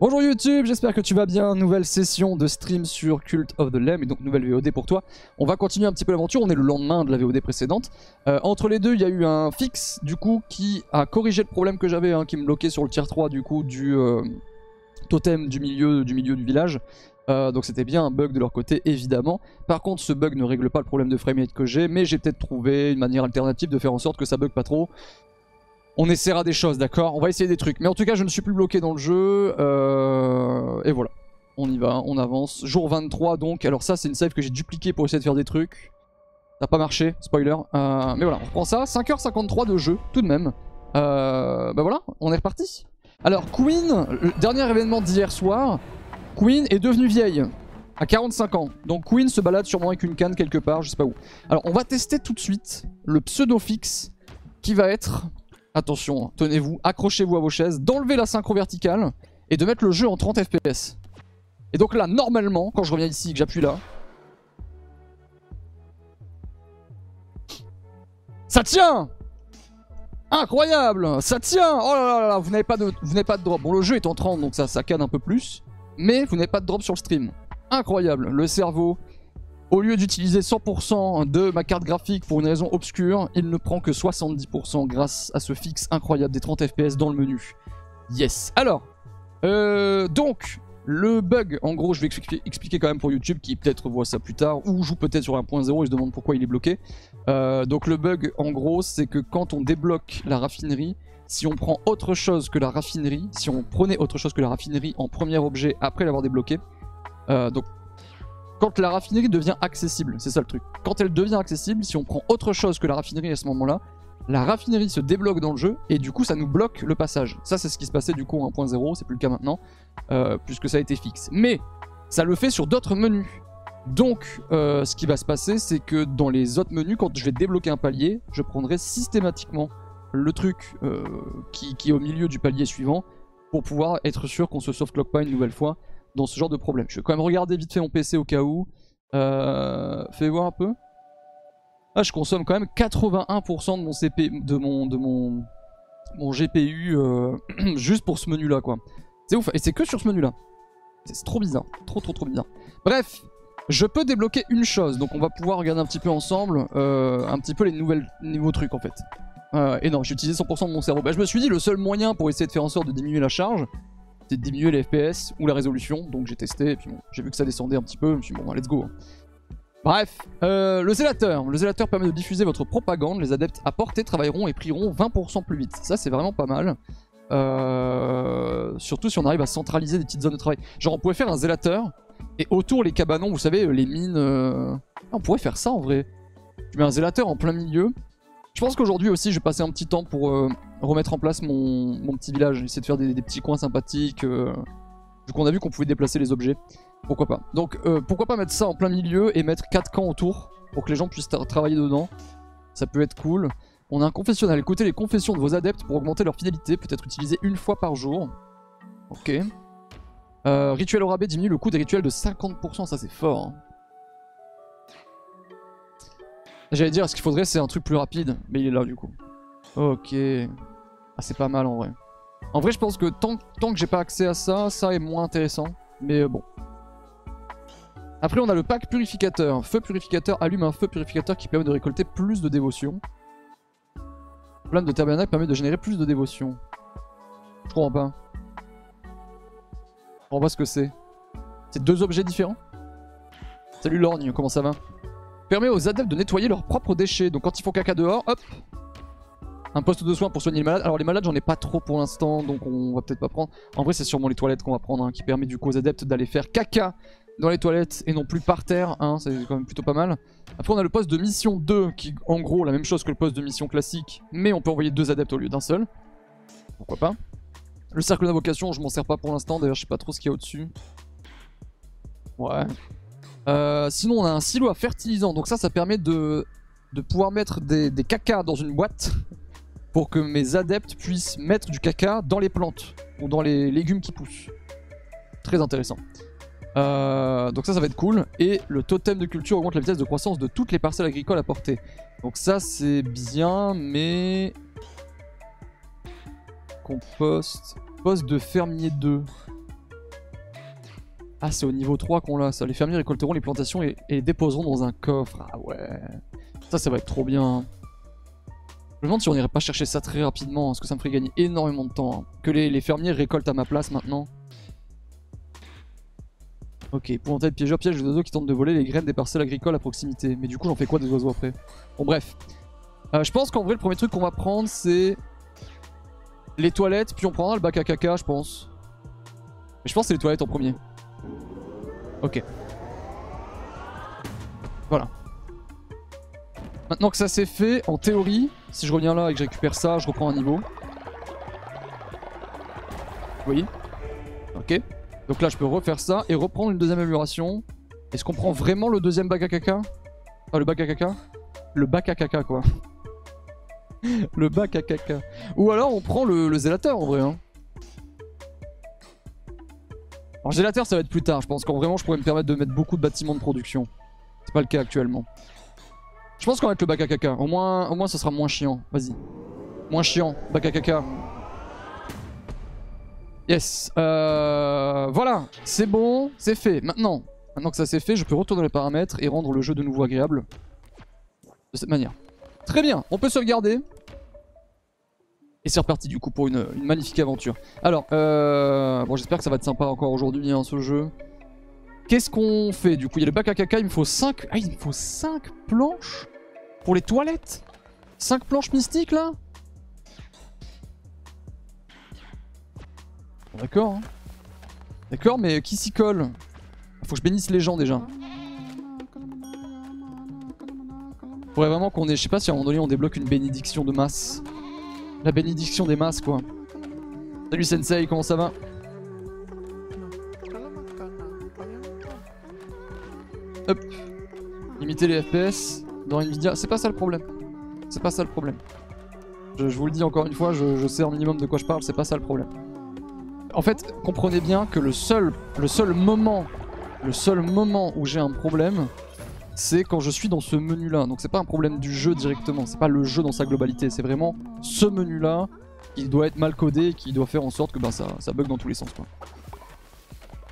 Bonjour YouTube, j'espère que tu vas bien. Nouvelle session de stream sur Cult of the Lamb et donc nouvelle VOD pour toi. On va continuer un petit peu l'aventure, on est le lendemain de la VOD précédente. Euh, entre les deux, il y a eu un fixe du coup qui a corrigé le problème que j'avais, hein, qui me bloquait sur le tier 3 du coup du euh, totem du milieu, du milieu du village. Euh, donc c'était bien un bug de leur côté évidemment. Par contre ce bug ne règle pas le problème de framerate que j'ai, mais j'ai peut-être trouvé une manière alternative de faire en sorte que ça bug pas trop. On essaiera des choses, d'accord? On va essayer des trucs. Mais en tout cas, je ne suis plus bloqué dans le jeu. Euh, et voilà. On y va, on avance. Jour 23 donc. Alors ça, c'est une save que j'ai dupliqué pour essayer de faire des trucs. Ça n'a pas marché, spoiler. Euh, mais voilà, on reprend ça. 5h53 de jeu, tout de même. Euh, bah voilà, on est reparti. Alors, Queen, le dernier événement d'hier soir, Queen est devenue vieille. À 45 ans. Donc Queen se balade sûrement avec une canne quelque part, je sais pas où. Alors, on va tester tout de suite le pseudo fixe qui va être attention, tenez-vous, accrochez-vous à vos chaises, d'enlever la synchro verticale et de mettre le jeu en 30 fps. Et donc là, normalement, quand je reviens ici que j'appuie là... Ça tient Incroyable Ça tient Oh là là là, vous n'avez pas, de, vous pas de drop. Bon, le jeu est en 30, donc ça, ça un peu plus. Mais vous n'avez pas de drop sur le stream. Incroyable Le cerveau, au lieu d'utiliser 100% de ma carte graphique pour une raison obscure, il ne prend que 70% grâce à ce fixe incroyable des 30 FPS dans le menu. Yes Alors, euh, donc, le bug, en gros, je vais expliquer, quand même pour YouTube qui peut-être voit ça plus tard, ou joue peut-être sur 1.0 et se demande pourquoi il est bloqué. Euh, donc le bug, en gros, c'est que quand on débloque la raffinerie, si on prend autre chose que la raffinerie, si on prenait autre chose que la raffinerie en premier objet après l'avoir débloqué, euh, donc quand la raffinerie devient accessible, c'est ça le truc. Quand elle devient accessible, si on prend autre chose que la raffinerie à ce moment-là, la raffinerie se débloque dans le jeu et du coup ça nous bloque le passage. Ça c'est ce qui se passait du coup en 1.0, c'est plus le cas maintenant, euh, puisque ça a été fixe. Mais ça le fait sur d'autres menus. Donc euh, ce qui va se passer c'est que dans les autres menus, quand je vais débloquer un palier, je prendrai systématiquement le truc euh, qui, est au milieu du palier suivant pour pouvoir être sûr qu'on se softlock pas une nouvelle fois dans ce genre de problème. Je vais quand même regarder vite fait mon PC au cas où. Euh, fais voir un peu. Ah, je consomme quand même 81% de mon CP, de mon, de mon, mon GPU euh, juste pour ce menu là quoi. C'est ouf, et c'est que sur ce menu là. C'est trop bizarre, trop trop trop bizarre. Bref, je peux débloquer une chose, donc on va pouvoir regarder un petit peu ensemble, euh, un petit peu les nouvelles, nouveaux trucs en fait. Euh, et non, j'ai utilisé 100% de mon cerveau. Bah, je me suis dit le seul moyen pour essayer de faire en sorte de diminuer la charge, de diminuer les FPS ou la résolution. Donc j'ai testé et puis j'ai vu que ça descendait un petit peu. Je me suis dit bon, let's go. Hein. Bref, euh, le zélateur. Le zélateur permet de diffuser votre propagande. Les adeptes à portée travailleront et prieront 20% plus vite. Ça, c'est vraiment pas mal. Euh, surtout si on arrive à centraliser des petites zones de travail. Genre, on pourrait faire un zélateur et autour les cabanons, vous savez, les mines. Euh, on pourrait faire ça en vrai. Tu mets un zélateur en plein milieu. Je pense qu'aujourd'hui aussi, je vais passer un petit temps pour remettre en place mon, petit village, essayer de faire des, petits coins sympathiques. Euh, vu qu'on a vu qu'on pouvait déplacer les objets, pourquoi pas. Donc euh, pourquoi pas mettre ça en plein milieu et mettre 4 camps autour pour que les gens puissent travailler dedans. Ça peut être cool. On a un confessionnal. Écoutez les confessions de vos adeptes pour augmenter leur fidélité. Peut être utilisé une fois par jour. Ok. Euh, rituel au rabais diminue le coût des rituels de 50%. Ça c'est fort. Hein. J'allais dire, ce qu'il faudrait c'est un truc plus rapide. Mais il est là du coup. Ok. Ah, c'est pas mal en vrai. En vrai, je pense que tant, que j'ai pas accès à ça, ça est moins intéressant. Mais euh, bon. Après, on a le pack purificateur. Feu purificateur allume un feu purificateur qui permet de récolter plus de dévotion. Flamme de tabernacle permet de générer plus de dévotion. Je comprends pas. Je comprends pas ce que c'est. C'est deux objets différents? Salut Lorgne, comment ça va? Permet aux adeptes de nettoyer leurs propres déchets. Donc quand ils font caca dehors, hop, un poste de soins pour soigner les malades. Alors les malades j'en ai pas trop pour l'instant donc on va peut-être pas prendre. En vrai c'est sûrement les toilettes qu'on va prendre hein, qui permet du coup aux adeptes d'aller faire caca dans les toilettes et non plus par terre. Hein, c'est quand même plutôt pas mal. Après on a le poste de mission 2 qui en gros la même chose que le poste de mission classique mais on peut envoyer deux adeptes au lieu d'un seul. Pourquoi pas. Le cercle d'invocation je m'en sers pas pour l'instant d'ailleurs je sais pas trop ce qu'il y a au-dessus. Ouais. Euh, sinon on a un silo à fertilisant donc ça ça permet de, de pouvoir mettre des, des cacas dans une boîte pour que mes adeptes puissent mettre du caca dans les plantes ou dans les légumes qui poussent. Très intéressant. Euh, donc ça, ça va être cool. Et le totem de culture augmente la vitesse de croissance de toutes les parcelles agricoles à portée. Donc ça, c'est bien, mais... Compost... Poste de fermier 2. Ah, c'est au niveau 3 qu'on l'a, ça. Les fermiers récolteront les plantations et, déposeront dans un coffre. Ah ouais. Ça, ça va être trop bien. Je me demande si on irait pas chercher ça très rapidement, parce que ça me ferait gagner énormément de temps. hein. Que les, fermiers récoltent à ma place maintenant. Ok, épouvantail de piégeur piège les oiseaux qui tentent de voler les graines des parcelles agricoles à proximité. Mais du coup, j'en fais quoi des oiseaux après? Bon, bref. Euh, je pense qu'en vrai, le premier truc qu'on va prendre, c'est les toilettes, puis on prendra le bac à caca, je pense. Mais je pense que c'est les toilettes en premier. Ok. Voilà. Maintenant que ça c'est fait, en théorie, si je reviens là et que je récupère ça, je reprends un niveau. Oui. Ok. Donc là, je peux refaire ça et reprendre une deuxième amélioration. Est-ce qu'on prend vraiment le deuxième bac à caca? Enfin, le bac à caca? Le bac à caca, quoi. le bac à caca. Ou alors, on prend le, le zélateur, en vrai. Hein. Alors, zélateur, ça va être plus tard. Je pense qu'en vraiment, je pourrais me permettre de mettre beaucoup de bâtiments de production. C'est pas le cas actuellement. Je pense qu'on va mettre le bac à caca. Au moins, au moins, ça sera moins chiant. Vas-y. Moins chiant. Bac à caca. Yes. Euh, voilà. C'est bon. C'est fait. Maintenant. Maintenant que ça c'est fait, je peux retourner les paramètres et rendre le jeu de nouveau agréable. De cette manière. Très bien. On peut sauvegarder. Et c'est reparti du coup pour une, magnifique aventure. Alors, euh, bon j'espère que ça va être sympa encore aujourd'hui hein, ce jeu. Qu'est-ce qu'on fait du coup? Il y a le bac à caca, il me faut 5... Ah il me faut 5 planches Pour les toilettes? 5 planches mystiques là? D'accord. hein. D'accord, mais qui s'y colle? Faut que je bénisse les gens déjà. Faudrait vraiment qu'on ait... Je sais pas si à un moment donné on débloque une bénédiction de masse. La bénédiction des masses quoi. Salut Sensei, comment ça va Hop. Limiter les FPS dans Nvidia, c'est pas ça le problème. C'est pas ça le problème. Je, vous le dis encore une fois, je, je sais un minimum de quoi je parle, c'est pas ça le problème. En fait, comprenez bien que le seul, le seul moment, le seul moment où j'ai un problème, c'est quand je suis dans ce menu là. Donc c'est pas un problème du jeu directement, c'est pas le jeu dans sa globalité, c'est vraiment ce menu là qui doit être mal codé qui doit faire en sorte que ben, ça, ça bug dans tous les sens quoi.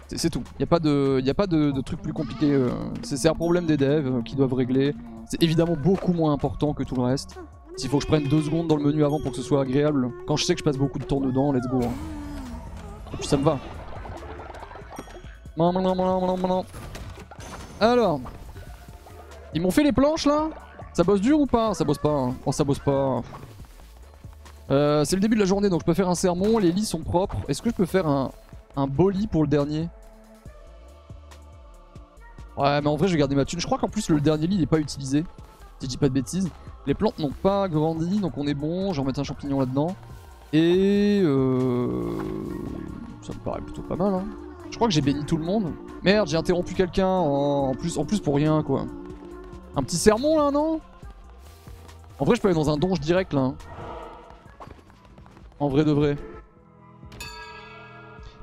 C'est- tout. Il n'y a pas de, y a pas de, truc plus compliqué. euh, c'est c'est un problème des devs euh, qui doivent régler. C'est évidemment beaucoup moins important que tout le reste. S'il faut que je prenne deux secondes dans le menu avant pour que ce soit agréable, quand je sais que je passe beaucoup de temps dedans, let's go. hein. Et puis ça me va. Alors, ils m'ont fait les planches là? Ça bosse dur ou pas? Ça bosse pas. hein. Oh, ça bosse pas. Euh, c'est le début de la journée donc je peux faire un sermon, les lits sont propres. Est-ce que je peux faire un, un beau lit pour le dernier? Ouais, mais en vrai, je vais garder ma thune. Je crois qu'en plus, le dernier lit n'est pas utilisé. Si je dis pas de bêtises. Les plantes n'ont pas grandi, donc on est bon. Je vais remettre un champignon là-dedans. Et. Euh... Ça me paraît plutôt pas mal. Hein. Je crois que j'ai béni tout le monde. Merde, j'ai interrompu quelqu'un plus, en plus pour rien, quoi. Un petit sermon là, non? En vrai, je peux aller dans un donge direct là. hein. En vrai de vrai.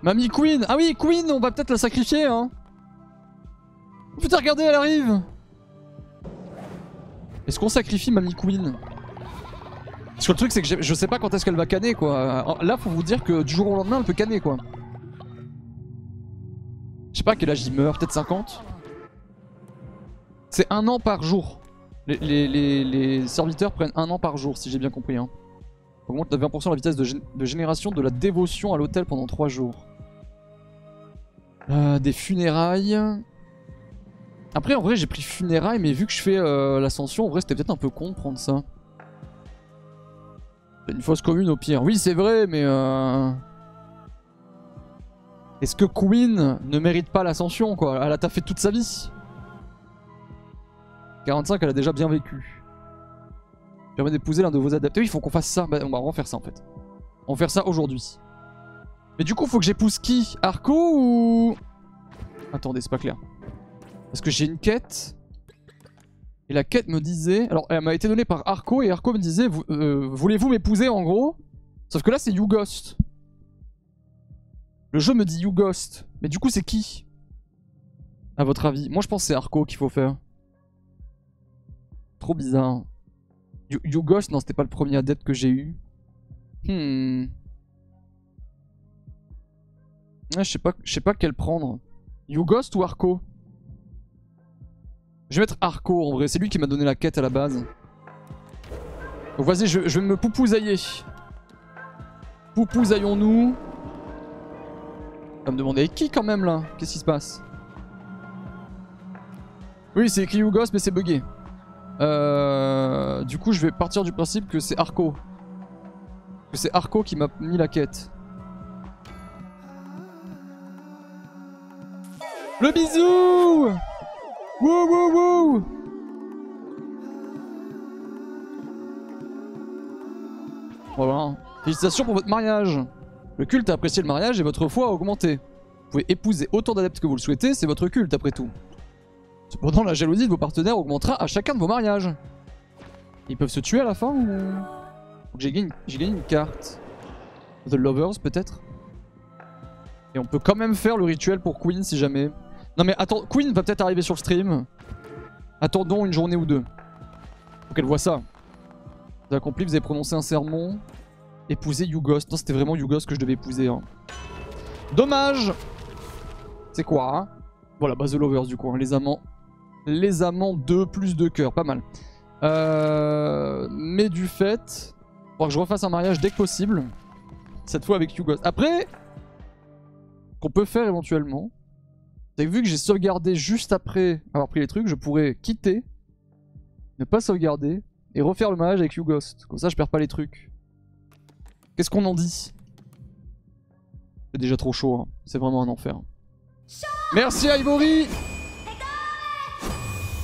Mamie Queen Ah oui, Queen, on va peut-être la sacrifier, hein Putain, regardez, elle arrive Est-ce qu'on sacrifie Mamie Queen? Parce que le truc, c'est que je sais pas quand est-ce qu'elle va canner, quoi. Là, faut vous dire que du jour au lendemain, elle peut canner, quoi. Je sais pas quel âge il meurt, peut-être 50 C'est un an par jour. Les, serviteurs prennent un an par jour, si j'ai bien compris, hein. Augmente de 20% la vitesse de, gén- de génération de la dévotion à l'hôtel pendant 3 jours. Euh, des funérailles. Après, en vrai, j'ai pris funérailles, mais vu que je fais euh, l'ascension, en vrai, c'était peut-être un peu con de prendre ça. Une fausse commune au pire. Oui, c'est vrai, mais. Euh... Est-ce que Queen ne mérite pas l'ascension, quoi? Elle a taffé toute sa vie. 45, elle a déjà bien vécu. Permet d'épouser l'un de vos adeptes. Oui, il faut qu'on fasse ça. Bah, on va va faire ça en fait. On va faire ça aujourd'hui. Mais du coup, faut que j'épouse qui? Arco ou. Attendez, c'est pas clair. Parce que j'ai une quête. Et la quête me disait. Alors, elle m'a été donnée par Arco et Arco me disait euh, Voulez-vous m'épouser en gros? Sauf que là, c'est You Ghost. Le jeu me dit You Ghost. Mais du coup, c'est qui? À votre avis? Moi, je pense que c'est Arco qu'il faut faire. Trop bizarre. You, You Ghost, non, c'était pas le premier adepte que j'ai eu. Hmm. Je sais pas, je quel prendre. Ghost ou Arco? Je vais mettre Arco en vrai, c'est lui qui m'a donné la quête à la base. Donc vas-y, je, vais me poupousailler. Poupousaillons-nous. Va me demander qui quand même là? Qu'est-ce qui se passe? Oui, c'est écrit Ghost mais c'est bugué. Euh, du coup, je vais partir du principe que c'est Arco. Que c'est Arco qui m'a mis la quête. Le bisou Wouh Voilà. Félicitations pour votre mariage. Le culte a apprécié le mariage et votre foi a augmenté. Vous pouvez épouser autant d'adeptes que vous le souhaitez, c'est votre culte après tout. Cependant, la jalousie de vos partenaires augmentera à chacun de vos mariages. Ils peuvent se tuer à la fin ou... J'ai gagné, une carte. The Lovers peut-être Et on peut quand même faire le rituel pour Queen si jamais. Non mais attends, Queen va peut-être arriver sur le stream. Attendons une journée ou deux. Faut qu'elle voit ça. Vous avez accompli, vous avez prononcé un sermon. Épouser Yugos. Non, c'était vraiment Yugos que je devais épouser. Hein. Dommage C'est quoi hein? Voilà, base The Lovers du coup, hein, les amants les amants 2 plus 2 cœurs, pas mal. Euh, mais du fait, il que je refasse un mariage dès que possible. Cette fois avec Hugo. Après, qu'on peut faire éventuellement, c'est que vu que j'ai sauvegardé juste après avoir pris les trucs, je pourrais quitter, ne pas sauvegarder et refaire le mariage avec Hugo. Comme ça, je perds pas les trucs. Qu'est-ce qu'on en dit? C'est déjà trop chaud, hein. c'est vraiment un enfer. Merci Ivory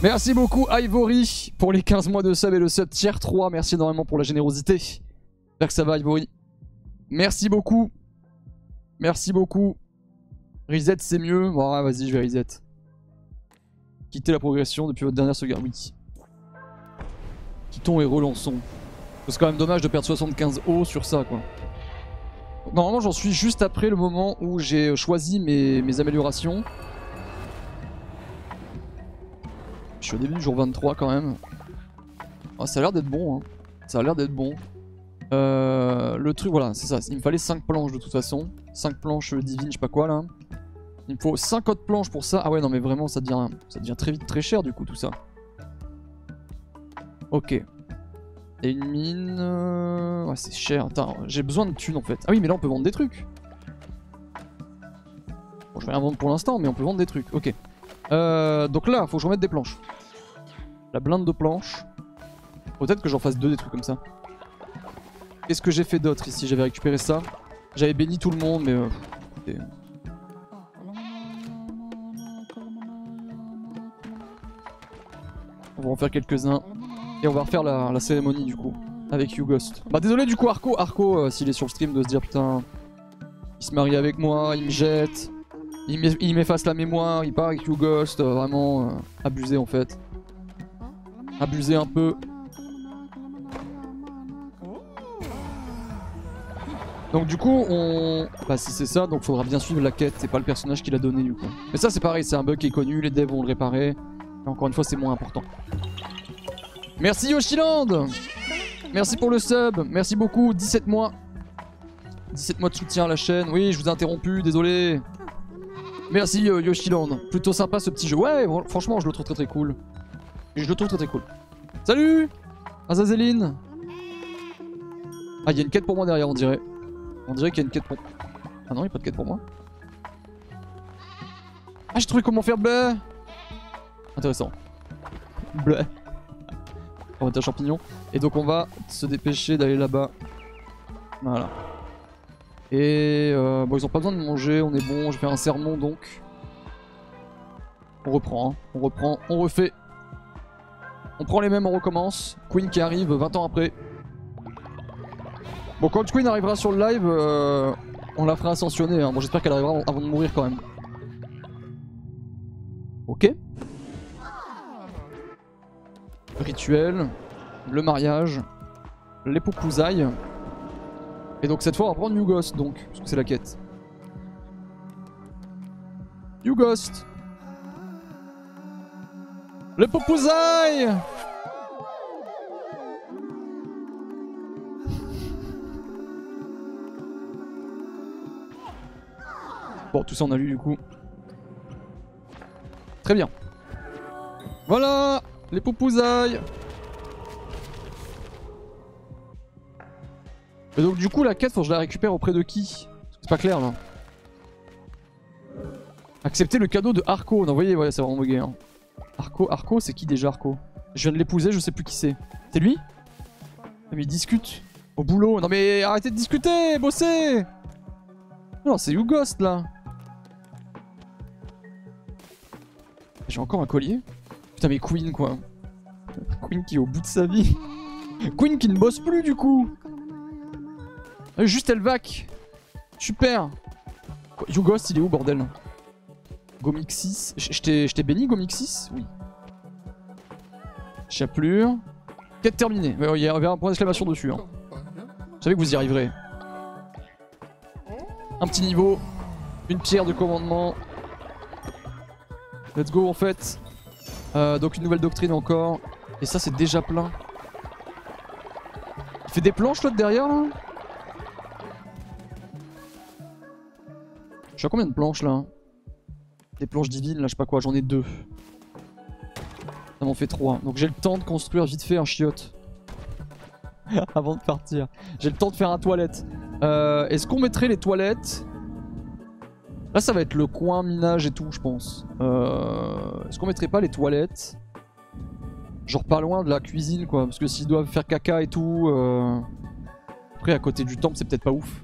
Merci beaucoup Ivory pour les 15 mois de sub et le sub tier 3. Merci énormément pour la générosité. J'espère que ça va Ivory. Merci beaucoup. Merci beaucoup. Reset c'est mieux. Bon, vas-y, je vais reset. Quitter la progression depuis votre dernière sauvegarde. Oui. Quittons et relançons. C'est quand même dommage de perdre 75 O sur ça quoi. Normalement j'en suis juste après le moment où j'ai choisi mes améliorations. Suis au début du jour 23 quand même. Oh, ça a l'air d'être bon. Hein. Ça a l'air d'être bon. Euh, le truc, voilà, c'est ça. Il me fallait 5 planches de toute façon. 5 planches divines, je sais pas quoi là. Il me faut 50 planches pour ça. Ah ouais, non, mais vraiment, ça devient, ça devient très vite très cher du coup, tout ça. Ok. Et une mine... Euh, ouais, c'est cher. Attends, j'ai besoin de thunes en fait. Ah oui, mais là, on peut vendre des trucs. Bon, je vais rien vendre pour l'instant, mais on peut vendre des trucs. Ok. Euh, donc là, faut que je remette des planches. La blinde de planches. Peut-être que j'en fasse deux des trucs comme ça. Qu'est-ce que j'ai fait d'autre ici? J'avais récupéré ça. J'avais béni tout le monde, mais... Euh, on va en faire quelques-uns. Et on va refaire la, cérémonie du coup. Avec Ghost. Bah désolé du coup Arco. Arco, euh, s'il est sur le stream, de se dire putain... Il se marie avec moi, il me jette. Il m'efface la mémoire, il part avec Ghost, euh, vraiment euh, abusé en fait. Abusé un peu. Donc du coup, on... Bah si c'est ça, donc faudra bien suivre la quête, c'est pas le personnage qui l'a donné du coup. Mais ça c'est pareil, c'est un bug qui est connu, les devs vont le réparer. Encore une fois, c'est moins important. Merci Yoshiland Merci pour le sub, merci beaucoup, 17 mois. 17 mois de soutien à la chaîne. Oui, je vous ai interrompu, désolé. Merci euh, Yoshiland. Plutôt sympa ce petit jeu. Ouais, franchement, je le trouve très très cool. Je le trouve très très cool. Salut Azazeline Ah, il y a une quête pour moi derrière, on dirait. On dirait qu'il y a une quête pour... Ah non, il n'y a pas de quête pour moi. Ah, j'ai trouvé comment faire bleu Intéressant. Bleu. On va un champignon. Et donc on va se dépêcher d'aller là-bas. Voilà. Et euh, bon, ils ont pas besoin de manger, on est bon, je faire un sermon donc. On reprend, hein. on reprend, on refait. On prend les mêmes, on recommence. Queen qui arrive 20 ans après. Bon, quand Queen arrivera sur le live, euh, on la fera ascensionner. Hein. Bon, j'espère qu'elle arrivera avant de mourir quand même. Ok. rituel, le mariage, les poupousailles. Et donc cette fois on va prendre New Ghost donc, parce que c'est la quête. New Ghost Le Popouzaï Bon, tout ça on a lu du coup. Très bien. Voilà Les poupousailles Et donc du coup la quête faut que je la récupère auprès de qui? C'est pas clair là. Accepter le cadeau de Arco. Non vous voyez, ouais, c'est vraiment bugué. Hein. Arco, Arco c'est qui déjà Arco? Je viens de l'épouser, je sais plus qui c'est. C'est lui? Mais il discute. Au boulot. Non mais arrêtez de discuter, bossez Non c'est YouGhost là. J'ai encore un collier? Putain mais Queen quoi. Queen qui est au bout de sa vie. Queen qui ne bosse plus du coup. Ah, juste Elvac. Super. YouGhost il est où bordel? Gomixis. Je t'ai béni Gomixis Oui. Chapelure. Quête terminée. Il y avait un point d'exclamation dessus. Hein. Je savais que vous y arriverez. Un petit niveau. Une pierre de commandement. Let's go en fait. Euh, donc une nouvelle doctrine encore. Et ça c'est déjà plein. Il fait des planches l'autre derrière là? Je suis à combien de planches là? Des planches divines là je sais pas quoi, j'en ai deux. Ça m'en fait trois. Donc j'ai le temps de construire vite fait un chiotte. Avant de partir. J'ai le temps de faire un toilette. Euh, Est-ce qu'on mettrait les toilettes? Là, ça va être le coin minage et tout, je pense. Euh, Est-ce qu'on mettrait pas les toilettes? Genre pas loin de la cuisine, quoi. Parce que s'ils doivent faire caca et tout... Euh... Après, à côté du temple, c'est peut-être pas ouf.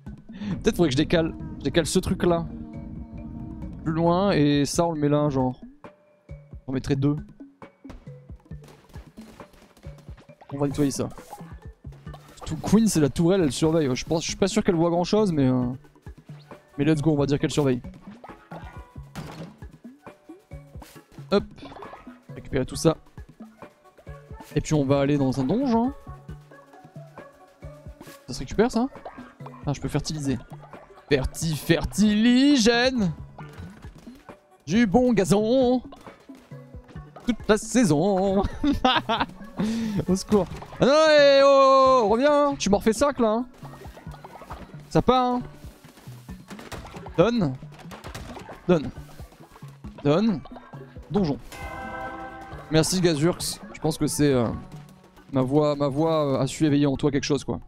peut-être faudrait que je décale, je décale ce truc-là. Plus loin, et ça, on le met là, genre. On mettrait deux. On va nettoyer ça. Queen, c'est la tourelle, elle surveille. Je, pense, je suis pas sûr qu'elle voit grand-chose, mais... Euh... Mais let's go, on va dire qu'elle surveille. Hop. Récupérer tout ça. Et puis on va aller dans un donjon. Ça se récupère ça? Ah, je peux fertiliser. Ferti, fertiligène Du bon gazon Toute la saison Au secours Ah non, hé, oh, oh, reviens Tu m'en refais ça là hein. Ça part hein Donne. Donne. Donne. Donjon. Merci Gazurx. Je pense que c'est... Euh, ma voix, ma voix euh, a su éveiller en toi quelque chose quoi.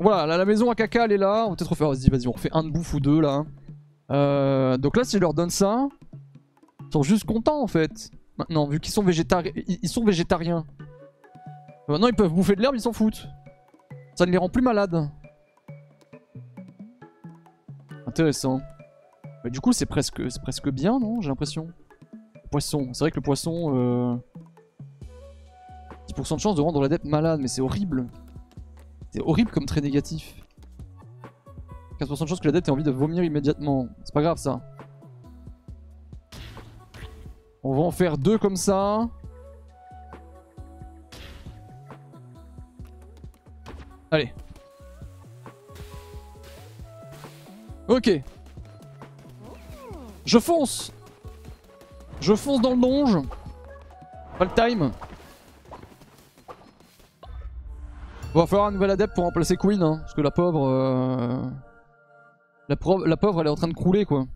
Voilà, la maison à caca elle est là. On va peut-être refaire, vas-y, vas-y, on refait un de bouffe ou deux là. Euh, donc là si je leur donne ça, ils sont juste contents en fait. Maintenant, vu qu'ils sont, végétariens, ils sont végétariens. Maintenant ils peuvent bouffer de l'herbe, ils s'en foutent. Ça ne les rend plus malades. Intéressant. Du coup, c'est presque, presque bien, non J'ai l'impression. Poisson. C'est vrai que le poisson... Euh... 10% de chance de rendre l'adepte malade, mais c'est horrible. C'est horrible comme très négatif. 15% de chance que l'adepte ait envie de vomir immédiatement. C'est pas grave ça. On va en faire deux comme ça. Allez. Ok. Je fonce Je fonce dans le donge Pas le time Va falloir un nouvel adepte pour remplacer Queen, hein, parce que la pauvre... Euh, la, la pauvre, elle est en train de crouler, quoi.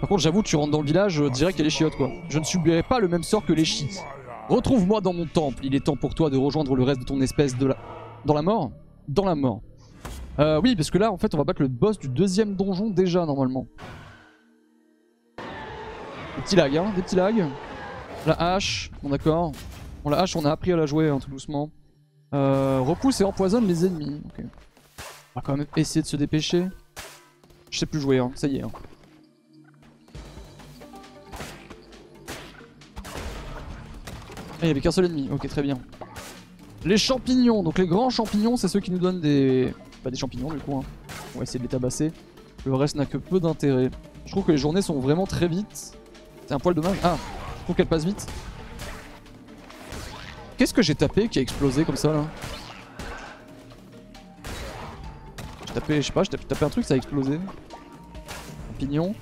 Par contre, j'avoue, tu rentres dans le village, euh, direct, elle est chiotte, quoi. Je ne subirai pas le même sort que les chis. Retrouve-moi dans mon temple. Il est temps pour toi de rejoindre le reste de ton espèce de la... Dans la mort? Dans la mort. Euh, oui, parce que là, en fait, on va battre le boss du deuxième donjon déjà, normalement. Des petits lags, hein, des petits lags. La hache, bon d'accord. Bon, la hache, on a appris à la jouer, hein, tout doucement. Euh, repousse et empoisonne les ennemis. On va quand même essayer de se dépêcher. Je sais plus jouer, hein, ça y est. Hein. Il y avait qu'un seul ennemi, ok, très bien. Les champignons, donc les grands champignons, c'est ceux qui nous donnent des, pas des champignons du coup. Hein. On va essayer de les tabasser. Le reste n'a que peu d'intérêt. Je trouve que les journées sont vraiment très vite. C'est un poil dommage. Ah, je trouve qu'elle passe vite. Qu'est-ce que j'ai tapé qui a explosé comme ça là? J'ai tapé, je sais pas, j'ai tapé un truc, ça a explosé. Champignon.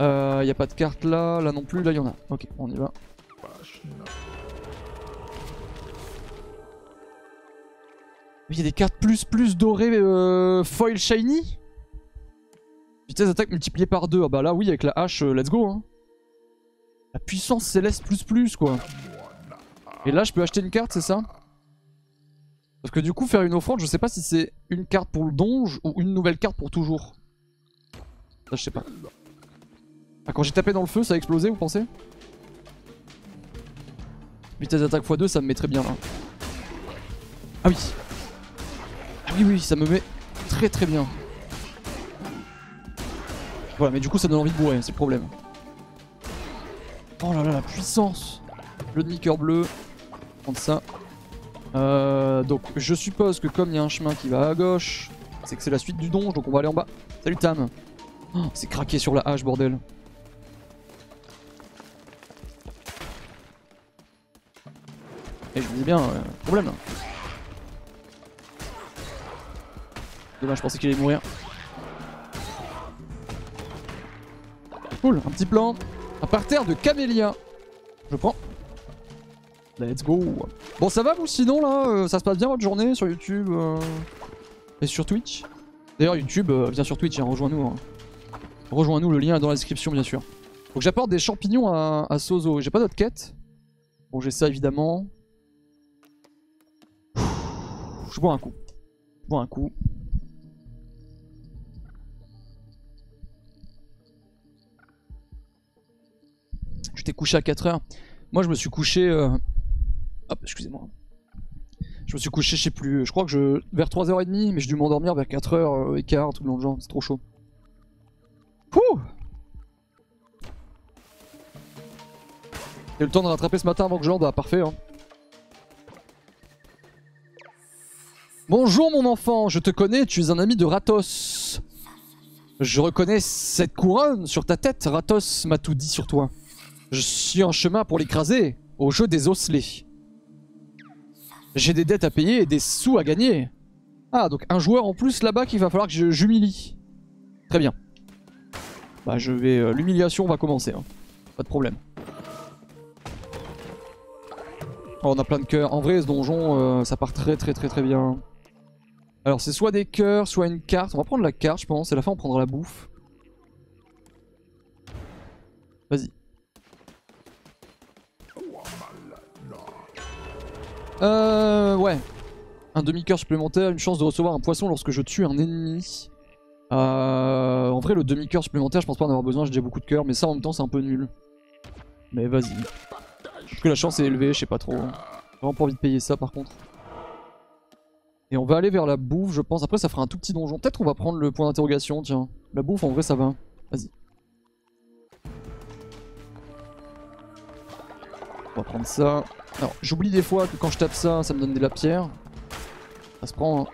Euh, y a pas de carte là, là non plus, là il y en a. Ok, on y va. Il y a des cartes plus plus dorées euh, foil shiny Vitesse d'attaque multipliée par 2. Ah bah là oui avec la hache, euh, let's go hein. La puissance céleste plus plus quoi. Et là je peux acheter une carte c'est ça? Parce que du coup faire une offrande je sais pas si c'est une carte pour le donge ou une nouvelle carte pour toujours. Ça je sais pas. Ah quand j'ai tapé dans le feu ça a explosé vous pensez? Vitesse d'attaque x2 ça me met très bien là. Ah oui. Oui oui ça me met très très bien. Voilà, mais du coup ça donne envie de bourrer, c'est le problème. Oh là là, la puissance Le demi-cœur bleu. Prendre ça. Euh, donc je suppose que comme il y a un chemin qui va à gauche, c'est que c'est la suite du donge, donc on va aller en bas. Salut Tam oh, C'est craqué sur la hache, bordel. Et je me dis bien, euh, problème là. Dommage, je pensais qu'il allait mourir. Cool, un petit plan. Un parterre de camélia. Je prends. Let's go. Bon, ça va vous sinon là euh, Ça se passe bien votre journée sur YouTube euh, et sur Twitch? D'ailleurs, YouTube, euh, viens sur Twitch, hein, rejoins-nous. Hein. Rejoins-nous, le lien est dans la description, bien sûr. Donc j'apporte des champignons à, à Sozo. J'ai pas d'autres quêtes. Bon, j'ai ça évidemment. Je bois un coup. Je bois un coup. Je t'ai couché à 4h. Moi, je me suis couché. Euh... Hop, excusez-moi. Je me suis couché, je sais plus. Je crois que je. vers 3h30, mais j'ai dû m'endormir vers 4h15, tout le long de genre. C'est trop chaud. Pouh J'ai le temps de rattraper ce matin avant que je lande. Ah, parfait, hein. Bonjour mon enfant, je te connais, tu es un ami de Ratos. Je reconnais cette couronne sur ta tête, Ratos m'a tout dit sur toi. Je suis en chemin pour l'écraser, au jeu des osselets. J'ai des dettes à payer et des sous à gagner. Ah, donc un joueur en plus là-bas qu'il va falloir que j'humilie. Très bien. Bah je vais... Euh, l'humiliation va commencer, hein. pas de problème. Oh, on a plein de cœurs. En vrai, ce donjon, euh, ça part très très très très bien. Alors c'est soit des cœurs, soit une carte. On va prendre la carte je pense, et à la fin on prendra la bouffe. Vas-y. Euh ouais. Un demi-cœur supplémentaire, une chance de recevoir un poisson lorsque je tue un ennemi. Euh, en vrai le demi-cœur supplémentaire je pense pas en avoir besoin, j'ai déjà beaucoup de cœurs, mais ça en même temps c'est un peu nul. Mais vas-y. Que la chance est élevée, je sais pas trop. Vraiment pas envie de payer ça par contre. Et on va aller vers la bouffe, je pense. Après, ça fera un tout petit donjon. Peut-être qu'on va prendre le point d'interrogation, tiens. La bouffe, en vrai, ça va. Vas-y. On va prendre ça. Alors, j'oublie des fois que quand je tape ça, ça me donne de la pierre. Ça se prend... Hein.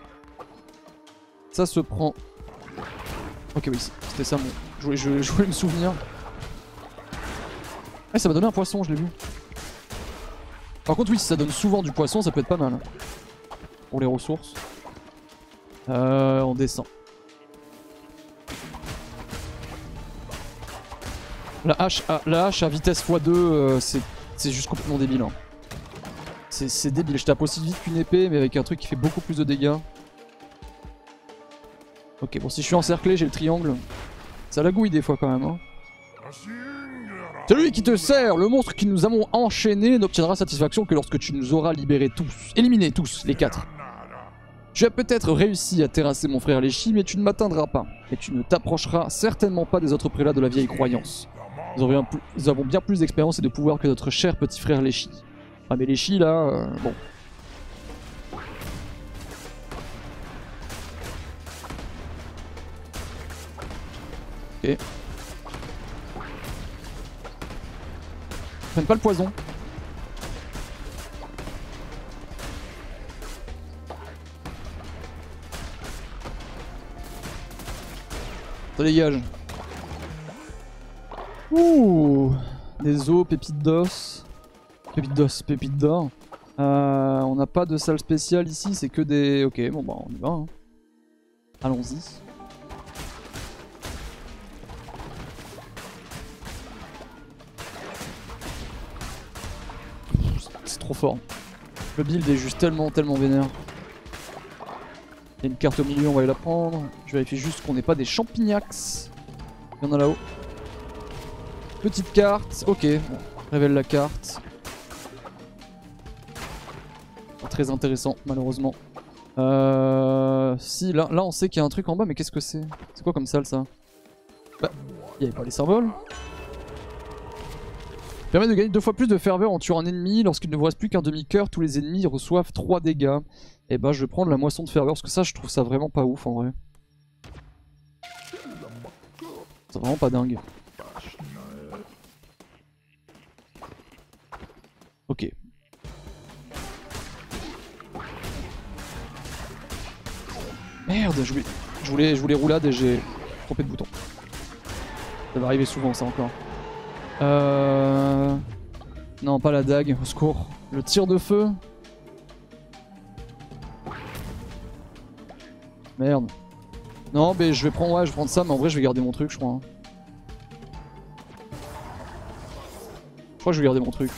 Ça se prend... Ok, oui, c'était ça mon... Je voulais, me souvenir. Eh, ça m'a donné un poisson, je l'ai vu. Par contre, oui, si ça donne souvent du poisson, ça peut être pas mal pour les ressources. Euh, on descend. La hache à, la hache à vitesse x2, euh, c'est juste complètement débile. Hein. C'est débile, je tape aussi vite qu'une épée, mais avec un truc qui fait beaucoup plus de dégâts. Ok, bon, si je suis encerclé, j'ai le triangle. Ça la gouille des fois quand même. Hein. Celui qui te sert, le monstre qui nous avons enchaîné, n'obtiendra satisfaction que lorsque tu nous auras libérés tous. Éliminés tous, les quatre. Tu as peut-être réussi à terrasser mon frère Léchi, mais tu ne m'atteindras pas. Et tu ne t'approcheras certainement pas des autres prélats de la vieille croyance. Nous avons, bien plus d'expérience et de pouvoir que notre cher petit frère Léchi. Ah mais Léchi là, euh, bon. Ok. Prenne pas le poison. Ça dégage. Ouh Des os, pépites d'os. Pépites d'os. Euh, on n'a pas de salle spéciale ici, c'est que des... Ok, bon bah on y va. Hein. Allons-y. C'est trop fort. Le build est juste tellement, tellement vénère. Il y a une carte au milieu, on va aller la prendre. Je vérifie juste qu'on n'ait pas des champignax. Il y en a là-haut. Petite carte, ok. Bon, révèle la carte. Très intéressant, malheureusement. Euh... Si, là, là on sait qu'il y a un truc en bas, mais qu'est-ce que c'est? C'est quoi comme salle ça? Bah, il avait pas les symboles Permet de gagner deux fois plus de ferveur en tuant un ennemi. Lorsqu'il ne vous reste plus qu'un demi-coeur, tous les ennemis reçoivent 3 dégâts. Et bah je vais prendre la moisson de ferveur, parce que ça je trouve ça vraiment pas ouf en vrai. C'est vraiment pas dingue. Ok. Merde, je voulais, je voulais, roulade et j'ai trompé de bouton. Ça va arriver souvent ça encore. Euh... Non, pas la dague, au secours. Le tir de feu. Merde. Non, mais je vais prendre, ouais, je vais prendre ça, mais en vrai, je vais garder mon truc, je crois. hein. Je crois que je vais garder mon truc.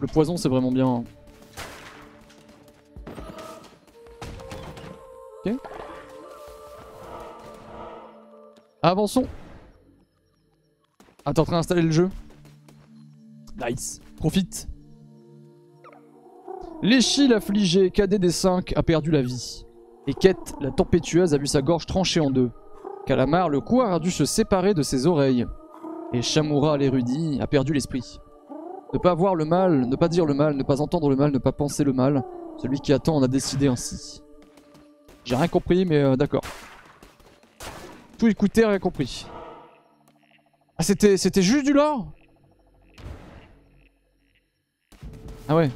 Le poison, c'est vraiment bien. hein. Avançons. Ah, t'es en train d'installer le jeu Nice. Profite. L'échille affligée, cadet des 5, a perdu la vie. Et Kate, la tempétueuse, a vu sa gorge tranchée en deux. Calamar, le couard, a dû se séparer de ses oreilles. Et Shamura, l'érudit, a perdu l'esprit. Ne pas voir le mal, ne pas dire le mal, ne pas entendre le mal, ne pas penser le mal. Celui qui attend en a décidé ainsi. J'ai rien compris, mais euh, d'accord. Tout écouter, rien compris. Ah, c'était c'était juste du lore? Ah ouais.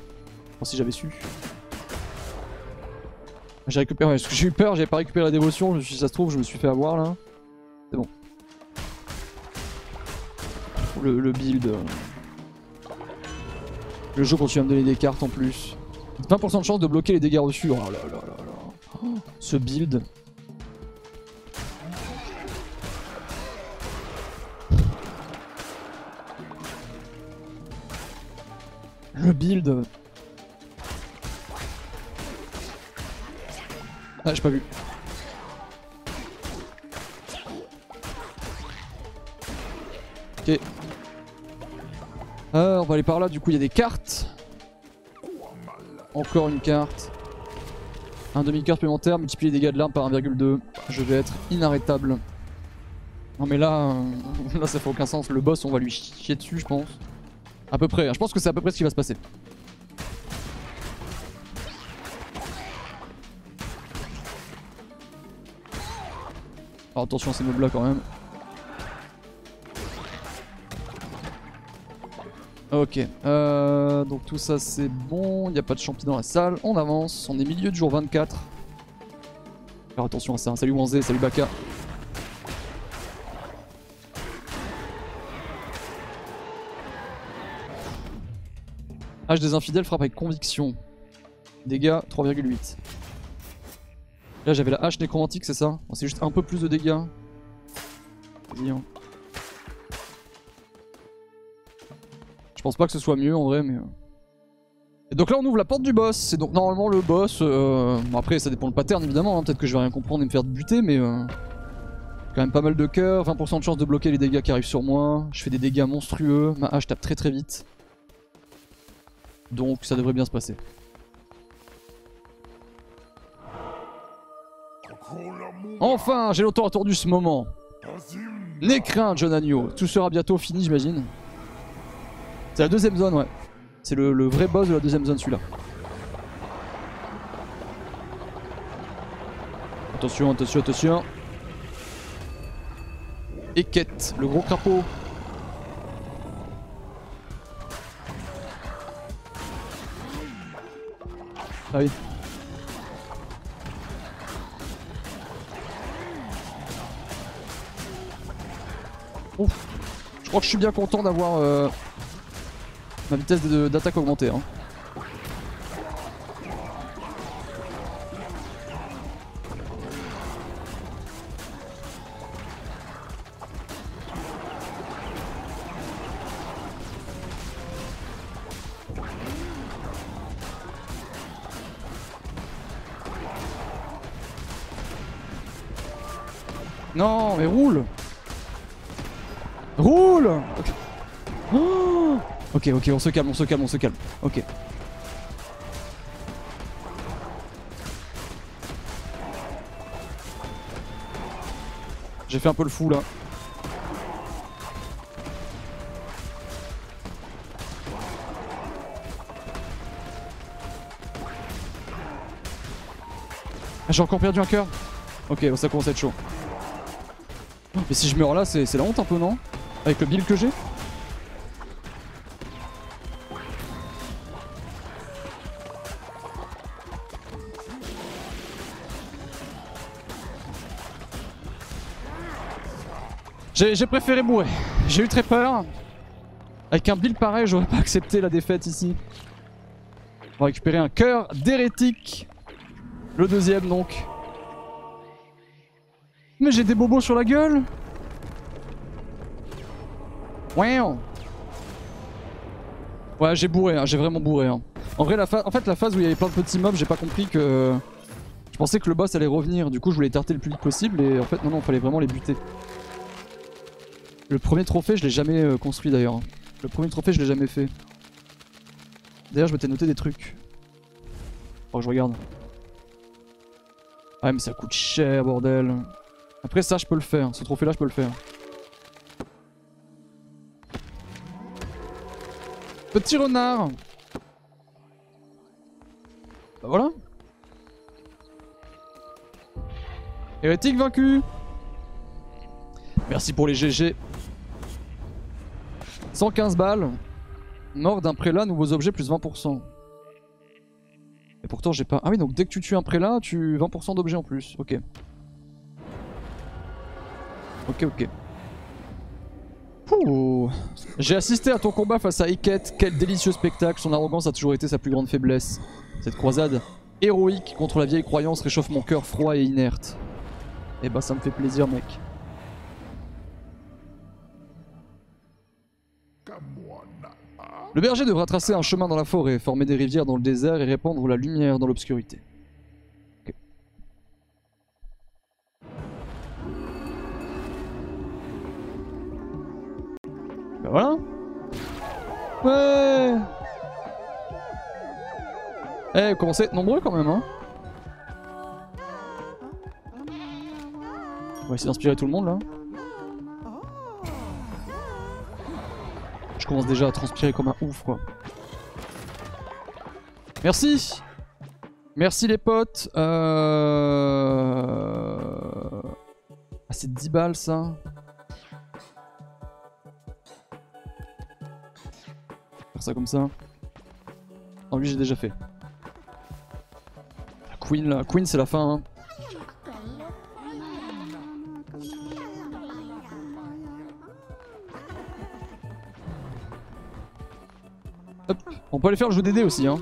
Bon, si j'avais su. J'ai récupéré, j'ai eu peur, j'avais pas récupéré la dévotion, je ça se trouve, je me suis fait avoir là. C'est bon. Le, build. Le jeu continue à me donner des cartes en plus. 20% de chance de bloquer les dégâts reçus. Oh là là là. Oh, ce build. Le build. Ah, j'ai pas vu. Ok. Euh, on va aller par là, du coup il y a des cartes. Encore une carte. Un demi-cœur supplémentaire, multiplier les dégâts de l'arme par 1,2. Je vais être inarrêtable. Non mais là, euh, là ça fait aucun sens. Le boss, on va lui chier dessus, je pense. À peu près, hein. je pense que c'est à peu près ce qui va se passer. Alors attention ces mobs là quand même. Ok, euh, donc tout ça c'est bon, il n'y a pas de champi dans la salle, on avance, on est milieu du jour 24. Faire attention à ça, salut Wanzé, salut Baka. H des infidèles frappe avec conviction. Dégâts 3,8. Là j'avais la hache nécromantique c'est ça? C'est juste un peu plus de dégâts. Vas-y, hein. Je pense pas que ce soit mieux en vrai mais... euh. Et donc là on ouvre la porte du boss, c'est donc normalement le boss, euh... bon, après ça dépend le pattern évidemment, hein. peut-être que je vais rien comprendre et me faire buter mais... Euh... Quand même pas mal de cœur, 20% de chance de bloquer les dégâts qui arrivent sur moi, je fais des dégâts monstrueux, ma hache tape très très vite. Donc ça devrait bien se passer. Enfin, j'ai longtemps attendu ce moment. N'aie crainte, jeune agneau. Tout sera bientôt fini, j'imagine. C'est la deuxième zone, ouais. C'est le, le vrai boss de la deuxième zone, celui-là. Attention, attention, attention. Et quête, le gros crapaud. Ah. Je crois que je suis bien content d'avoir euh, ma vitesse d'attaque augmentée. hein. Non, mais roule Roule ok. Ok, ok, on se calme, on se calme, on se calme. Ok. J'ai fait un peu le fou là. Ah, j'ai encore perdu un cœur Ok, ça commence à être chaud. Mais si je meurs là, c'est la honte un peu, non? Avec le build que j'ai J'ai préféré mourir. J'ai eu très peur. Avec un build pareil, j'aurais pas accepté la défaite ici. On va récupérer un cœur d'hérétique. Le deuxième donc. Mais j'ai des bobos sur la gueule Wow Ouais j'ai bourré, hein, j'ai vraiment bourré. Hein. En vrai la en fait la phase où il y avait plein de petits mobs, j'ai pas compris que... Je pensais que le boss allait revenir, du coup je voulais tarter le plus vite possible et en fait non non, fallait vraiment les buter. Le premier trophée je l'ai jamais euh, construit d'ailleurs. Le premier trophée je l'ai jamais fait. D'ailleurs je m'étais noté des trucs. Oh je regarde. Ah mais ça coûte cher bordel. Après ça je peux le faire, ce trophée là je peux le faire. Petit renard. Bah voilà. Hérétique vaincu. Merci pour les GG 115 balles. Mort d'un prélat, nouveaux objets plus 20% Et pourtant j'ai pas... Ah oui donc dès que tu tues un prélat, tu 20% d'objets en plus, ok. Ok ok. J'ai assisté à ton combat face à Iket, quel délicieux spectacle, son arrogance a toujours été sa plus grande faiblesse. Cette croisade héroïque contre la vieille croyance réchauffe mon cœur froid et inerte. Eh bah ça me fait plaisir mec. Le berger devra tracer un chemin dans la forêt, former des rivières dans le désert et répandre la lumière dans l'obscurité. Bah voilà. Ouais. Eh, vous commencez à être nombreux quand même, hein. On va essayer d'inspirer tout le monde là. Je commence déjà à transpirer comme un ouf quoi. Merci Merci les potes euh... Ah c'est 10 balles ça ça comme ça. Non, lui j'ai déjà fait. La Queen là, Queen c'est la fin. Hein. Hop. On peut aller faire le jeu d'aider aussi. Hein.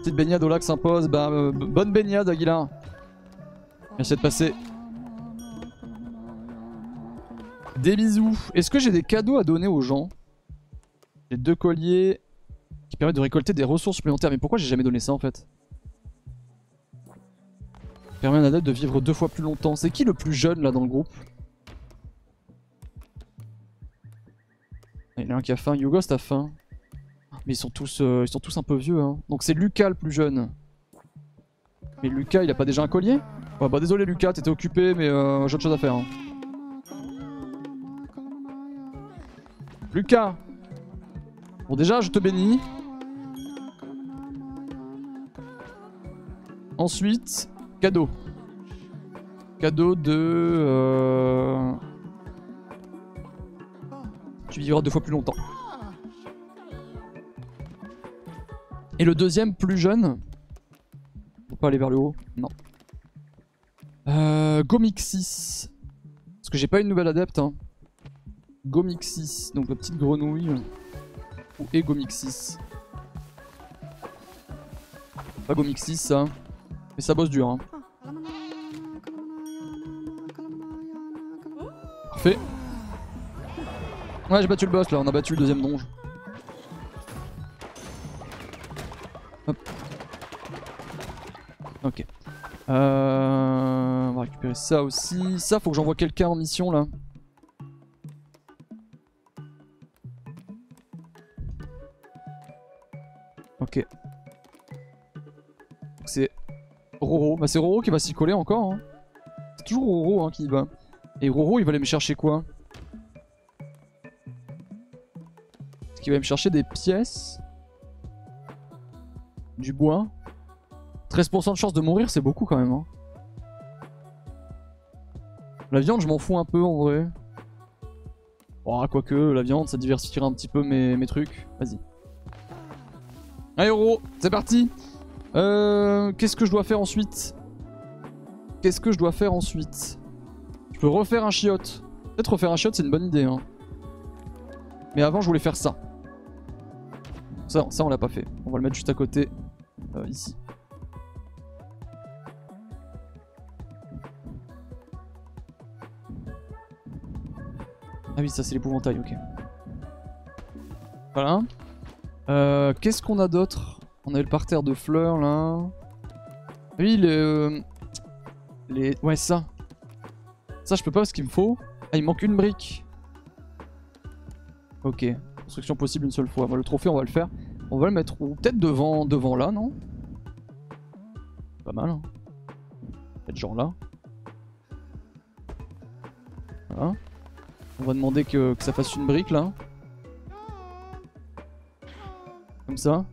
Petite baignade au lac s'impose. Bah, euh, bonne baignade, Aguilar. Merci de passer. Des bisous. Est-ce que j'ai des cadeaux à donner aux gens? J'ai deux colliers qui permettent de récolter des ressources supplémentaires. Mais pourquoi j'ai jamais donné ça en fait? Permet à un adepte de vivre deux fois plus longtemps. C'est qui le plus jeune là dans le groupe? Il y en a un qui a faim. Yugos a faim. Mais ils sont tous, euh, ils sont tous un peu vieux. Hein. Donc c'est Lucas le plus jeune. Mais Lucas, il a pas déjà un collier? Ouais, bah désolé Lucas, t'étais occupé, mais euh, j'ai autre chose à faire. Hein. Lucas Bon déjà je te bénis. Ensuite, cadeau. Cadeau de... Euh... Tu vivras deux fois plus longtemps. Et le deuxième, plus jeune. Faut pas aller vers le haut. Non. Euh, Gomixis. Parce que j'ai pas une nouvelle adepte. Hein. Gomixis, donc la petite grenouille ou Egomixis. Pas Gomixis ça. Mais ça bosse dur hein. Parfait. Ouais j'ai battu le boss là, on a battu le deuxième donge. Hop. Ok. Euh, on va récupérer ça aussi. Ça faut que j'envoie quelqu'un en mission là. C'est Roro. Bah c'est Roro qui va s'y coller encore. Hein. C'est toujours Roro hein, qui va. Et Roro il va aller me chercher quoi? Est-ce qu'il va me chercher des pièces? Du bois? 13% de chance de mourir c'est beaucoup quand même. Hein. La viande je m'en fous un peu en vrai. Oh, quoique, la viande, ça diversifiera un petit peu mes trucs. Vas-y. Roro, c'est parti euh, Qu'est-ce que je dois faire ensuite? Qu'est-ce que je dois faire ensuite? Je peux refaire un chiotte. Peut-être refaire un chiotte, c'est une bonne idée. Hein. Mais avant, je voulais faire ça. Ça, ça on l'a pas fait. On va le mettre juste à côté, euh, ici. Ah oui, ça c'est l'épouvantail, ok. Voilà. Euh, Qu'est-ce qu'on a d'autre? On avait le parterre de fleurs là. Oui, le... Euh, les... Ouais, ça. Ça, je peux pas parce qu'il me faut. Ah, il manque une brique. Ok. Construction possible une seule fois. le trophée, on va le faire. On va le mettre Peut-être devant, devant là, non? Pas mal. Hein. Peut-être genre là. Voilà. On va demander que, ça fasse une brique là. Comme ça.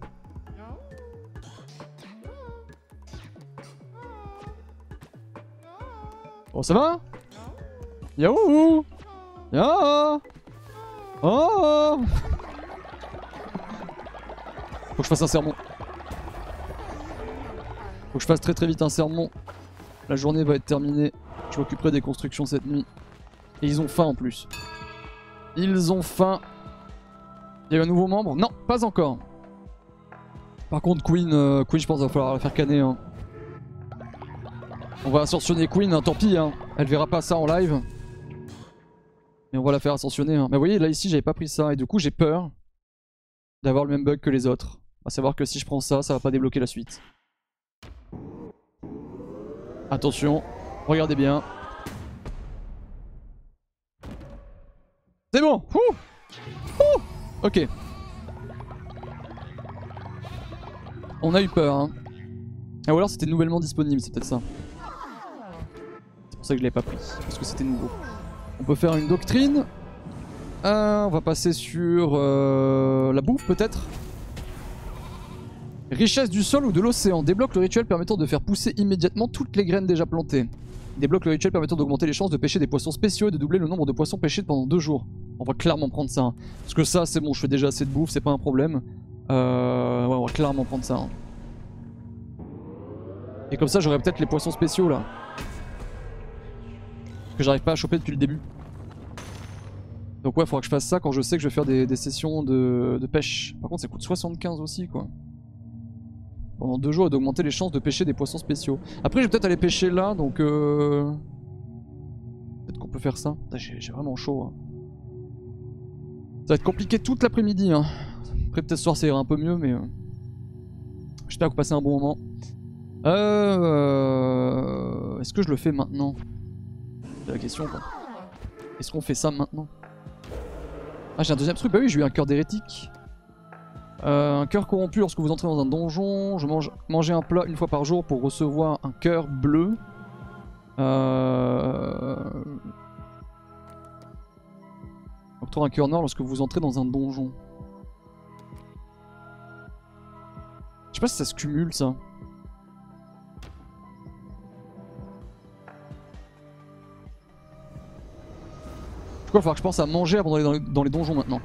Bon ça va Yahoo Ya Oh Faut que je fasse un sermon. Faut que je fasse très très vite un sermon. La journée va être terminée. Je m'occuperai des constructions cette nuit. Et ils ont faim en plus. Ils ont faim. Il y a un nouveau membre? Non, pas encore. Par contre, Queen, euh, Queen je pense qu'il va falloir la faire canner. Hein. On va ascensionner Queen, hein, tant pis. Hein. Elle verra pas ça en live. Mais on va la faire ascensionner. Hein. Mais vous voyez, là ici, j'avais pas pris ça. Et du coup, j'ai peur d'avoir le même bug que les autres. À savoir que si je prends ça, ça va pas débloquer la suite. Attention, regardez bien. C'est bon Ok. On a eu peur, hein. Ah, ou alors c'était nouvellement disponible, c'est peut-être ça. C'est pour ça que je l'ai pas pris, parce que c'était nouveau. On peut faire une doctrine. Euh, on va passer sur euh, la bouffe peut-être. Richesse du sol ou de l'océan. Débloque le rituel permettant de faire pousser immédiatement toutes les graines déjà plantées. Débloque le rituel permettant d'augmenter les chances de pêcher des poissons spéciaux et de doubler le nombre de poissons pêchés pendant deux jours. On va clairement prendre ça. Hein. Parce que ça, c'est bon, je fais déjà assez de bouffe, c'est pas un problème. Euh, ouais, on va clairement prendre ça. Hein. Et comme ça, j'aurai peut-être les poissons spéciaux là. Que j'arrive pas à choper depuis le début. Donc ouais, faudra que je fasse ça quand je sais que je vais faire des, sessions de, de, pêche. Par contre, ça coûte 75 aussi, quoi pendant deux jours et d'augmenter les chances de pêcher des poissons spéciaux. Après, je vais peut-être aller pêcher là, donc... Euh... Peut-être qu'on peut faire ça. J'ai vraiment chaud. Hein. Ça va être compliqué toute l'après-midi. Hein. Après, peut-être ce soir, ça ira un peu mieux, mais... Euh... J'espère que vous passez un bon moment. Euh... Est-ce que je le fais maintenant? C'est la question, quoi. Est-ce qu'on fait ça maintenant? Ah, j'ai un deuxième truc. Bah oui, j'ai eu un cœur d'hérétique. Euh, un cœur corrompu lorsque vous entrez dans un donjon. Je mange un plat une fois par jour pour recevoir un cœur bleu. Euh... Octroie un cœur noir lorsque vous entrez dans un donjon. Pas si ça se cumule ça. Pourquoi il va falloir que je pense à manger avant d'aller dans les donjons maintenant.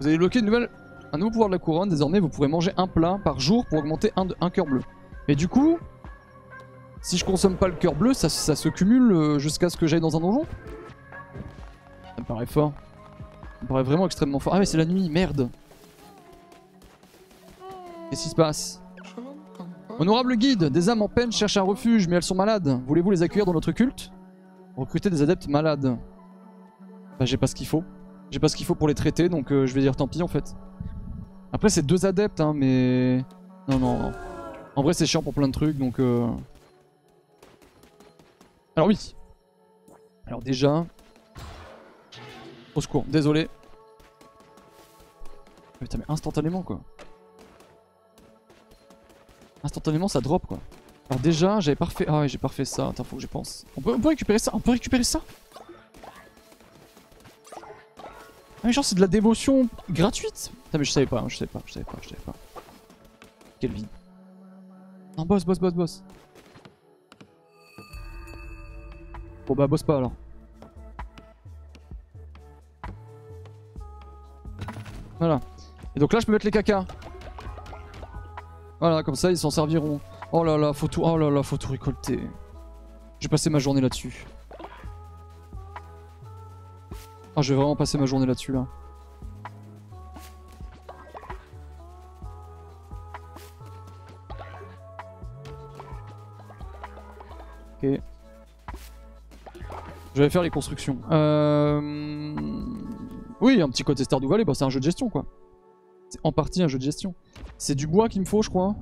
Vous avez débloqué une nouvelle, un nouveau pouvoir de la couronne. Désormais, vous pourrez manger un plat par jour pour augmenter un, cœur bleu. Et du coup, si je consomme pas le cœur bleu, ça, se cumule euh, jusqu'à ce que j'aille dans un donjon? Ça me paraît fort. Me paraît vraiment extrêmement fort. Ah mais c'est la nuit, merde Qu'est-ce qui se passe Honorable guide, des âmes en peine cherchent un refuge, mais elles sont malades. Voulez-vous les accueillir dans notre culte Recruter des adeptes malades. Bah j'ai pas ce qu'il faut. J'ai pas ce qu'il faut pour les traiter, donc euh, je vais dire tant pis en fait. Après c'est deux adeptes, hein, mais... Non, non, non. En vrai c'est chiant pour plein de trucs, donc... Euh... Alors oui. Alors déjà... Au secours, désolé. Putain, mais instantanément quoi. Instantanément ça drop quoi. Alors déjà, j'avais pas refait. Ah ouais, j'ai pas refait ça. Attends, faut que je pense. On peut, récupérer ça On peut récupérer ça? Ah mais genre c'est de la dévotion gratuite? Putain mais je savais pas, hein, je savais pas, je savais pas, je savais pas. Quelle vie. Non boss, boss, boss, boss. Bon bah boss pas alors. Voilà. Et donc là je peux mettre les caca. Voilà, comme ça ils s'en serviront. Oh là là, faut tout, oh là là, faut tout récolter. J'ai passé ma journée là-dessus. Ah, je vais vraiment passer ma journée là-dessus là. Ok. Je vais faire les constructions. Euh... Oui, un petit côté Stardew Valley, bah c'est un jeu de gestion quoi. C'est en partie un jeu de gestion. C'est du bois qu'il me faut, je crois.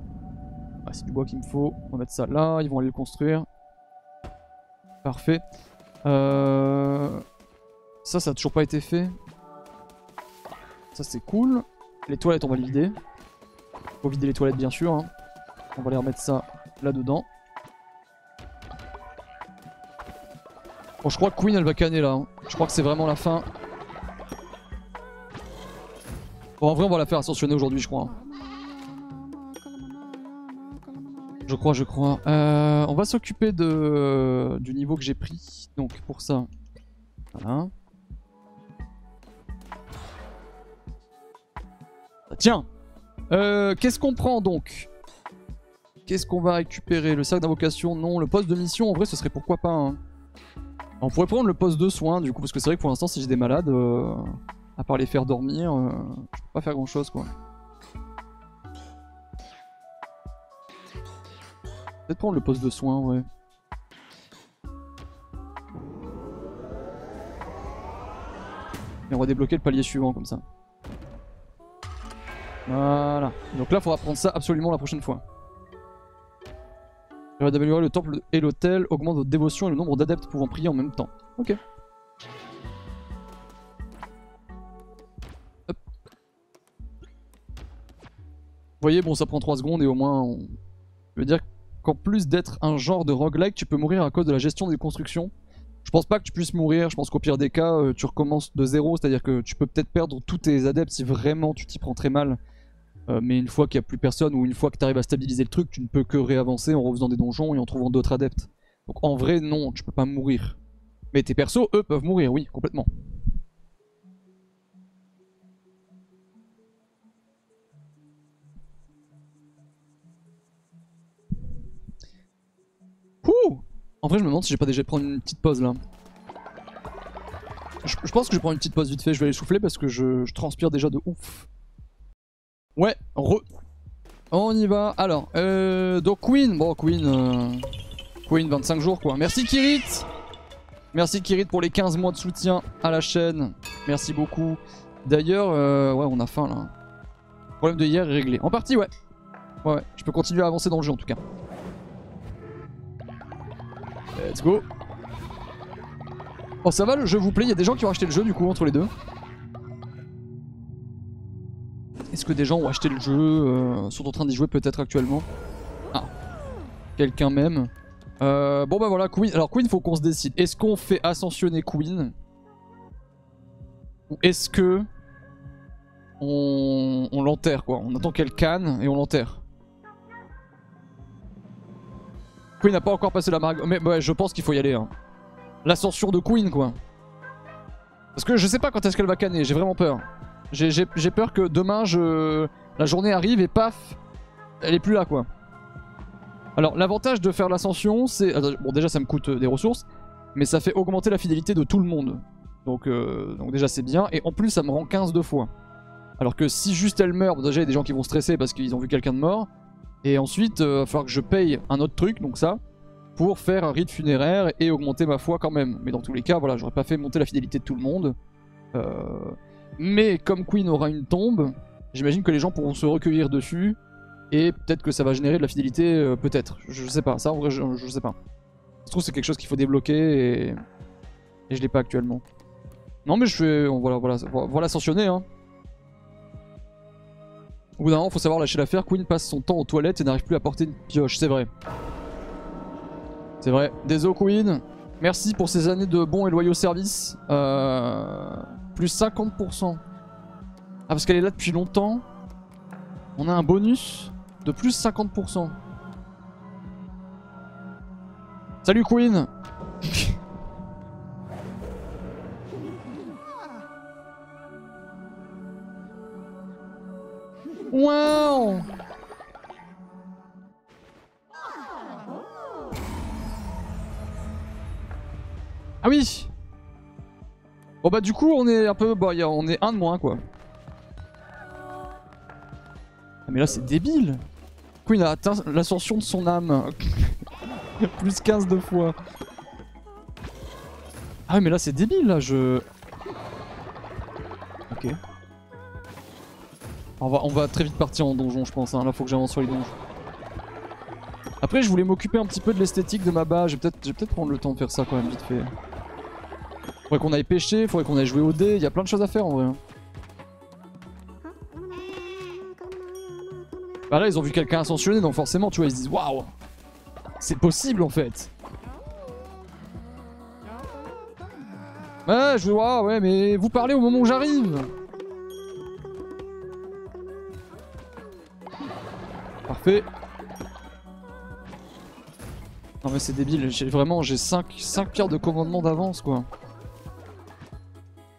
Ah, c'est du bois qu'il me faut. On va mettre ça là, ils vont aller le construire. Parfait. Euh... Ça, ça a toujours pas été fait. Ça, c'est cool. Les toilettes, on va les vider. Faut vider les toilettes, bien sûr. Hein. On va les remettre ça là-dedans. Bon, je crois que Queen, elle va canner là. Hein. Je crois que c'est vraiment la fin. En vrai, on va la faire ascensionner aujourd'hui, je crois. Je crois, je crois. Euh, on va s'occuper de du niveau que j'ai pris. Donc, pour ça. Voilà. Tiens euh, Qu'est-ce qu'on prend donc? Qu'est-ce qu'on va récupérer? Le sac d'invocation Non. Le poste de mission, en vrai, ce serait pourquoi pas. Hein. On pourrait prendre le poste de soins, du coup, parce que c'est vrai que pour l'instant, si j'ai des malades, euh, à part les faire dormir, euh, je peux pas faire grand-chose, quoi. Peut-être prendre le poste de soins, ouais. Et on va débloquer le palier suivant, comme ça. Voilà. Donc là, faudra prendre ça absolument la prochaine fois. D'améliorer le temple et l'hôtel, augmente votre dévotion et le nombre d'adeptes pouvant prier en même temps. Ok. Voyez, bon, ça prend 3 secondes et au moins, je veux dire qu'en plus d'être un genre de roguelike, tu peux mourir à cause de la gestion des constructions. Je pense pas que tu puisses mourir, je pense qu'au pire des cas, euh, tu recommences de zéro, c'est-à-dire que tu peux peut-être perdre tous tes adeptes si vraiment tu t'y prends très mal. Euh, mais une fois qu'il n'y a plus personne ou une fois que tu arrives à stabiliser le truc, tu ne peux que réavancer en refaisant des donjons et en trouvant d'autres adeptes. Donc en vrai, non, tu peux pas mourir. Mais tes persos, eux, peuvent mourir, oui, complètement. En vrai, je me demande si j'ai pas déjà prendre une petite pause là. Je, pense que je prends une petite pause vite fait, je vais aller souffler parce que je transpire déjà de ouf. Ouais, re. On y va. Alors, euh, donc Queen. Bon, Queen. Euh, Queen, 25 jours quoi. Merci Kirit. Merci Kirit pour les 15 mois de soutien à la chaîne. Merci beaucoup. D'ailleurs, euh, ouais, on a faim là. Problème de hier est réglé. En partie, ouais. Ouais, ouais. Je peux continuer à avancer dans le jeu en tout cas. Let's go. Oh, ça va le jeu vous plaît? Il y a des gens qui ont acheté le jeu du coup entre les deux. Est-ce que des gens ont acheté le jeu, euh, sont en train d'y jouer peut-être actuellement? Ah, quelqu'un même. Euh, bon bah voilà, Queen. Alors Queen, faut qu'on se décide. Est-ce qu'on fait ascensionner Queen? Ou est-ce que on, l'enterre quoi? On attend qu'elle canne et on l'enterre. Queen n'a pas encore passé la marque. Mais ouais, je pense qu'il faut y aller. Hein. L'ascension de Queen quoi. Parce que je sais pas quand est-ce qu'elle va canner, j'ai vraiment peur. J'ai peur que demain, la journée arrive et paf, elle est plus là quoi. Alors l'avantage de faire l'ascension, c'est... Bon déjà ça me coûte euh, des ressources, mais ça fait augmenter la fidélité de tout le monde. Donc, euh, déjà c'est bien, et en plus ça me rend 15 deux fois. Alors que si juste elle meurt, déjà il y a des gens qui vont stresser parce qu'ils ont vu quelqu'un de mort, et ensuite euh, il va falloir que je paye un autre truc, donc ça, pour faire un rite funéraire et augmenter ma foi quand même. Mais dans tous les cas, voilà, j'aurais pas fait monter la fidélité de tout le monde. Euh... Mais comme Queen aura une tombe, j'imagine que les gens pourront se recueillir dessus. Et peut-être que ça va générer de la fidélité, euh, peut-être. Je, sais pas, ça en vrai, je, sais pas. Je trouve que c'est quelque chose qu'il faut débloquer et... et je l'ai pas actuellement. Non mais je vais... Voilà, voilà, voilà ascensionner hein. Au bout d'un moment, faut savoir lâcher l'affaire. Queen passe son temps aux toilettes et n'arrive plus à porter une pioche, c'est vrai. C'est vrai. Désolé Queen. Merci pour ces années de bons et loyaux services. Euh, plus 50%. Ah, parce qu'elle est là depuis longtemps. On a un bonus de plus 50%. Salut Queen Wow Ah oui Bon bah du coup on est un peu... Bah, on est un de moins quoi. Ah, mais là c'est débile Queen a atteint l'ascension de son âme. Plus 15 de fois. Ah mais là c'est débile là, je... Ok. On va, très vite partir en donjon je pense, hein. là faut que j'avance sur les donjons. Après je voulais m'occuper un petit peu de l'esthétique de ma base, je vais peut-être peut prendre le temps de faire ça quand même vite fait. Faudrait qu'on aille pêcher, faudrait qu'on aille jouer au dé, il y a plein de choses à faire en vrai. Hein. Bah là ils ont vu quelqu'un ascensionner donc forcément tu vois ils se disent waouh C'est possible en fait Ouais je vois ouais mais vous parlez au moment où j'arrive Non mais c'est débile, j'ai vraiment j'ai 5, 5 pierres de commandement d'avance quoi.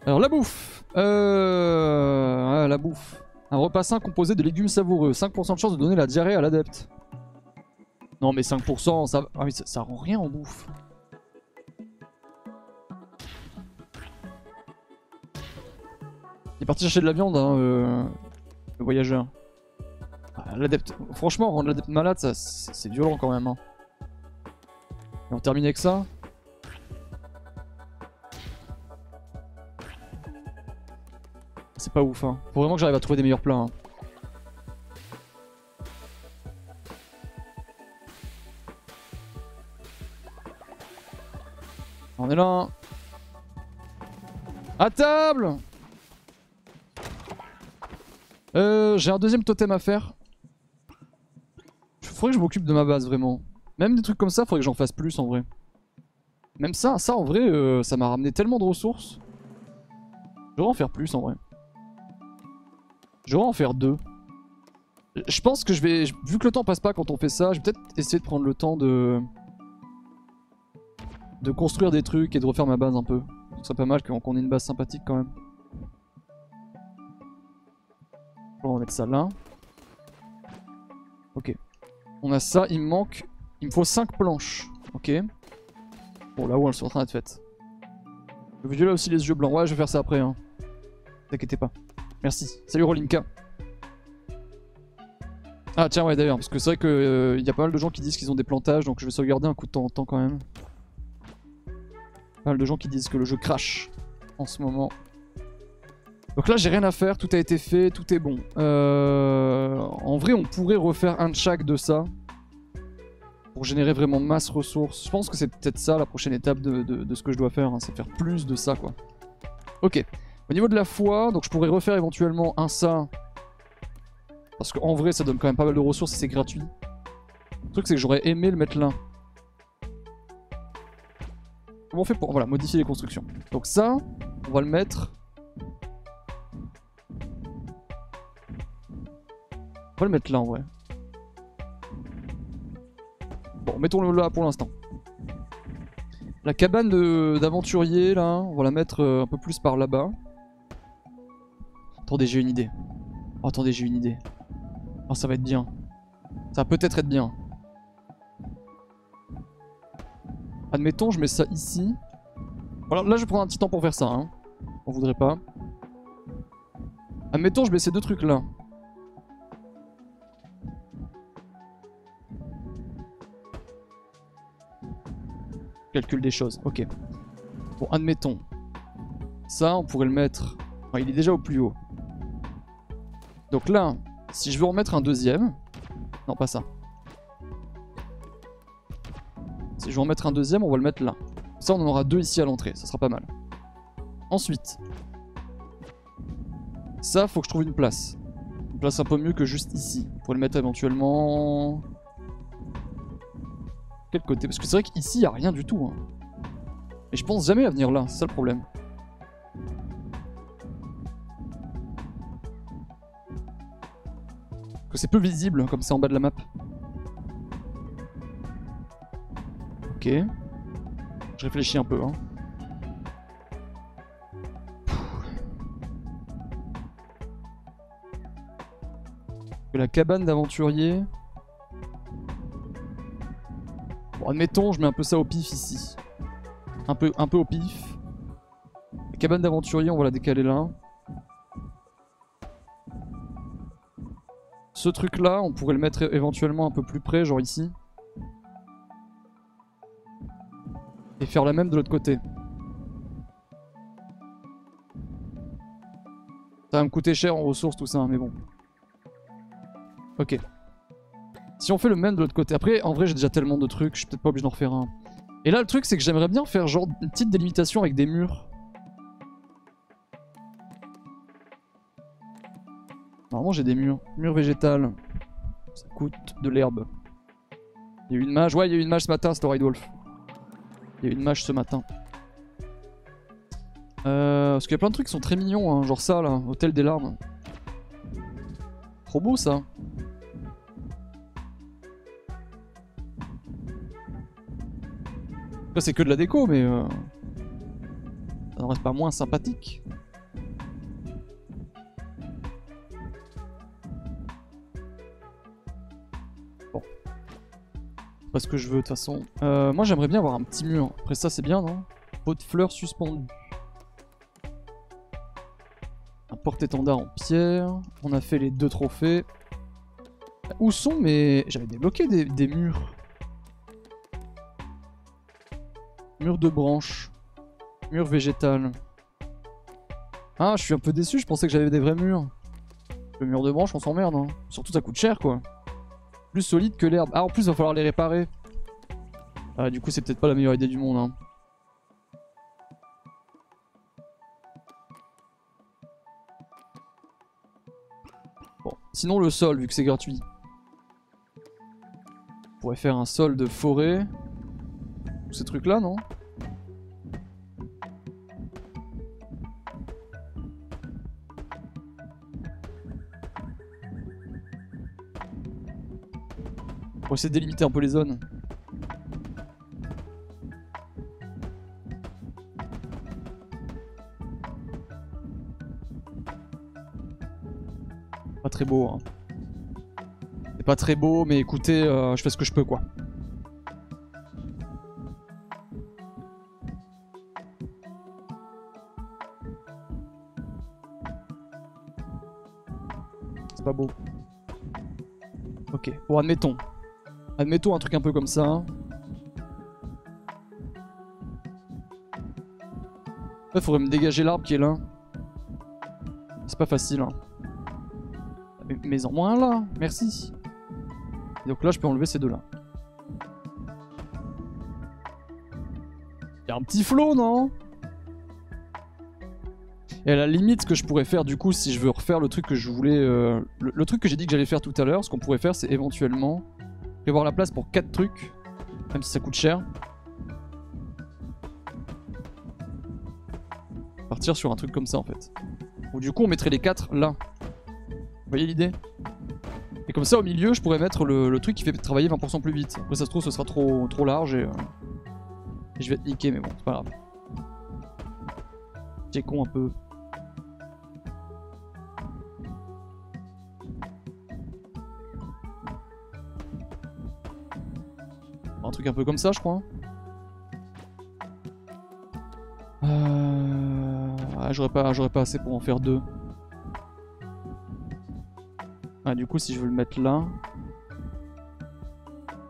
Alors la bouffe Euh... la bouffe. Un repas sain composé de légumes savoureux. 5% de chance de donner la diarrhée à l'adepte. Non mais 5% ça... Ah, mais ça, rend rien en bouffe. Il est parti chercher de la viande hein, le voyageur. Ah, l'adepte, franchement, rendre l'adepte malade, c'est violent quand même. Hein. Et on termine avec ça. C'est pas ouf, hein. Faut vraiment que j'arrive à trouver des meilleurs plats. Hein. On est là. À table euh, J'ai un deuxième totem à faire faudrait que je m'occupe de ma base vraiment. Même des trucs comme ça, faudrait que j'en fasse plus en vrai. Même ça, ça en vrai, euh, ça m'a ramené tellement de ressources. Je vais en faire plus en vrai. Je vais en faire deux. Je pense que je vais... Vu que le temps passe pas quand on fait ça, je vais peut-être essayer de prendre le temps de... De construire des trucs et de refaire ma base un peu. Ce serait pas mal qu'on ait une base sympathique quand même. On va mettre ça là. Ok. On a ça, il me manque... Il me faut 5 planches. Ok. Bon, là où elles sont en train d'être faites. Le vidéo là aussi les yeux blancs. Ouais, je vais faire ça après. Hein. T'inquiète pas. Merci. Salut Rolinka. Ah tiens ouais d'ailleurs, parce que c'est vrai qu'il euh, y a pas mal de gens qui disent qu'ils ont des plantages, donc je vais sauvegarder un coup de temps en temps quand même. Pas mal de gens qui disent que le jeu crash en ce moment. Donc là j'ai rien à faire, tout a été fait, tout est bon. Euh, en vrai on pourrait refaire un de chaque de ça. Pour générer vraiment masse ressources. Je pense que c'est peut-être ça la prochaine étape de, ce que je dois faire. Hein, c'est faire plus de ça quoi. Ok. Au niveau de la foi, donc je pourrais refaire éventuellement un ça. Parce qu'en vrai ça donne quand même pas mal de ressources et c'est gratuit. Le truc c'est que j'aurais aimé le mettre là. Comment on fait pour voilà, modifier les constructions Donc ça, on va le mettre va le mettre là en vrai. Bon, mettons-le là pour l'instant. La cabane d'aventurier là, on va la mettre euh, un peu plus par là-bas. Attendez, j'ai une idée. Attendez, j'ai une idée. Oh, ça va être bien. Ça va peut-être être bien. Admettons, je mets ça ici. Voilà, là je prendre un petit temps pour faire ça. Hein. On voudrait pas. Admettons, je mets ces deux trucs là. calcul des choses. Ok. Bon, admettons. Ça, on pourrait le mettre... il est déjà au plus haut. Donc là, si je veux remettre un deuxième... Non, pas ça. Si je veux remettre un deuxième, on va le mettre là. Ça, on en aura deux ici à l'entrée. Ça sera pas mal. Ensuite. Ça, faut que je trouve une place. place un peu mieux que juste ici. Pour le mettre éventuellement... Côté Parce que c'est vrai qu'ici, il n'y a rien du tout. Hein. Et je pense jamais à venir là, c'est ça le problème. Que c'est peu visible comme c'est en bas de la map. Ok. Je réfléchis un peu. Hein. la cabane d'aventurier. Admettons, je mets un peu ça au pif ici. Un peu, un peu au pif. La cabane d'aventurier, on va la décaler là. Ce truc là, on pourrait le mettre éventuellement un peu plus près, genre ici. Et faire la même de l'autre côté. Ça va me coûter cher en ressources tout ça, mais bon. Ok. Si on fait le même de l'autre côté. Après, en vrai, j'ai déjà tellement de trucs, je suis peut-être pas obligé d'en refaire un. Et là, le truc, c'est que j'aimerais bien faire genre une petite délimitation avec des murs. Normalement, j'ai des murs. Murs végétales. Ça coûte de l'herbe. Il y a eu une mage. Ouais, il y a eu une mage ce matin, c'était Wolf. Il y a eu une mage ce matin. Euh, parce qu'il y a plein de trucs qui sont très mignons, hein, genre ça là, Hôtel des larmes. Trop beau ça. C'est que de la déco, mais euh, ça n'en reste pas moins sympathique. Bon. Pas ce que je veux de toute façon. Euh, moi j'aimerais bien avoir un petit mur. Après ça c'est bien, non? Pot de fleurs suspendu. Un porte-étendard en pierre. On a fait les deux trophées. Où sont mes... J'avais débloqué des murs. Mur de branches. Mur végétal. Ah, je suis un peu déçu, je pensais que j'avais des vrais murs. Le mur de branches, on s'emmerde. Hein. Surtout, ça coûte cher, quoi. Plus solide que l'herbe. Ah, en plus, il va falloir les réparer. Ah, du coup, c'est peut-être pas la meilleure idée du monde. Hein. Bon, sinon le sol, vu que c'est gratuit. On pourrait faire un sol de forêt ces trucs là, non Pour essayer de délimiter un peu les zones. Pas très beau, hein. C'est pas très beau, mais écoutez, euh, je fais ce que je peux, quoi. Bon admettons. Admettons un truc un peu comme ça. Il faudrait me dégager l'arbre qui est là. C'est pas facile. Hein. Mais, en moins là, merci. donc là, je peux enlever ces deux-là. Il y a un petit flot, non? Et à la limite, ce que je pourrais faire du coup, si je veux refaire le truc que je voulais... Euh, le, truc que j'ai dit que j'allais faire tout à l'heure, ce qu'on pourrait faire, c'est éventuellement prévoir la place pour 4 trucs, même si ça coûte cher. Partir sur un truc comme ça en fait. Ou du coup, on mettrait les 4 là. Vous voyez l'idée? Et comme ça, au milieu, je pourrais mettre le, truc qui fait travailler 20% plus vite. Après, ça se trouve, ce sera trop, trop large et, euh, et je vais être niqué, mais bon, c'est pas grave. J'ai con un peu. Un peu comme ça, je crois. Euh... Ah, j'aurais pas, assez pour en faire deux. Ah, du coup, si je veux le mettre là...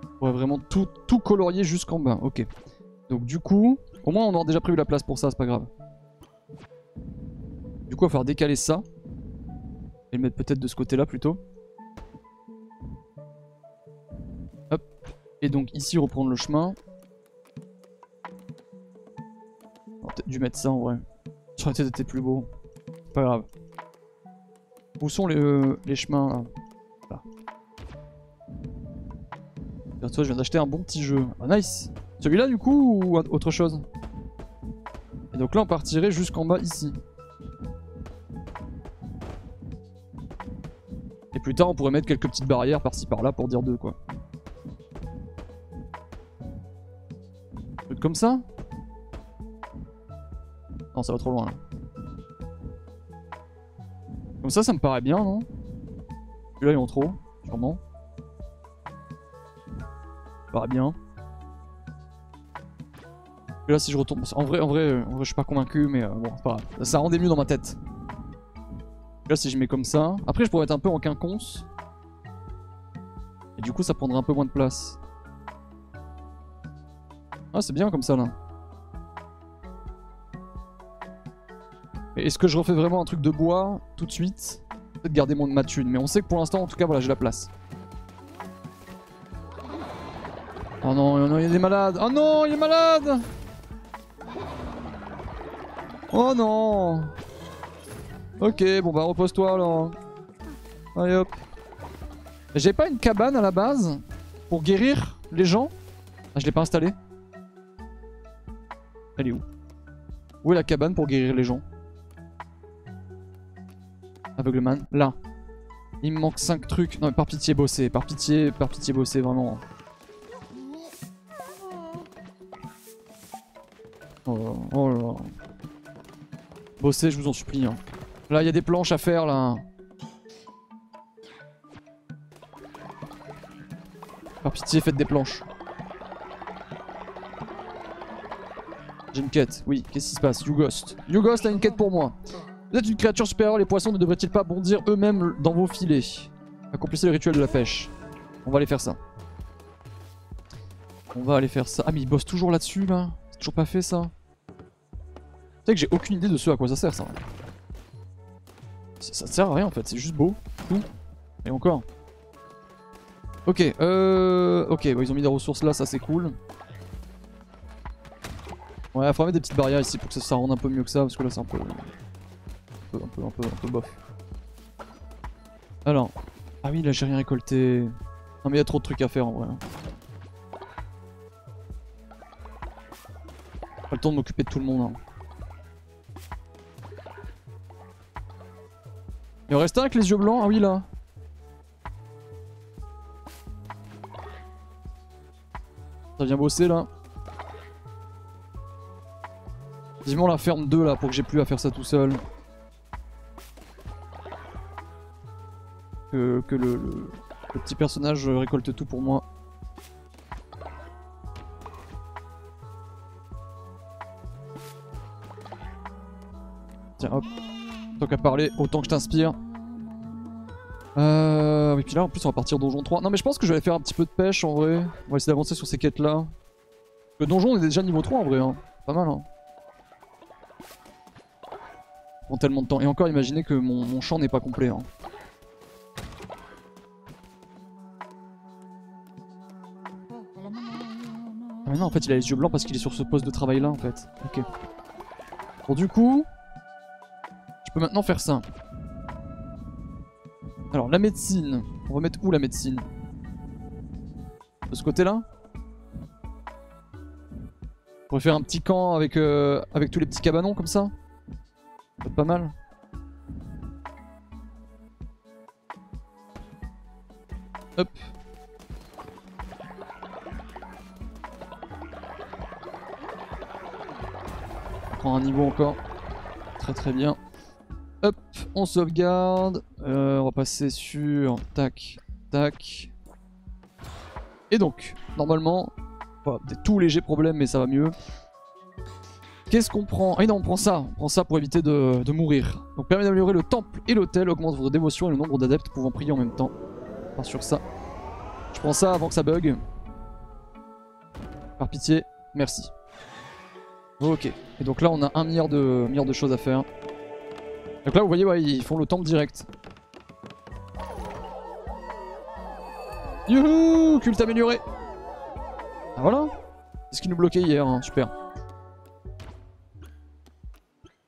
On pourrait vraiment tout, tout colorier jusqu'en bas. Ok. Donc du coup, au moins on aura déjà prévu la place pour ça, c'est pas grave. Du coup, il va falloir décaler ça. Et le mettre peut-être de ce côté-là plutôt. Donc ici reprendre le chemin. Peut-être dû mettre ça en vrai. J'aurais peut-être été plus beau. Pas grave. Où sont les, euh, les chemins là? Là. Toi, je viens d'acheter un bon petit jeu. Ah, nice Celui-là du coup ou autre chose? Et donc là on partirait jusqu'en bas ici. Et plus tard on pourrait mettre quelques petites barrières par-ci par-là pour dire deux quoi. Comme ça Non ça va trop loin là. Comme ça ça me paraît bien non? Celui-là ils ont trop, sûrement. Ça bien. Là si je retourne... En vrai, en vrai, en vrai je suis pas convaincu mais euh, bon pas grave. Ça rendait mieux dans ma tête. Là, si je mets comme ça. Après, je pourrais mettre un peu en quinconce. Et du coup, ça prendrait un peu moins de place. Ah, c'est bien comme ça, là. Est-ce que je refais vraiment un truc de bois tout de suite? Peut-être garder mon ma thune. Mais on sait que pour l'instant, en tout cas, voilà, j'ai la place. Oh non, oh non, il des malades. Oh non, il est malade Oh non Ok, bon bah repose-toi alors. Allez hop. J'ai pas une cabane à la base pour guérir les gens? Ah, je l'ai pas installée. Elle est où? Où est la cabane pour guérir les gens? Aveugleman, là. Il me manque 5 trucs. Non mais par pitié bosser, par pitié, par pitié bosser vraiment. Oh, oh là là. Bosser, je vous en supplie. Hein. Là, il y a des planches à faire, là. Par pitié, faites des planches. J'ai une quête, oui. Qu'est-ce qui se passe? YouGhost. YouGhost a une quête pour moi. Vous êtes une créature supérieure, les poissons ne devraient-ils pas bondir eux-mêmes dans vos filets? Accomplissez le rituel de la pêche. On va aller faire ça. On va aller faire ça. Ah mais il bosse toujours là-dessus là C'est toujours pas fait ça Tu sais que j'ai aucune idée de ce à quoi ça sert ça. Ça, sert à rien en fait, c'est juste beau. Et encore. Ok, euh... Ok, ils ont mis des ressources là, ça c'est cool. Ouais, faudra mettre des petites barrières ici pour que ça, ça rende un peu mieux que ça, parce que là c'est un peu... Un peu, un peu, un peu, un peu bof. Alors... Ah oui, là j'ai rien récolté. Non mais il y a trop de trucs à faire en vrai. Hein. Pas le temps de m'occuper de tout le monde. Hein. Il en reste un avec les yeux blancs? Ah oui, là. Ça vient bosser, là. Dis-moi la ferme 2, là, pour que j'ai plus à faire ça tout seul. Que, le, petit personnage récolte tout pour moi. Tiens, hop. Tant qu'à parler, autant que je t'inspire. Euh, et puis là, en plus, on va partir donjon 3. Non, mais je pense que je vais faire un petit peu de pêche en vrai. On va essayer d'avancer sur ces quêtes-là. Le donjon, on est déjà niveau 3 en vrai. Hein. Pas mal. Hein. Prend tellement de temps. Et encore, imaginez que mon, champ n'est pas complet. Hein. Ah non, en fait, il a les yeux blancs parce qu'il est sur ce poste de travail là en fait. Ok. Bon, du coup, je peux maintenant faire ça. Alors, la médecine. On va mettre où la médecine? De ce côté-là? On pourrait faire un petit camp avec, euh, avec tous les petits cabanons comme Ça? Pas mal. Hop. On prend un niveau encore. Très très bien. Hop, on sauvegarde. Euh, on va passer sur... Tac, tac. Et donc, normalement... des tout légers problèmes, mais ça va mieux. Qu'est-ce qu'on prend Ah non, on prend ça. On prend ça pour éviter de, mourir. Donc permet d'améliorer le temple et l'hôtel, augmente votre dévotion et le nombre d'adeptes pouvant prier en même temps. Sur ça. Je prends ça avant que ça bug. Par pitié, merci. Ok. Et donc là, on a un milliard de, de choses à faire. Donc là, vous voyez, ils font le temple direct. Youhou Culte amélioré Ah voilà C'est ce qui nous bloquait hier, hein. super.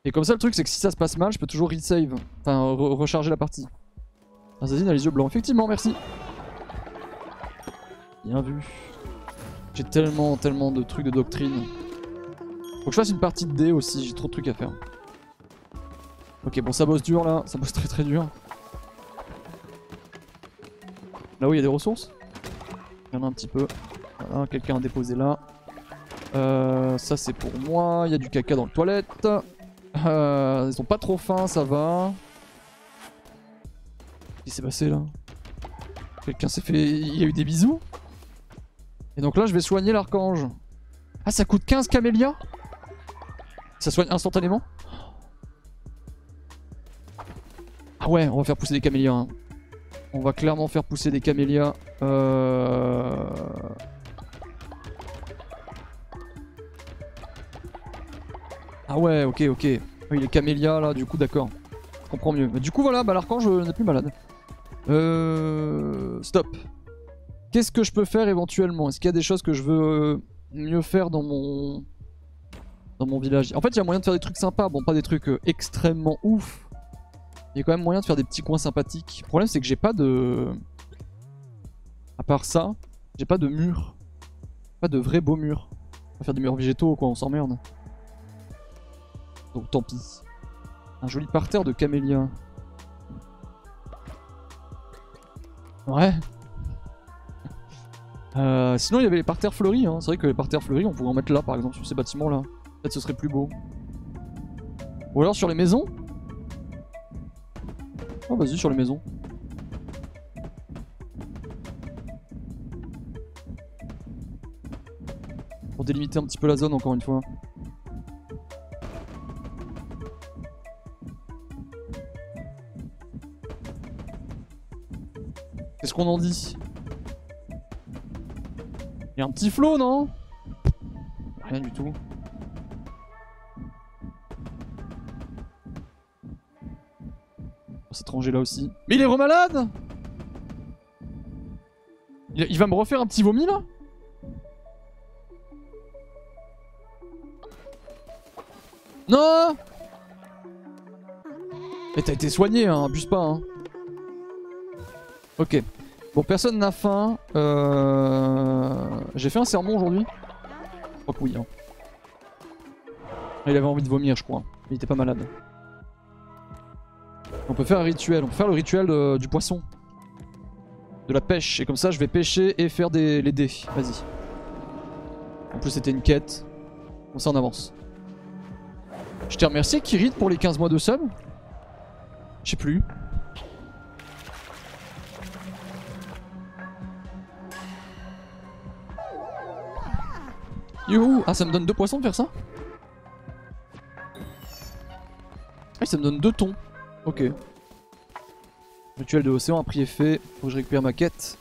Et comme ça, le truc, c'est que si ça se passe mal, je peux toujours resave. Enfin, recharger la partie. Assassin a les yeux blancs. Effectivement, merci. Bien vu. J'ai tellement, tellement de trucs de doctrine. Faut que je fasse une partie de dé aussi, j'ai trop de trucs à faire. Ok, bon, ça bosse dur là, ça bosse très très dur. Là où il y a des ressources Il y en a un petit peu. Voilà, quelqu'un a déposé là. Euh, ça c'est pour moi, il y a du caca dans le toilette. Euh, ils sont pas trop fins, ça va. Qu'est-ce qui s'est passé là? Quelqu'un s'est fait... Il y a eu des bisous? Et donc là je vais soigner l'archange. Ah ça coûte 15 camélias? Ça soigne instantanément? Ah ouais, on va faire pousser des camélias. hein. On va clairement faire pousser des camélias. Euh... Ah ouais, ok, ok. Oui, les camélias là, du coup, d'accord. Je comprends mieux. Du coup, voilà, bah, l'archange n'est plus malade. Euh... Stop. Qu'est-ce que je peux faire éventuellement? Est-ce qu'il y a des choses que je veux euh, mieux faire dans mon dans mon village? En fait, il y a moyen de faire des trucs sympas. Bon, pas des trucs euh, extrêmement ouf. Il y a quand même moyen de faire des petits coins sympathiques. Le problème, c'est que j'ai pas de... À part ça, j'ai pas de mur. Pas de vrai beau mur. On va faire des murs végétaux, quoi, on s'emmerde. Donc tant pis. Un joli parterre de camélias. Ouais. Euh, sinon, il y avait les parterres fleuris. Hein. C'est vrai que les parterres fleuris, on pourrait en mettre là, par exemple, sur ces bâtiments-là. Peut-être ce serait plus beau. Ou alors sur les maisons Oh, vas-y, sur les maisons. Pour délimiter un petit peu la zone, encore une fois. Qu'on en dit Il y a un petit flot, non? Rien du tout. Cet étranger là aussi. Mais il est remalade il, il va me refaire un petit vomi là Non Mais t'as été soigné, hein, abuse pas. Hein. Ok. Bon, personne n'a faim. Euh... J'ai fait un sermon aujourd'hui Je crois que oui. Hein. Il avait envie de vomir, je crois. Il était pas malade. On peut faire un rituel. On peut faire le rituel de- du poisson. De la pêche. Et comme ça, je vais pêcher et faire des, les dés. Vas-y. En plus, c'était une quête. On s'en avance. Je t'ai remercié, Kirit, pour les 15 mois de sub. Je sais plus. Youhou Ah, ça me donne deux poissons de faire ça Ah, ça me donne deux tons. Ok. Rituel de l'océan, un prix est fait. Faut que je récupère ma quête.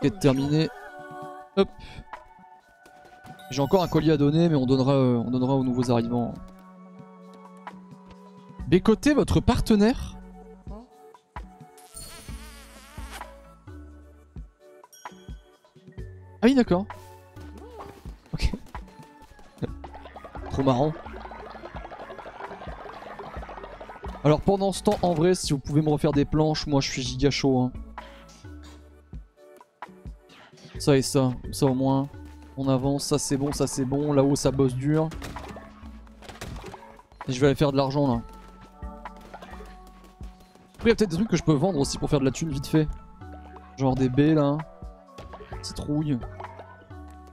Quête terminée. Hop. J'ai encore un collier à donner, mais on donnera, euh, on donnera aux nouveaux arrivants. Bécoter votre partenaire Ah oui, d'accord. Ok. Trop marrant. Alors pendant ce temps, en vrai, si vous pouvez me refaire des planches, moi je suis giga chaud. hein. Ça et ça, ça au moins. On avance, ça c'est bon, ça c'est bon. Là-haut ça bosse dur. Et je vais aller faire de l'argent là. Après il y a peut-être des trucs que je peux vendre aussi pour faire de la thune vite fait. Genre des baies là. Citrouille.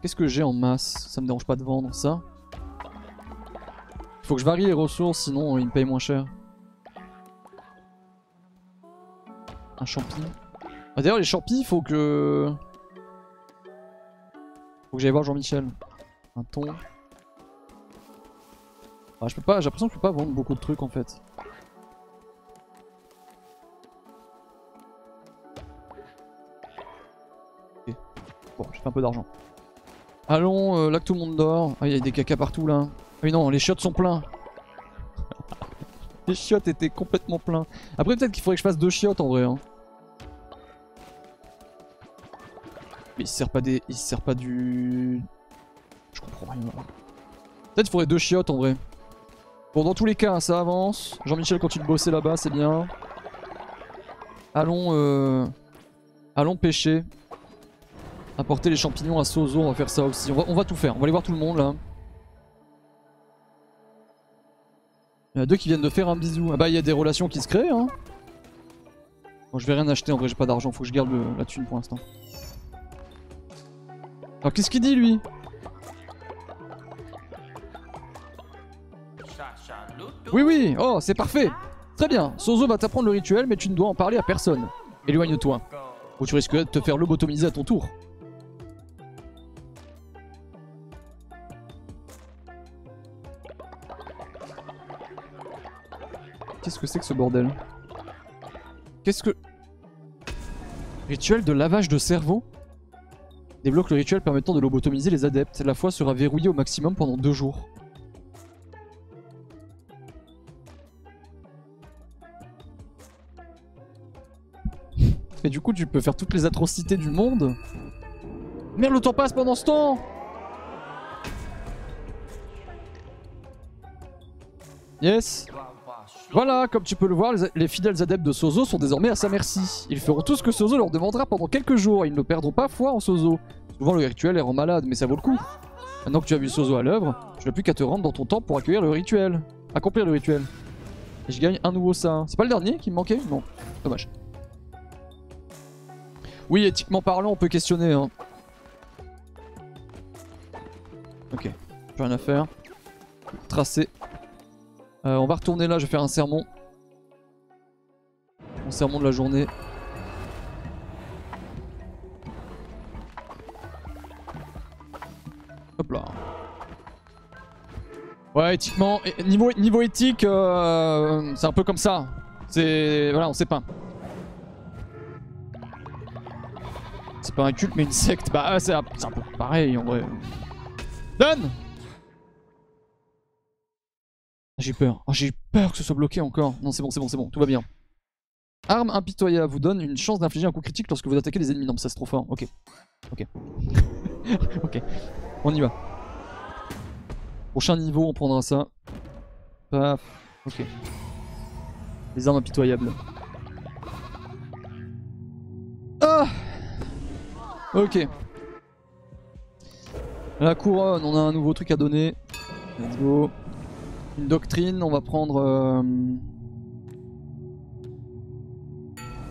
Qu'est-ce que j'ai en masse? Ça me dérange pas de vendre ça. Faut que je varie les ressources sinon ils me payent moins cher. Un champi. Ah, D'ailleurs les champis faut que... Faut que j'aille voir Jean-Michel. Un ton. Ah, je peux pas, j'ai l'impression que je peux pas vendre beaucoup de trucs en fait. Ok. Bon, j'ai fait un peu d'argent. Allons, euh, là que tout le monde dort. Ah, il y a des caca partout là. Ah oui, non, les chiottes sont pleins. les chiottes étaient complètement pleins. Après, peut-être qu'il faudrait que je fasse deux chiottes en vrai. Hein. Mais il se sert pas des. Il se sert pas du. Je comprends rien. Peut-être qu'il faudrait deux chiottes en vrai. Bon, dans tous les cas, ça avance. Jean-Michel continue de bosser là-bas, c'est bien. Allons, euh, allons pêcher. Apporter les champignons à Sozo, on va faire ça aussi. On va, tout faire, on va aller voir tout le monde là. Il y en a deux qui viennent de faire un bisou. Ah bah il y a des relations qui se créent hein. Bon je vais rien acheter en vrai j'ai pas d'argent, faut que je garde la thune pour l'instant. Alors qu'est-ce qu'il dit lui? Oui oui, oh c'est parfait Très bien, Sozo va t'apprendre le rituel mais tu ne dois en parler à personne. Éloigne-toi. Ou tu risquerais de te faire lobotomiser à ton tour. Qu'est-ce que c'est que ce bordel Qu'est-ce que... Rituel de lavage de cerveau Débloque le rituel permettant de lobotomiser les adeptes. La foi sera verrouillée au maximum pendant deux jours. Et du coup, tu peux faire toutes les atrocités du monde. Merde, le temps passe pendant ce temps Yes Voilà, comme tu peux le voir, les, les fidèles adeptes de Sozo sont désormais à sa merci. Ils feront tout ce que Sozo leur demandera pendant quelques jours. Ils ne perdront pas foi en Sozo. Souvent, le rituel les rend malade, mais ça vaut le coup. Maintenant que tu as vu Sozo à l'œuvre, tu n'as plus qu'à te rendre dans ton temple pour accueillir le rituel. Accomplir le rituel. Et je gagne un nouveau ça. C'est pas le dernier qui me manquait? Non. Dommage. Oui, éthiquement parlant, on peut questionner. Hein. Ok, plus rien à faire. Tracé. Euh, on va retourner là, je vais faire un sermon. Mon sermon de la journée. Hop là. Ouais, éthiquement, niveau, niveau éthique, euh, c'est un peu comme ça. C'est. Voilà, on sait pas. C'est pas un culte mais une secte. Bah c'est un, c'est un peu pareil en vrai. Donne J'ai peur. Oh, J'ai eu peur que ce soit bloqué encore. Non c'est bon, c'est bon, c'est bon, tout va bien. Arme impitoyable vous donne une chance d'infliger un coup critique lorsque vous attaquez les ennemis. Non mais ça c'est trop fort. Ok. Ok. ok. On y va. Prochain niveau on prendra ça. Paf. Ok. Les armes impitoyables. Ah Ok. La couronne, on a un nouveau truc à donner. Let's go. Une doctrine, on va prendre... Euh...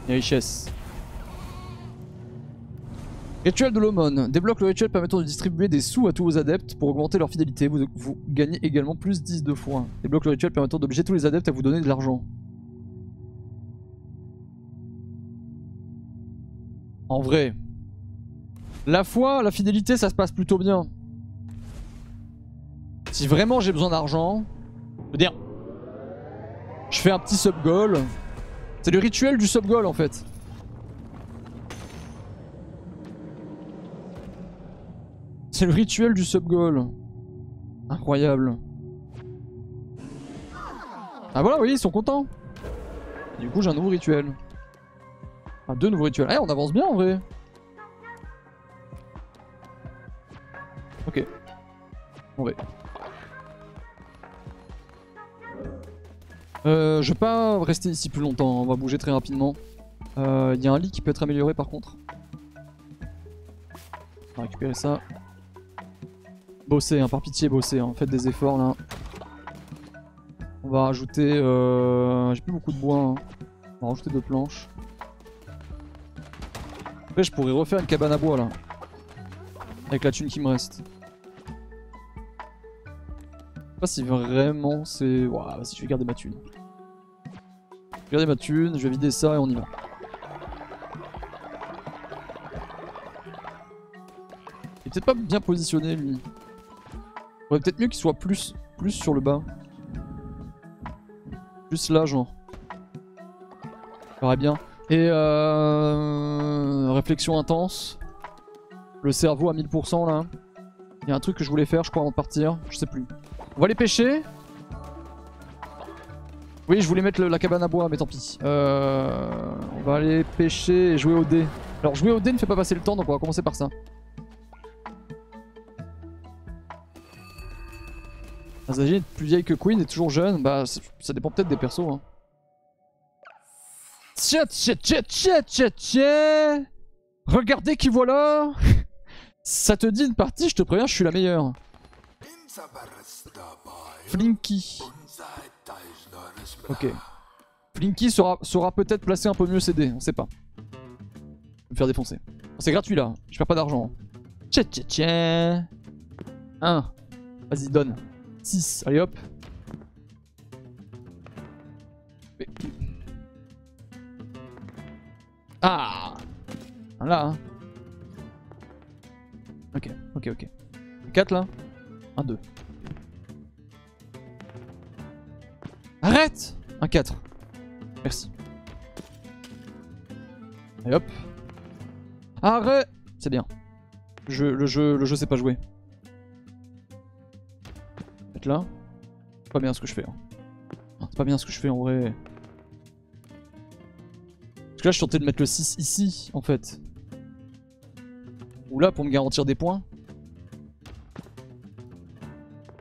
Les richesses. Rituel de l'aumône. Débloque le rituel permettant de distribuer des sous à tous vos adeptes pour augmenter leur fidélité. Vous, gagnez également plus 10 de fois. Débloque le rituel permettant d'obliger tous les adeptes à vous donner de l'argent. En vrai, la foi, la fidélité, ça se passe plutôt bien. Si vraiment j'ai besoin d'argent, je je fais un petit sub-goal. C'est le rituel du sub-goal en fait. C'est le rituel du sub-goal. Incroyable. Ah voilà, oui, ils sont contents. Du coup, j'ai un nouveau rituel. Enfin, deux nouveaux rituels. Eh, on avance bien en vrai. Ok. En vrai. Euh, je vais pas rester ici plus longtemps, on va bouger très rapidement. Euh, Il y a un lit qui peut être amélioré par contre. On va récupérer ça. Bosser, hein, par pitié, bosser, hein. faites des efforts là. On va rajouter... Euh... J'ai plus beaucoup de bois. hein. On va rajouter deux planches. Après je pourrais refaire une cabane à bois là. Avec la thune qui me reste. Sais pas si vraiment c'est... Ouah, vas-y je vais garder ma thune. Je vais garder ma thune, je vais vider ça et on y va. Il est peut-être pas bien positionné lui. Faudrait peut-être mieux qu'il soit plus, plus sur le bas. Juste là genre. Ça bien. Et euh... réflexion intense. Le cerveau à 1000% là. Il y a un truc que je voulais faire je crois avant de partir. Je sais plus. On va aller pêcher. Oui je voulais mettre la cabane à bois mais tant pis. Euh... On va aller pêcher et jouer au dé. Alors jouer au dé ne fait pas passer le temps donc on va commencer par ça. Azagi est plus vieille que Queen et toujours jeune. Bah ça dépend peut-être des persos. Hein. Tiens, tiens, tiens, tiens, tiens Regardez qui voilà Ça te dit une partie, je te préviens, je suis la meilleure. Flinky. Ok. Flinky sera, sera peut-être placé un peu mieux CD, on sait pas. Je me faire défoncer. C'est gratuit là, je perds pas d'argent. Tiens, tiens, tiens 1. Vas-y, donne. 6. Allez hop. Ah Là, hein. Ok, ok, ok. 4 là 1, 2. Arrête Un 4. Merci. Et hop. Arrête C'est bien. Je, le jeu, le jeu sait pas jouer. Être là. Pas bien ce que je fais. Hein. C'est pas bien ce que je fais en vrai. Parce que là je suis tenté de mettre le 6 ici en fait. Ou là pour me garantir des points.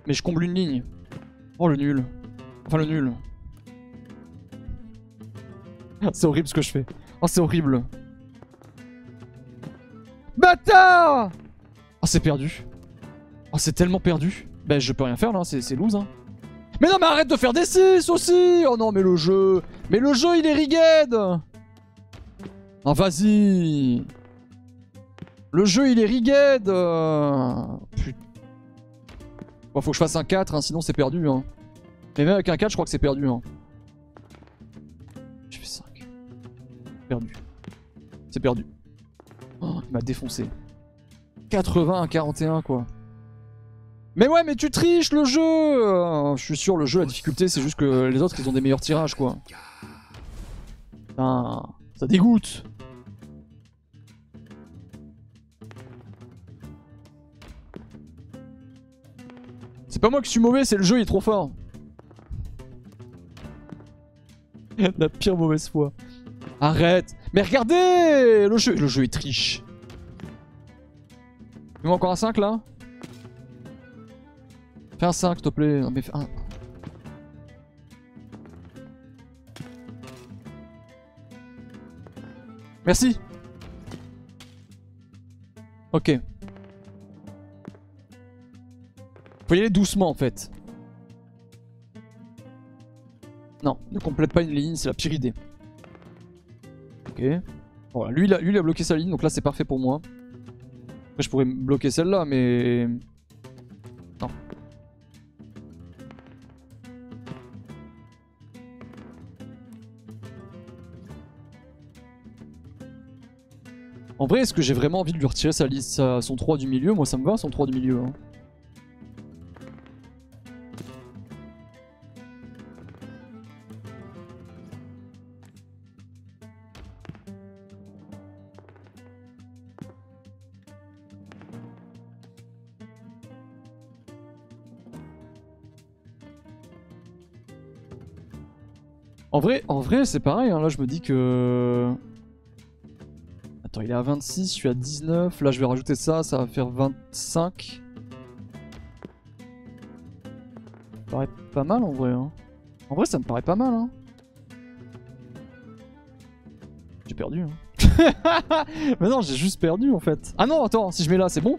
Mais je comble une ligne. Oh le nul. Enfin le nul. c'est horrible ce que je fais. Oh c'est horrible. Bâtard Oh c'est perdu. Oh c'est tellement perdu. Ben je peux rien faire là, c'est loose hein. Mais non mais arrête de faire des 6 aussi Oh non mais le jeu Mais le jeu il est rigged Oh vas-y Le jeu il est rigged Putain. Bon faut que je fasse un 4 hein, sinon c'est perdu hein. Mais même avec un 4 je crois que c'est perdu hein. Je fais 5. Perdu. C'est perdu. Oh, il m'a défoncé. 80 à 41 quoi. Mais ouais, mais tu triches le jeu Je suis sûr, le jeu, la difficulté, c'est juste que les autres, ils ont des meilleurs tirages, quoi. Putain, ça dégoûte C'est pas moi qui suis mauvais, c'est le jeu, il est trop fort. la pire mauvaise foi. Arrête Mais regardez Le jeu, le jeu est triche. Il encore un 5 là? Fais un 5 s'il te plaît. Non mais fais un... Merci Ok. Faut y aller doucement en fait. Non, ne complète pas une ligne, c'est la pire idée. Ok. Voilà, lui, il a, lui il a bloqué sa ligne, donc là c'est parfait pour moi. Après je pourrais bloquer celle-là, mais... Non. En vrai, est-ce que j'ai vraiment envie de lui retirer sa liste, son 3 du milieu? Moi ça me va son 3 du milieu. Hein. En vrai c'est pareil, hein. là je me dis que... Attends, il est à 26, je suis à 19, là je vais rajouter ça, ça va faire 25. Ça paraît pas mal en vrai. Hein. En vrai ça me paraît pas mal. Hein. J'ai perdu. Hein. Mais non, j'ai juste perdu en fait. Ah non, attends, si je mets là, c'est bon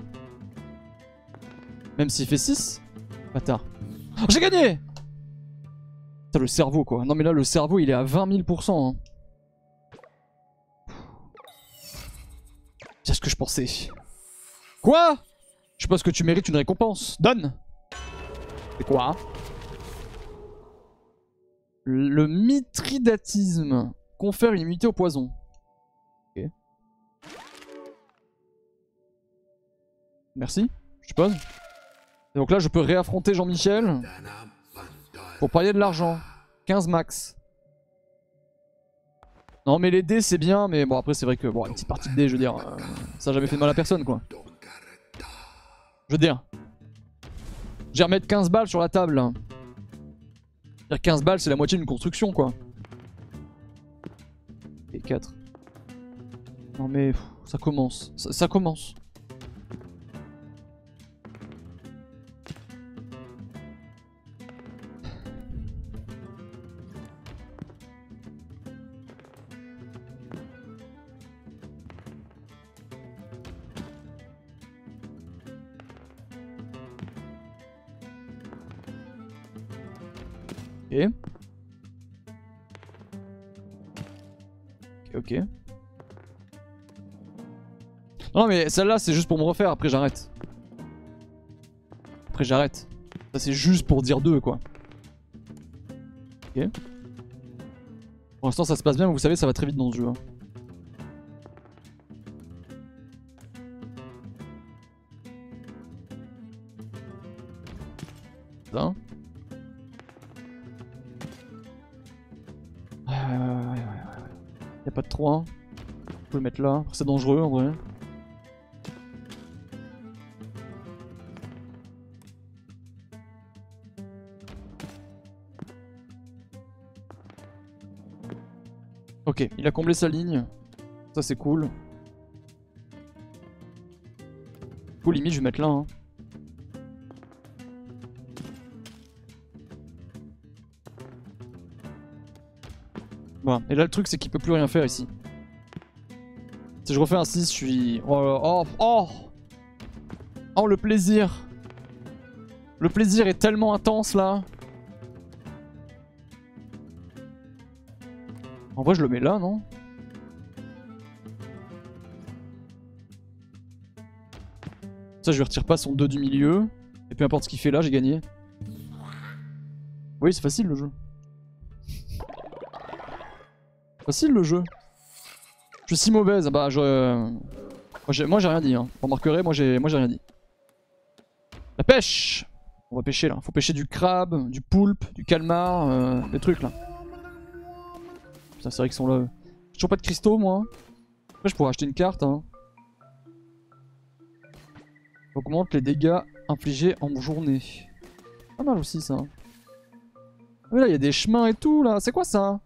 Même s'il fait 6 Bâtard. Oh, j'ai gagné le cerveau quoi. Non mais là le cerveau il est à 20 000%. Hein. C'est ce que je pensais. Quoi? Je pense que tu mérites une récompense. Donne C'est quoi hein? Le mitridatisme confère une immunité au poison. Ok. Merci, je suppose. donc là je peux réaffronter Jean-Michel. Pour parier de l'argent. 15 max. Non mais les dés c'est bien mais bon après c'est vrai que bon une petite partie de dés je veux dire euh, ça a jamais fait de mal à personne quoi. Je veux dire. Je vais remettre 15 balles sur la table. 15 balles c'est la moitié d'une construction quoi. Et 4. Non mais ça commence. ça commence. Non mais celle-là c'est juste pour me refaire, après j'arrête. Après j'arrête. Ça c'est juste pour dire deux quoi. Ok. Pour l'instant ça se passe bien, vous savez ça va très vite dans ce jeu. hein. 3. On peut le mettre là. C'est dangereux en vrai. Ok, il a comblé sa ligne. Ça c'est cool. Cool, limite je vais mettre là. Hein. Et là le truc c'est qu'il peut plus rien faire ici. Si je refais un 6, je suis... Oh, oh, oh Oh le plaisir Le plaisir est tellement intense là En vrai je le mets là non? Ça je lui retire pas son 2 du milieu. Et peu importe ce qu'il fait là, j'ai gagné. Oui c'est facile le jeu. Facile le jeu. Je suis si mauvaise, ah bah je... Moi j'ai rien dit, hein. Vous remarquerez, moi j'ai rien dit. La pêche On va pêcher là. Faut pêcher du crabe, du poulpe, du calmar, euh, des trucs là. Putain, c'est vrai qu'ils sont là. J'ai toujours pas de cristaux moi. Après je pourrais acheter une carte. Hein. Augmente les dégâts infligés en journée. Pas mal aussi ça. Ah mais là il y a des chemins et tout là. C'est quoi ça?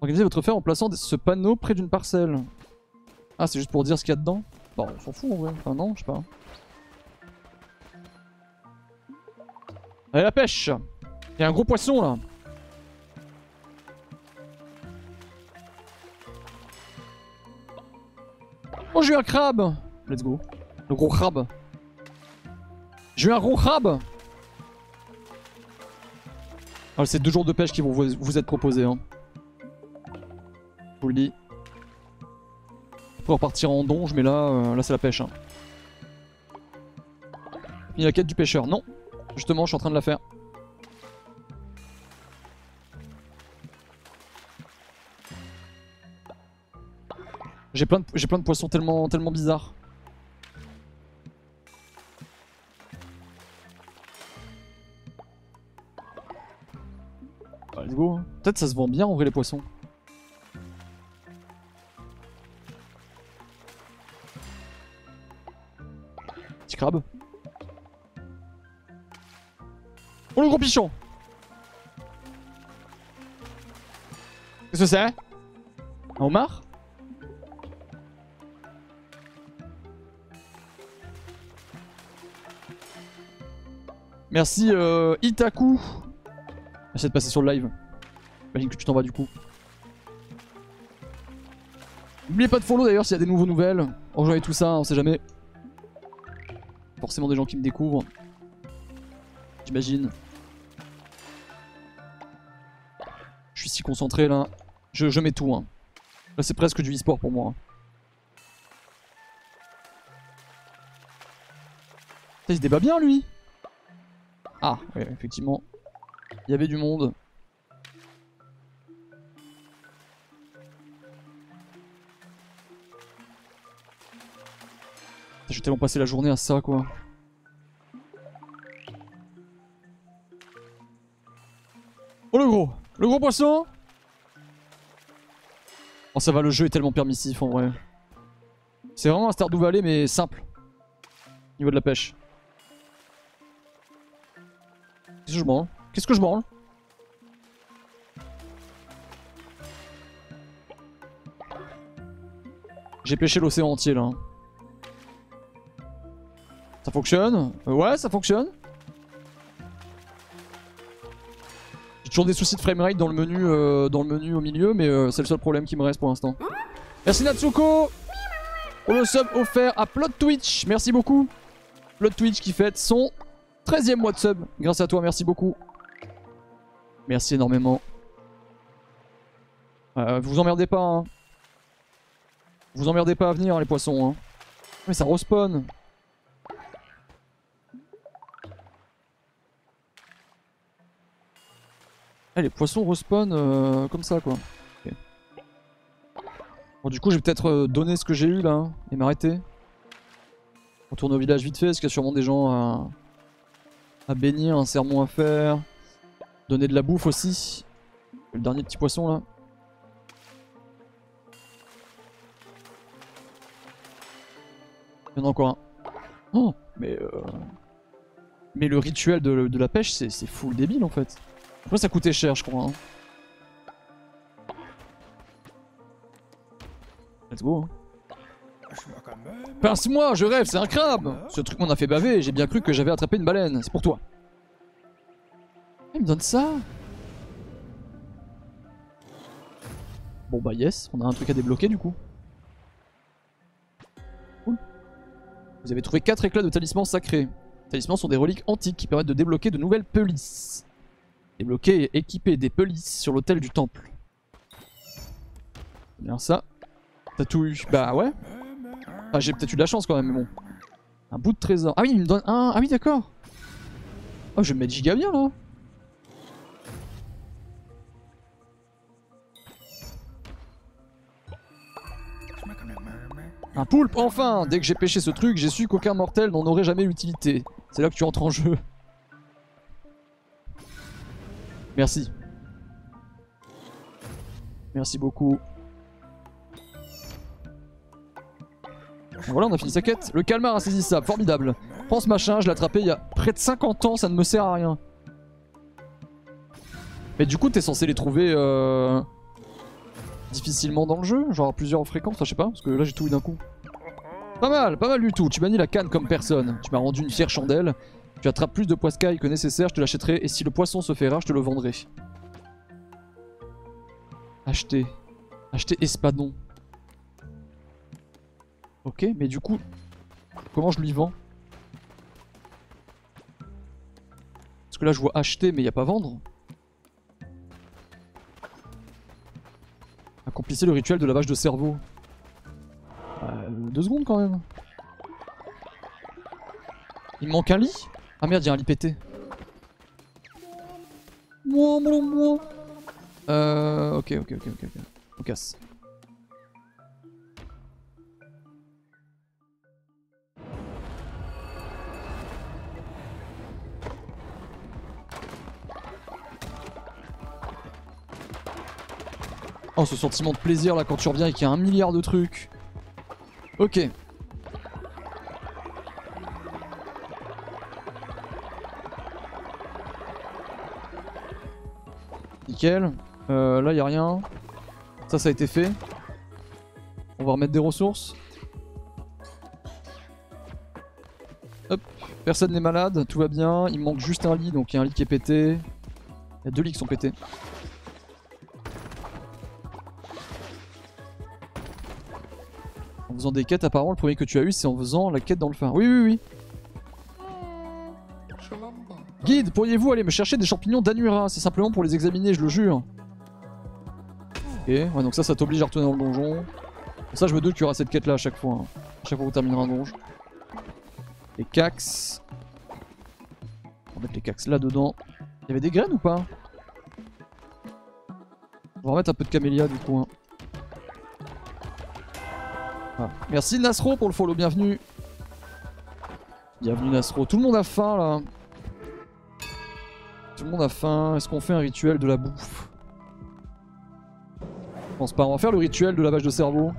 Organisez votre ferme en plaçant ce panneau près d'une parcelle. Ah, c'est juste pour dire ce qu'il y a dedans Bon, on s'en fout en vrai. Enfin, non, je sais pas. Allez, la pêche Il y a un gros poisson là Oh, j'ai eu un crabe Let's go. Le gros crabe. J'ai eu un gros crabe Ah, c'est deux jours de pêche qui vont vous être proposés. Hein. Vous le dis. Pour repartir en donge, mais là, euh, là c'est la pêche. Hein. Fini la quête du pêcheur. Non, justement, je suis en train de la faire. J'ai plein, de- plein de poissons tellement, tellement bizarres. Bah, let's go. hein. Peut-être ça se vend bien en vrai les poissons. Oh le gros pichon Qu'est-ce que c'est? Un homard Merci euh, Itaku. J'essaie de passer sur le live. J'imagine que tu t'en vas du coup. N'oubliez pas de follow d'ailleurs s'il y a des nouveaux nouvelles. Rejoignez tout ça, on sait jamais. Forcément des gens qui me découvrent. J'imagine. Si concentré là. Je, mets tout. Hein. C'est presque du e-sport pour moi. Putain, il se débat bien lui Ah, ouais, effectivement. Il y avait du monde. Je vais tellement passer la journée à ça quoi. Gros poisson Oh ça va le jeu est tellement permissif en vrai. C'est vraiment un Stardew Valley mais simple. Niveau de la pêche. Qu'est-ce que je branle? Qu'est-ce que je branle? J'ai pêché l'océan entier là. Ça fonctionne? Euh, Ouais, ça fonctionne. Toujours des soucis de framerate dans le menu, euh, dans le menu au milieu, mais euh, c'est le seul problème qui me reste pour l'instant. Merci Natsuko pour le sub offert à Plot Twitch. Merci beaucoup. Plot Twitch qui fête son 13ème mois de sub. Grâce à toi, merci beaucoup. Merci énormément. Euh, vous emmerdez pas, hein. Vous emmerdez pas à venir, les poissons, hein. Mais ça respawn. Eh, les poissons respawn euh, comme ça, quoi. Bon, du coup, je vais peut-être euh, donner ce que j'ai eu, là, hein, et m'arrêter. Retourner au village vite fait, parce qu'il y a sûrement des gens à... bénir, un sermon à faire. Donner de la bouffe aussi. Le dernier petit poisson, là. Il y en a encore un. Oh, mais euh... Mais le rituel de, de la pêche, c'est full débile en fait. Pourquoi ça coûtait cher, je crois. hein. Let's go. hein. Pince-moi, je rêve, c'est un crabe Ce truc m'en a fait baver, j'ai bien cru que j'avais attrapé une baleine. C'est pour toi. Il me donne ça Bon bah yes, on a un truc à débloquer du coup. Cool. Vous avez trouvé 4 éclats de talismans sacrés. Talismans sont des reliques antiques qui permettent de débloquer de nouvelles pelisses. Débloquer et équiper des pelisses sur l'autel du temple. Bien ça. T'as tout eu Bah ouais. Ah j'ai peut-être eu de la chance quand même, mais bon. Un bout de trésor. Ah oui, il me donne un. Ah oui, d'accord. Oh, je vais me mettre giga bien là. Un poulpe, enfin Dès que j'ai pêché ce truc, j'ai su qu'aucun mortel n'en aurait jamais l'utilité. C'est là que tu entres en jeu. Merci. Merci beaucoup. Voilà, on a fini sa quête. Le calmar insaisissable, formidable. Prends ce machin, je l'ai attrapé il y a près de 50 ans, ça ne me sert à rien. Mais du coup, t'es censé les trouver euh, difficilement dans le jeu, genre à plusieurs fréquences, je sais pas, parce que là j'ai tout eu d'un coup. Pas mal, pas mal du tout. Tu manies la canne comme personne. Tu m'as rendu une fière chandelle. Tu attrapes plus de poiscailles que nécessaire, je te l'achèterai. Et si le poisson se fait rare, je te le vendrai. Acheter. Acheter espadon. Ok, mais du coup, comment je lui vends? Parce que là, je vois acheter, mais il n'y a pas vendre. Accomplissez le rituel de lavage de cerveau. Euh, deux secondes quand même. Il manque un lit? Ah merde, il y a un lit pété. Moi, moi, moi. Euh, ok, ok, ok, ok, ok. On casse. Oh, ce sentiment de plaisir là quand tu reviens et qu'il y a un milliard de trucs. Ok. Nickel. Euh, là, il a rien. Ça, ça a été fait. On va remettre des ressources. Hop. Personne n'est malade, tout va bien. Il manque juste un lit, donc il y a un lit qui est pété. Il y a deux lits qui sont pétés. En faisant des quêtes, apparemment, le premier que tu as eu, c'est en faisant la quête dans le phare. Oui, oui, oui. Guide, pourriez-vous aller me chercher des champignons d'Anura? C'est simplement pour les examiner, je le jure. Ok, ouais, donc ça, ça t'oblige à retourner dans le donjon. Ça, je me doute qu'il y aura cette quête là à chaque fois. hein. À chaque fois que vous terminerez un donjon. Les cax. On va mettre les cax là dedans. Il y avait des graines ou pas? On va remettre un peu de camélia du coup. hein. Ah. Merci Nasro pour le follow, bienvenue. Bienvenue Nasro. Tout le monde a faim là. Tout le monde a faim. Est-ce qu'on fait un rituel de la bouffe? Je pense pas. On va faire le rituel de lavage de cerveau.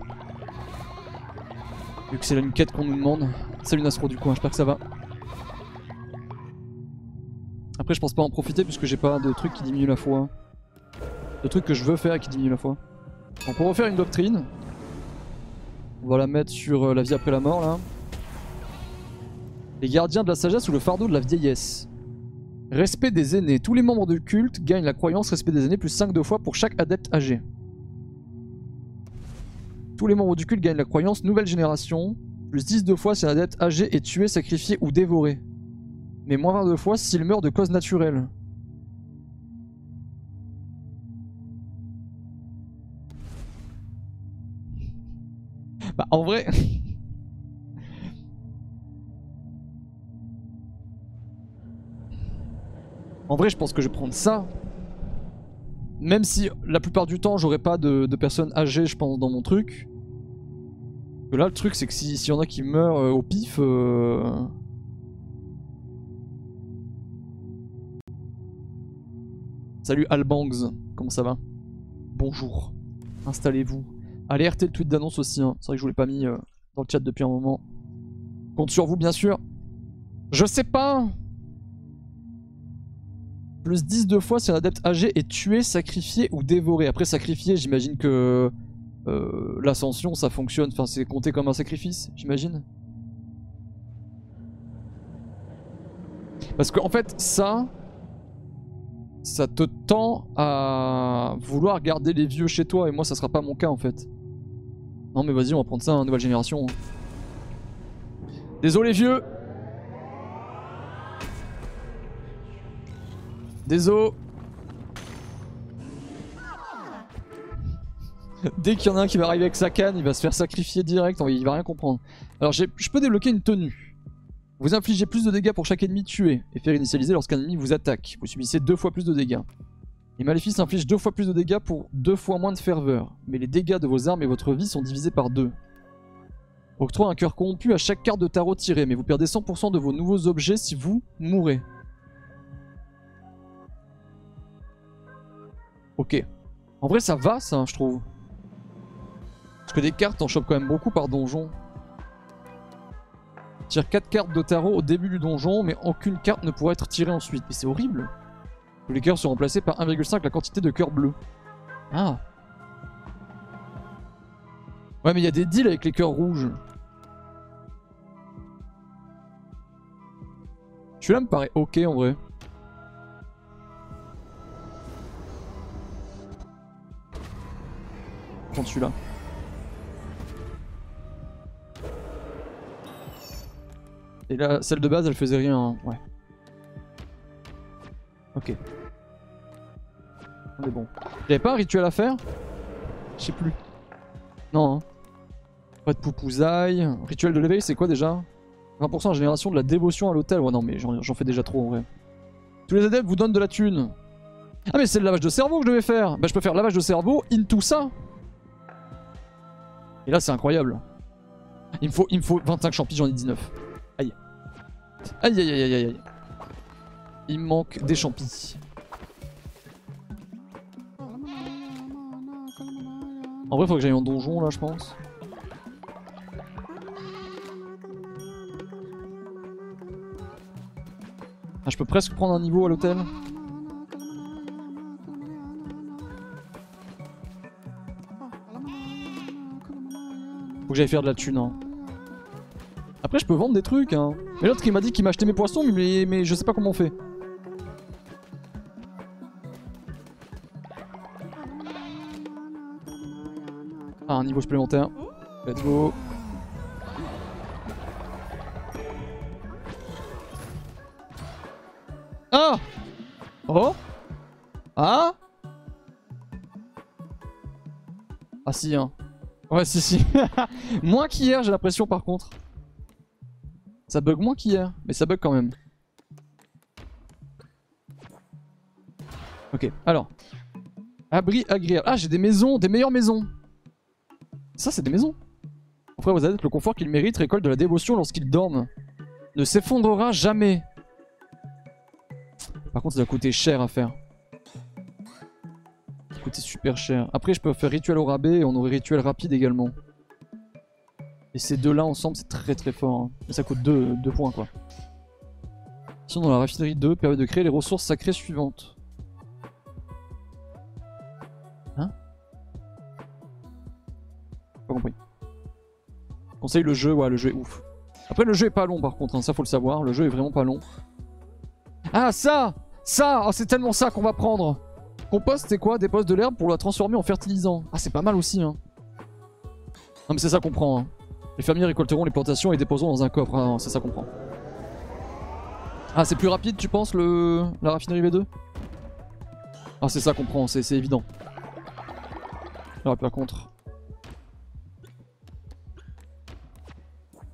Vu que c'est une quête qu'on nous demande. Salut Nasro du coup, hein, j'espère que ça va. Après je pense pas en profiter puisque j'ai pas de truc qui diminue la foi. De trucs que je veux faire qui diminue la foi. Donc pour refaire une doctrine, on va la mettre sur euh, la vie après la mort là. Les gardiens de la sagesse ou le fardeau de la vieillesse? Respect des aînés. Tous les membres du culte gagnent la croyance respect des aînés plus 5 de fois pour chaque adepte âgé. Tous les membres du culte gagnent la croyance nouvelle génération plus 10 de fois si un adepte âgé est tué, sacrifié ou dévoré. Mais moins 20 de fois s'il meurt de cause naturelle. Bah en vrai... en vrai je pense que je vais prendre ça. Même si la plupart du temps j'aurai pas de, personnes âgées je pense dans mon truc. là le truc c'est que s'il y en a qui meurent euh, au pif... Euh, Salut Albangs, comment ça va? Bonjour, installez-vous. Allez RT le tweet d'annonce aussi, hein. c'est vrai que je vous l'ai pas mis euh, dans le chat depuis un moment. Compte sur vous bien sûr. Je sais pas Plus 10 deux fois si un adepte âgé est tué, sacrifié ou dévoré. Après sacrifié, j'imagine que euh, l'ascension ça fonctionne, enfin c'est compté comme un sacrifice, j'imagine. Parce qu'en en fait ça, ça te tend à vouloir garder les vieux chez toi et moi ça sera pas mon cas en fait. Non mais vas-y on va prendre ça, hein, nouvelle génération. Hein. Désolé vieux Désolé Dès qu'il y en a un qui va arriver avec sa canne, il va se faire sacrifier direct, il va rien comprendre. Alors je peux débloquer une tenue. Vous infligez plus de dégâts pour chaque ennemi tué, et faire initialiser lorsqu'un ennemi vous attaque. Vous subissez deux fois plus de dégâts. Les maléfices infligent deux fois plus de dégâts pour deux fois moins de ferveur, mais les dégâts de vos armes et votre vie sont divisés par deux. Octroie un cœur corrompu à chaque carte de tarot tirée, mais vous perdez 100% de vos nouveaux objets si vous mourrez. Ok. En vrai ça va ça, je trouve. Parce que des cartes on chope quand même beaucoup par donjon. Tire 4 cartes de tarot au début du donjon, mais aucune carte ne pourra être tirée ensuite. Mais c'est horrible les cœurs sont remplacés par 1,5 la quantité de cœurs bleus. Ah Ouais mais il y a des deals avec les cœurs rouges. Celui-là me paraît ok en vrai. Celui-là. Et là, celle de base, elle faisait rien. Hein. Ouais. Ok. On est bon. Y'avait pas un rituel à faire? Je sais plus. Non, hein. Pas de poupouzaille. Rituel de l'éveil, c'est quoi déjà? 20% en génération de la dévotion à l'hôtel. Ouais, non, mais j'en fais déjà trop en vrai. Tous les adeptes vous donnent de la thune. Ah, mais c'est le lavage de cerveau que je devais faire. Bah, je peux faire lavage de cerveau into ça. Et là, c'est incroyable. Il me faut, il me faut 25 champis, j'en ai 19. Aïe aïe aïe aïe aïe. Il manque des champis. En vrai, faut que j'aille en donjon là, je pense. Ah, je peux presque prendre un niveau à l'hôtel. Que faire de la thune. Hein. Après, je peux vendre des trucs. Hein. Mais l'autre, il m'a dit qu'il m'achetait mes poissons, mais, mais je sais pas comment on fait. Ah, un niveau supplémentaire. Let's go. Ah Oh Ah Ah si, hein. Ouais, si, si. Moins qu'hier, j'ai l'impression, par contre. Ça bug moins qu'hier, mais ça bug quand même. Ok, alors. Abri agréable. Ah, j'ai des maisons, des meilleures maisons. Ça, c'est des maisons. Après, vous avez le confort qu'il mérite récolte de la dévotion lorsqu'il dorme. Ne s'effondrera jamais. Par contre, ça va coûter cher à faire. Coûter super cher. Après, je peux faire rituel au rabais et on aurait rituel rapide également. Et ces deux là ensemble c'est très très fort. Hein. Ça coûte 2 points quoi. Sinon dans la raffinerie 2 permet de créer les ressources sacrées suivantes. Hein? Pas compris. Conseille le jeu, ouais le jeu est ouf. Après le jeu est pas long par contre, hein, ça faut le savoir, le jeu est vraiment pas long. Ah ça Ça oh, C'est tellement ça qu'on va prendre Compost, c'est quoi Des postes de l'herbe pour la transformer en fertilisant. Ah, c'est pas mal aussi. Hein. Non, mais c'est ça qu'on prend. Hein. Les fermiers récolteront les plantations et déposeront dans un coffre. Ah, c'est ça qu'on prend. Ah, c'est plus rapide, tu penses, le la raffinerie V2 Ah, c'est ça qu'on prend, c'est évident. Alors, par contre.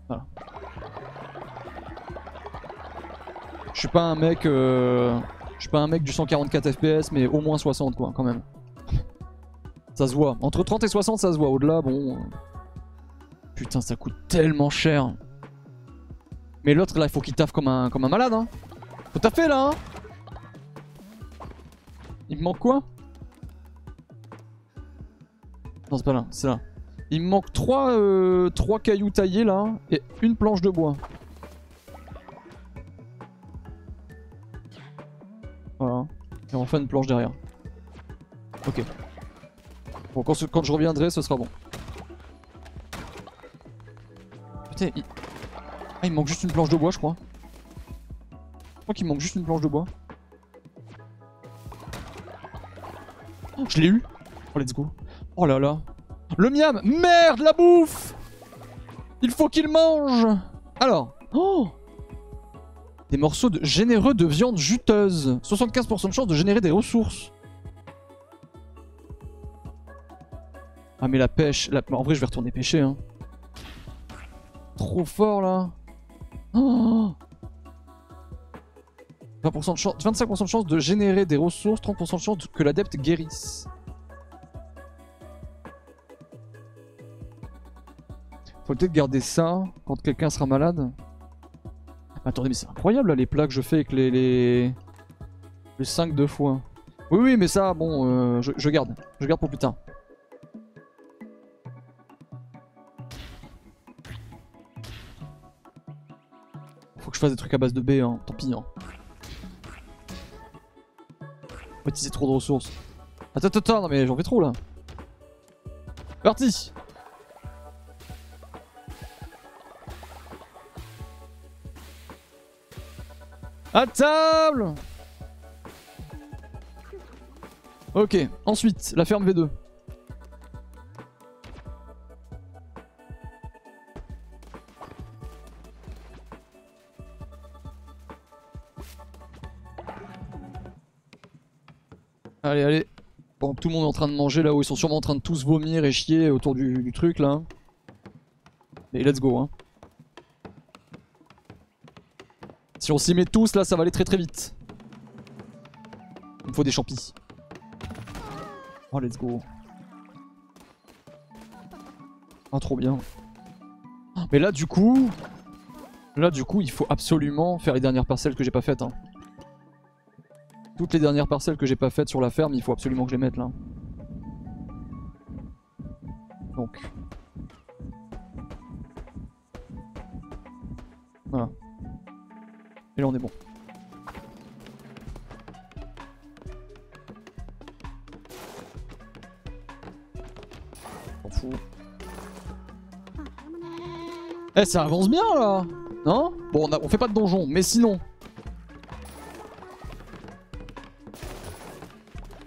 Voilà. Je suis pas un mec. Euh suis pas un mec du 144 FPS, mais au moins 60 quoi, quand même. Ça se voit. Entre 30 et 60, ça se voit. Au-delà, bon... euh, Putain, ça coûte tellement cher. Mais l'autre, là, il faut qu'il taffe comme un, comme un malade, hein. Faut taffer, là, hein. Il me manque quoi? Non, c'est pas là, c'est là. Il me manque 3 cailloux taillés, là, et une planche de bois. Voilà. Et enfin une planche derrière. Ok. Bon, quand, je reviendrai, ce sera bon. Putain, il... Ah, il manque juste une planche de bois, je crois. Je crois qu'il manque juste une planche de bois. Oh, je l'ai eu Oh, let's go. Oh là là. Le miam Merde, la bouffe Il faut qu'il mange Alors. Oh Des morceaux de... généreux de viande juteuse. 75% de chance de générer des ressources. Ah mais la pêche... En vrai, je vais retourner pêcher. Hein. Trop fort, là. Oh 20% de chance... 25% de chance de générer des ressources, 30% de chance que l'adepte guérisse. Faut peut-être garder ça quand quelqu'un sera malade. Attendez, mais c'est incroyable là, les plats que je fais avec les, les... les 5 deux fois. Oui, oui, mais ça, bon, euh, je, garde. Je garde pour plus tard. Faut que je fasse des trucs à base de B, hein. tant pis. Hein. Utiliser trop de ressources. Attends, attends, attends, non mais j'en fais trop là. Parti À table Ok, ensuite, la ferme V2. Allez, allez. Bon, tout le monde est en train de manger là où ils sont sûrement en train de tous vomir et chier autour du, du truc là. Et let's go hein. Si on s'y met tous là, ça va aller très très vite. Il me faut des champis. Oh, let's go. Ah, trop bien. Mais là, du coup... Là, du coup, il faut absolument faire les dernières parcelles que j'ai pas faites. Hein. Toutes les dernières parcelles que j'ai pas faites sur la ferme, il faut absolument que je les mette là. Donc. Voilà. Et là on est bon. M'en fous. Eh ça avance bien là Non? Bon on, on fait pas de donjon, mais sinon...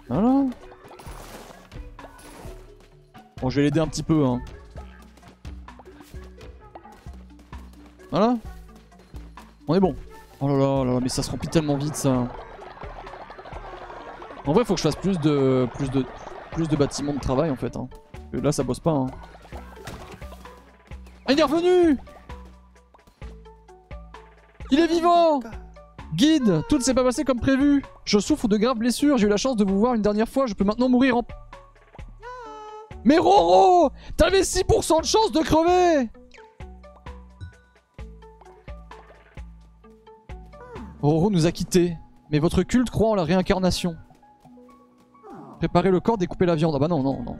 Voilà. Bon, je vais l'aider un petit peu, hein. Voilà. On est bon. Oh là là là là, mais ça se remplit tellement vite, ça. En vrai, faut que je fasse plus de plus de plus de bâtiments de travail, en fait. Hein. Là, ça bosse pas. Hein. Ah, il est revenu Il est vivant Guide, tout ne s'est pas passé comme prévu. Je souffre de graves blessures, j'ai eu la chance de vous voir une dernière fois, je peux maintenant mourir en... Mais Roro T'avais 6% de chance de crever Roro nous a quittés, mais votre culte croit en la réincarnation. Préparez le corps, découpez la viande. Ah bah non, non, non.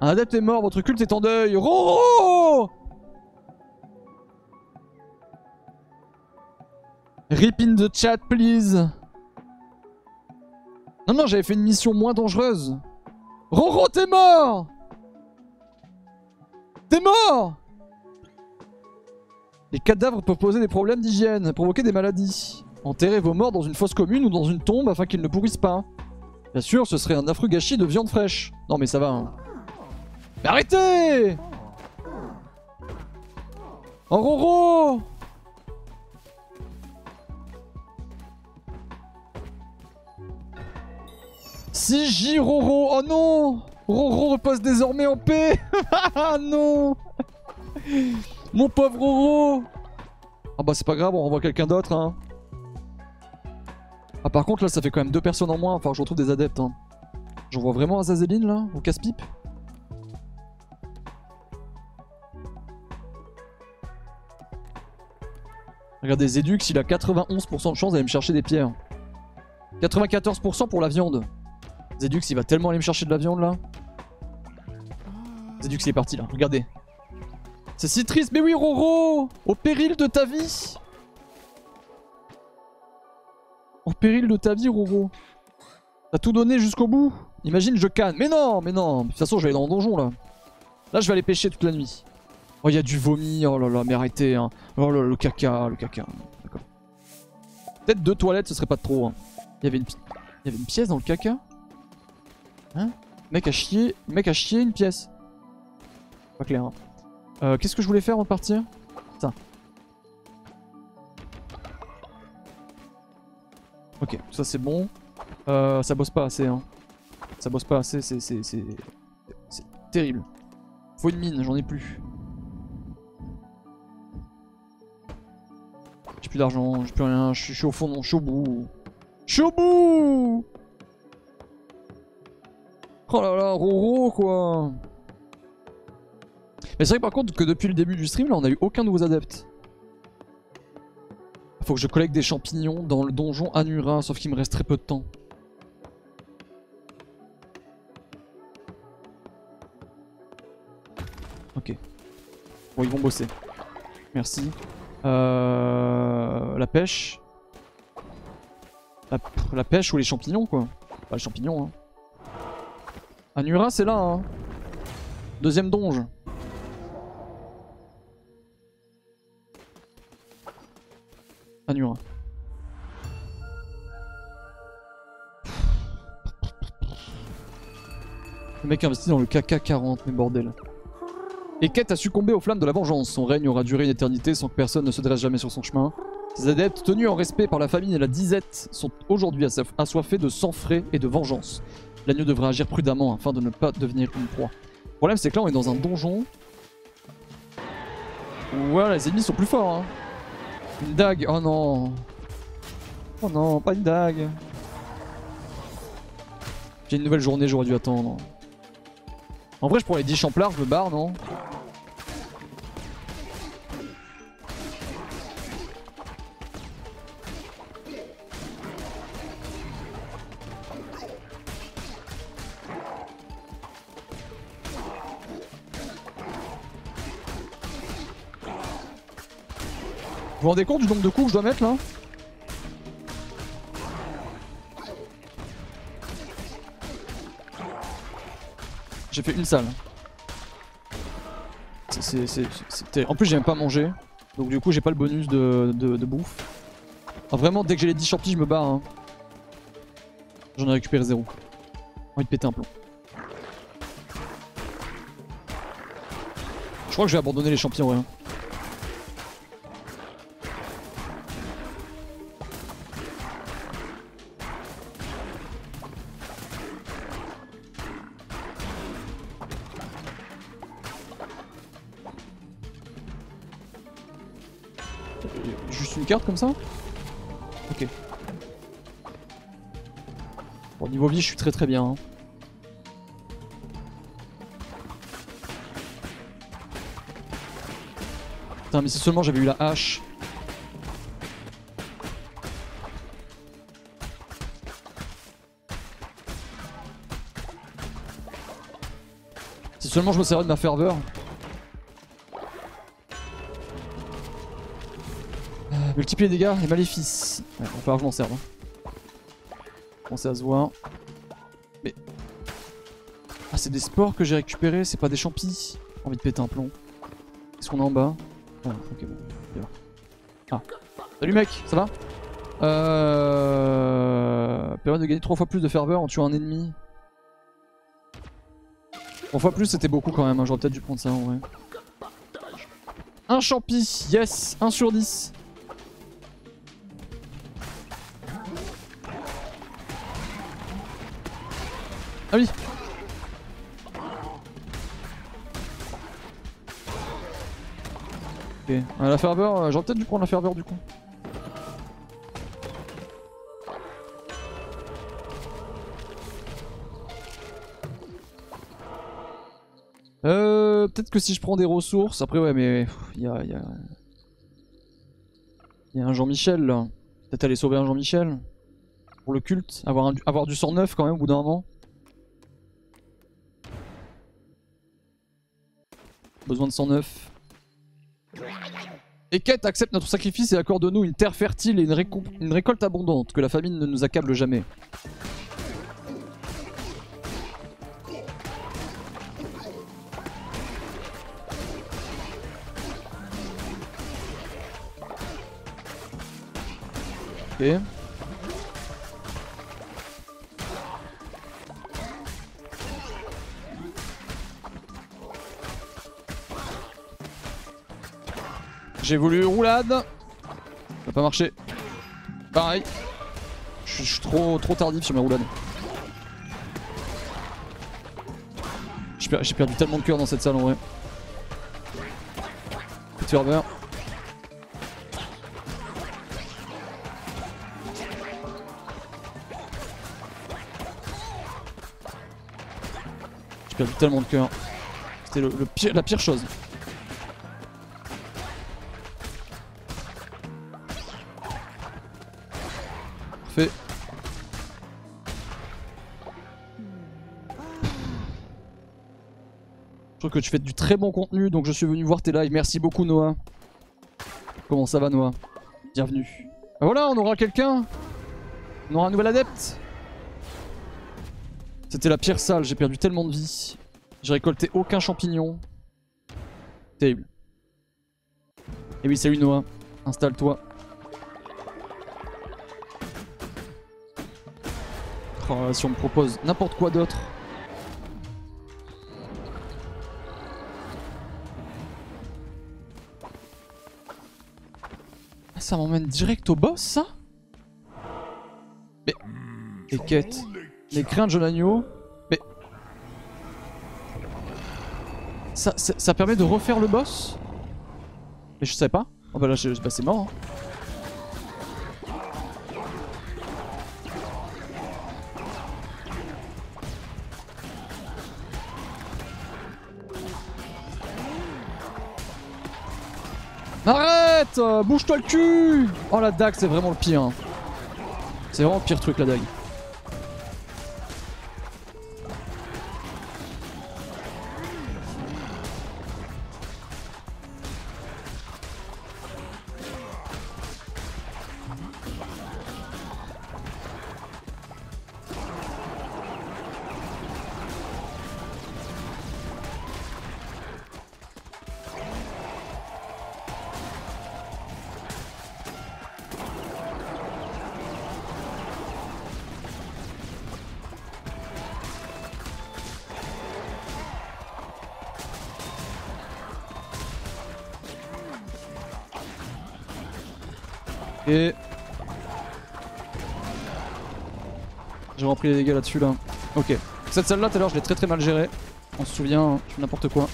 Un adepte est mort, votre culte est en deuil. Roro Rip in the chat, please. Non, non, j'avais fait une mission moins dangereuse. Roro, t'es mort T'es mort Les cadavres peuvent poser des problèmes d'hygiène, provoquer des maladies. Enterrez vos morts dans une fosse commune ou dans une tombe afin qu'ils ne pourrissent pas. Bien sûr, ce serait un affreux gâchis de viande fraîche. Non mais ça va. Hein. Mais arrêtez Oh Roro Si J Roro Oh non Roro repose désormais en paix Ah non Mon pauvre Roro Ah bah c'est pas grave, on renvoie quelqu'un d'autre hein. Ah par contre là ça fait quand même deux personnes en moins, enfin je retrouve des adeptes. Hein. J'en vois vraiment Azazeline là, au casse-pipe. Regardez, Zedux il a 91% de chance d'aller me chercher des pierres. 94% pour la viande. Zedux il va tellement aller me chercher de la viande là. Zedux il est parti là, regardez. C'est si triste, mais oui Roro Au péril de ta vie Au péril de ta vie Roro T'as tout donné jusqu'au bout Imagine je canne. Mais non, mais non De toute façon je vais aller dans le donjon là. Là je vais aller pêcher toute la nuit. Oh il y a du vomi, oh là là, mais arrêtez hein. Oh là là, le caca, le caca. D'accord. Peut-être deux toilettes ce serait pas trop. Hein. Il y avait une, pièce dans le caca? Hein? Mec a chié, mec a chié une pièce. Pas clair. Hein. Euh, Qu'est-ce que je voulais faire avant de partir? Ça. Ok, ça c'est bon. Euh, ça bosse pas assez. Hein. Ça bosse pas assez, c'est c'est terrible. Faut une mine, j'en ai plus. J'ai plus d'argent, j'ai plus rien, je suis au fond, je suis au bout. Je suis au bout Oh là là, Roro quoi Mais c'est vrai par contre que depuis le début du stream, là on a eu aucun nouveau adepte. Faut que je collecte des champignons dans le donjon Anura, sauf qu'il me reste très peu de temps. Ok. Bon, ils vont bosser. Merci. Euh... La pêche. La, pêche ou les champignons quoi. Pas les champignons hein. Anura c'est là hein. Deuxième donge. Anura. Le mec investit dans le KK40, mais bordel. Et a succombé aux flammes de la vengeance. Son règne aura duré une éternité sans que personne ne se dresse jamais sur son chemin. Ses adeptes, tenus en respect par la famille et la disette, sont aujourd'hui assoiffés de sang frais et de vengeance. L'agneau devrait agir prudemment afin de ne pas devenir une proie. Le problème c'est que là on est dans un donjon. Ouais, les ennemis sont plus forts. Hein. Une dague, oh non. Oh non, pas une dague. J'ai une nouvelle journée, j'aurais dû attendre. En vrai, je pourrais les 10 champlards, je me barre, non? Vous rendez compte du nombre de coups que je dois mettre là J'ai fait une salle. En plus j'ai même pas mangé. Donc du coup j'ai pas le bonus de, bouffe. Ah, vraiment dès que j'ai les 10 champignons je me barre. Hein. J'en ai récupéré zéro. Envie de péter un plomb. Je crois que je vais abandonner les champignons rien. Carte comme ça Ok. Bon, niveau vie, je suis très très bien. Hein. Putain, mais si seulement j'avais eu la hache. Si seulement je me servais de ma ferveur. Multiplier les dégâts et maléfices. Ouais, que je m'en serve. Hein. Commencer à se voir. Mais. Ah, c'est des sports que j'ai récupérés, c'est pas des champis. Envie de péter un plomb. Est-ce qu'on est en bas? Ah, ok, bon. Ah. Salut mec, ça va? Euh. Permet de gagner 3 fois plus de ferveur en tuant un ennemi. 3 fois plus, c'était beaucoup quand même. Hein. J'aurais peut-être dû prendre ça en vrai. Un champi, yes, 1 sur 10. Ah oui Ok, la ferveur, euh, j'aurais peut-être dû prendre la ferveur du coup. Euh, peut-être que si je prends des ressources, après ouais mais il y a, y, a... y a un Jean-Michel là. Peut-être aller sauver un Jean-Michel pour le culte, avoir, avoir du sang neuf quand même au bout d'un an. Besoin de sang neuf. Et Kate accepte notre sacrifice et accorde-nous une terre fertile et une, une récolte abondante, que la famine ne nous accable jamais. Ok. J'ai voulu roulade. Ça n'a pas marché. Pareil. Je suis- trop, trop tardif sur mes roulades. J'ai per- j'ai perdu tellement de cœur dans cette salle en vrai. Petit. J'ai perdu tellement de cœur. C'était le pire- la pire chose. Je trouve que tu fais du très bon contenu, donc je suis venu voir tes lives. Merci beaucoup Noah. Comment ça va Noah? Bienvenue. Ah voilà, on aura quelqu'un. On aura un nouvel adepte. C'était la pire salle, j'ai perdu tellement de vie. J'ai récolté aucun champignon. Terrible. Et oui, salut Noah. Installe-toi. Oh, si on me propose n'importe quoi d'autre. Ça m'emmène direct au boss, ça Mais... Les quêtes. Les craintes de jeune agneau. Mais... Ça, ça, ça permet de refaire le boss? Mais je savais pas. Oh bah là, je- bah c'est mort. hein. Bouge-toi le cul Oh la dague c'est vraiment le pire. hein. C'est vraiment le pire truc la dague. Et... J'ai repris les dégâts là-dessus là. Ok. Cette salle là tout à l'heure je l'ai très très mal gérée. On se souvient, hein, je fais n'importe quoi.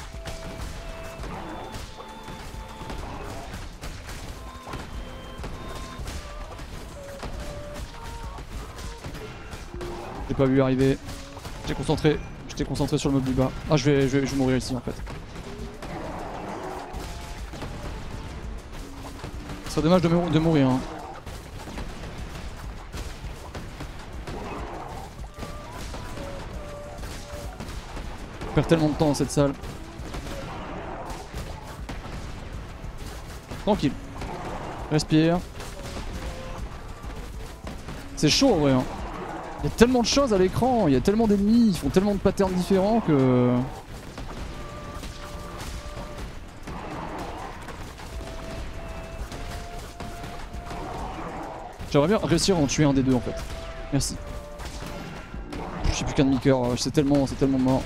J'ai pas vu arriver. J'étais concentré. J'étais concentré sur le meuble du bas. Ah je vais, je vais, je vais mourir ici en fait. Ce serait dommage de, mou- de mourir. Hein. On perd tellement de temps dans cette salle. Tranquille. Respire. C'est chaud en vrai. hein. Il y a tellement de choses à l'écran, il y a tellement d'ennemis, ils font tellement de patterns différents que... J'aimerais bien réussir à en tuer un des deux en fait. Merci. Je suis plus qu'un demi-coeur, euh, c'est tellement, c'est tellement mort.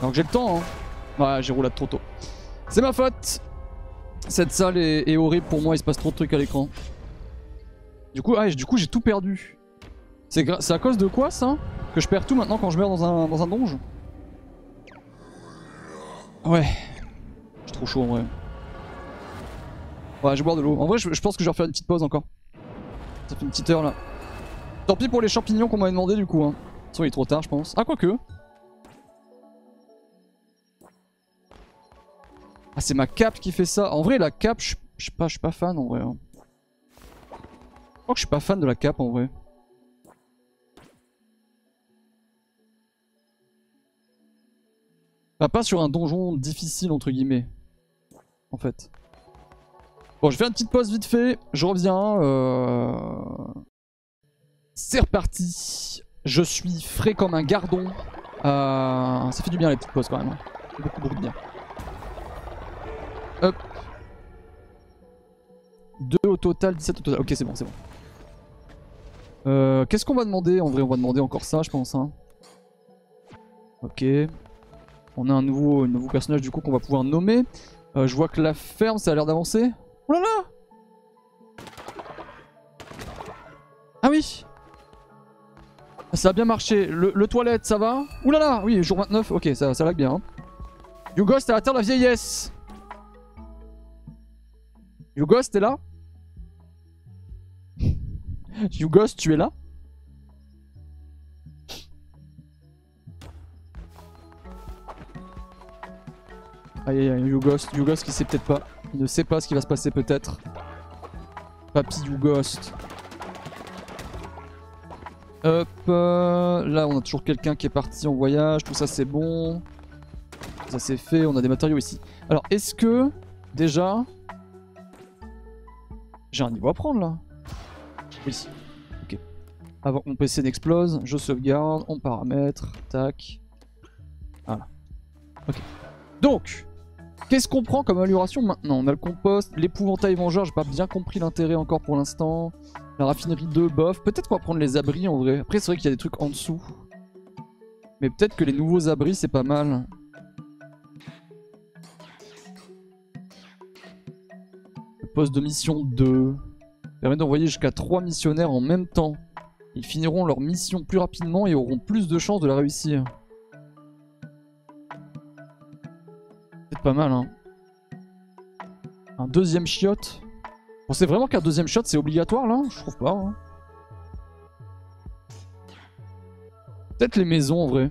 Alors que j'ai le temps, hein. Ouais, j'ai roulé trop tôt. C'est ma faute Cette salle est, horrible pour moi, il se passe trop de trucs à l'écran. Du coup, ah, du coup j'ai tout perdu. C'est à cause de quoi ça? Que je perds tout maintenant quand je meurs dans un, dans un donge Ouais. J'ai trop chaud en vrai. Ouais, je vais boire de l'eau. En vrai, je, je pense que je vais refaire une petite pause encore. Ça fait une petite heure là. Tant pis pour les champignons qu'on m'avait demandé du coup. Hein. De toute façon, il est trop tard, je pense. Ah, quoique. Ah, c'est ma cape qui fait ça. En vrai, la cape, je suis pas, pas fan en vrai. Hein. Je crois que je suis pas fan de la cape en vrai. Bah, pas sur un donjon difficile entre guillemets. En fait. Bon, je fais une petite pause vite fait. Je reviens. Euh... C'est reparti. Je suis frais comme un gardon. Euh... Ça fait du bien les petites pauses quand même. Hein. Beaucoup, beaucoup de bien. Hop. 2 au total, 17 au total. Ok, c'est bon, c'est bon. Euh, Qu'est-ce qu'on va demander? En vrai, on va demander encore ça, je pense. Hein. Ok. On a un nouveau, personnage du coup qu'on va pouvoir nommer. Euh, je vois que la ferme, ça a l'air d'avancer. Oh Ah oui Ça a bien marché. Le, toilette, ça va? Ouh là là Oui, jour 29. Ok, ça, lag bien. Hein. Yougos, t'as atteint la vieillesse. Yougos, t'es là? Yougos, tu es là? Aïe aïe Youghost qui sait peut-être pas. Il ne sait pas ce qui va se passer peut-être. Papy Youghost. Hop, euh, là on a toujours quelqu'un qui est parti en voyage, tout ça c'est bon. Ça c'est fait, on a des matériaux ici. Alors est-ce que, déjà... J'ai un niveau à prendre là? Oui. Ok. Avant que mon PC n'explose, je sauvegarde, on paramètre, tac. Voilà. Ok. Donc, Qu'est-ce qu'on prend comme amélioration maintenant On a le compost, l'épouvantail vengeur, j'ai pas bien compris l'intérêt encore pour l'instant. La raffinerie 2, bof. Peut-être qu'on va prendre les abris en vrai. Après, c'est vrai qu'il y a des trucs en dessous. Mais peut-être que les nouveaux abris, c'est pas mal. Poste de mission 2 permet d'envoyer jusqu'à 3 missionnaires en même temps. Ils finiront leur mission plus rapidement et auront plus de chances de la réussir. Pas mal, hein. Un deuxième chiotte. On sait vraiment qu'un deuxième shot c'est obligatoire là Je trouve pas. Hein. Peut-être les maisons en vrai.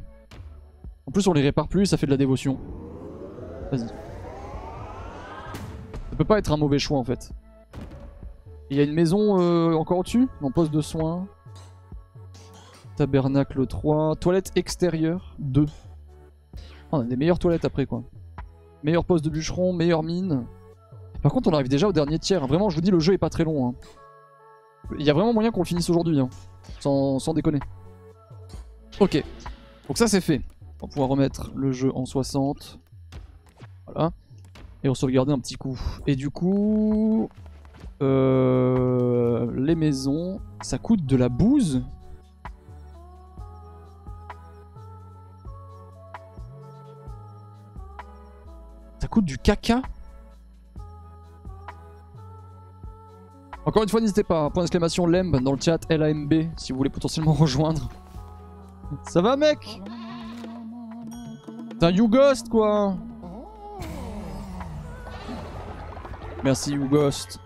En plus on les répare plus, ça fait de la dévotion. Vas-y. Ça peut pas être un mauvais choix en fait. Il y a une maison euh, encore au-dessus? Non, poste de soins. Tabernacle 3. Toilette extérieure 2. on a des meilleures toilettes après quoi. Meilleur poste de bûcheron, meilleure mine. Par contre, on arrive déjà au dernier tiers. Vraiment, je vous dis, le jeu est pas très long. Hein. Il y a vraiment moyen qu'on le finisse aujourd'hui. Hein. Sans, sans, déconner. Ok. Donc ça, c'est fait. On va pouvoir remettre le jeu en 60. Voilà. Et on sauvegarder un petit coup. Et du coup... Euh, les maisons, ça coûte de la bouse du caca Encore une fois, n'hésitez pas, point d'exclamation LEMB dans le chat, L-A-M-B, si vous voulez potentiellement rejoindre. Ça va, mec? T'es un YouGhost, quoi Merci, YouGhost.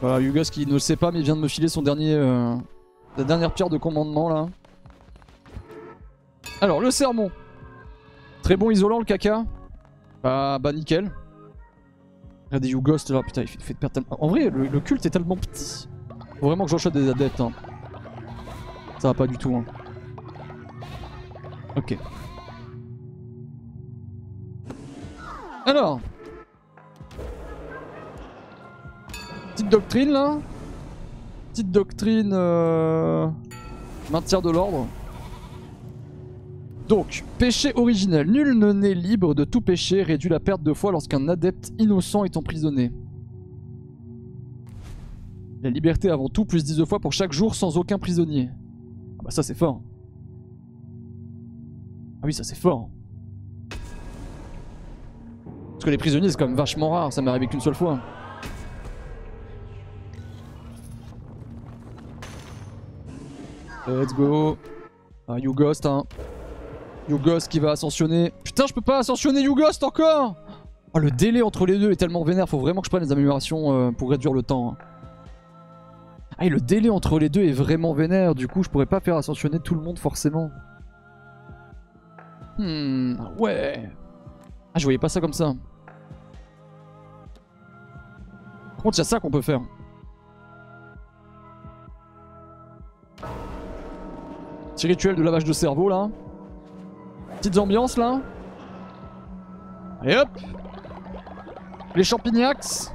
Voilà, YouGhost qui ne le sait pas, mais vient de me filer son dernier... Euh, la dernière pierre de commandement, là. Alors, le sermon. Très bon isolant, le caca. Bah, bah nickel. Regardez You Ghost là, putain, il fait, perdre tellement... En vrai, le, culte est tellement petit. Faut vraiment que j'enchaîne des adeptes. Hein. Ça va pas du tout. Hein. Ok. Alors. Petite doctrine là. Petite doctrine... Euh... Maintien de l'ordre. Donc, péché originel. Nul ne naît libre de tout péché, réduit la perte de foi lorsqu'un adepte innocent est emprisonné. La liberté avant tout, plus 10 fois pour chaque jour sans aucun prisonnier. Ah bah ça c'est fort. Ah oui, ça c'est fort. Parce que les prisonniers c'est quand même vachement rare, ça m'est arrivé qu'une seule fois. Let's go. Ah, you ghost, hein. Youghost qui va ascensionner. Putain, je peux pas ascensionner Youghost encore Oh, le délai entre les deux est tellement vénère. Faut vraiment que je prenne les améliorations euh, pour réduire le temps. Hein. Ah, et le délai entre les deux est vraiment vénère. Du coup, je pourrais pas faire ascensionner tout le monde forcément. Hmm, ouais. Ah, je voyais pas ça comme ça. Par contre, il y ça qu'on peut faire. Petit rituel de lavage de cerveau là. Petites ambiances là. Et hop Les champignacs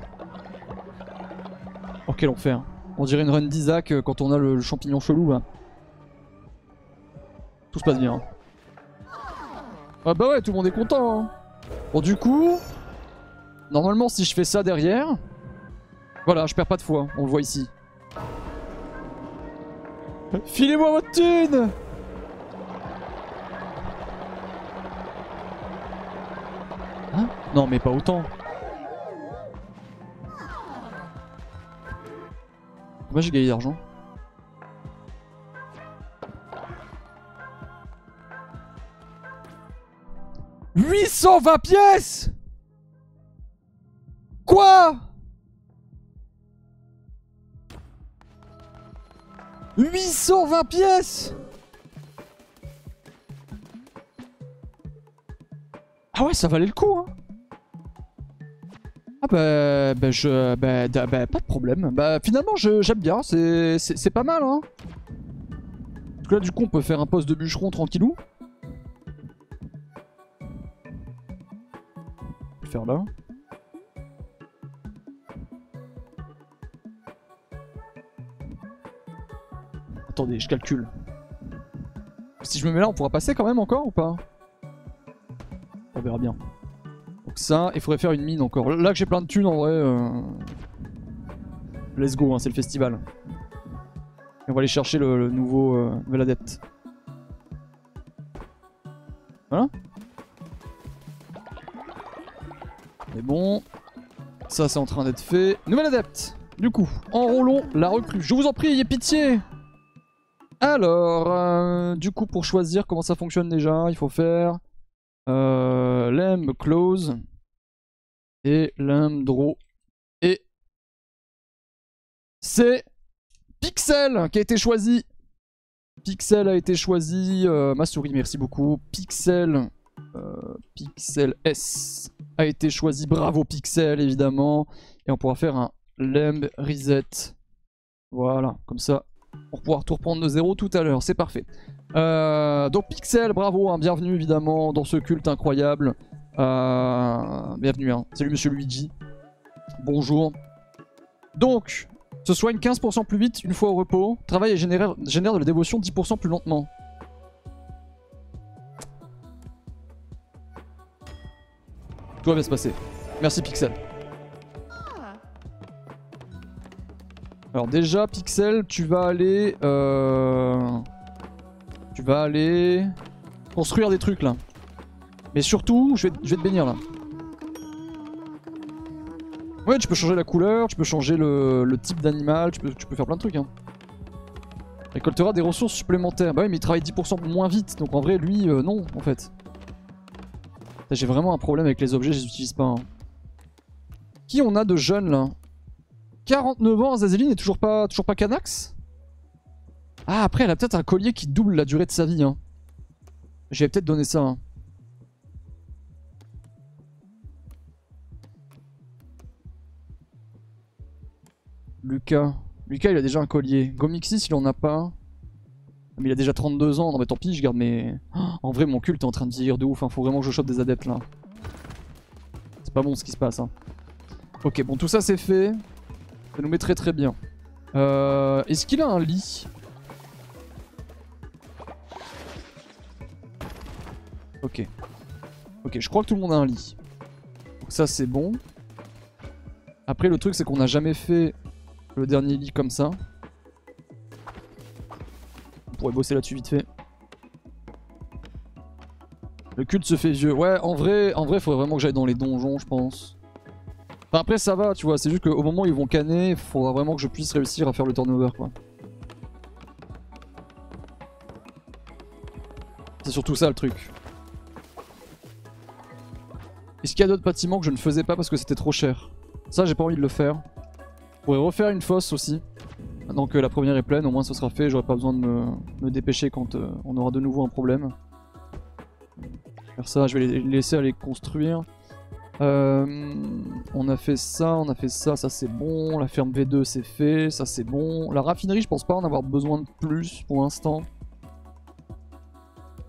Oh quel enfer On dirait une run d'Isaac euh, quand on a le, champignon chelou là. Tout se passe bien. Ah bah ouais, tout le monde est content. Hein. Bon du coup, normalement si je fais ça derrière, voilà, je perds pas de foi, on le voit ici. Filez-moi votre thune Non mais pas autant. Moi j'ai gagné d'argent 820 pièces! Quoi? 820 pièces! Ah ouais, ça valait le coup, hein Ah bah, bah je... Bah, bah, pas de problème. Bah finalement, j'aime bien, c'est pas mal, hein Parce que du coup, on peut faire un poste de bûcheron tranquillou. faire là. Attendez, je calcule. Si je me mets là, on pourra passer quand même encore ou pas? On verra bien. Ça, il faudrait faire une mine encore. Là que j'ai plein de thunes en vrai... Euh, let's go, hein, c'est le festival. Et on va aller chercher le, nouveau euh, nouvel adepte. Voilà. C'est bon. Ça, c'est en train d'être fait. Nouvel adepte. Du coup, enrôlons la recrue. Je vous en prie, ayez pitié. Alors, euh, du coup, pour choisir comment ça fonctionne déjà, il faut faire lem close et lem draw. Et c'est Pixel qui a été choisi. Pixel a été choisi. Euh, ma souris, merci beaucoup. Pixel, euh, Pixel S a été choisi. Bravo Pixel, évidemment. Et on pourra faire un lem reset. Voilà, comme ça, pour pouvoir tout reprendre de zéro tout à l'heure. C'est parfait. Euh, donc Pixel, bravo, hein, bienvenue évidemment dans ce culte incroyable. Euh, bienvenue, hein. salut Monsieur Luigi. Bonjour. Donc, se soigne 15% plus vite une fois au repos. Travail et génère de la dévotion 10% plus lentement. Tout va bien se passer. Merci Pixel. Alors déjà, Pixel, tu vas aller... Euh... Tu vas aller... Construire des trucs là. Mais surtout, je vais, te bénir là. Ouais, tu peux changer la couleur, tu peux changer le, type d'animal, tu peux, tu peux faire plein de trucs. Hein. Récoltera des ressources supplémentaires. Bah oui, mais il travaille 10% moins vite, donc en vrai, lui, euh, non, en fait. J'ai vraiment un problème avec les objets, je les utilise pas. Hein. Qui on a de jeunes là? 49 ans, Azazeline n'est toujours pas, toujours pas Canax Ah, après, elle a peut-être un collier qui double la durée de sa vie. Hein. J'avais peut-être donné ça. Hein. Lucas. Lucas, il a déjà un collier. Gomixis, il en a pas. Mais il a déjà 32 ans. Non, mais tant pis, je garde mes... en vrai, mon culte est en train de vieillir de ouf. Hein. Faut vraiment que je chope des adeptes, là. C'est pas bon ce qui se passe. Hein. Ok, bon, tout ça, c'est fait. Ça nous met très très bien. Euh, Est-ce qu'il a un lit? Ok. Ok, je crois que tout le monde a un lit. Donc ça c'est bon. Après le truc c'est qu'on n'a jamais fait le dernier lit comme ça. On pourrait bosser là-dessus vite fait. Le culte se fait vieux. Ouais, en vrai, en vrai, faudrait vraiment que j'aille dans les donjons, je pense après ça va, tu vois, c'est juste qu'au moment où ils vont canner, il faudra vraiment que je puisse réussir à faire le turnover quoi. C'est surtout ça le truc. Est-ce qu'il y a d'autres bâtiments que je ne faisais pas parce que c'était trop cher? Ça j'ai pas envie de le faire. Je pourrais refaire une fosse aussi. Maintenant que la première est pleine, au moins ce sera fait, j'aurai pas besoin de me, dépêcher quand euh, on aura de nouveau un problème. Faire ça, je vais les laisser aller construire. Euh, on a fait ça, on a fait ça, ça c'est bon. La ferme V2 c'est fait, ça c'est bon. La raffinerie, je pense pas en avoir besoin de plus pour l'instant.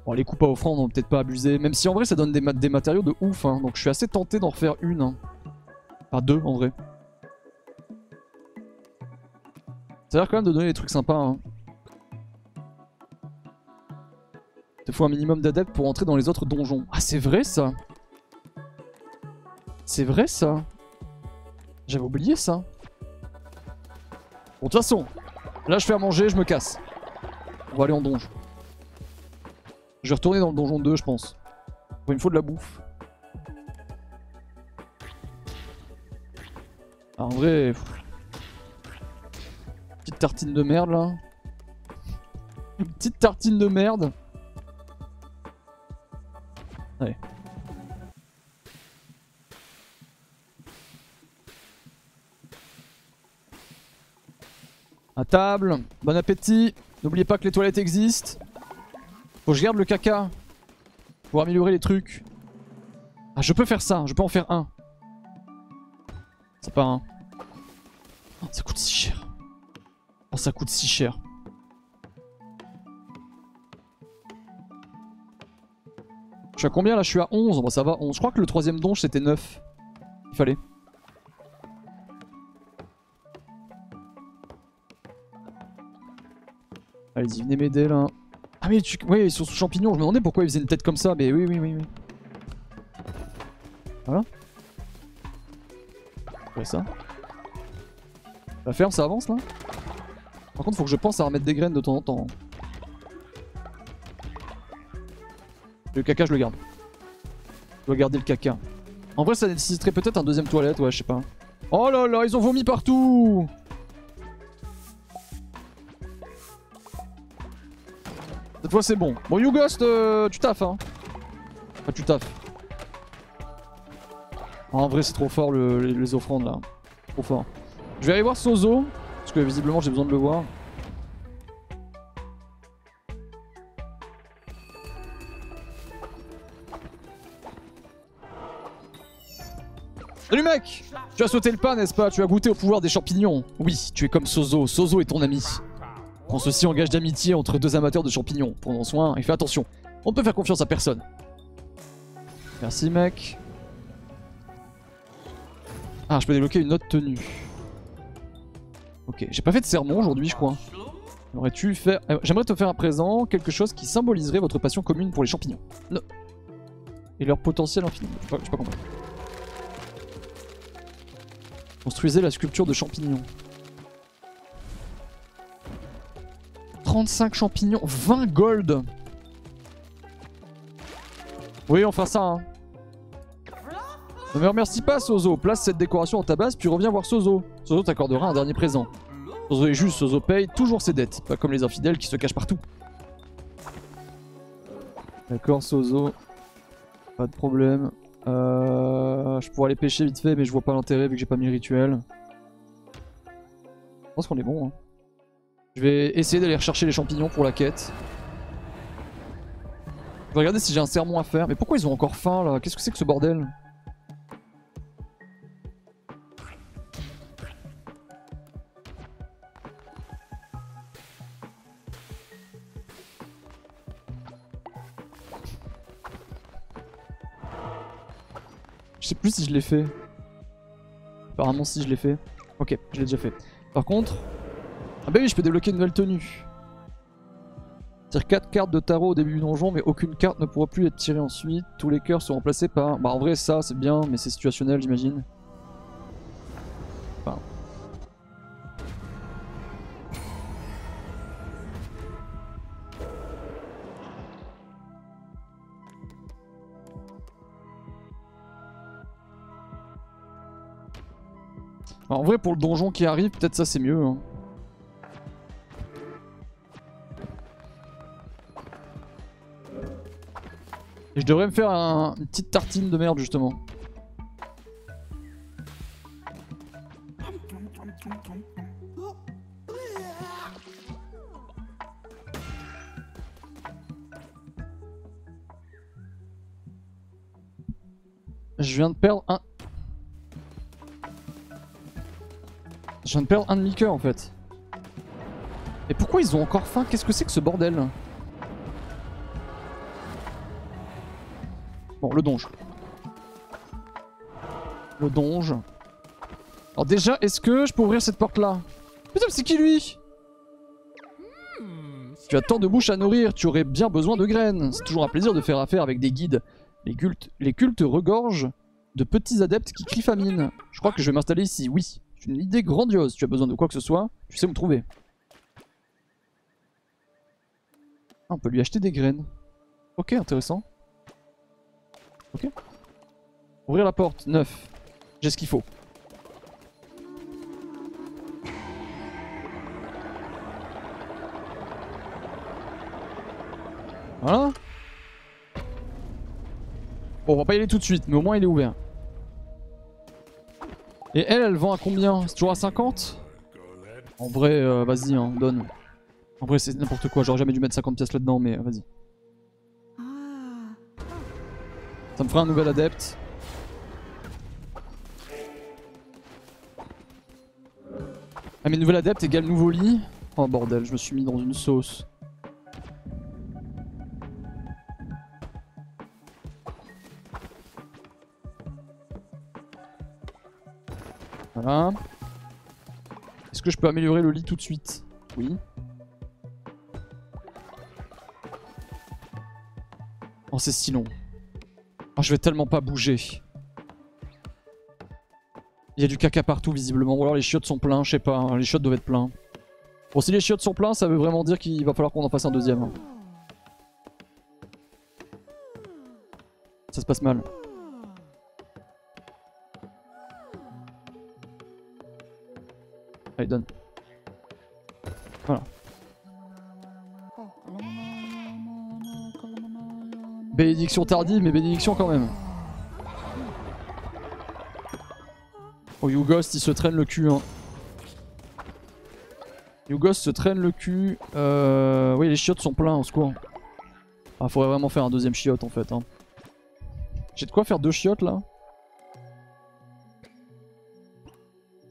Bon, les coupes à offrande, on peut-être pas abuser. Même si en vrai ça donne des, matériaux de ouf. Hein. Donc je suis assez tenté d'en refaire une. Hein. Enfin deux en vrai. Ça a l'air quand même de donner des trucs sympas. Hein. Il faut un minimum d'adeptes pour entrer dans les autres donjons. Ah c'est vrai ça C'est vrai ça J'avais oublié ça. Bon de toute façon, là je fais à manger, je me casse. On va aller en donjon. Je vais retourner dans le donjon 2 je pense. Il me faut de la bouffe. Ah, en vrai... Petite tartine de merde là. Une petite tartine de merde. Allez. À table, bon appétit. N'oubliez pas que les toilettes existent. Faut que je garde le caca. Pour améliorer les trucs. Ah, je peux faire ça, je peux en faire un. C'est pas un. Oh, ça coûte si cher. Oh, ça coûte si cher. Je suis à combien là? Je suis à 11. Bon, ça va, 11. Je crois que le troisième donge c'était 9. Il fallait. Allez-y, venez m'aider là. Ah mais tu... Oui, ils sont sous champignons. Je me demandais pourquoi ils faisaient une tête comme ça. Mais oui, oui, oui, oui. Voilà. Ouais, ça. La ferme, ça avance là? Par contre, faut que je pense à remettre des graines de temps en temps. Le caca, je le garde. Je dois garder le caca. En vrai, ça nécessiterait peut-être un deuxième toilette, ouais, je sais pas. Oh là là, ils ont vomi partout Cette fois, c'est bon. Bon, YouGhost, euh, tu taffes, hein. Ah, tu taffes. en vrai, c'est trop fort les, offrandes, là. Trop fort. Je vais aller voir Sozo, parce que visiblement, j'ai besoin de le voir. Salut mec Tu as sauté le pas n'est-ce pas? Tu as goûté au pouvoir des champignons Oui, tu es comme Sozo, Sozo est ton ami. Prends ceci engage d'amitié entre deux amateurs de champignons. Prenons soin et fais attention, on ne peut faire confiance à personne. Merci mec. Ah, je peux débloquer une autre tenue. Ok, j'ai pas fait de sermon aujourd'hui je crois. Aurais-tu faire... Euh, j'aimerais te faire à présent quelque chose qui symboliserait votre passion commune pour les champignons. Non. Et leur potentiel infini. Je sais pas, pas compris. Construisez la sculpture de champignons. 35 champignons, 20 gold Oui, on fera ça, hein. Ne me remercie pas, Sozo. Place cette décoration en ta base, puis reviens voir Sozo. Sozo t'accordera un dernier présent. Sozo est juste, Sozo paye toujours ses dettes. Pas comme les infidèles qui se cachent partout. D'accord, Sozo. Pas de problème. Euh, je pourrais aller pêcher vite fait, mais je vois pas l'intérêt vu que j'ai pas mis rituel. Je pense qu'on est bon. Hein. Je vais essayer d'aller rechercher les champignons pour la quête. Je vais regarder si j'ai un sermon à faire. Mais pourquoi ils ont encore faim là? Qu'est-ce que c'est que ce bordel? Je sais plus si je l'ai fait. Apparemment si je l'ai fait. Ok, je l'ai déjà fait. Par contre... Ah bah oui, je peux débloquer une nouvelle tenue. Tire 4 cartes de tarot au début du donjon, mais aucune carte ne pourra plus être tirée ensuite. Tous les cœurs sont remplacés par... Bah en vrai ça c'est bien, mais c'est situationnel j'imagine. en vrai, pour le donjon qui arrive, peut-être ça c'est mieux. Hein. Je devrais me faire une petite tartine de merde justement. Je viens de perdre un... Je viens de perdre un demi-coeur en fait. Et pourquoi ils ont encore faim? Qu'est-ce que c'est que ce bordel? Le donge. Le donge. Alors déjà, est-ce que je peux ouvrir cette porte-là? Putain, c'est qui lui? Tu as tant de bouches à nourrir, tu aurais bien besoin de graines. C'est toujours un plaisir de faire affaire avec des guides. Les cultes, les cultes regorgent de petits adeptes qui crient famine. Je crois que je vais m'installer ici, oui. C'est une idée grandiose. Tu as besoin de quoi que ce soit, tu sais où me trouver. Ah, on peut lui acheter des graines. Ok, intéressant. Ok. Ouvrir la porte, 9. J'ai ce qu'il faut. Voilà. Bon, on va pas y aller tout de suite, mais au moins il est ouvert. Et elle, elle vend à combien? C'est toujours à 50 En vrai, euh, vas-y, hein, donne. En vrai, c'est n'importe quoi. J'aurais jamais dû mettre 50 pièces là-dedans, mais vas-y. Ça me fera un nouvel adepte. Ah, mais nouvel adepte égale nouveau lit Oh bordel, je me suis mis dans une sauce. Voilà. Est-ce que je peux améliorer le lit tout de suite? Oui. Oh, c'est si long. Oh, je vais tellement pas bouger. Il y a du caca partout, visiblement. Ou alors les chiottes sont pleins, je sais pas. Hein. Les chiottes doivent être pleins. Bon, si les chiottes sont pleins, ça veut vraiment dire qu'il va falloir qu'on en fasse un deuxième. Ça se passe mal. Allez, donne. Bénédiction tardive, mais bénédiction quand même. Oh, YouGhost, il se traîne le cul. Hein. YouGhost se traîne le cul. Euh... Oui, les chiottes sont pleins, au secours. Ah, faudrait vraiment faire un deuxième chiotte en fait. Hein. J'ai de quoi faire deux chiottes là?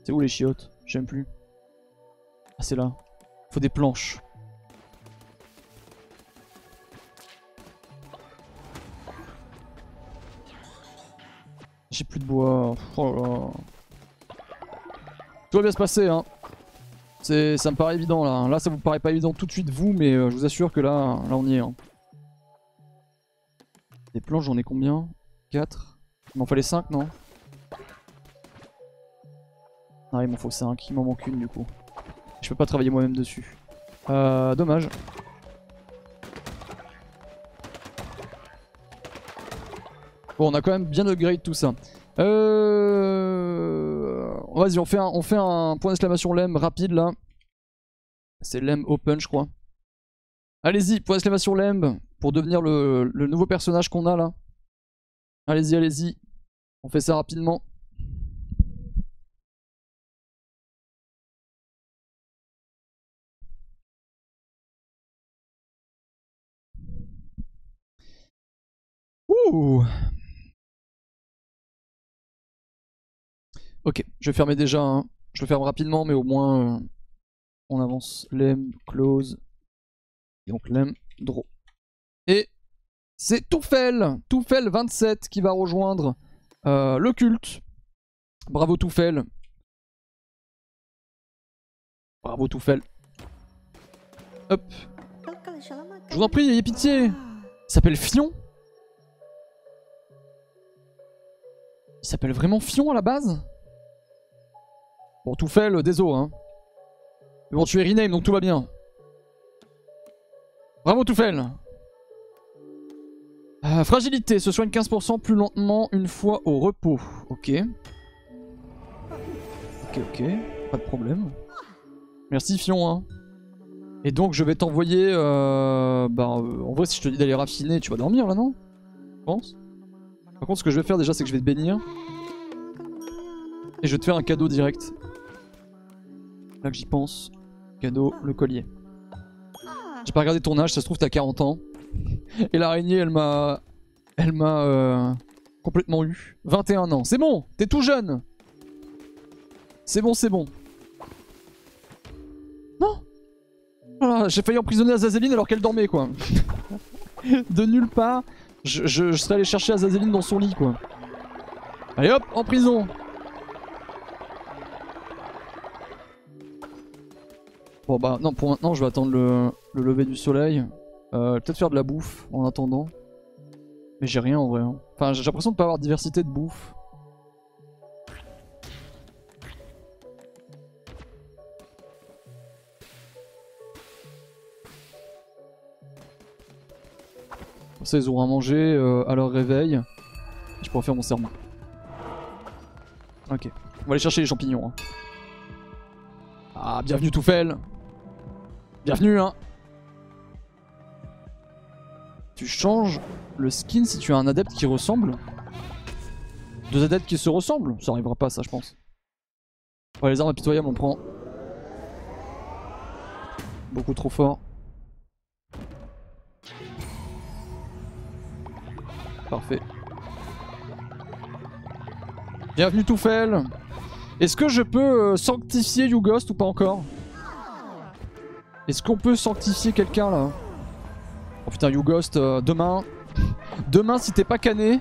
C'est où les chiottes? J'aime plus. Ah, c'est là. Faut des planches. J'ai plus de bois. Oh. Tout va bien se passer, hein. Ça me paraît évident là. Là, ça vous paraît pas évident tout de suite, vous, mais euh, je vous assure que là, là on y est. Hein. Des planches, j'en ai combien? 4 Il m'en fallait 5, non? Ah, il m'en faut 5. Il m'en manque une du coup. Je peux pas travailler moi-même dessus. Euh, dommage. Bon, on a quand même bien upgrade tout ça. Euh... Vas-y, on fait un, point d'exclamation lem rapide là. C'est lem open, je crois. Allez-y, point d'exclamation lem pour devenir le nouveau personnage qu'on a là. Allez-y, allez-y. On fait ça rapidement. Ouh Ok, je vais fermer déjà. Hein. Je ferme rapidement, mais au moins euh, on avance. Lem, close. Et donc lem, draw. Et c'est Toufel, Toufel 27 qui va rejoindre euh, le culte. Bravo Toufel. Bravo Toufel. Hop. Je vous en prie, ayez pitié. Il s'appelle Fion Il s'appelle vraiment Fion à la base? Bon, tout fait, le déso, hein. Mais bon, tu es rename, donc tout va bien. Bravo, Toufel. Euh, fragilité, se soigne 15% plus lentement une fois au repos. Ok. Ok, ok. Pas de problème. Merci, Fion, hein. Et donc, je vais t'envoyer... Euh, bah, euh, en vrai, si je te dis d'aller raffiner, tu vas dormir, là, non? Je pense. Par contre, ce que je vais faire, déjà, c'est que je vais te bénir. Et je vais te faire un cadeau direct que j'y pense. Cadeau, le collier. J'ai pas regardé ton âge, ça se trouve t'as 40 ans. Et l'araignée elle m'a... Elle m'a... Euh... complètement eu. 21 ans. C'est bon, t'es tout jeune. C'est bon, c'est bon. Non Ah, J'ai failli emprisonner Azazeline alors qu'elle dormait, quoi. De nulle part, je, je- je serais allé chercher Azazeline dans son lit, quoi. Allez hop, en prison Bon bah non, pour maintenant, je vais attendre le, le lever du soleil. Euh, Peut-être faire de la bouffe en attendant. Mais j'ai rien en vrai. hein. Enfin, j'ai l'impression de pas avoir diversité de bouffe. Ça, ils auront à manger euh, à leur réveil. Je pourrai faire mon serment. Ok. On va aller chercher les champignons. hein. Ah, bienvenue Toufel Bienvenue, hein Tu changes le skin si tu as un adepte qui ressemble Deux adeptes qui se ressemblent Ça arrivera pas, ça, je pense. Ouais, les armes impitoyables, on prend. Beaucoup trop fort. Parfait. Bienvenue Toufel Est-ce que je peux euh, sanctifier YouGhost ou pas encore? Est-ce qu'on peut sanctifier quelqu'un là? Oh putain YouGhost, euh, demain... Demain si t'es pas cané...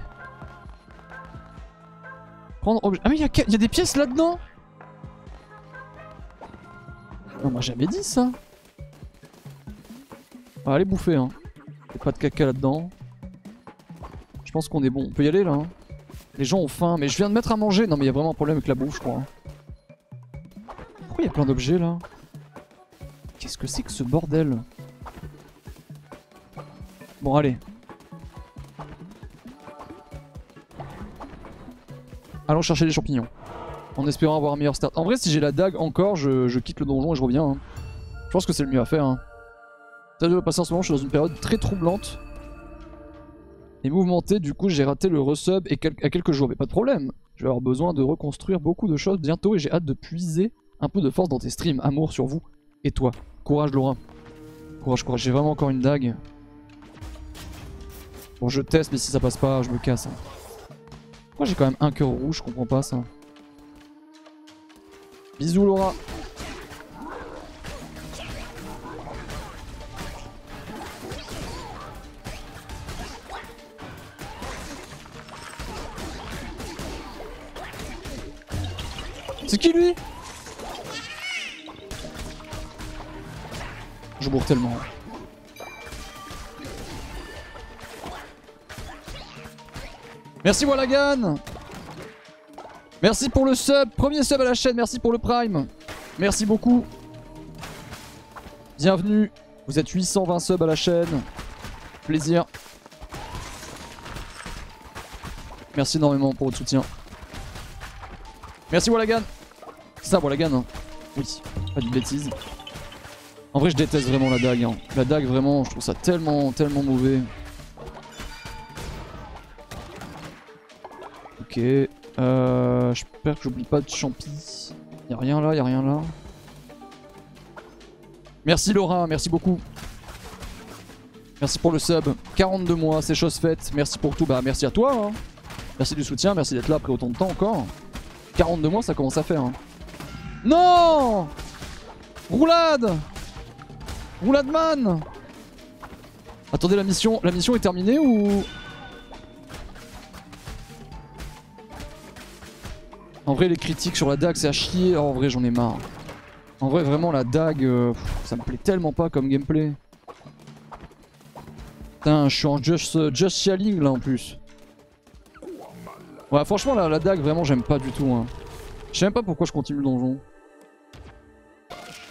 Prendre objet... Ah mais y'a y a des pièces là-dedans? On m'a jamais dit ça va aller bouffer hein. Y'a pas de caca là-dedans. Je pense qu'on est bon. On peut y aller là hein. Les gens ont faim, mais je viens de mettre à manger. Non mais il y a vraiment un problème avec la bouffe je crois. Pourquoi il y a plein d'objets là? Qu'est-ce que c'est que ce bordel Bon allez. Allons chercher les champignons. En espérant avoir un meilleur start. En vrai si j'ai la dague encore, je, quitte le donjon et je reviens. hein. Je pense que c'est le mieux à faire. Hein. Ça doit passer en ce moment, je suis dans une période très troublante et mouvementé, du coup j'ai raté le resub et à quelques jours, mais pas de problème. Je vais avoir besoin de reconstruire beaucoup de choses bientôt et j'ai hâte de puiser un peu de force dans tes streams. Amour sur vous et toi. Courage Laura. Courage, courage. J'ai vraiment encore une dague. Bon, je teste, mais si ça passe pas, je me casse. hein. Pourquoi j'ai quand même un cœur rouge? Je comprends pas ça. Bisous Laura. C'est qui lui? Je bourre tellement. Merci Wallagan Merci pour le sub, premier sub à la chaîne, merci pour le prime. Merci beaucoup. Bienvenue, vous êtes 820 subs à la chaîne. Plaisir. Merci énormément pour votre soutien. Merci Wallagan C'est ça Wallagan hein. Oui, pas de bêtises. En vrai je déteste vraiment la dague. hein. La dague vraiment, je trouve ça tellement, tellement mauvais. Ok. Euh, J'espère que j'oublie pas de champi. Y'a rien là, y'a rien là. Merci Laura, merci beaucoup. Merci pour le sub. 42 mois, c'est chose faite. Merci pour tout. Bah merci à toi. hein. Merci du soutien, merci d'être là après autant de temps encore. 42 mois, ça commence à faire. hein. Non Roulade Roulade man Attendez, la mission, la mission est terminée ou... En vrai, les critiques sur la dague, c'est à chier. Oh, en vrai, j'en ai marre. En vrai, vraiment, la dague, euh, ça me plaît tellement pas comme gameplay. Putain, je suis en just, euh, just Shialing là en plus. Ouais, franchement, la, la dague, vraiment, j'aime pas du tout. Hein. Je sais même pas pourquoi je continue le donjon.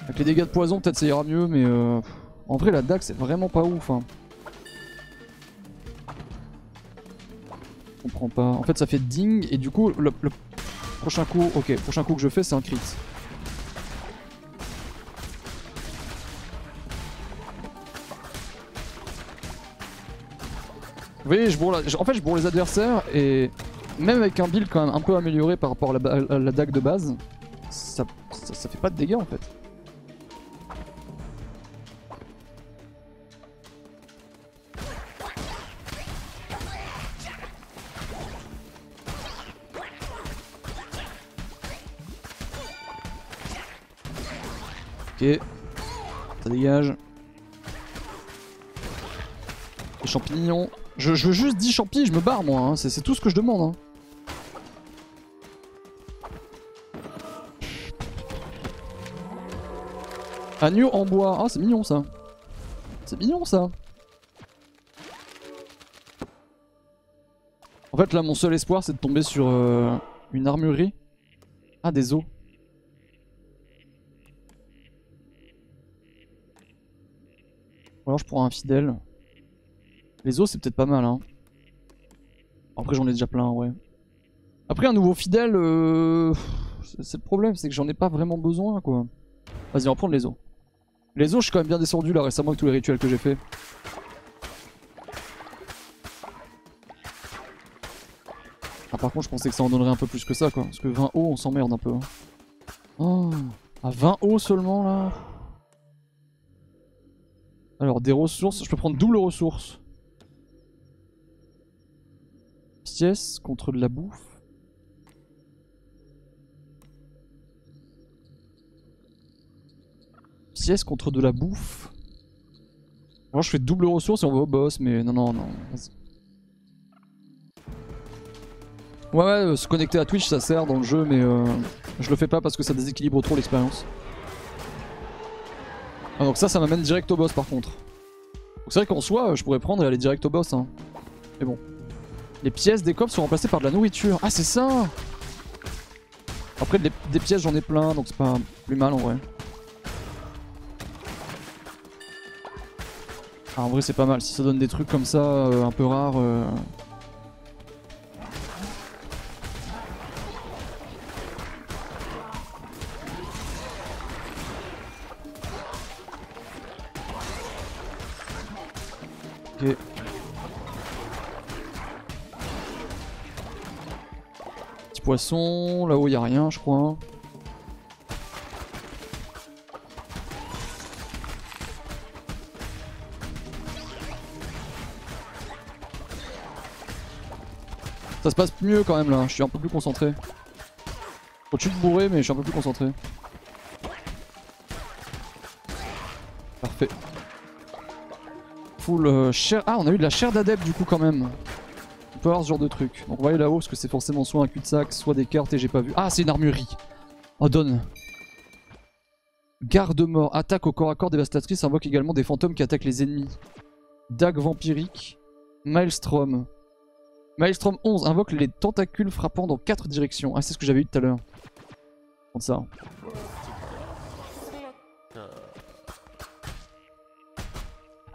Avec les dégâts de poison, peut-être ça ira mieux, mais euh, en vrai, la dague, c'est vraiment pas ouf. Hein. Je comprends pas. En fait, ça fait ding, et du coup, le, le prochain coup, ok, prochain coup que je fais, c'est un crit. Vous voyez, je bourre en fait, je bourre les adversaires et même avec un build quand même un peu amélioré par rapport à la, à dague de base, ça, ça fait pas de dégâts en fait. Ok. Ça dégage. Les champignons. Je, veux juste 10 champis, je me barre moi, hein. c'est tout ce que je demande. Hein. Agneau en bois. Ah, c'est mignon ça. C'est mignon ça. En fait, là, mon seul espoir, c'est de tomber sur euh, une armurerie. Ah, des os. Ou alors je prends un fidèle. Les os, c'est peut-être pas mal, hein. Après, j'en ai déjà plein, ouais. Après, un nouveau fidèle, euh... c'est le problème, c'est que j'en ai pas vraiment besoin, quoi. Vas-y, on va prendre les os. Les os, je suis quand même bien descendu là récemment avec tous les rituels que j'ai fait. Ah, par contre, je pensais que ça en donnerait un peu plus que ça, quoi. Parce que 20 os, on s'emmerde un peu. Hein. Oh, à 20 os seulement là. Alors, des ressources, je peux prendre double ressources. Pièce contre de la bouffe. pièces contre de la bouffe. Moi je fais double ressources et on va au boss, mais non, non, non. Ouais, ouais, euh, se connecter à Twitch ça sert dans le jeu, mais euh, je le fais pas parce que ça déséquilibre trop l'expérience. Ah, donc ça, ça m'amène direct au boss par contre. C'est vrai qu'en soi, je pourrais prendre et aller direct au boss. Hein. Mais bon. Les pièces des coffres sont remplacées par de la nourriture. Ah, c'est ça Après, des pièces, j'en ai plein, donc c'est pas plus mal en vrai. Ah, en vrai c'est pas mal, si ça donne des trucs comme ça, euh, un peu rares... Euh... Petit poisson, là-haut y a rien je crois. Ça se passe mieux quand même là, je suis un peu plus concentré. Continue de bourrer mais je suis un peu plus concentré. Parfait. Full euh, chair... Ah on a eu de la chair d'adepte du coup quand même. On peut avoir ce genre de truc. On va aller là-haut parce que c'est forcément soit un cul-de-sac, soit des cartes et j'ai pas vu. Ah c'est une armurerie. Oh donne. Garde-mort, attaque au corps à corps dévastatrice, invoque également des fantômes qui attaquent les ennemis. Dague vampirique, Maelstrom, Maelstrom 11 invoque les tentacules frappant dans 4 directions. Ah, c'est ce que j'avais eu tout à l'heure. Ça.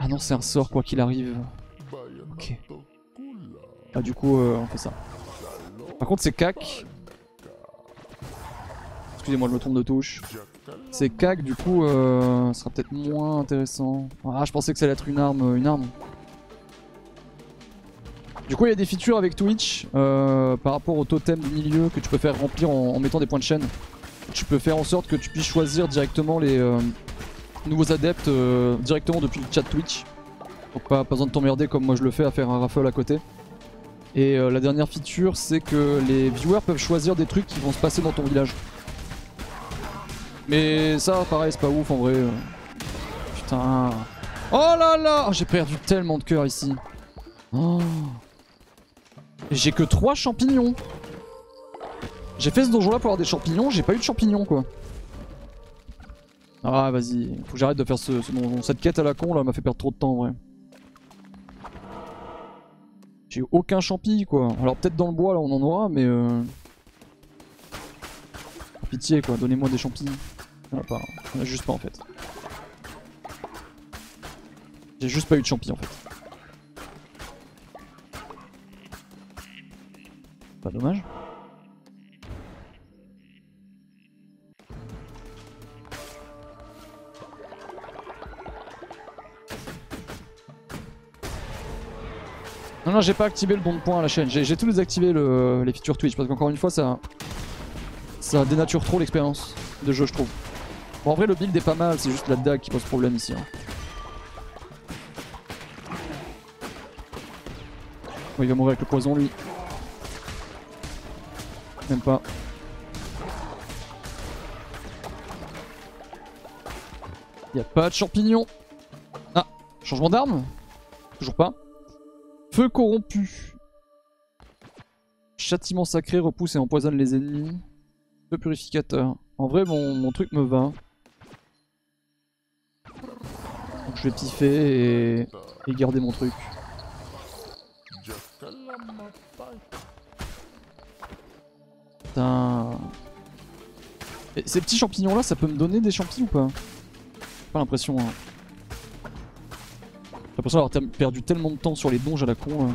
Ah non, c'est un sort quoi qu'il arrive. Ok. Ah, du coup, euh, on fait ça. Par contre, c'est cac. Excusez-moi, je me trompe de touche. C'est cac, du coup, euh, sera peut-être moins intéressant. Ah, je pensais que ça allait être une arme. Une arme. Du coup, il y a des features avec Twitch euh, par rapport au totem du milieu que tu peux faire remplir en, mettant des points de chaîne. Tu peux faire en sorte que tu puisses choisir directement les euh, nouveaux adeptes euh, directement depuis le chat Twitch. Donc pas, besoin de t'emmerder comme moi je le fais à faire un raffle à côté. Et la dernière feature, c'est que les viewers peuvent choisir des trucs qui vont se passer dans ton village. Mais ça, pareil, c'est pas ouf en vrai. Putain. Oh là là oh, J'ai perdu tellement de cœur ici. Oh. J'ai que 3 champignons. J'ai fait ce donjon là pour avoir des champignons, j'ai pas eu de champignons quoi. Ah vas-y, faut que j'arrête de faire ce. Cette quête à la con là m'a fait perdre trop de temps en vrai. J'ai aucun champi quoi. Alors peut-être dans le bois là on en aura mais euh... Pitié quoi, donnez-moi des champignons. On pas, on a juste pas en fait. J'ai juste pas eu de champi en fait. Pas dommage. Non, non, j'ai pas activé le bon de point à la chaîne. J'ai tout désactivé le, les features Twitch parce qu'encore une fois, ça, ça dénature trop l'expérience de jeu, je trouve. Bon, en vrai, le build est pas mal, c'est juste la dague qui pose problème ici. Hein. il va mourir avec le poison, lui. Même pas. Y a pas de champignons. Ah, changement d'arme? Toujours pas. Feu corrompu. Châtiment sacré repousse et empoisonne les ennemis. Feu purificateur. En vrai, mon, mon truc me va. Donc je vais piffer et, et garder mon truc. Putain. Et ces petits champignons là, ça peut me donner des champignons ou pas? Pas l'impression. Hein. L'impression d'avoir perdu tellement de temps sur les donges à la con.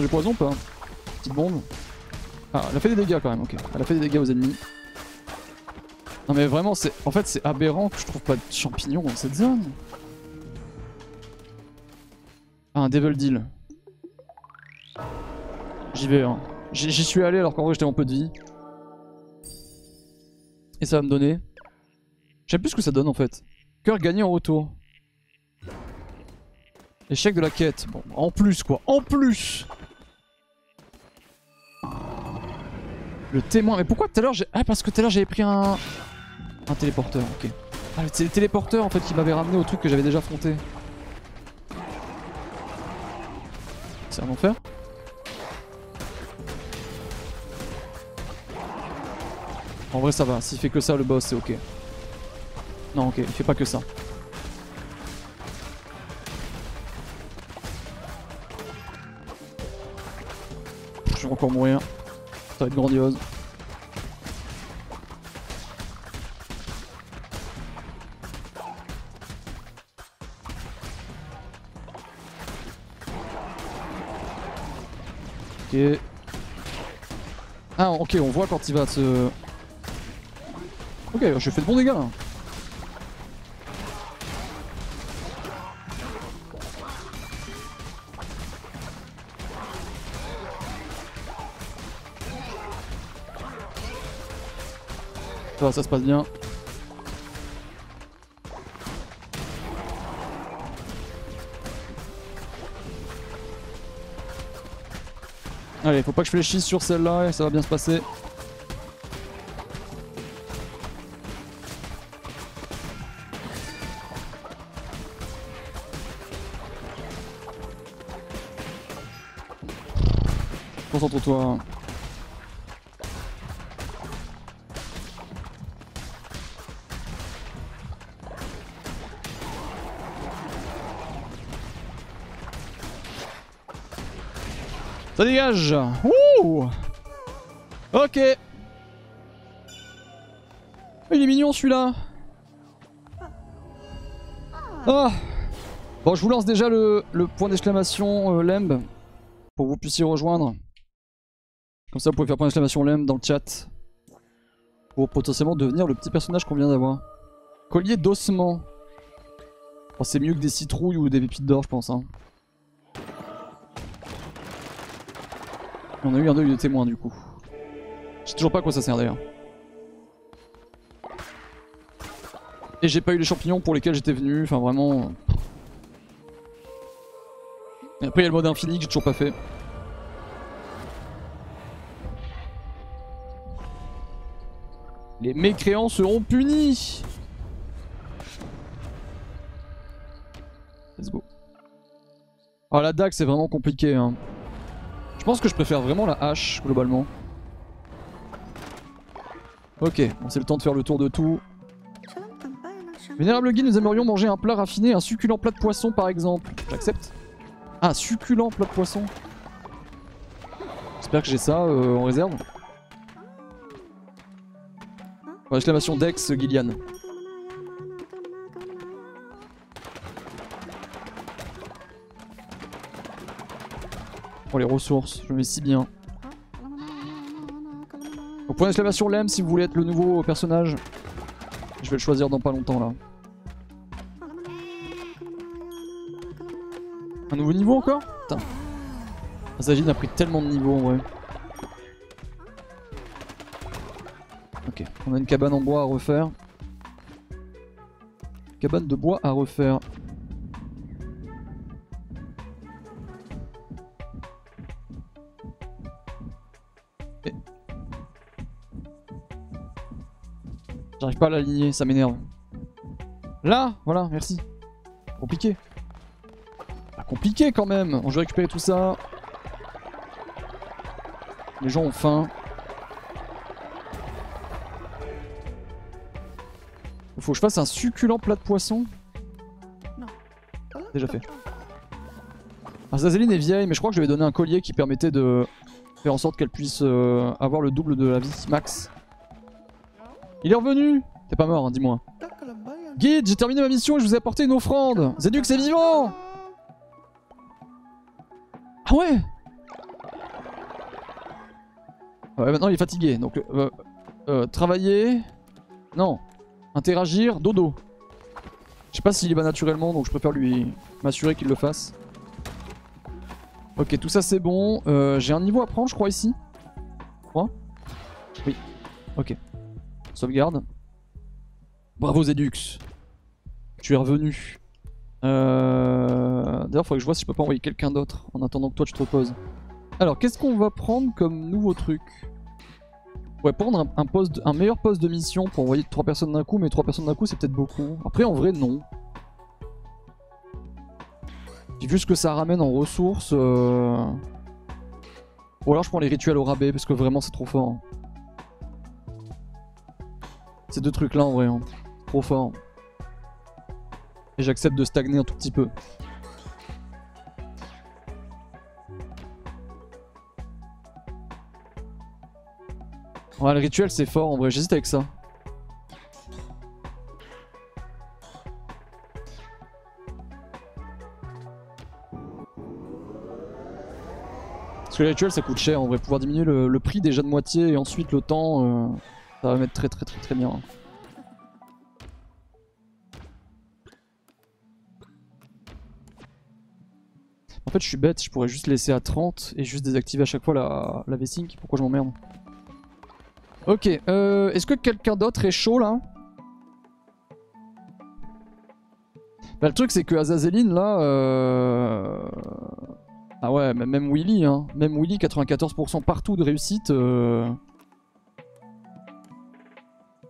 Du poison ou pas Petite bombe. Ah, elle a fait des dégâts quand même, ok. Elle a fait des dégâts aux ennemis. Non mais vraiment, c'est, en fait c'est aberrant que je trouve pas de champignons dans cette zone. Ah, un Devil Deal. J'y vais, hein. J'y j'y suis allé alors qu'en vrai j'étais en peu de vie. Et ça va me donner. Je sais plus ce que ça donne en fait. Cœur gagné en retour. Échec de la quête. Bon, en plus quoi. En plus Le témoin. Mais pourquoi tout à l'heure j'ai. Ah, parce que tout à l'heure j'avais pris un. Un téléporteur, ok. Ah, c'est le téléporteur en fait qui m'avait ramené au truc que j'avais déjà affronté. C'est un enfer En vrai ça va, s'il fait que ça le boss c'est ok. Non ok, il fait pas que ça. Je vais encore mourir. Ça va être grandiose. Ok. Ah ok, on voit quand il va se... Ok, je fais de bons dégâts là. Ça se passe bien. Allez, faut pas que je fléchisse sur celle-là et ça va bien se passer. Concentre-toi. Ça dégage Ouh Ok Il est mignon celui-là Ah Bon, je vous lance déjà le, le point d'exclamation euh, Lemb pour que vous puissiez rejoindre. Comme ça, vous pouvez faire point d'exclamation Lemb dans le chat pour potentiellement devenir le petit personnage qu'on vient d'avoir. Collier d'ossement. Oh, c'est mieux que des citrouilles ou des pépites d'or, je pense. Hein. On a eu un œil de témoin du coup. Je sais toujours pas à quoi ça sert d'ailleurs. Et j'ai pas eu les champignons pour lesquels j'étais venu, enfin vraiment. Et après il y a le mode infini que j'ai toujours pas fait. Les mécréants seront punis Let's go. Ah la dague c'est vraiment compliqué hein. Je pense que je préfère vraiment la hache globalement. Ok, bon, c'est le temps de faire le tour de tout. Vénérable guide, nous aimerions manger un plat raffiné, un succulent plat de poisson par exemple. J'accepte. Ah, succulent plat de poisson. J'espère que j'ai ça euh, en réserve. Exclamation Dex, Gillian. Oh les ressources, je mets si bien. Donc Point d'exclamation LEM si vous voulez être le nouveau personnage. Je vais le choisir dans pas longtemps là. Un nouveau niveau encore? Putain. Azagine a pris tellement de niveaux en vrai. Ok, on a une cabane en bois à refaire. Cabane de bois à refaire. J'arrive pas à l'aligner, ça m'énerve. Là Voilà, merci. Compliqué. Ah, compliqué quand même. On va récupérer tout ça. Les gens ont faim. Faut que je fasse un succulent plat de poisson. Déjà fait. Azazeline est vieille, mais je crois que je lui ai donné un collier qui permettait de faire en sorte qu'elle puisse euh, avoir le double de la vie max. Il est revenu T'es pas mort, hein, dis-moi. Guide, j'ai terminé ma mission et je vous ai apporté une offrande. Zeduk, c'est vivant Ah ouais Ouais, maintenant il est fatigué, donc euh, euh, travailler... Non. Interagir, dodo. Je sais pas s'il y va naturellement, donc je préfère lui m'assurer qu'il le fasse. Ok, tout ça c'est bon. Euh, J'ai un niveau à prendre, je crois, ici. Je Oui. Ok. Sauvegarde. Bravo Zedux. Tu es revenu. Euh... D'ailleurs, faudrait que je vois si je peux pas envoyer quelqu'un d'autre en attendant que toi tu te reposes. Alors, qu'est-ce qu'on va prendre comme nouveau truc? On pourrait prendre un, meilleur poste de mission pour envoyer 3 personnes d'un coup, mais 3 personnes d'un coup c'est peut-être beaucoup. Après, en vrai, non. Vu ce que ça ramène en ressources... Euh... Ou alors je prends les rituels au rabais, parce que vraiment c'est trop fort. Ces deux trucs là en vrai, hein. trop fort. Et j'accepte de stagner un tout petit peu. Ouais, le rituel c'est fort en vrai, j'hésite avec ça. Parce que le rituel ça coûte cher en vrai, pouvoir diminuer le, prix déjà de moitié et ensuite le temps, euh, ça va mettre très très très très bien. En fait je suis bête, je pourrais juste laisser à 30 et juste désactiver à chaque fois la, la V-Sync, pourquoi je m'emmerde? Ok, euh, est-ce que quelqu'un d'autre est chaud là? Bah le truc c'est que Azazeline là... Euh... Ah ouais, même Willy, hein. Même Willy, 94% partout de réussite. Euh...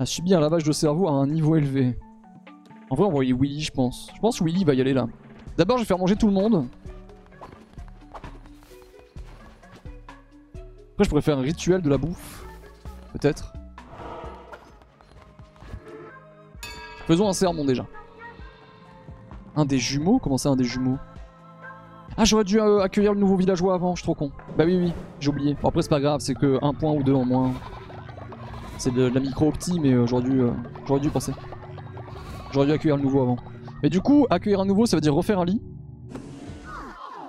A subi un lavage de cerveau à un niveau élevé. En vrai, on voyait Willy, je pense. Je pense que Willy va y aller là. D'abord, je vais faire manger tout le monde. Après, je pourrais faire un rituel de la bouffe. Peut-être. Faisons un sermon déjà. Un des jumeaux? Comment ça un des jumeaux? Ah j'aurais dû euh, accueillir le nouveau villageois avant, je suis trop con. Bah oui oui, j'ai oublié. Après c'est pas grave, c'est que un point ou deux en moins. C'est de, la micro-opti mais euh, j'aurais dû, euh, dû penser. J'aurais dû accueillir le nouveau avant. Mais du coup, accueillir un nouveau ça veut dire refaire un lit.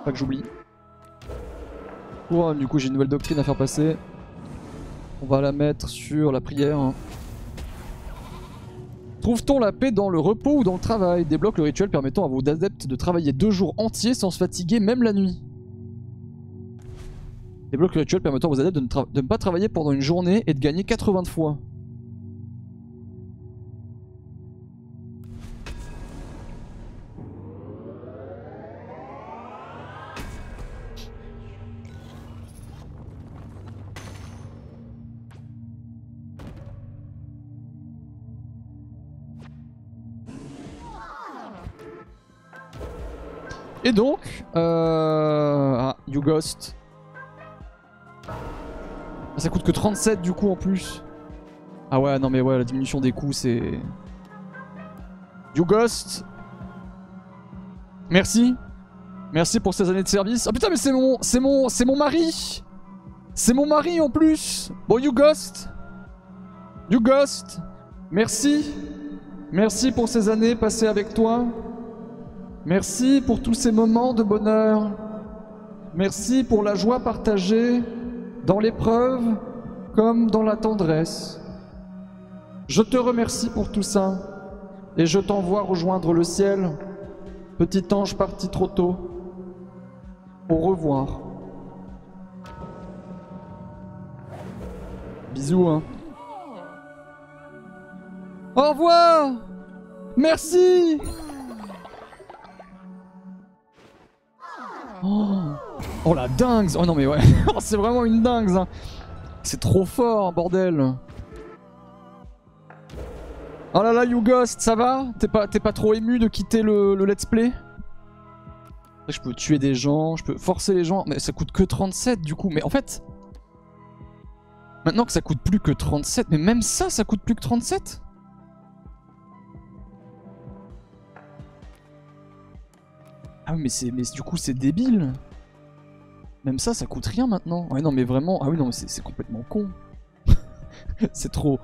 Pas que j'oublie. du coup j'ai une nouvelle doctrine à faire passer. On va la mettre sur la prière. Trouve-t-on la paix dans le repos ou dans le travail? Débloque le rituel permettant à vos adeptes de travailler deux jours entiers sans se fatiguer même la nuit. Débloque le rituel permettant vos adeptes de ne, ne pas travailler pendant une journée et de gagner 80 fois. Et donc, euh... Ah, You Ghost. Ah, ça coûte que 37 du coup en plus. Ah ouais, non mais ouais, la diminution des coûts c'est... You Ghost. Merci. Merci pour ces années de service. Ah putain mais c'est mon... C'est mon... C'est mon mari C'est mon mari en plus Bon, You Ghost. You Ghost. Merci. Merci pour ces années passées avec toi. Merci pour tous ces moments de bonheur. Merci pour la joie partagée dans l'épreuve comme dans la tendresse. Je te remercie pour tout ça, et je t'envoie rejoindre le ciel, petit ange parti trop tôt. Au revoir. Bisous, hein. Au revoir Merci oh. Oh la dingue Oh non mais ouais, c'est vraiment une dingue hein. C'est trop fort, bordel Oh là là, You Ghost, ça va? T'es pas, trop ému de quitter le, le let's play? Je peux tuer des gens, je peux forcer les gens, mais ça coûte que 37 du coup. Mais en fait, maintenant que ça coûte plus que 37, mais même ça, ça coûte plus que 37 Ah mais, mais du coup, c'est débile. Même ça, ça coûte rien maintenant. Ouais, non, mais vraiment. Ah oui, non, mais c'est, complètement con. c'est trop.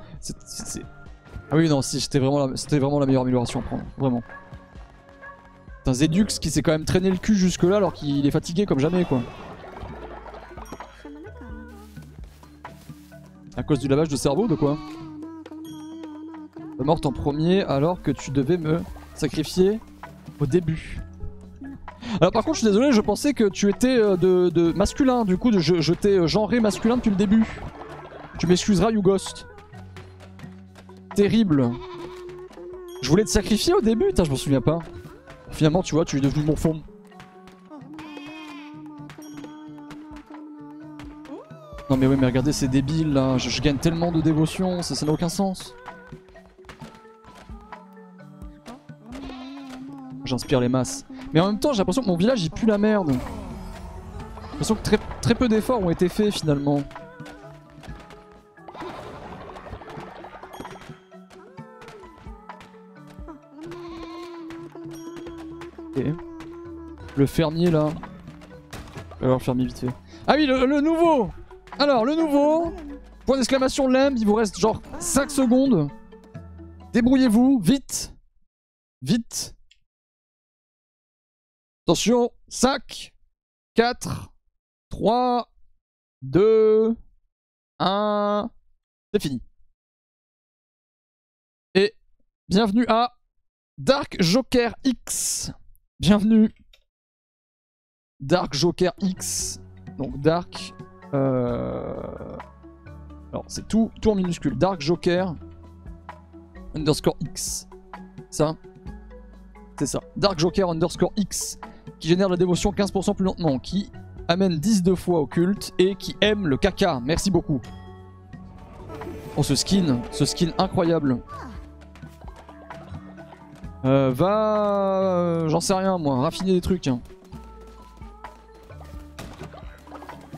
Ah oui, non, si, c'était vraiment, la... meilleure amélioration à prendre. Vraiment. Un Zedux qui s'est quand même traîné le cul jusque-là alors qu'il est fatigué comme jamais, quoi. À cause du lavage de cerveau, de quoi Morte en premier alors que tu devais me sacrifier au début. Alors par contre, je suis désolé, je pensais que tu étais euh, de, masculin, du coup, je, je t'ai euh, genré masculin depuis le début. Tu m'excuseras, You Ghost. Terrible. Je voulais te sacrifier au début, je m'en souviens pas. Finalement, tu vois, tu es devenu mon fond. Non mais oui, mais regardez, c'est débile là. Je, gagne tellement de dévotion, ça n'a aucun sens. J'inspire les masses. Mais en même temps, j'ai l'impression que mon village il pue la merde. J'ai l'impression que très, très peu d'efforts ont été faits finalement. Ok. Le fermier là. Alors, fermier vite fait. Ah oui, le, nouveau Alors, le nouveau Point d'exclamation limbe, il vous reste genre 5 secondes. Débrouillez-vous, vite Vite Attention, 5, 4, 3, 2, 1. C'est fini. Et bienvenue à Dark Joker X. Bienvenue. Dark Joker X. Donc Dark. Euh... Alors c'est tout, tout en minuscule. Dark Joker underscore X. Ça. C'est ça. Dark Joker underscore X qui génère la dévotion 15% plus lentement, qui amène 10 de fois au culte et qui aime le caca. Merci beaucoup. Oh ce skin, ce skin incroyable. Euh, va... Euh, j'en sais rien moi, raffiner des trucs. Hein.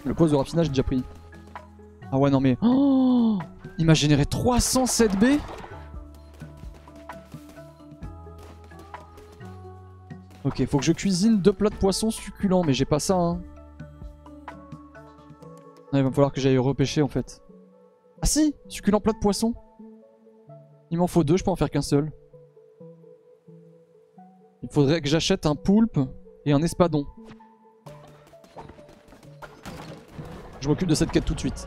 Le poste de raffinage j'ai déjà pris. Ah ouais non mais... Oh il m'a généré 307 B? Ok, faut que je cuisine deux plats de poisson succulents, mais j'ai pas ça, hein. Il va falloir que j'aille repêcher, en fait. Ah si Succulent plat de poisson Il m'en faut deux, je peux en faire qu'un seul. Il faudrait que j'achète un poulpe et un espadon. Je m'occupe de cette quête tout de suite.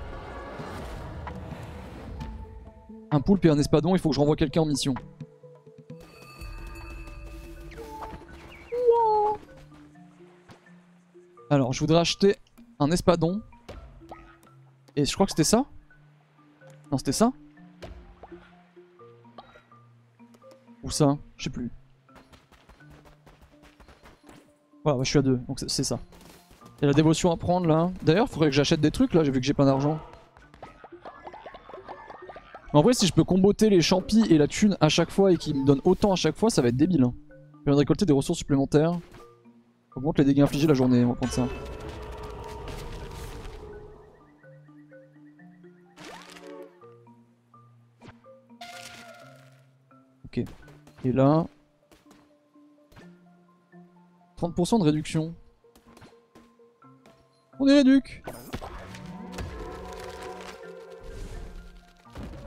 Un poulpe et un espadon, il faut que je renvoie quelqu'un en mission. Alors, je voudrais acheter un espadon. Et je crois que c'était ça Non, c'était ça Ou ça Je sais plus. Voilà, je suis à deux, donc c'est ça. Il y a la dévotion à prendre là. D'ailleurs, il faudrait que j'achète des trucs là, j'ai vu que j'ai plein d'argent. En vrai, si je peux comboter les champis et la thune à chaque fois et qu'ils me donnent autant à chaque fois, ça va être débile. Hein. Je viens de récolter des ressources supplémentaires. Augmente les dégâts infligés la journée, on va prendre ça. Ok. Et là... 30% de réduction. On est réduc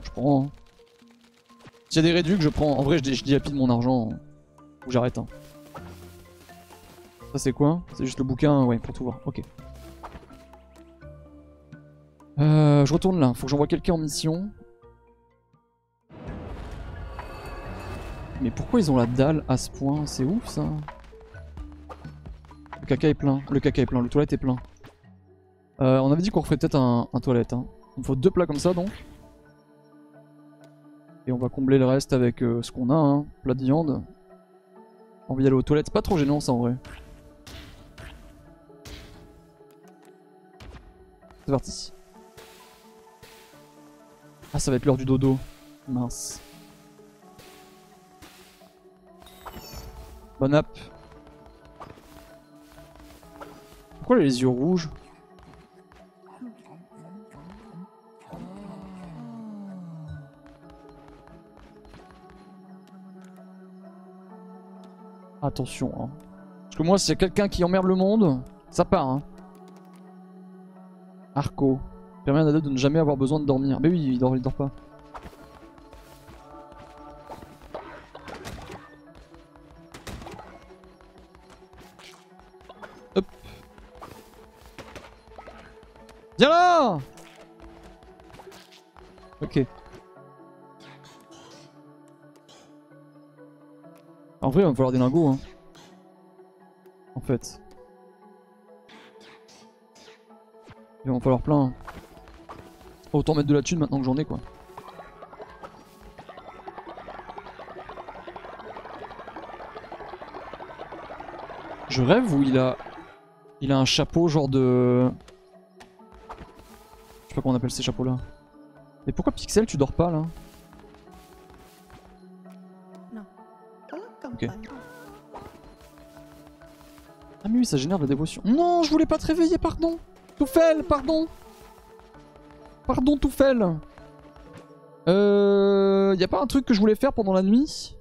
Je prends. Hein. S'il y a des réducs, je prends. En vrai, je, je dilapide mon argent. Ou j'arrête. Hein. Ça c'est quoi? C'est juste le bouquin, ouais, pour tout voir. Ok. Euh, je retourne là, faut que j'envoie quelqu'un en mission. Mais pourquoi ils ont la dalle à ce point? C'est ouf ça. Le caca est plein, le caca est plein, le toilette est plein. Euh, on avait dit qu'on referait peut-être un, toilette. Hein. Il me faut deux plats comme ça donc. Et on va combler le reste avec euh, ce qu'on a, hein. plat de viande. On va y aller aux toilettes, c'est pas trop gênant ça en vrai. C'est parti. Ah ça va être l'heure du dodo. Mince. Bonne app. Pourquoi les yeux rouges? Attention, hein. Parce que moi, s'il y a quelqu'un qui emmerde le monde, ça part, hein. Arco. Permet à Nada de ne jamais avoir besoin de dormir. Mais oui, il dort, il dort pas. Hop. Viens là Ok. En vrai, il va me falloir des lingots. Hein. En fait. Il va m'en falloir plein. Autant mettre de la thune maintenant que j'en ai quoi. Je rêve où il a... Il a un chapeau genre de... Je sais pas comment on appelle ces chapeaux là. Mais pourquoi Pixel tu dors pas là? Ok. Ah mais oui ça génère de la dévotion. Non je voulais pas te réveiller pardon Toufel pardon Pardon Toufel Euh... Y a pas un truc que je voulais faire pendant la nuit?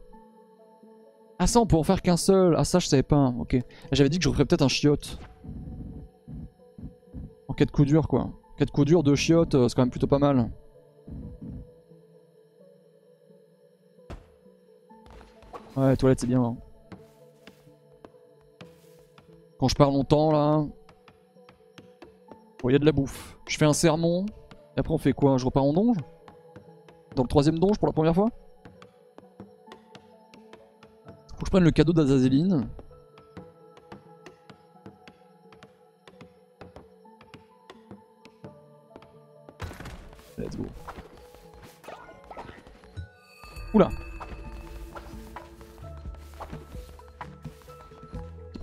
Ah ça on peut en faire qu'un seul. Ah ça je savais pas. Ok. J'avais dit que je referais peut-être un chiotte. En cas de coup dur quoi. En cas de coup dur, deux chiottes, euh, c'est quand même plutôt pas mal. Ouais, toilette c'est bien. Hein. Quand je pars longtemps là. Bon, il y a de la bouffe. Je fais un sermon. Et après on fait quoi Je repars en donge Dans le troisième donge pour la première fois? Faut que je prenne le cadeau d'Azazeline. Let's go. Oula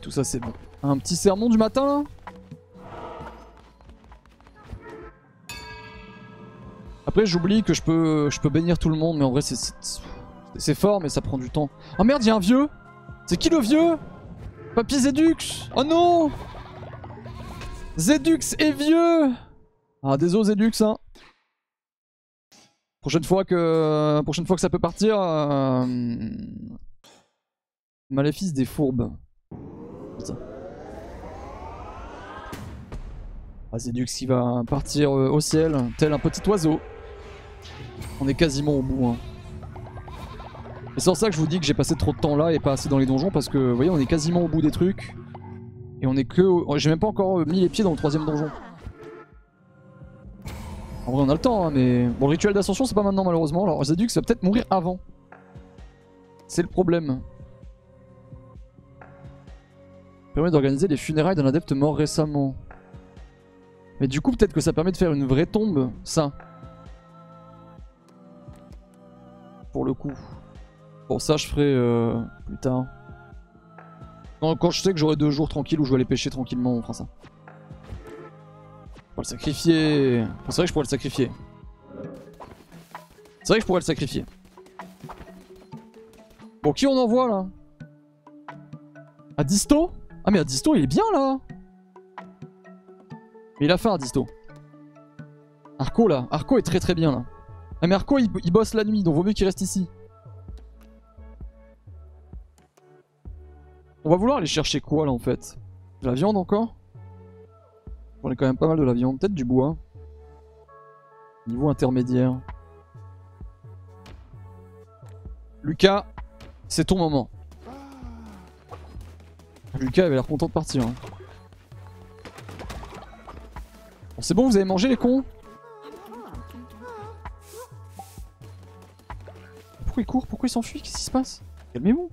Tout ça c'est bon. Un petit sermon du matin? J'oublie que je peux, je peux bénir tout le monde, mais en vrai c'est fort, mais ça prend du temps. Oh merde, il y a un vieux! C'est qui le vieux? Papy Zedux! Oh non! Zedux est vieux! Ah désolé Zedux hein. Prochaine fois que, prochaine fois que ça peut partir... Euh... Maléfice des fourbes. Ah, Zedux qui va partir euh, au ciel, tel un petit oiseau. On est quasiment au bout. Hein. C'est pour ça que je vous dis que j'ai passé trop de temps là et pas assez dans les donjons parce que vous voyez on est quasiment au bout des trucs. Et on est que... J'ai même pas encore mis les pieds dans le troisième donjon. En vrai on a le temps hein, mais... Bon le rituel d'ascension c'est pas maintenant malheureusement. Alors Zedux va peut-être mourir avant. C'est le problème. Permet d'organiser les funérailles d'un adepte mort récemment. Mais du coup peut-être que ça permet de faire une vraie tombe, ça. Pour le coup. Bon, ça, je ferai euh, plus tard. Quand, je sais que j'aurai deux jours tranquilles où je vais aller pêcher tranquillement, on fera ça. On va le sacrifier. c'est vrai que je pourrais le sacrifier. C'est vrai que je pourrais le sacrifier. Bon, qui on envoie là? À Disto Ah, mais à Disto, il est bien là Mais il a faim à Disto. Arco là, Arco est très très bien là. Ah mais Arco il, bosse la nuit donc vaut mieux qu'il reste ici. On va vouloir aller chercher quoi là en fait? De la viande encore? On est quand même pas mal de la viande, peut-être du bois. Niveau intermédiaire. Lucas, c'est ton moment. Lucas avait l'air content de partir. Hein. Bon, c'est bon, vous avez mangé les cons? Pourquoi il court Pourquoi il s'enfuit? Qu'est-ce qui se passe? Calmez-vous.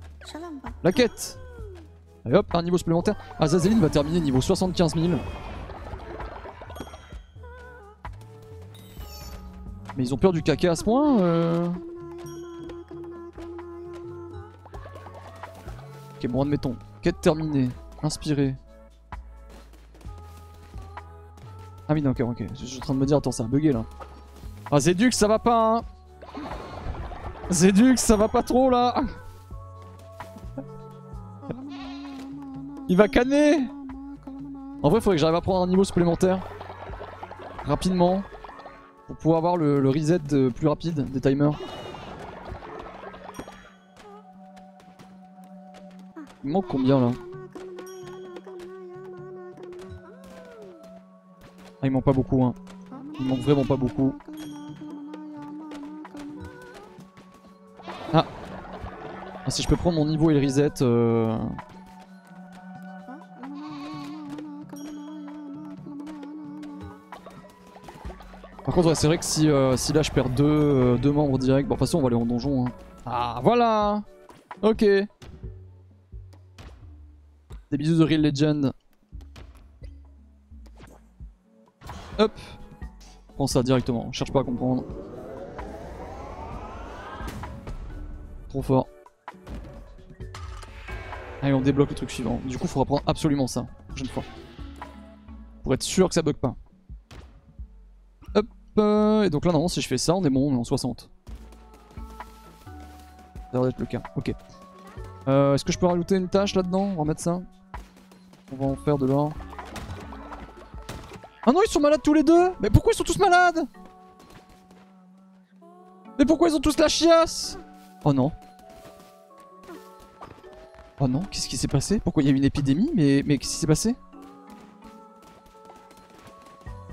La quête Allez hop, un niveau supplémentaire. Azazeline va terminer niveau 75 000. Mais ils ont peur du caca à ce point euh... Ok, bon, admettons. Quête terminée. Inspiré. Ah oui, d'accord, ok. Je suis en train de me dire, attends, ça a bugué là. Ah, Zedux, ça va pas, hein Zedux, ça va pas trop là Il va canner En vrai, faudrait que j'arrive à prendre un niveau supplémentaire. Rapidement. Pour pouvoir avoir le, le reset plus rapide des timers. Il manque combien là Ah, il manque pas beaucoup, hein. Il manque vraiment pas beaucoup. Si je peux prendre mon niveau et le reset. euh, Par contre, c'est vrai que si, euh, si là je perds deux, euh, deux membres directs, bon, de toute façon, on va aller en donjon. hein. Ah, voilà Ok. Des bisous de Real Legend. Hop. Prends ça directement, on cherche pas à comprendre. Trop fort. Allez, on débloque le truc suivant. Du coup, faudra prendre absolument ça, la prochaine fois. Pour être sûr que ça bug pas. Hop, euh, et donc là, normalement, si je fais ça, on est bon, on est en 60. Ça a l'air d'être le cas, ok. Euh, Est-ce que je peux rajouter une tâche là-dedans? On va mettre ça. On va en faire de l'or. Ah non, ils sont malades tous les deux Mais pourquoi ils sont tous malades? Mais pourquoi ils ont tous la chiasse? Oh non. Oh non, qu'est-ce qui s'est passé? Pourquoi il y a eu une épidémie Mais, qu'est-ce qui s'est passé?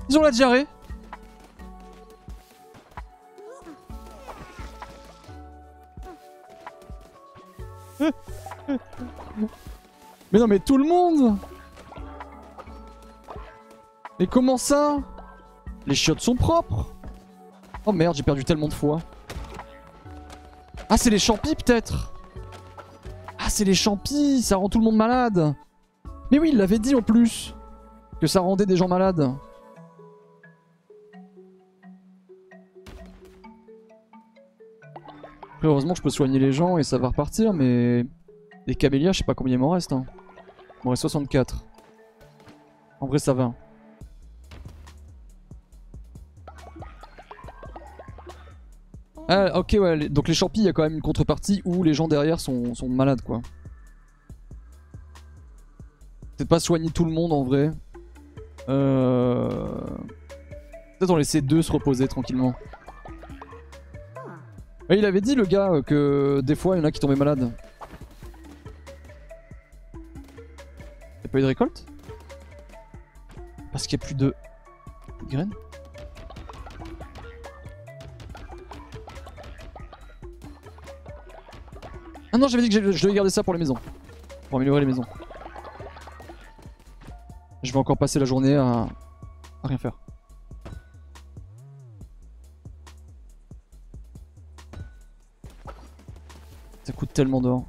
Ils ont la diarrhée! Mais non mais tout le monde! Mais comment ça? Les chiottes sont propres! Oh merde, j'ai perdu tellement de fois. Ah c'est les champis peut-être c'est les champis, ça rend tout le monde malade Mais oui, il l'avait dit en plus Que ça rendait des gens malades. Heureusement je peux soigner les gens et ça va repartir, mais... Les camélias, je sais pas combien il m'en reste. Hein. Il m'en reste 64. En vrai, ça va. Ah, ok, ouais. les- Donc les champis, il y a quand même une contrepartie où les gens derrière sont, sont malades, quoi. Peut-être pas soigner tout le monde en vrai. Euh... Peut-être en laisser deux se reposer tranquillement. Ouais, il avait dit le gars euh, que des fois il y en a qui tombaient malades. Y'a pas eu de récolte? Parce qu'il y a plus de... plus de graines? Ah non, j'avais dit que je devais garder ça pour les maisons. Pour améliorer les maisons. Je vais encore passer la journée à, à rien faire. Ça coûte tellement d'or.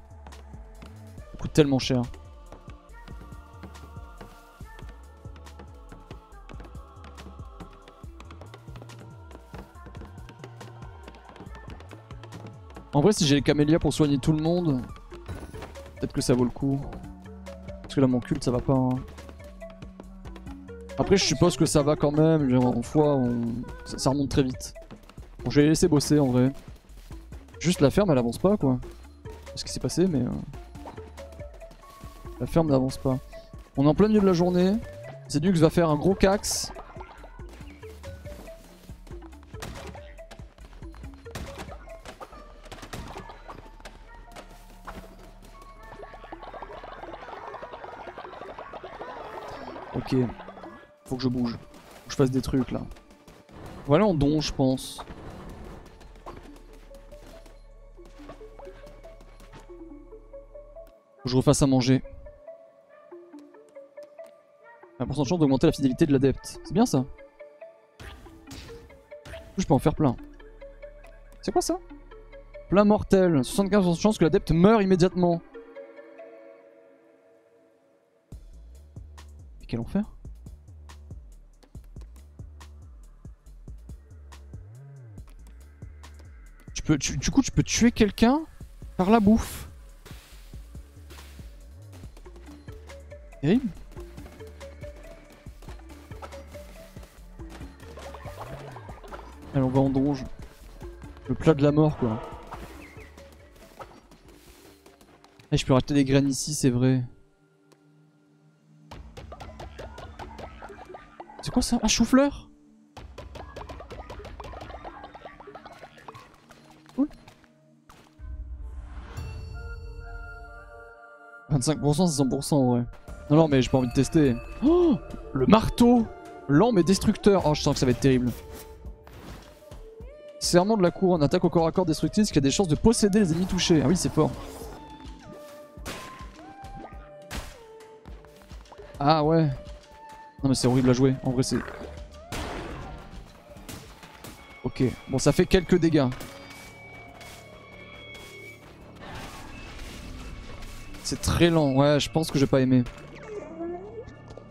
Ça coûte tellement cher. En vrai, si j'ai les camélias pour soigner tout le monde, peut-être que ça vaut le coup. Parce que là, mon culte, ça va pas. hein. Après, je suppose que ça va quand même. En fois, on- ça, remonte très vite. Bon, je vais les laisser bosser en vrai. Juste la ferme, elle avance pas quoi. Ce qui s'est passé, mais. euh, La ferme n'avance pas. On est en plein milieu de la journée. Zedux va faire un gros cax. Faut que je bouge. Faut que je fasse des trucs là. Voilà en don, je pense. Faut que je refasse à manger. Un de chance d'augmenter la fidélité de l'adepte. C'est bien ça. Je peux en faire plein. C'est quoi ça? Plein mortel. 75% de chance que l'adepte meure immédiatement. Quel enfer. Tu peux, du coup, tu peux tuer quelqu'un par la bouffe. Terrible. Allez, on va en donge. Le plat de la mort, quoi. Eh, je peux racheter des graines ici, c'est vrai. Un chou-fleur? Cool. 25% c'est 100% en vrai. Non, non, mais j'ai pas envie de tester. Oh le marteau Lent mais destructeur. Oh, je sens que ça va être terrible. Serment de la couronne, attaque au corps à corps destructrice qui a des chances de posséder les ennemis touchés. Ah oui, c'est fort. Ah ouais. Non mais c'est horrible à jouer. En vrai, c'est... Ok. Bon, ça fait quelques dégâts. C'est très lent. Ouais, je pense que j'ai pas aimé.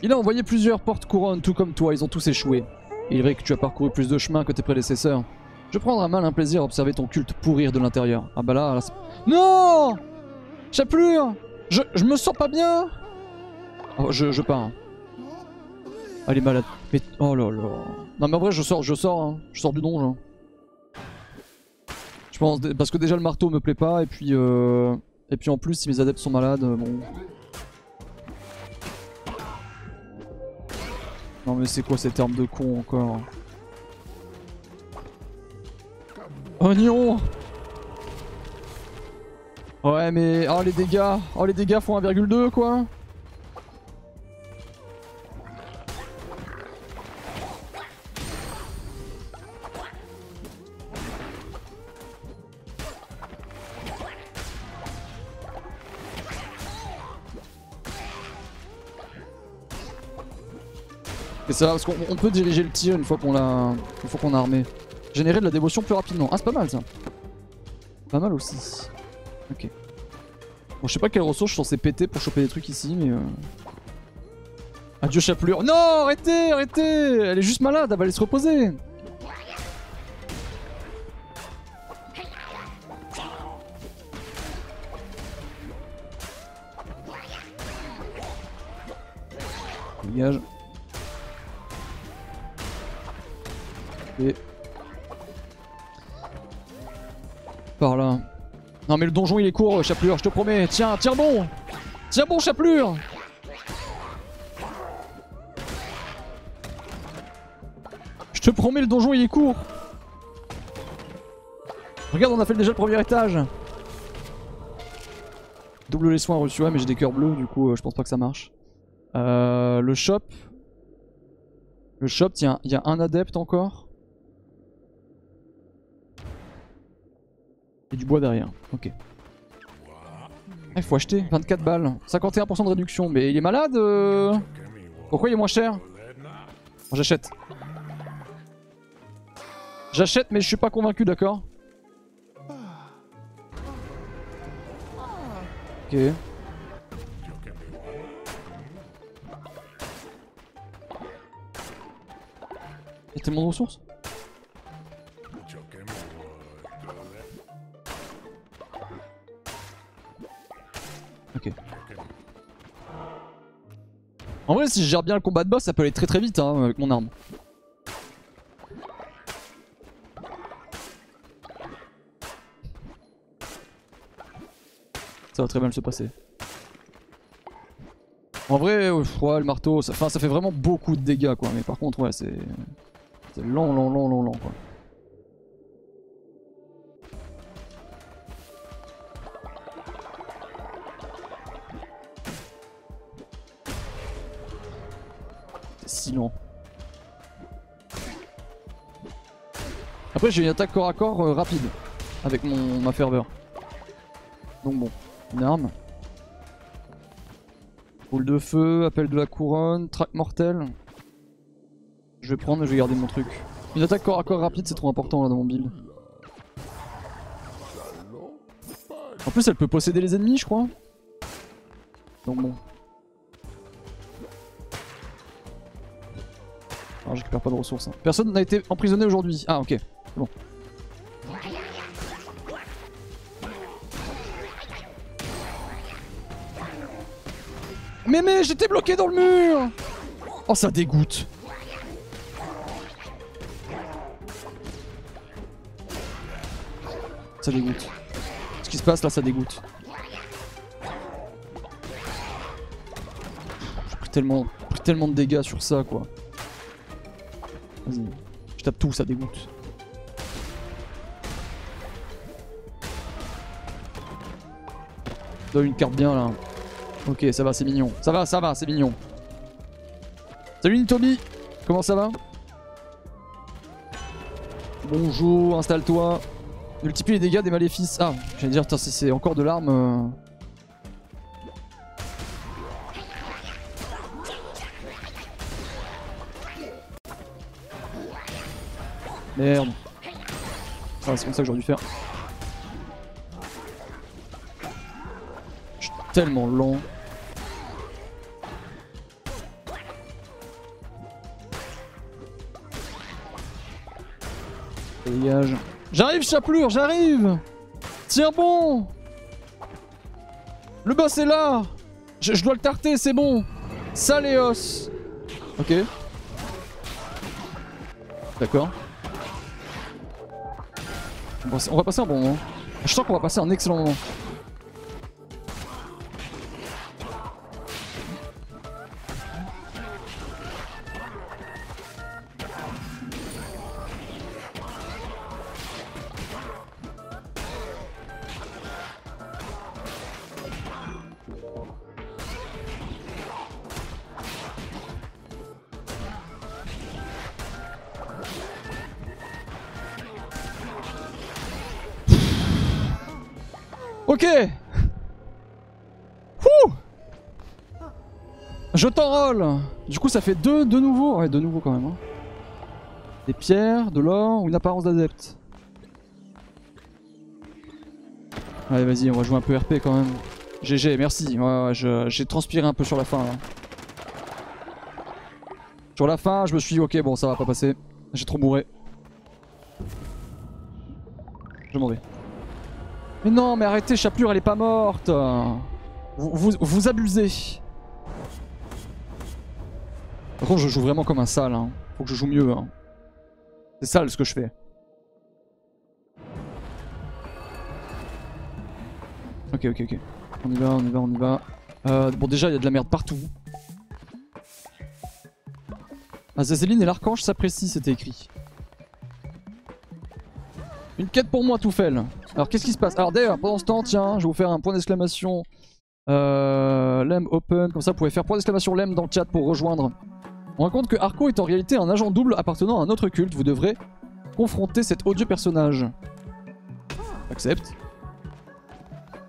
Il a envoyé plusieurs porte-couronnes, tout comme toi. Ils ont tous échoué. Il est vrai que tu as parcouru plus de chemin que tes prédécesseurs. Je prendrai mal un plaisir à observer ton culte pourrir de l'intérieur. Ah bah là, là Non Chapelure je, je me sens pas bien Oh, je, je pars. Elle est malade. Mais, oh là là. Non mais en vrai, je sors, je sors, hein. Je sors du donjon. Je pense, parce que déjà le marteau me plaît pas, et puis, euh... et puis en plus, si mes adeptes sont malades, euh, bon... Non mais c'est quoi cette arme de con encore? Oignon Ouais mais... Oh les dégâts Oh les dégâts font 1,2 quoi ça parce qu'on on peut diriger le tir une fois qu'on l'a. Une fois qu'on a armé. Générer de la dévotion plus rapidement. Ah c'est pas mal ça. Pas mal aussi. Ok. Bon je sais pas quelle ressource je suis censé péter pour choper des trucs ici mais euh... Adieu chapelure. Non arrêtez arrêtez Elle est juste malade, elle va aller se reposer. Dégage. Par là. Non mais le donjon il est court, Chapelure, je te promets. Tiens, tiens bon Tiens bon, Chapelure Je te promets, le donjon il est court Regarde, on a fait déjà le premier étage Double les soins reçus, ouais mais j'ai des cœurs bleus, du coup euh, je pense pas que ça marche. Euh, le shop. Le shop, tiens, il y a un adepte encore. Et du bois derrière, ok. Ah, il faut acheter, 24 balles, 51% de réduction, mais il est malade euh Pourquoi il est moins cher J'achète. J'achète mais je suis pas convaincu, d'accord Ok. Y'a tellement de En vrai, si je gère bien le combat de boss, ça peut aller très très vite hein, avec mon arme. Ça va très bien se passer. En vrai, ouais, ouais, le marteau, ça, ça fait vraiment beaucoup de dégâts quoi. Mais par contre, ouais, c'est. C'est lent, lent, lent, lent, lent quoi. Après, j'ai une attaque corps à corps euh, rapide avec mon, ma ferveur. Donc bon, une arme. Boule de feu, appel de la couronne, traque mortel. Je vais prendre, je vais garder mon truc. Une attaque corps à corps rapide, c'est trop important là dans mon build. En plus, elle peut posséder les ennemis, je crois. Donc bon. Alors, je récupère pas de ressources. hein. Personne n'a été emprisonné aujourd'hui. Ah, ok. Bon. Mais mais j'étais bloqué dans le mur Oh ça dégoûte Ça dégoûte. Ce qui se passe là ça dégoûte. J'ai pris tellement, pris tellement de dégâts sur ça quoi. Vas-y. Je tape tout, ça dégoûte. Donne une carte bien là. Ok, ça va, c'est mignon. Ça va, ça va, c'est mignon. Salut Nitobi Comment ça va? Bonjour, installe-toi. Multiplie les dégâts des maléfices. Ah, j'allais dire, c'est encore de l'arme. euh. Merde. Ah, c'est comme ça que j'aurais dû faire. Je suis tellement lent. Dégage. J'arrive, Chaplure, j'arrive Tiens bon Le boss est là je, je dois le tarter, c'est bon Saléos Ok. D'accord. On va passer- un bon moment. Je sens qu'on va passer un excellent moment. Ça fait deux de nouveau. Ouais, de nouveau quand même. hein. Des pierres, de l'or ou une apparence d'adepte. Allez vas-y, on va jouer un peu RP quand même. GG, merci. Ouais, ouais, j'ai transpiré un peu sur la fin. Sur la fin, je me suis dit ok bon ça va pas passer. J'ai trop bourré. Je m'en vais. Mais non, mais arrêtez, Chaplure, elle est pas morte. Vous, vous abusez. Par contre, je joue vraiment comme un sale. hein. Faut que je joue mieux. hein. C'est sale ce que je fais. Ok, ok, ok. On y va, on y va, on y va. Euh, bon, déjà, il y a de la merde partout. Azazeline et l'archange s'apprécient, c'était écrit. Une quête pour moi, Toufel. Alors, qu'est-ce qui se passe? Alors, d'ailleurs, pendant ce temps, tiens, je vais vous faire un point d'exclamation. Euh, Lem open, comme ça, vous pouvez faire point d'exclamation Lem dans le chat pour rejoindre. On raconte que Arco est en réalité un agent double appartenant à un autre culte. Vous devrez confronter cet odieux personnage. Accepte.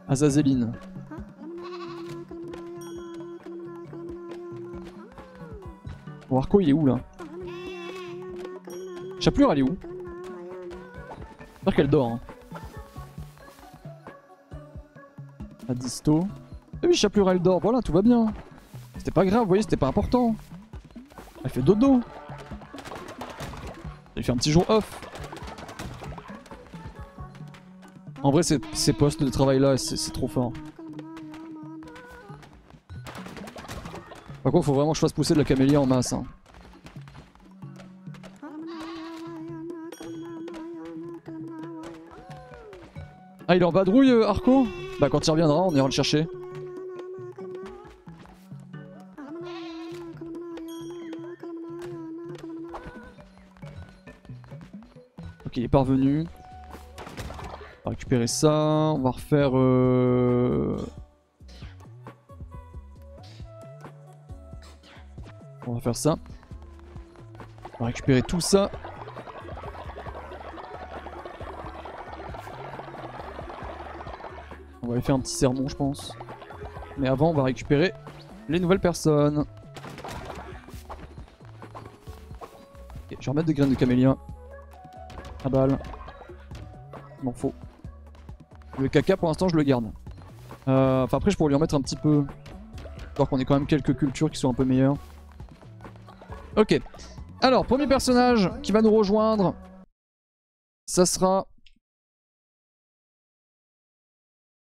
Azazeline. Bon, Arco, il est où là? Chaplure, elle est où? J'espère qu'elle dort. Hein. À disto. Eh oui, Chaplure, elle dort. Voilà, tout va bien. C'était pas grave, vous voyez, c'était pas important. Elle fait dodo. Elle fait un petit jour off. En vrai, ces, postes de travail là, c'est trop fort. Par contre, faut vraiment que je fasse pousser de la camélia en masse. hein. Ah, il est en vadrouille, euh, Arco? Bah, quand il reviendra, on ira le chercher. Il est parvenu. On va récupérer ça. On va refaire. Euh... On va faire ça. On va récupérer tout ça. On va aller faire un petit sermon, je pense. Mais avant, on va récupérer les nouvelles personnes. Ok, je vais remettre des graines de camélia. À balle. Il m'en faut. Le caca, pour l'instant, je le garde. Euh, Enfin, après, je pourrais lui en mettre un petit peu. Histoire qu'on ait quand même quelques cultures qui sont un peu meilleures. Ok. Alors, premier personnage qui va nous rejoindre. Ça sera.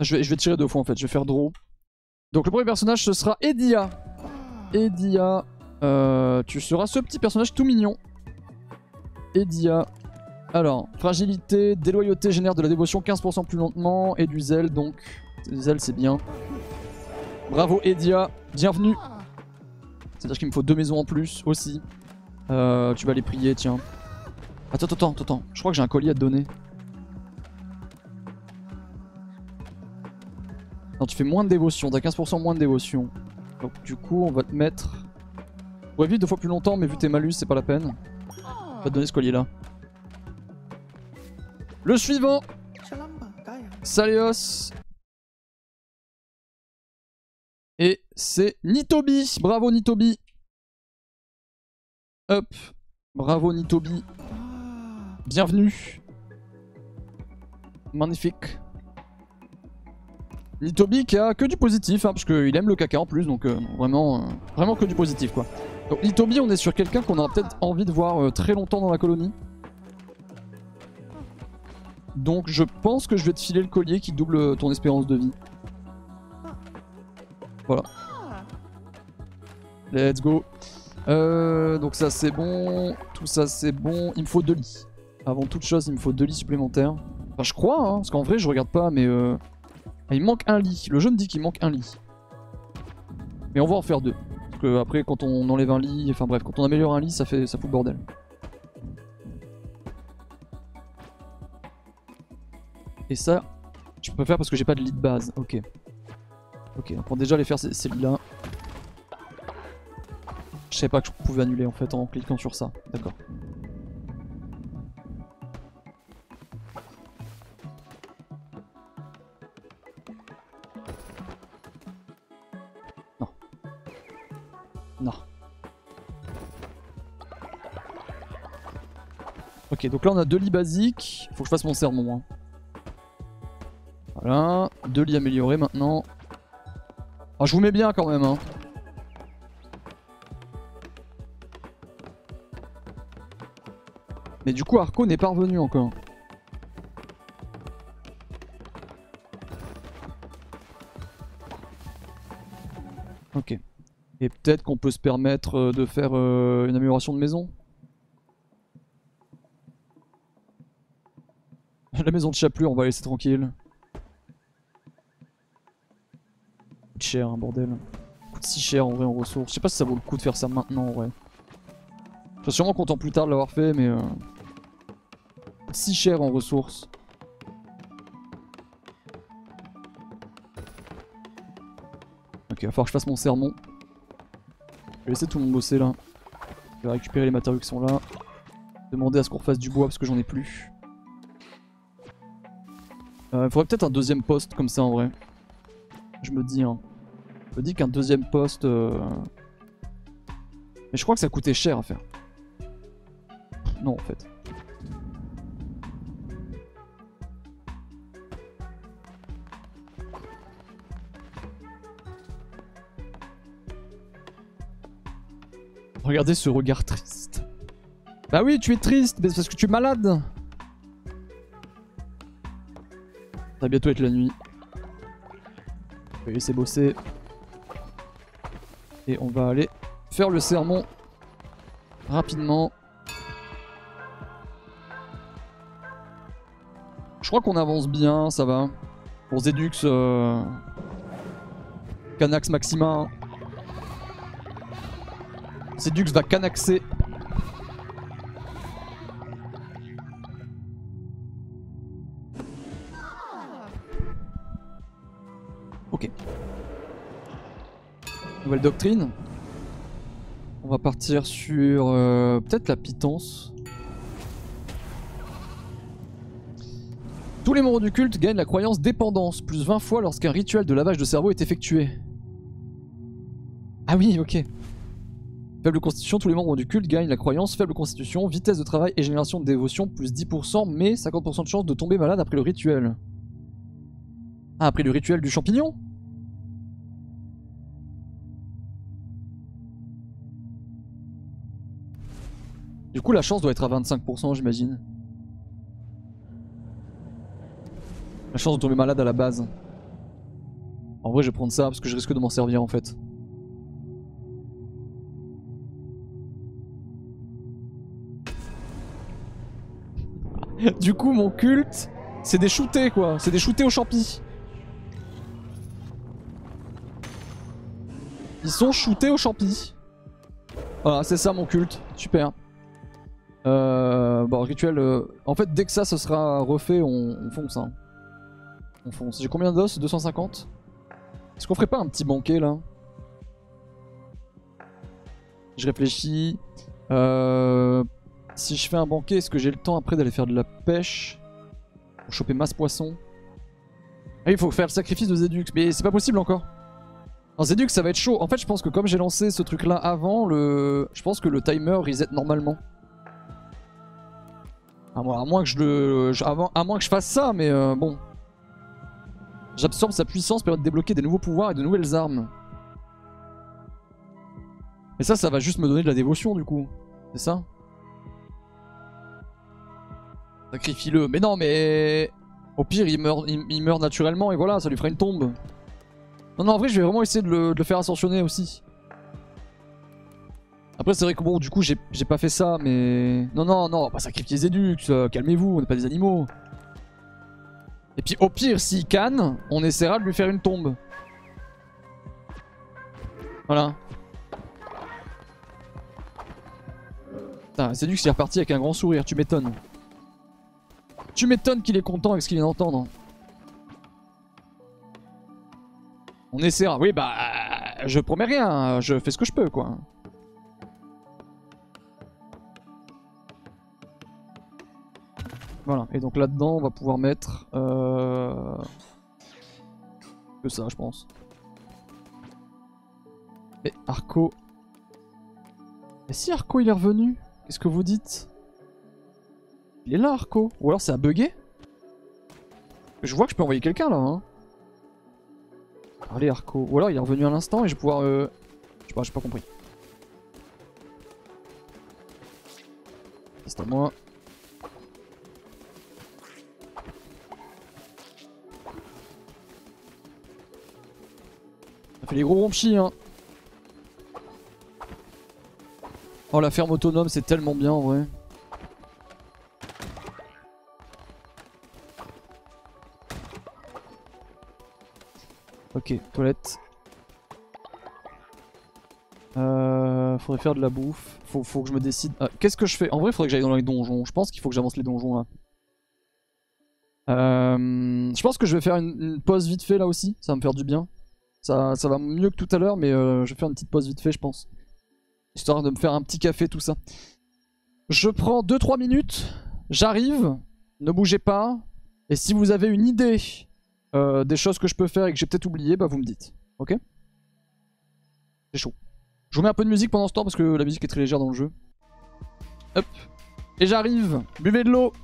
Je vais, je vais tirer deux fois en fait, je vais faire draw. Donc, le premier personnage, ce sera Edia. Edia. Euh, tu seras ce petit personnage tout mignon. Edia. Alors, fragilité, déloyauté génère de la dévotion 15% plus lentement et du zèle, donc zèle c'est bien. Bravo Edia, bienvenue. C'est-à-dire qu'il me faut deux maisons en plus aussi. Euh, tu vas les prier, tiens. Attends, attends, attends, attends. Je crois que j'ai un collier à te donner. Non, tu fais moins de dévotion, t'as 15% moins de dévotion. Donc du coup, on va te mettre... Ouais, vivre deux fois plus longtemps, mais vu tes malus, c'est pas la peine. On va te donner ce collier-là. Le suivant. Salios Et c'est Nitobi. Bravo Nitobi. Hop. Bravo Nitobi. Bienvenue. Magnifique. Nitobi qui a que du positif, hein, parce qu'il aime le caca en plus, donc euh, vraiment, euh, vraiment que du positif quoi. Donc Nitobi, on est sur quelqu'un qu'on aura peut-être envie de voir euh, très longtemps dans la colonie. Donc je pense que je vais te filer le collier qui double ton espérance de vie. Voilà. Let's go. Euh, donc ça c'est bon, tout ça c'est bon. Il me faut deux lits. Avant toute chose, il me faut deux lits supplémentaires. Enfin je crois, hein, parce qu'en vrai je regarde pas, mais euh... il manque un lit. Le jeu me dit qu'il manque un lit. Mais on va en faire deux. Parce que après quand on enlève un lit, enfin bref, quand on améliore un lit, ça fait ça fout le bordel. Et ça, je peux faire parce que j'ai pas de lit de base. Ok. Ok, on va déjà les faire lits-là. Je savais pas que je pouvais annuler en fait en cliquant sur ça. D'accord. Non. Non. Ok, donc là on a deux lits basiques. Faut que je fasse mon sermon. Hein. Voilà, deux lits améliorés maintenant. Ah, je vous mets bien quand même. Hein. Mais du coup, Arco n'est pas revenu encore. Ok. Et peut-être qu'on peut se permettre euh, de faire euh, une amélioration de maison La maison de Chaplure, on va laisser tranquille. Cher, hein, bordel. coûte si cher en vrai en ressources. Je sais pas si ça vaut le coup de faire ça maintenant en vrai. Je serais sûrement content plus tard de l'avoir fait, mais... Euh... si cher en ressources. Ok, il va falloir que je fasse mon sermon. Je vais laisser tout le monde bosser là. Je vais récupérer les matériaux qui sont là. Demander à ce qu'on refasse du bois parce que j'en ai plus. Il euh, faudrait peut-être un deuxième poste comme ça en vrai. Je me dis, hein. Me dis qu'un deuxième poste... Euh... Mais je crois que ça coûtait cher à faire. Non en fait. Regardez ce regard triste. Bah oui, tu es triste, mais c'est parce que tu es malade. Ça va bientôt être la nuit. Vais laisser bosser. Et on va aller faire le sermon rapidement. Je crois qu'on avance bien, ça va. Pour Zedux, euh... Canax Maxima. Zedux va canaxer. Doctrine. On va partir sur euh, peut-être la pitance. Tous les membres du culte gagnent la croyance dépendance, plus 20 fois lorsqu'un rituel de lavage de cerveau est effectué. Ah oui, ok. Faible constitution, tous les membres du culte gagnent la croyance, faible constitution, vitesse de travail et génération de dévotion, plus 10%, mais 50% de chance de tomber malade après le rituel. Ah, après le rituel du champignon Du coup, la chance doit être à 25%, j'imagine. La chance de tomber malade à la base. En vrai, je vais prendre ça parce que je risque de m'en servir en fait. du coup, mon culte, c'est des shootés quoi. C'est des shootés au champi. Ils sont shootés au champi. Voilà, c'est ça mon culte. Super. Euh, bon, rituel. euh, En fait, dès que ça, sera refait, on, on fonce. Hein. On fonce. J'ai combien d'os? 250 Est-ce qu'on ferait pas un petit banquet là? Je réfléchis. Euh, si je fais un banquet, est-ce que j'ai le temps après d'aller faire de la pêche? Pour choper masse poisson? Ah, il faut faire le sacrifice de Zedux. Mais c'est pas possible encore. Non, Zedux, ça va être chaud. En fait, je pense que comme j'ai lancé ce truc là avant, je pense que le timer reset normalement. À moins, à moins que je le. à moins que je fasse ça, mais euh, bon. J'absorbe sa puissance, de débloquer des nouveaux pouvoirs et de nouvelles armes. Et ça, ça va juste me donner de la dévotion du coup. C'est ça? Sacrifie-le. Mais non, mais. Au pire, il meurt, il, il meurt naturellement et voilà, ça lui fera une tombe. Non, non, en vrai, je vais vraiment essayer de le, de le faire ascensionner aussi. Après, c'est vrai que bon, du coup, j'ai pas fait ça, mais. Non, non, non, on va pas sacrifier Zedux, euh, calmez-vous, on n'est pas des animaux. Et puis, au pire, s'il canne, on essaiera de lui faire une tombe. Voilà. Putain, Zedux, il est reparti avec un grand sourire, tu m'étonnes. Tu m'étonnes qu'il est content avec ce qu'il vient d'entendre. On essaiera. Oui, bah. Je promets rien, je fais ce que je peux, quoi. Voilà, et donc là-dedans, on va pouvoir mettre... Euh... Que ça, je pense. Et Arco... Et si Arco il est revenu Qu'est-ce que vous dites? Il est là, Arco Ou alors c'est à bugger Je vois que je peux envoyer quelqu'un, là, hein. Allez, Arco. Ou alors il est revenu à l'instant et je vais pouvoir... Euh... Je sais pas, j'ai pas compris. C'est à moi. Ça fait les gros rompchis, hein. Oh, la ferme autonome, c'est tellement bien en vrai. Ok, toilette. Euh, faudrait faire de la bouffe. Faut, faut que je me décide. Ah, Qu'est-ce que je fais? En vrai, faudrait que j'aille dans les donjons. Je pense qu'il faut que j'avance les donjons là. Euh, je pense que je vais faire une, une pause vite fait là aussi. Ça va me faire du bien. Ça, ça va mieux que tout à l'heure, mais euh, je vais faire une petite pause vite fait, je pense. Histoire de me faire un petit café, tout ça. Je prends 2-3 minutes. J'arrive. Ne bougez pas. Et si vous avez une idée euh, des choses que je peux faire et que j'ai peut-être oublié, bah vous me dites. Ok? C'est chaud. Je vous mets un peu de musique pendant ce temps parce que la musique est très légère dans le jeu. Hop. Et j'arrive. Buvez de l'eau.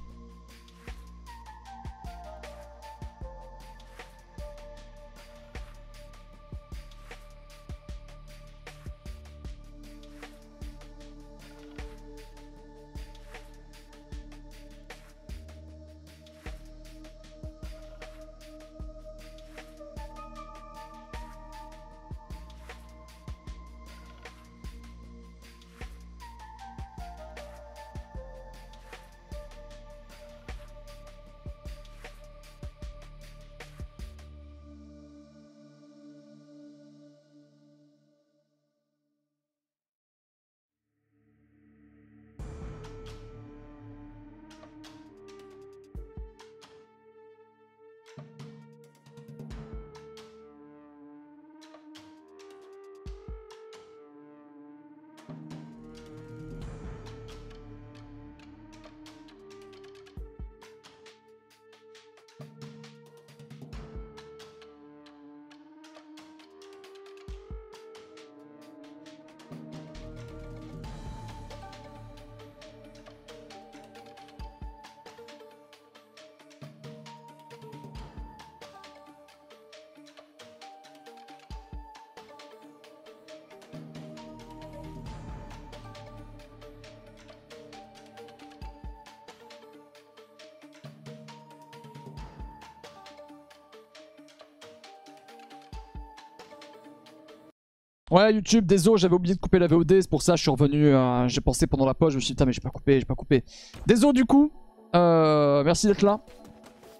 Ouais, YouTube, désolé, j'avais oublié de couper la VOD, c'est pour ça que je suis revenu. euh, j'ai pensé pendant la pause, je me suis dit, putain, mais j'ai pas coupé, j'ai pas coupé. Désolé du coup, euh, merci d'être là.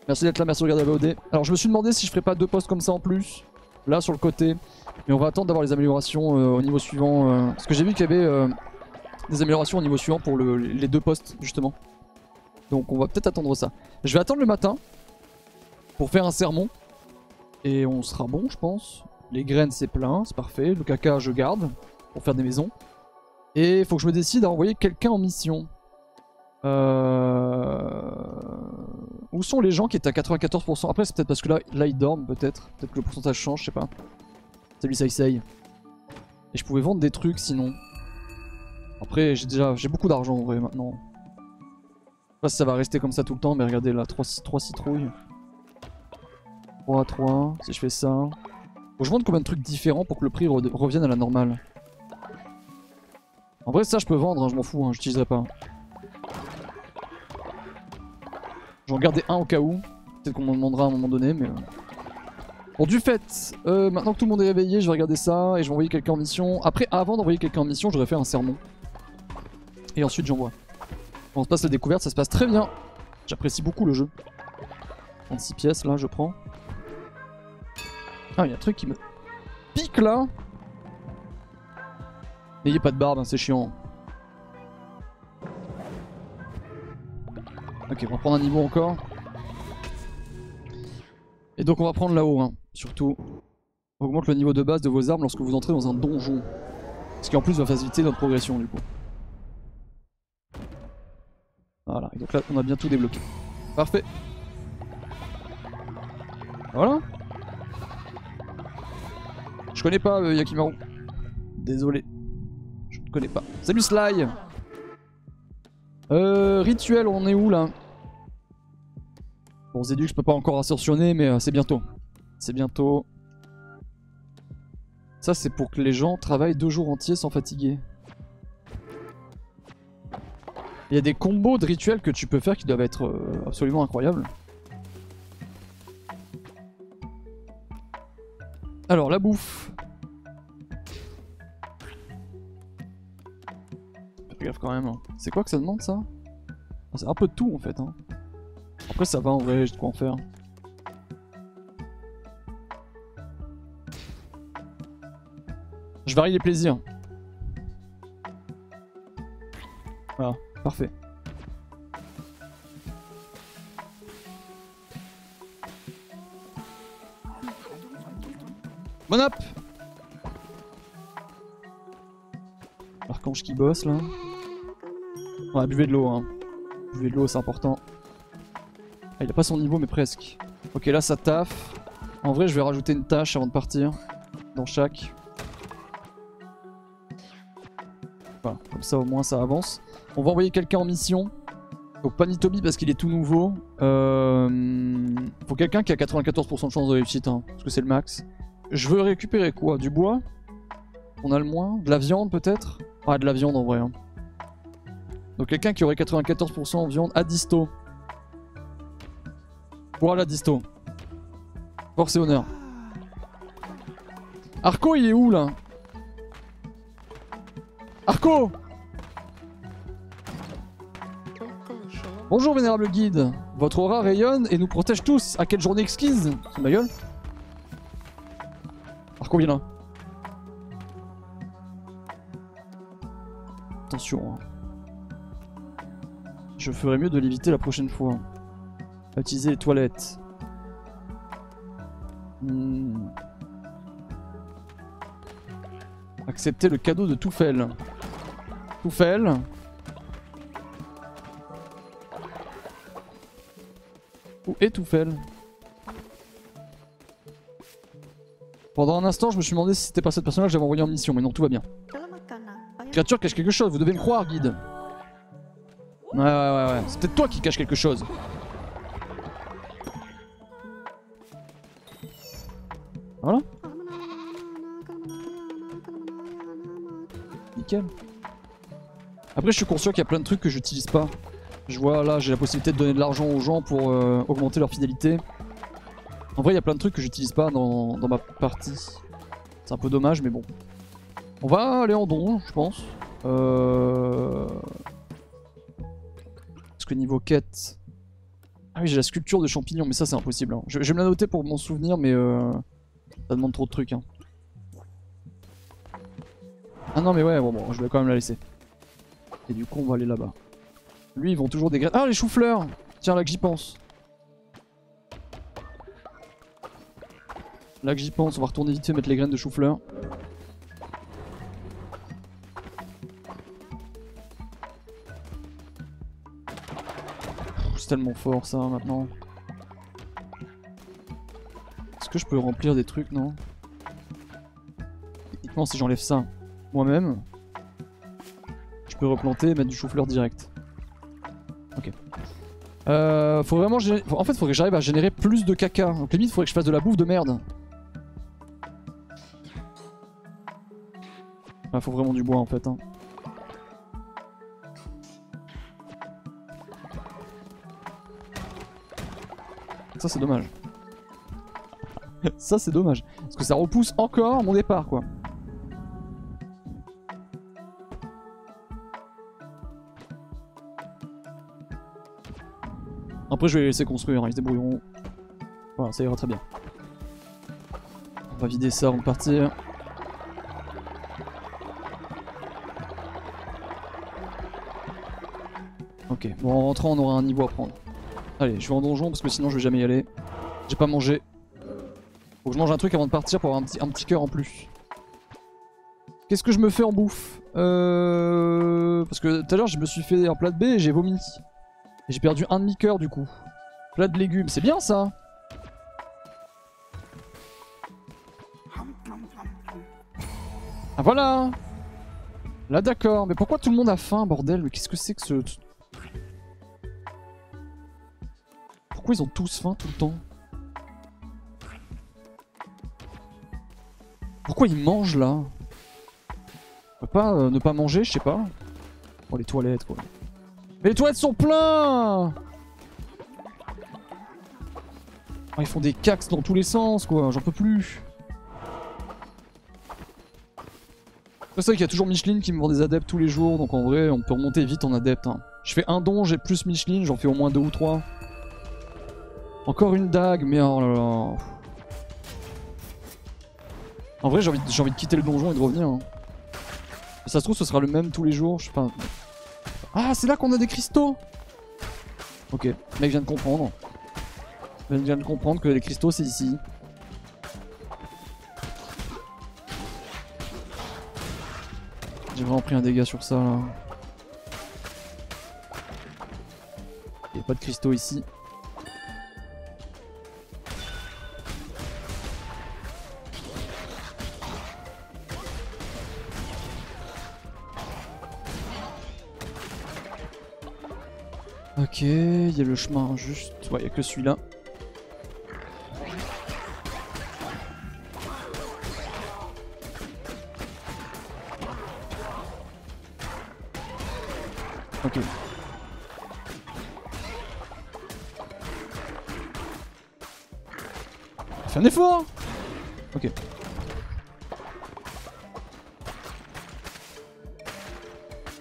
Merci d'être là, merci de regarder la VOD. Alors, je me suis demandé si je ferais pas deux posts comme ça en plus, là sur le côté. Mais on va attendre d'avoir les améliorations euh, au niveau suivant. parce que j'ai vu qu'il y avait des améliorations au niveau suivant pour le- les deux postes, justement. Donc, on va peut-être attendre ça. Je vais attendre le matin pour faire un sermon. Et on sera bon, je pense. Les graines, c'est plein, c'est parfait. Le caca, je garde pour faire des maisons. Et il faut que je me décide à envoyer quelqu'un en mission. Euh... Où sont les gens qui étaient à 94% Après, c'est peut-être parce que là, là ils dorment, peut-être. Peut-être que le pourcentage change, je sais pas. Salut, ça essaye. Et je pouvais vendre des trucs sinon. Après, j'ai déjà j'ai beaucoup d'argent en vrai maintenant. Je sais pas si ça va rester comme ça tout le temps, mais regardez là, 3, 3 citrouilles. 3 à 3, si je fais ça. Faut que je vende combien de trucs différents pour que le prix re- revienne à la normale En vrai, ça je peux vendre, hein, je m'en fous, hein, j'utiliserai pas. J'en gardais un au cas où. Peut-être qu'on m'en demandera à un moment donné, mais. euh. Bon, du fait, euh, maintenant que tout le monde est réveillé, je vais regarder ça et je vais envoyer quelqu'un en mission. Après, avant d'envoyer quelqu'un en mission, j'aurais fait un sermon. Et ensuite, j'envoie. On se passe la découverte, ça se passe très bien. J'apprécie beaucoup le jeu. 36 pièces là, je prends. Ah, il y a un truc qui me pique là. N'ayez pas de barbe, hein, c'est chiant. Ok, on va prendre un niveau encore. Et donc on va prendre là-haut, hein. surtout. Augmente le niveau de base de vos armes lorsque vous entrez dans un donjon. Ce qui en plus va faciliter notre progression du coup. Voilà, et donc là on a bien tout débloqué. Parfait. Voilà. Je connais pas euh, Yakimaru. Désolé. Je ne connais pas. Salut Sly Euh, rituel, on est où là? Bon, Zeduk, je peux pas encore ascensionner, mais euh, c'est bientôt. C'est bientôt. Ça, c'est pour que les gens travaillent deux jours entiers sans fatiguer. Il y a des combos de rituels que tu peux faire qui doivent être euh, absolument incroyables. Alors, la bouffe. Fais gaffe quand même. hein. C'est quoi que ça demande ça? Ah, C'est un peu de tout en fait. Hein. Après ça va en vrai, j'ai de quoi en faire. Je varie les plaisirs. Voilà, parfait. Bon up L'archange qui bosse là. Ouais, buvez de l'eau hein. Buvez de l'eau, c'est important. Ah, il a pas son niveau, mais presque. Ok, là ça taffe. En vrai, je vais rajouter une tâche avant de partir. Dans chaque. Voilà, comme ça au moins ça avance. On va envoyer quelqu'un en mission. Donc pas Nitobi parce qu'il est tout nouveau. Euh... Faut quelqu'un qui a 94% de chance de réussite, hein, parce que c'est le max. Je veux récupérer quoi? Du bois? On a le moins? De la viande peut-être? Ah, de la viande en vrai. hein. Donc quelqu'un qui aurait 94% en viande à disto. Voilà disto. Force et honneur. Arco il est où là? Arco Bonjour vénérable guide. Votre aura rayonne et nous protège tous. À quelle journée exquise? C'est ma gueule. Viens là. Attention. hein. Je ferais mieux de l'éviter la prochaine fois. Utiliser les toilettes. Hmm. Accepter le cadeau de Toufel. Toufel. Où est Pendant un instant, je me suis demandé si c'était pas cette personne-là que j'avais envoyé en mission, mais non, tout va bien. Créature cache quelque chose, vous devez me croire, guide. Ouais, ouais, ouais, ouais. C'est peut-être toi qui cache quelque chose. Voilà. Nickel. Après, je suis conscient qu'il y a plein de trucs que j'utilise pas. Je vois là, j'ai la possibilité de donner de l'argent aux gens pour euh, augmenter leur fidélité. En vrai, il y a plein de trucs que j'utilise pas dans, ma partie. C'est un peu dommage, mais bon. On va aller en don, je pense. Euh... Parce que niveau quête... Ah oui, j'ai la sculpture de champignons, mais ça c'est impossible. hein. Je, vais me la noter pour mon souvenir, mais euh... ça demande trop de trucs. Hein. Ah non, mais ouais, bon, bon, je vais quand même la laisser. Et du coup, on va aller là-bas. Lui, ils vont toujours des graines. Ah, les choux-fleurs Tiens, là que j'y pense. Là que j'y pense, on va retourner vite fait mettre les graines de chou-fleur. C'est tellement fort ça maintenant. Est-ce que je peux remplir des trucs, non? Techniquement, si j'enlève ça moi-même, je peux replanter et mettre du chou-fleur direct. Ok. Euh, faut vraiment. En fait, faudrait que j'arrive à générer plus de caca. Donc limite, faudrait que je fasse de la bouffe de merde. Ah, faut vraiment du bois en fait. Hein. Ça c'est dommage. ça c'est dommage. Parce que ça repousse encore mon départ quoi. Après je vais les laisser construire, hein, ils se débrouilleront. Voilà, ça ira très bien. On va vider ça avant de partir. Ok, bon en rentrant on aura un niveau à prendre. Allez, je vais en donjon parce que sinon je vais jamais y aller. J'ai pas mangé. Faut que je mange un truc avant de partir pour avoir un petit, un petit cœur en plus. Qu'est-ce que je me fais en bouffe euh... Parce que tout à l'heure je me suis fait un plat de baie et j'ai vomi. Et j'ai perdu un demi-cœur du coup. Plat de légumes, c'est bien ça Ah voilà Là d'accord, mais pourquoi tout le monde a faim bordel? Mais qu'est-ce que c'est que ce... Ils ont tous faim tout le temps Pourquoi ils mangent là? On peut pas euh, ne pas manger, je sais pas. Oh les toilettes quoi. Mais les toilettes sont pleins oh, Ils font des cax dans tous les sens quoi, j'en peux plus. C'est vrai qu'il y a toujours Micheline qui me vend des adeptes tous les jours, donc en vrai on peut remonter vite en adepte. Hein. Je fais un don, j'ai plus Micheline, j'en fais au moins deux ou trois. Encore une dague, mais oh là là. En vrai, j'ai envie, de- quitter le donjon et de revenir. hein. Ça se trouve, ce sera le même tous les jours. Je sais pas. Ah, c'est là qu'on a des cristaux Ok, le mec vient de comprendre. Le mec vient de comprendre que les cristaux, c'est ici. J'ai vraiment pris un dégât sur ça là. Il n'y a pas de cristaux ici. Ok, il y a le chemin juste. Ouais, il y a que celui-là. Ok. Fais un effort Ok.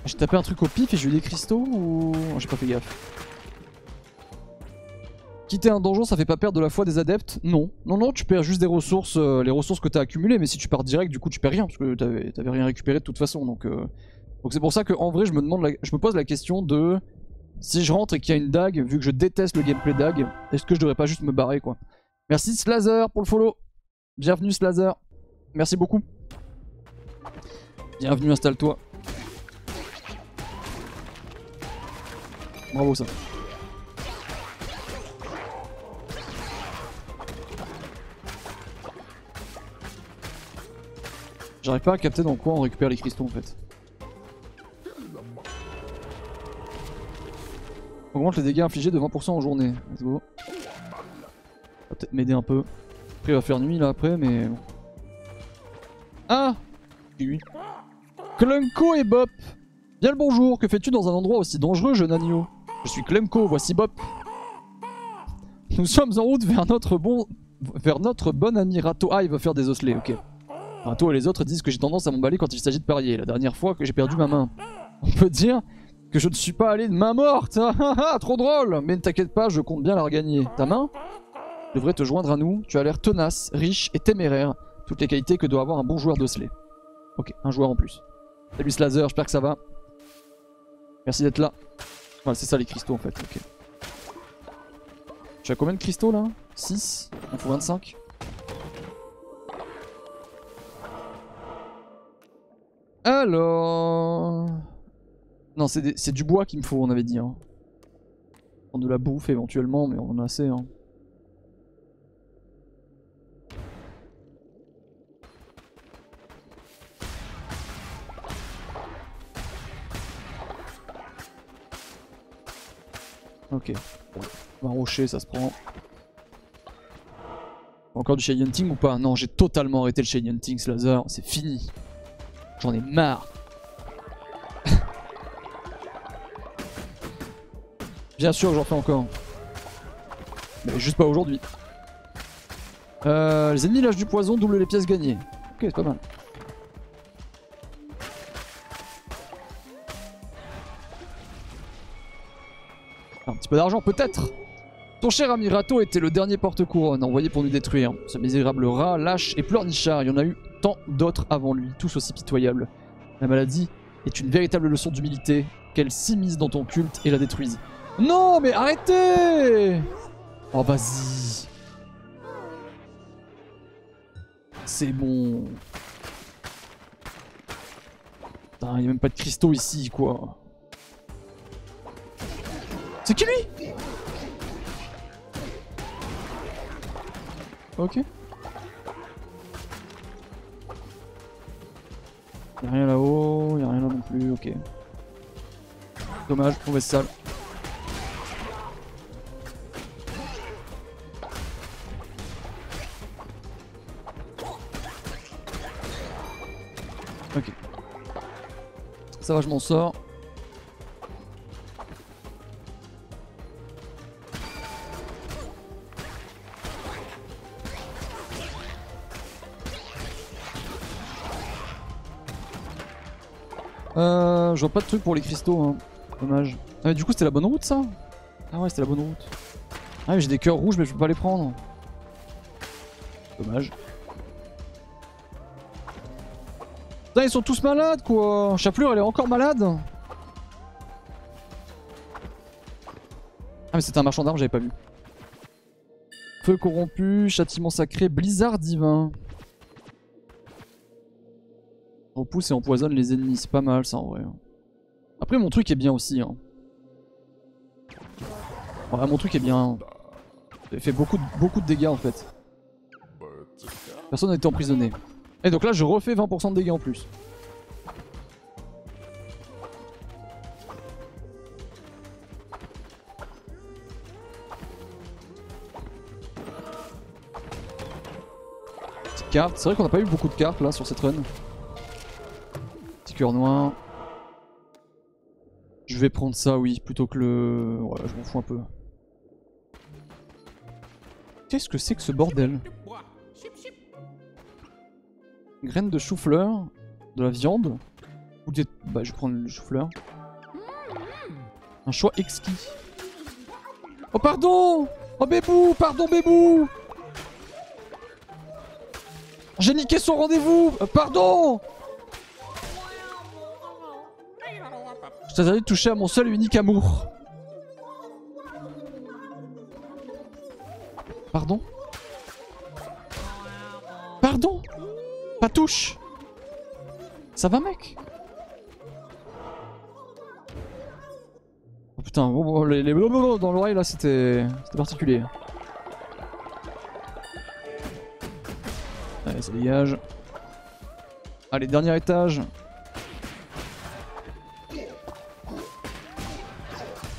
J'ai tapé un truc au pif et j'ai eu des cristaux ou... J'ai pas fait gaffe. Quitter un donjon, ça fait pas perdre de la foi des adeptes? Non. Non, non, tu perds juste des ressources, euh, les ressources que t'as accumulées, mais si tu pars direct, du coup, tu perds rien, parce que t'avais rien récupéré de toute façon, donc... euh, Donc c'est pour ça que en vrai, je me, demande la- je me pose la question de... Si je rentre et qu'il y a une dague, vu que je déteste le gameplay dague, est-ce que je devrais pas juste me barrer, quoi? Merci Slazer pour le follow. Bienvenue Slazer. Merci beaucoup. Bienvenue, installe-toi. Bravo ça. J'arrive pas à capter dans quoi on récupère les cristaux en fait. Augmente les dégâts infligés de 20% en journée. Let's go. Va peut-être m'aider un peu. Après il va faire nuit là après mais. Ah Oui. Klunko et Bop Bien le bonjour, que fais-tu dans un endroit aussi dangereux, jeune agneau? Je suis Klemko, voici Bop. Nous sommes en route vers notre bon... vers notre bon ami Rato. Ah, il va faire des osselets, ok. Enfin, toi et les autres disent que j'ai tendance à m'emballer quand il s'agit de parier. La dernière fois que j'ai perdu ma main. On peut dire que je ne suis pas allé de main morte. Ah, ah, trop drôle. Mais ne t'inquiète pas, je compte bien la regagner. Ta main devrait te joindre à nous. Tu as l'air tenace, riche et téméraire. Toutes les qualités que doit avoir un bon joueur d'Osley. Ok, un joueur en plus. Salut Slazer, j'espère que ça va. Merci d'être là. Voilà, c'est ça les cristaux en fait. Ok. Tu as combien de cristaux là? 6 On faut 25 Alors... Non, c'est du bois qu'il me faut, on avait dit. Hein. De la bouffe éventuellement, mais on en a assez. Hein. Ok. un rocher, ça se prend. Encore du shade hunting ou pas? Non, j'ai totalement arrêté le shade hunting, Slazer. C'est fini. J'en ai marre. Bien sûr, j'en fais encore. Mais juste pas aujourd'hui. Euh, les ennemis lâchent du poison, double les pièces gagnées. Ok, c'est pas mal. Un petit peu d'argent peut-être ton cher ami Rato était le dernier porte-couronne envoyé pour nous détruire. Ce misérable rat, lâche et pleurnichard, il y en a eu tant d'autres avant lui, tous aussi pitoyables. La maladie est une véritable leçon d'humilité, qu'elle s'immisce dans ton culte et la détruise. Non, mais arrêtez Oh, vas-y C'est bon. Putain, il n'y a même pas de cristaux ici, quoi. C'est qui lui? Ok. Y'a rien là-haut, y'a rien là non plus, ok. Dommage, mauvaise salle. Ok. Ça va, je m'en sors. Je vois pas de truc pour les cristaux, hein. Dommage. Ah mais du coup c'était la bonne route ça? Ah ouais c'était la bonne route. Ah mais j'ai des cœurs rouges mais je peux pas les prendre. Dommage. Putain ils sont tous malades quoi Chapelure elle est encore malade Ah mais c'était un marchand d'armes j'avais pas vu. Feu corrompu, châtiment sacré, blizzard divin. Repousse et empoisonne les ennemis, c'est pas mal ça en vrai. Après mon truc est bien aussi. Hein. Ouais, mon truc est bien. Il fait beaucoup de, beaucoup de dégâts en fait. Personne n'a été emprisonné. Et donc là je refais 20% de dégâts en plus. Petite carte, c'est vrai qu'on n'a pas eu beaucoup de cartes là sur cette run noir. Je vais prendre ça, oui, plutôt que le... Ouais, je m'en fous un peu. Qu'est-ce que c'est que ce bordel? Graines de chou-fleur, de la viande, ou des... Bah, je vais prendre le chou-fleur. Un choix exquis. Oh, pardon Oh, bébou Pardon, bébou J'ai niqué son rendez-vous euh, Pardon Je t'ai de toucher à mon seul et unique amour. Pardon? Pardon? Pas touche Ça va mec? Oh putain, les, les dans l'oreille là c'était particulier. Allez ça dégage. Allez dernier étage.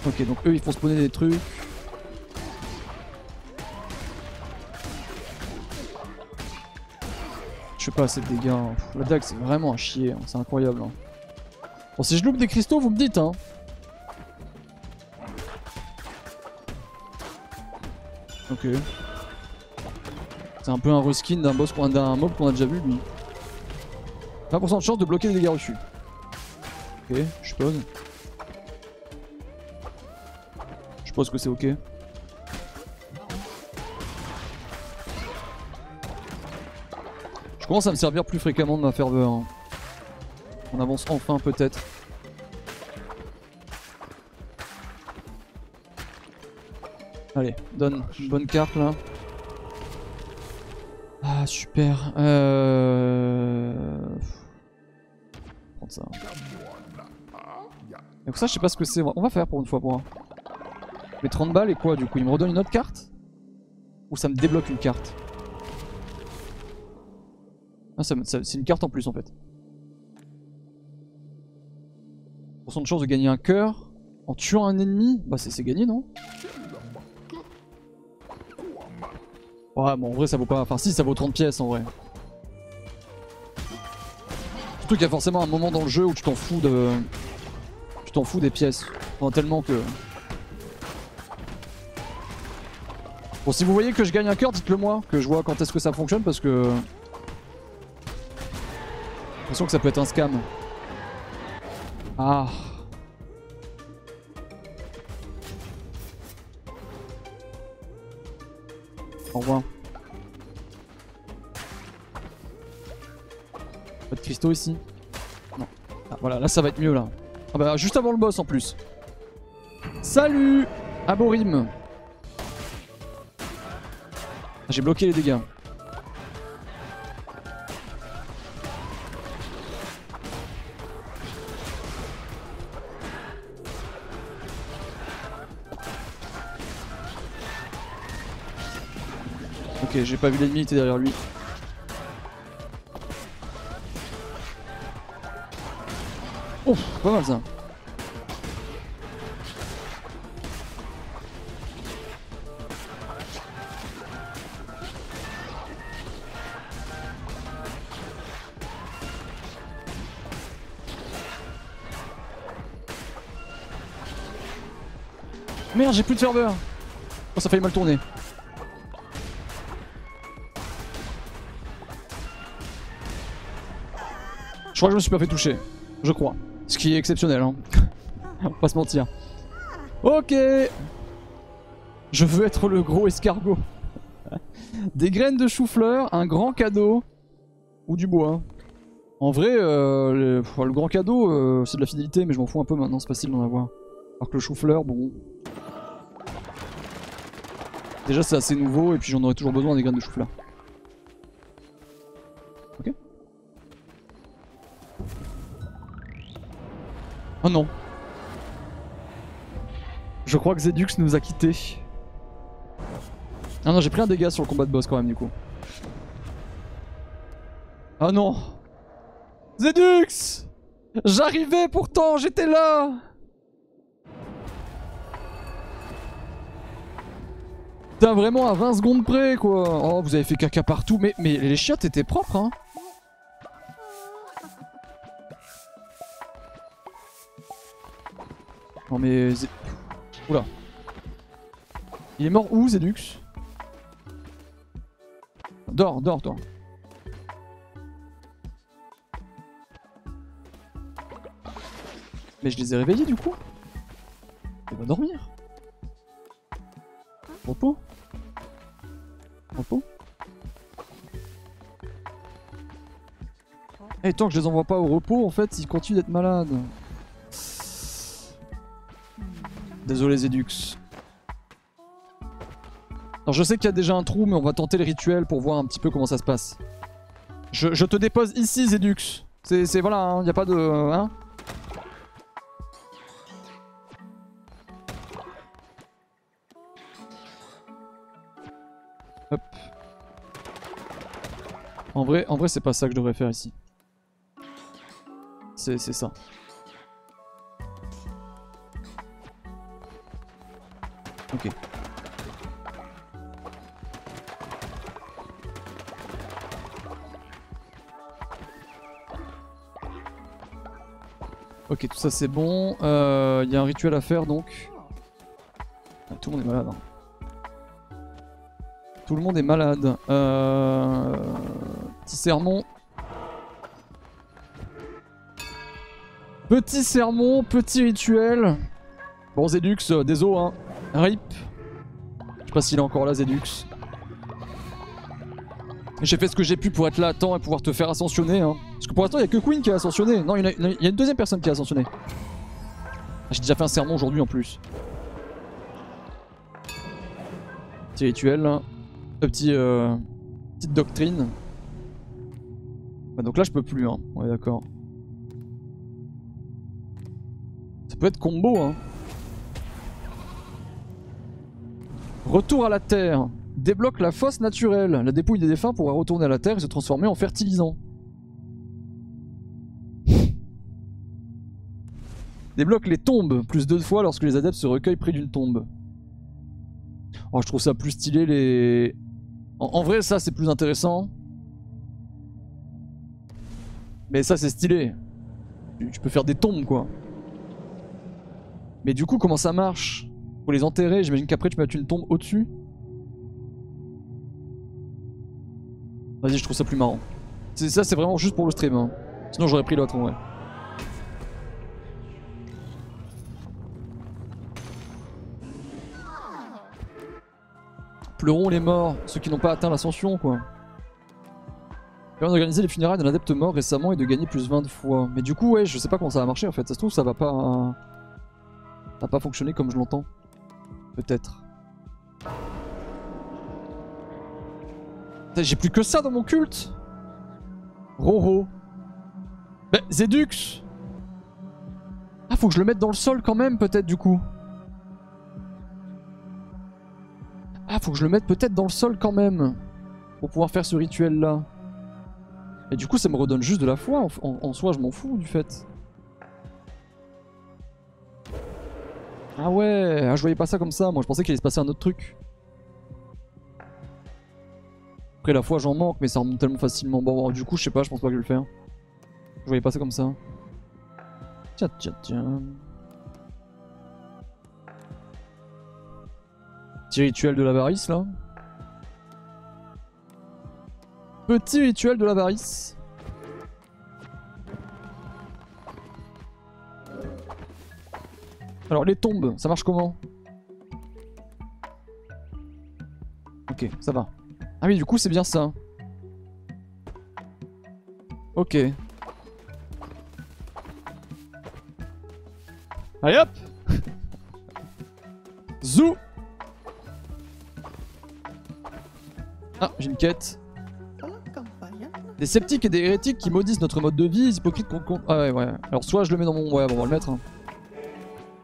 Ok, donc eux ils font spawner des trucs. Je sais pas, assez de dégâts. Hein. la dague c'est vraiment un chier, hein. c'est incroyable. Hein. Bon, si je loupe des cristaux, vous me dites hein. Ok. C'est un peu un reskin d'un boss d'un mob qu'on a déjà vu lui. 20% de chance de bloquer les dégâts reçus. Ok, je suppose. Suppose que c'est ok. Je commence à me servir plus fréquemment de ma ferveur. hein. On avance enfin peut-être. Allez, donne une bonne carte là. Ah super. Euh... Prendre ça. Donc ça je sais pas ce que c'est. On va faire pour une fois pour un. Mais 30 balles et quoi du coup Il me redonne une autre carte Ou ça me débloque une carte Ah ça c'est une carte en plus en fait. Pourcent de chance de gagner un cœur en tuant un ennemi Bah c'est gagné non Ouais bon en vrai ça vaut pas... Enfin si ça vaut 30 pièces en vrai. Surtout qu'il y a forcément un moment dans le jeu où tu t'en fous de... Tu t'en fous des pièces. Enfin, tellement que... Bon si vous voyez que je gagne un cœur dites-le moi, que je vois quand est-ce que ça fonctionne parce que... J'ai l'impression que ça peut être un scam. Ah. Au revoir. Pas de cristaux ici Non. Ah, voilà, là ça va être mieux là. Ah bah juste avant le boss en plus. Salut Aborim J'ai bloqué les dégâts. Ok, j'ai pas vu l'ennemi, était derrière lui. Ouf, pas mal ça. Merde, j'ai plus de ferveur. Oh, ça failli mal tourner. Je crois que je me suis pas fait toucher. Je crois. Ce qui est exceptionnel, hein. On va pas se mentir. Ok Je veux être le gros escargot. Des graines de chou-fleur, un grand cadeau. Ou du bois. En vrai, euh, le grand cadeau, euh, c'est de la fidélité, mais je m'en fous un peu maintenant, c'est facile d'en avoir. Alors que le chou-fleur, bon... Déjà c'est assez nouveau, et puis j'en aurais toujours besoin des graines de chou-fleur. Ok Oh non. Je crois que Zedux nous a quittés. Ah non, j'ai pris un dégât sur le combat de boss quand même du coup. Ah non. Zedux J'arrivais pourtant, j'étais là Putain, vraiment à 20 secondes près quoi. Oh, vous avez fait caca partout, mais, mais les chiottes étaient propres hein. Non mais... Oula. Il est mort où Zedux Dors, dors toi. Mais je les ai réveillés du coup. Il va dormir. Repos. Et tant que je les envoie pas au repos, en fait, ils continuent d'être malades. Désolé Zedux. Alors je sais qu'il y a déjà un trou, mais on va tenter le rituel pour voir un petit peu comment ça se passe. Je, te dépose ici Zedux. C'est voilà, il n'y a pas de... Hein? En vrai, en vrai c'est pas ça que je devrais faire ici. C'est ça. Ok. Ok, tout ça c'est bon. Euh, Il y a un rituel à faire donc. Ah, tout le monde est malade. hein. Tout le monde est malade. Euh... Petit sermon. Petit sermon, petit rituel. Bon, Zedux, euh, désolé, hein. Rip. Je sais pas s'il est encore là, Zedux. J'ai fait ce que j'ai pu pour être là à temps et pouvoir te faire ascensionner. Hein. Parce que pour l'instant, il y a que Queen qui a ascensionné. Non, il y, a, une deuxième personne qui a ascensionné. J'ai déjà fait un sermon aujourd'hui en plus. Petit rituel. Euh, petite doctrine. Bah, donc là, je peux plus, hein. Est d'accord. Ça peut être combo, hein. Retour à la terre. Débloque la fosse naturelle. La dépouille des défunts pourra retourner à la terre et se transformer en fertilisant. Débloque les tombes, plus deux fois lorsque les adeptes se recueillent près d'une tombe. Oh, je trouve ça plus stylé les... En, vrai, ça c'est plus intéressant. Mais ça c'est stylé. Tu, peux faire des tombes quoi. Mais du coup, comment ça marche? Faut les enterrer, j'imagine qu'après tu peux mettre une tombe au-dessus. Vas-y, je trouve ça plus marrant. Ça, c'est vraiment juste pour le stream. Hein. Sinon, j'aurais pris l'autre en vrai. Pleurons les morts, ceux qui n'ont pas atteint l'ascension, quoi. Permet d'organiser les funérailles d'un adepte mort récemment et de gagner plus 20 fois. Mais du coup, ouais, je sais pas comment ça va marcher en fait. Ça se trouve, ça va pas. Ça va pas fonctionner comme je l'entends. Peut-être. J'ai plus que ça dans mon culte Roro. Bah, Zedux Ah, faut que je le mette dans le sol quand même, peut-être, du coup. Ah, faut que je le mette peut-être dans le sol quand même. Pour pouvoir faire ce rituel-là. Et du coup, ça me redonne juste de la foi. En, soi, je m'en fous, du fait. Ah ouais, ah, je voyais pas ça comme ça. Moi, je pensais qu'il allait se passer un autre truc. Après la foi j'en manque mais ça remonte tellement facilement. Bon du coup je sais pas, je pense pas que je vais le faire. Je voyais pas ça comme ça. Tiens tiens tiens. Petit rituel de l'avarice là. Petit rituel de l'avarice. Alors les tombes, ça marche comment? Ok, ça va. Ah oui, du coup, c'est bien ça. Ok. Allez hop Zou Ah, j'ai une quête. Des sceptiques et des hérétiques qui maudissent notre mode de vie, les hypocrites qu'on... Ah ouais, ouais. Alors soit je le mets dans mon... Ouais, bon, on va le mettre. Hein.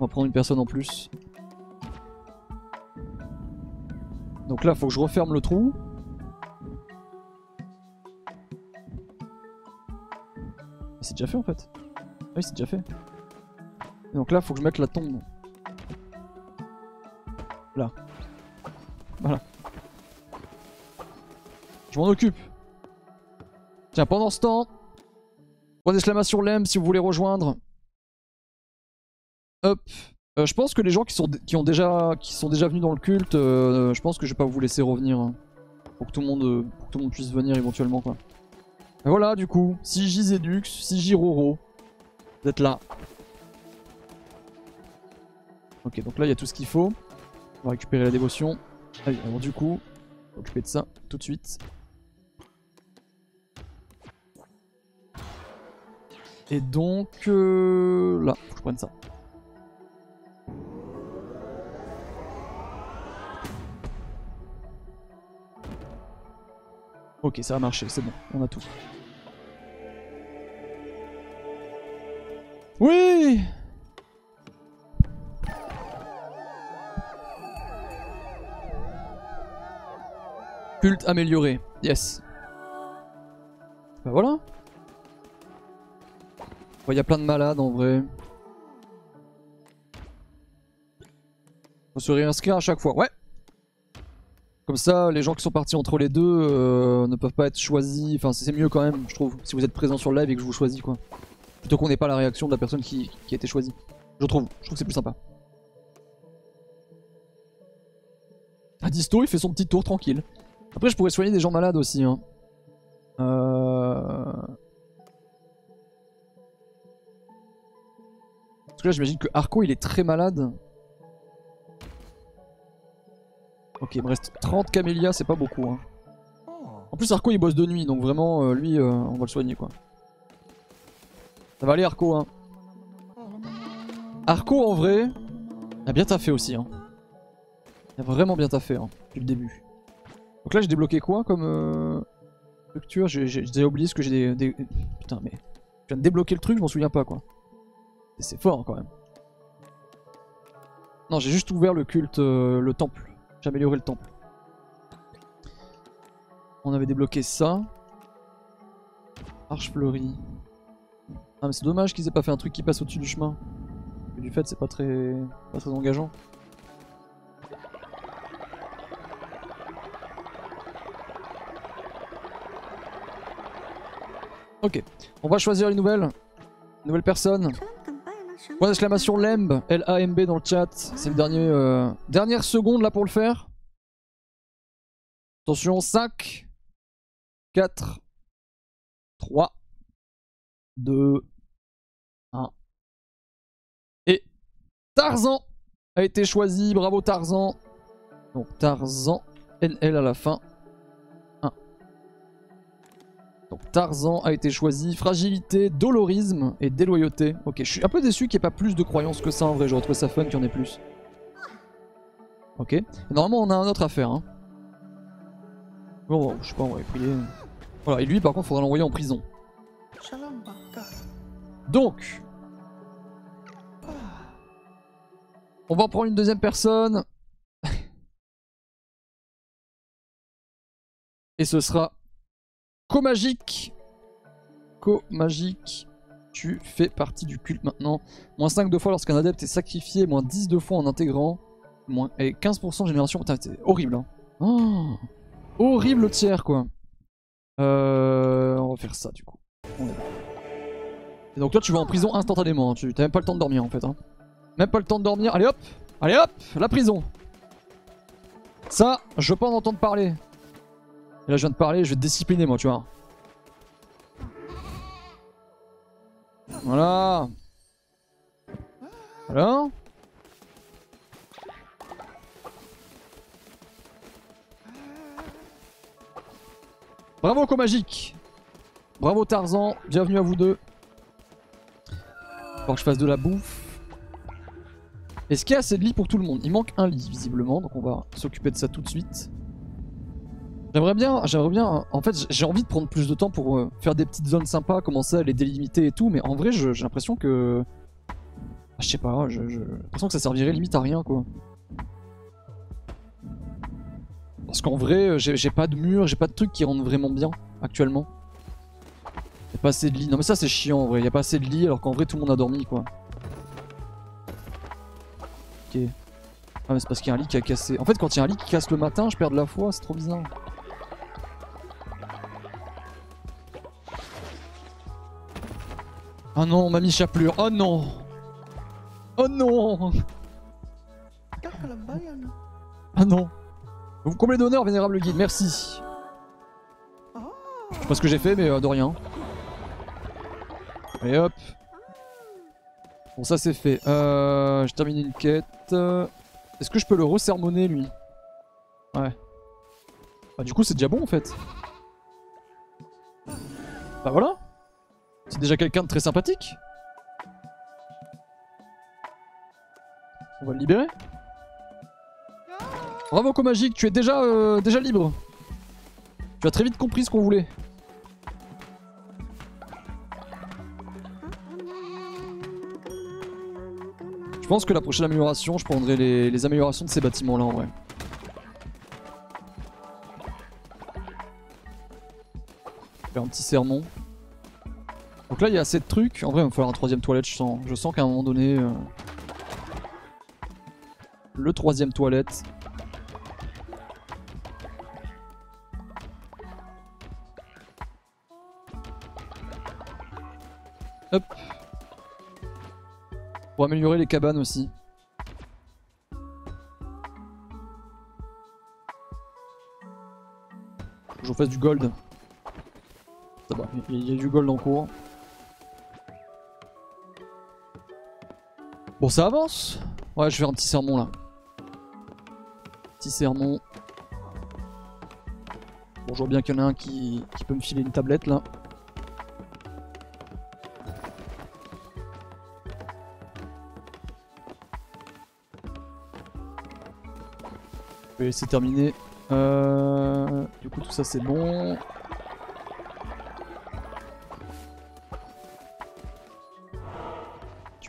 On va prendre une personne en plus. Donc là, faut que je referme le trou. c'est déjà fait en fait. Ah oui, c'est déjà fait. donc là, faut que je mette la tombe. Là. Voilà. Je m'en occupe. Tiens, pendant ce temps, prenez sur l'em si vous voulez rejoindre. Hop. Euh, je pense que les gens qui sont, ont déjà, déjà venus dans le culte, euh, je pense que je vais pas vous laisser revenir. Hein. pour, que tout le monde, puisse venir éventuellement. voilà, du coup, si Zedux, si Roro, vous êtes là. Ok, donc là, il y a tout ce qu'il faut. On va récupérer la dévotion. Allez, alors du coup, on va occuper de ça tout de suite. Et donc, euh, là, je prenne ça. Ok, ça a marché, c'est bon, on a tout. Oui Culte amélioré, yes. Bah voilà. Il y a plein de malades en vrai. Faut se réinscrire à chaque fois, ouais. Comme ça, les gens qui sont partis entre les deux euh, ne peuvent pas être choisis. Enfin, c'est mieux quand même, je trouve, si vous êtes présent sur le live et que je vous choisis quoi. Plutôt qu'on n'ait pas la réaction de la personne qui, a été choisie. Je trouve, je trouve que c'est plus sympa. À disto, il fait son petit tour tranquille. Après, je pourrais soigner des gens malades aussi. Hein. Euh... j'imagine que Arco, il est très malade. Ok, il me reste 30 camélias, c'est pas beaucoup. Hein. En plus, Arco, il bosse de nuit, donc vraiment, euh, lui, euh, on va le soigner, quoi. Ça va aller, Arco, hein. Arco, en vrai, il a bien taffé aussi, hein. Il a vraiment bien taffé, hein, depuis le début. Donc là, j'ai débloqué quoi comme euh, structure? J'ai oublié ce que j'ai des, Putain, mais... Je viens de débloquer le truc, je m'en souviens pas, quoi. C'est fort, quand même. Non, j'ai juste ouvert le culte, euh, le temple. J'ai amélioré le temple. On avait débloqué ça. Arche fleurie. Ah mais c'est dommage qu'ils aient pas fait un truc qui passe au-dessus du chemin. du fait c'est pas très, pas très engageant. Ok, on va choisir les nouvelles. Nouvelle personne. Point d'exclamation LAMB, L-A-M-B dans le chat. C'est le dernier, euh, dernière seconde là pour le faire. Attention, 5, 4, 3, 2, 1. Et Tarzan a été choisi. Bravo Tarzan. Donc Tarzan, NL à la fin. Donc Tarzan a été choisi. Fragilité, dolorisme et déloyauté. Ok, je suis un peu déçu qu'il n'y ait pas plus de croyances que ça en vrai. J'aurais trouvé ça fun qu'il y en ait plus. Ok. normalement, on a un autre à faire. Hein. Bon, je sais pas, on va prier. Voilà, et lui, par contre, faudra l'envoyer en prison. Donc. On va en prendre une deuxième personne. Et ce sera Co-Magique. Co-Magique. Tu fais partie du culte maintenant. Moins 5 de fois lorsqu'un adepte est sacrifié. Moins 10 de fois en intégrant. Moins... Et 15% de génération. Horrible. Hein. Oh, horrible le tiers, quoi. Euh, on va faire ça, du coup. Et donc toi, tu vas en prison instantanément. Hein. Tu n'as même pas le temps de dormir, en fait. Hein. Même pas le temps de dormir. Allez, hop Allez, hop La prison Ça, je pas en entendre parler. Et là, je viens de parler, je vais te discipliner, moi, tu vois. Voilà. Voilà. Bravo Comagique Bravo Tarzan, bienvenue à vous deux. Faut que je fasse de la bouffe. Est-ce qu'il y a assez de lits pour tout le monde? Il manque un lit visiblement, donc on va s'occuper de ça tout de suite. J'aimerais bien, j'aimerais bien, en fait j'ai envie de prendre plus de temps pour euh, faire des petites zones sympas, commencer à les délimiter et tout, mais en vrai j'ai l'impression que... Ah, je sais pas, j'ai l'impression que ça servirait limite à rien quoi. Parce qu'en vrai euh, j'ai pas de mur, j'ai pas de trucs qui rendent vraiment bien actuellement. Y'a pas assez de lits, non mais ça c'est chiant en vrai, y'a pas assez de lits alors qu'en vrai tout le monde a dormi quoi. Ok. Ah mais c'est parce qu'il y a un lit qui a cassé. En fait quand il y a un lit qui casse le matin je perds de la foi, c'est trop bizarre. Oh non, mamie chapelure. Oh non. Oh non. Ah non. Vous comblez d'honneur, vénérable guide. Merci. Je sais pas ce que j'ai fait, mais euh, de rien. Allez hop. Bon, ça c'est fait. Euh, j'ai terminé une quête. Est-ce que je peux le resermonner lui? Ouais. Bah, du coup, c'est déjà bon en fait. Bah voilà. C'est déjà quelqu'un de très sympathique. On va le libérer. Bravo Comagique, tu es déjà, euh, déjà libre. Tu as très vite compris ce qu'on voulait. Je pense que la prochaine amélioration, je prendrai les, les améliorations de ces bâtiments là en vrai. Faire un petit sermon. Donc là il y a assez de trucs. En vrai il va me falloir un troisième toilette je sens. Je sens qu'à un moment donné... Euh, le troisième toilette. Hop. Pour améliorer les cabanes aussi. Je fasse du gold. Ça va, il y a du gold en cours. Bon, ça avance. Ouais, je vais un petit sermon là. Petit sermon. Bon, je vois bien qu'il y en a un qui, qui peut me filer une tablette là. Je vais laisser terminer. Euh, du coup, tout ça c'est bon.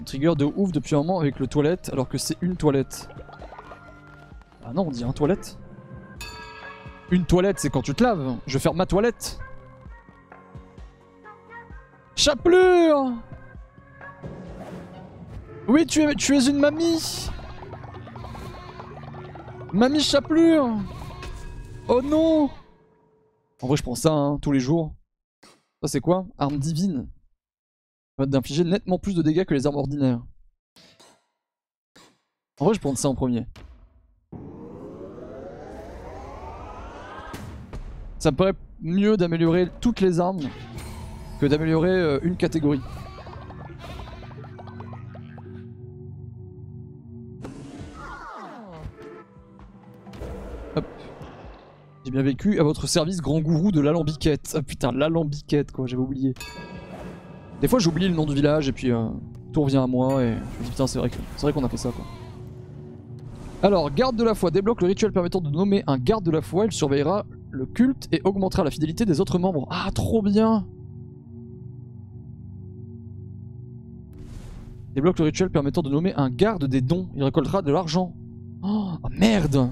Triggers de ouf depuis un moment avec le toilette alors que c'est une toilette. Ah non, on dit un toilette. Une toilette, c'est quand tu te laves. Je vais faire ma toilette. Chapelure Oui, tu es, tu es une mamie Mamie chapelure Oh non En vrai, je prends ça hein, tous les jours. Ça, c'est quoi? Arme divine. D'infliger nettement plus de dégâts que les armes ordinaires. En vrai, je prends ça en premier. Ça me paraît mieux d'améliorer toutes les armes que d'améliorer euh, une catégorie. Hop. J'ai bien vécu à votre service, grand gourou de l'alambiquette. Ah putain, l'alambiquette quoi, j'avais oublié. Des fois j'oublie le nom du village et puis euh, tout revient à moi et je me dis putain c'est vrai vrai qu'on a fait ça quoi. Alors, garde de la foi débloque le rituel permettant de nommer un garde de la foi. Il surveillera le culte et augmentera la fidélité des autres membres. Ah, trop bien Débloque le rituel permettant de nommer un garde des dons. Il récoltera de l'argent. Oh, merde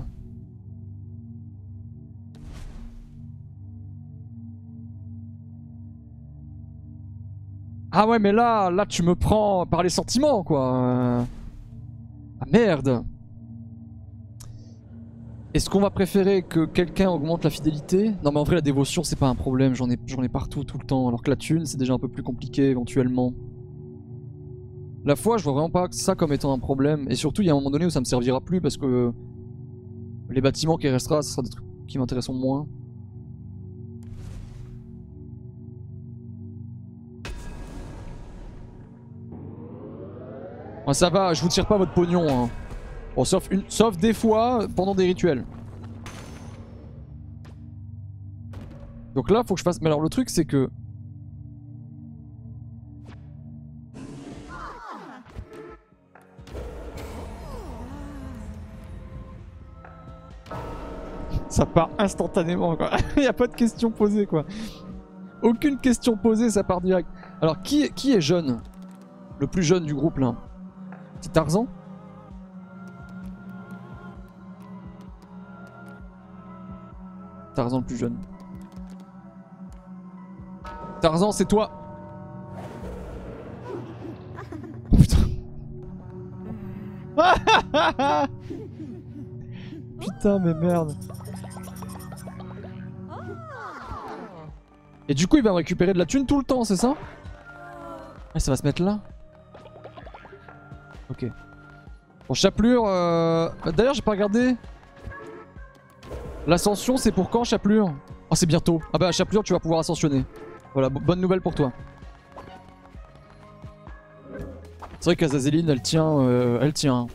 Ah ouais mais là, tu me prends par les sentiments quoi. Ah merde est-ce qu'on va préférer que quelqu'un augmente la fidélité? Non mais en vrai la dévotion c'est pas un problème, j'en ai, ai partout tout le temps, alors que la thune c'est déjà un peu plus compliqué éventuellement. La foi je vois vraiment pas ça comme étant un problème, et surtout il y a un moment donné où ça me servira plus parce que les bâtiments qui restera ce sera des trucs qui m'intéresseront moins. Ça va, je vous tire pas votre pognon hein. Bon, sauf, des fois pendant des rituels. Donc là, faut que je fasse... Mais alors le truc, c'est que... Ça part instantanément, quoi. Il a pas de question posée, quoi. Aucune question posée, ça part direct. Alors, qui, qui est jeune? Le plus jeune du groupe, là? C'est Tarzan. Tarzan le plus jeune. Tarzan, c'est toi. Oh putain. Putain mais merde. Et du coup il va me récupérer de la thune tout le temps c'est ça? Ah ça va se mettre là Ok Bon chapelure euh... D'ailleurs j'ai pas regardé L'ascension, c'est pour quand, Chapelure? Oh, c'est bientôt. Ah bah, Chapelure, tu vas pouvoir ascensionner. Voilà, bonne nouvelle pour toi. C'est vrai qu'Azazeline, elle tient, euh, elle tient.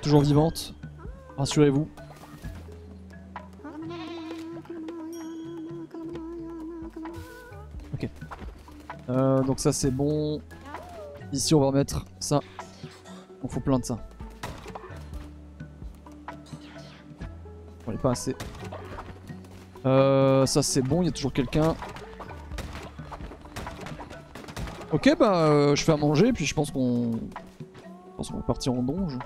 Toujours vivante. Rassurez-vous. Ok. Euh, donc ça c'est bon. Ici on va remettre ça. On faut plein de ça. On est pas assez. Euh, ça c'est bon, il y a toujours quelqu'un. Ok bah euh, je fais à manger puis je pense qu'on... Je pense qu'on va partir en donge.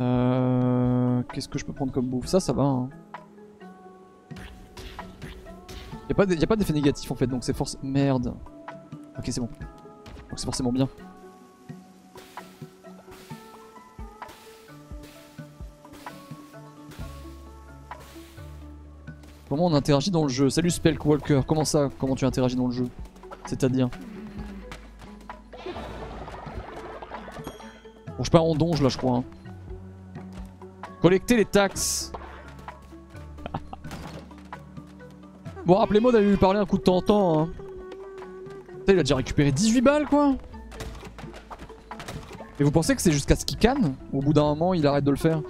Euh... Qu'est-ce que je peux prendre comme bouffe? Ça, ça va. Hein. Y'a pas d'effet négatif en fait, donc c'est force... Merde. Ok, c'est bon. Donc c'est forcément bien. Comment on interagit dans le jeu? Salut Spellwalker, comment ça? Comment tu interagis dans le jeu? C'est-à-dire? Bon je pars en donge là je crois. Hein. Collecter les taxes Bon, rappelez-moi d'aller lui parler un coup de temps en temps. Hein. Il a déjà récupéré 18 balles, quoi. Et vous pensez que c'est jusqu'à ce qu'il canne Au bout d'un moment, il arrête de le faire?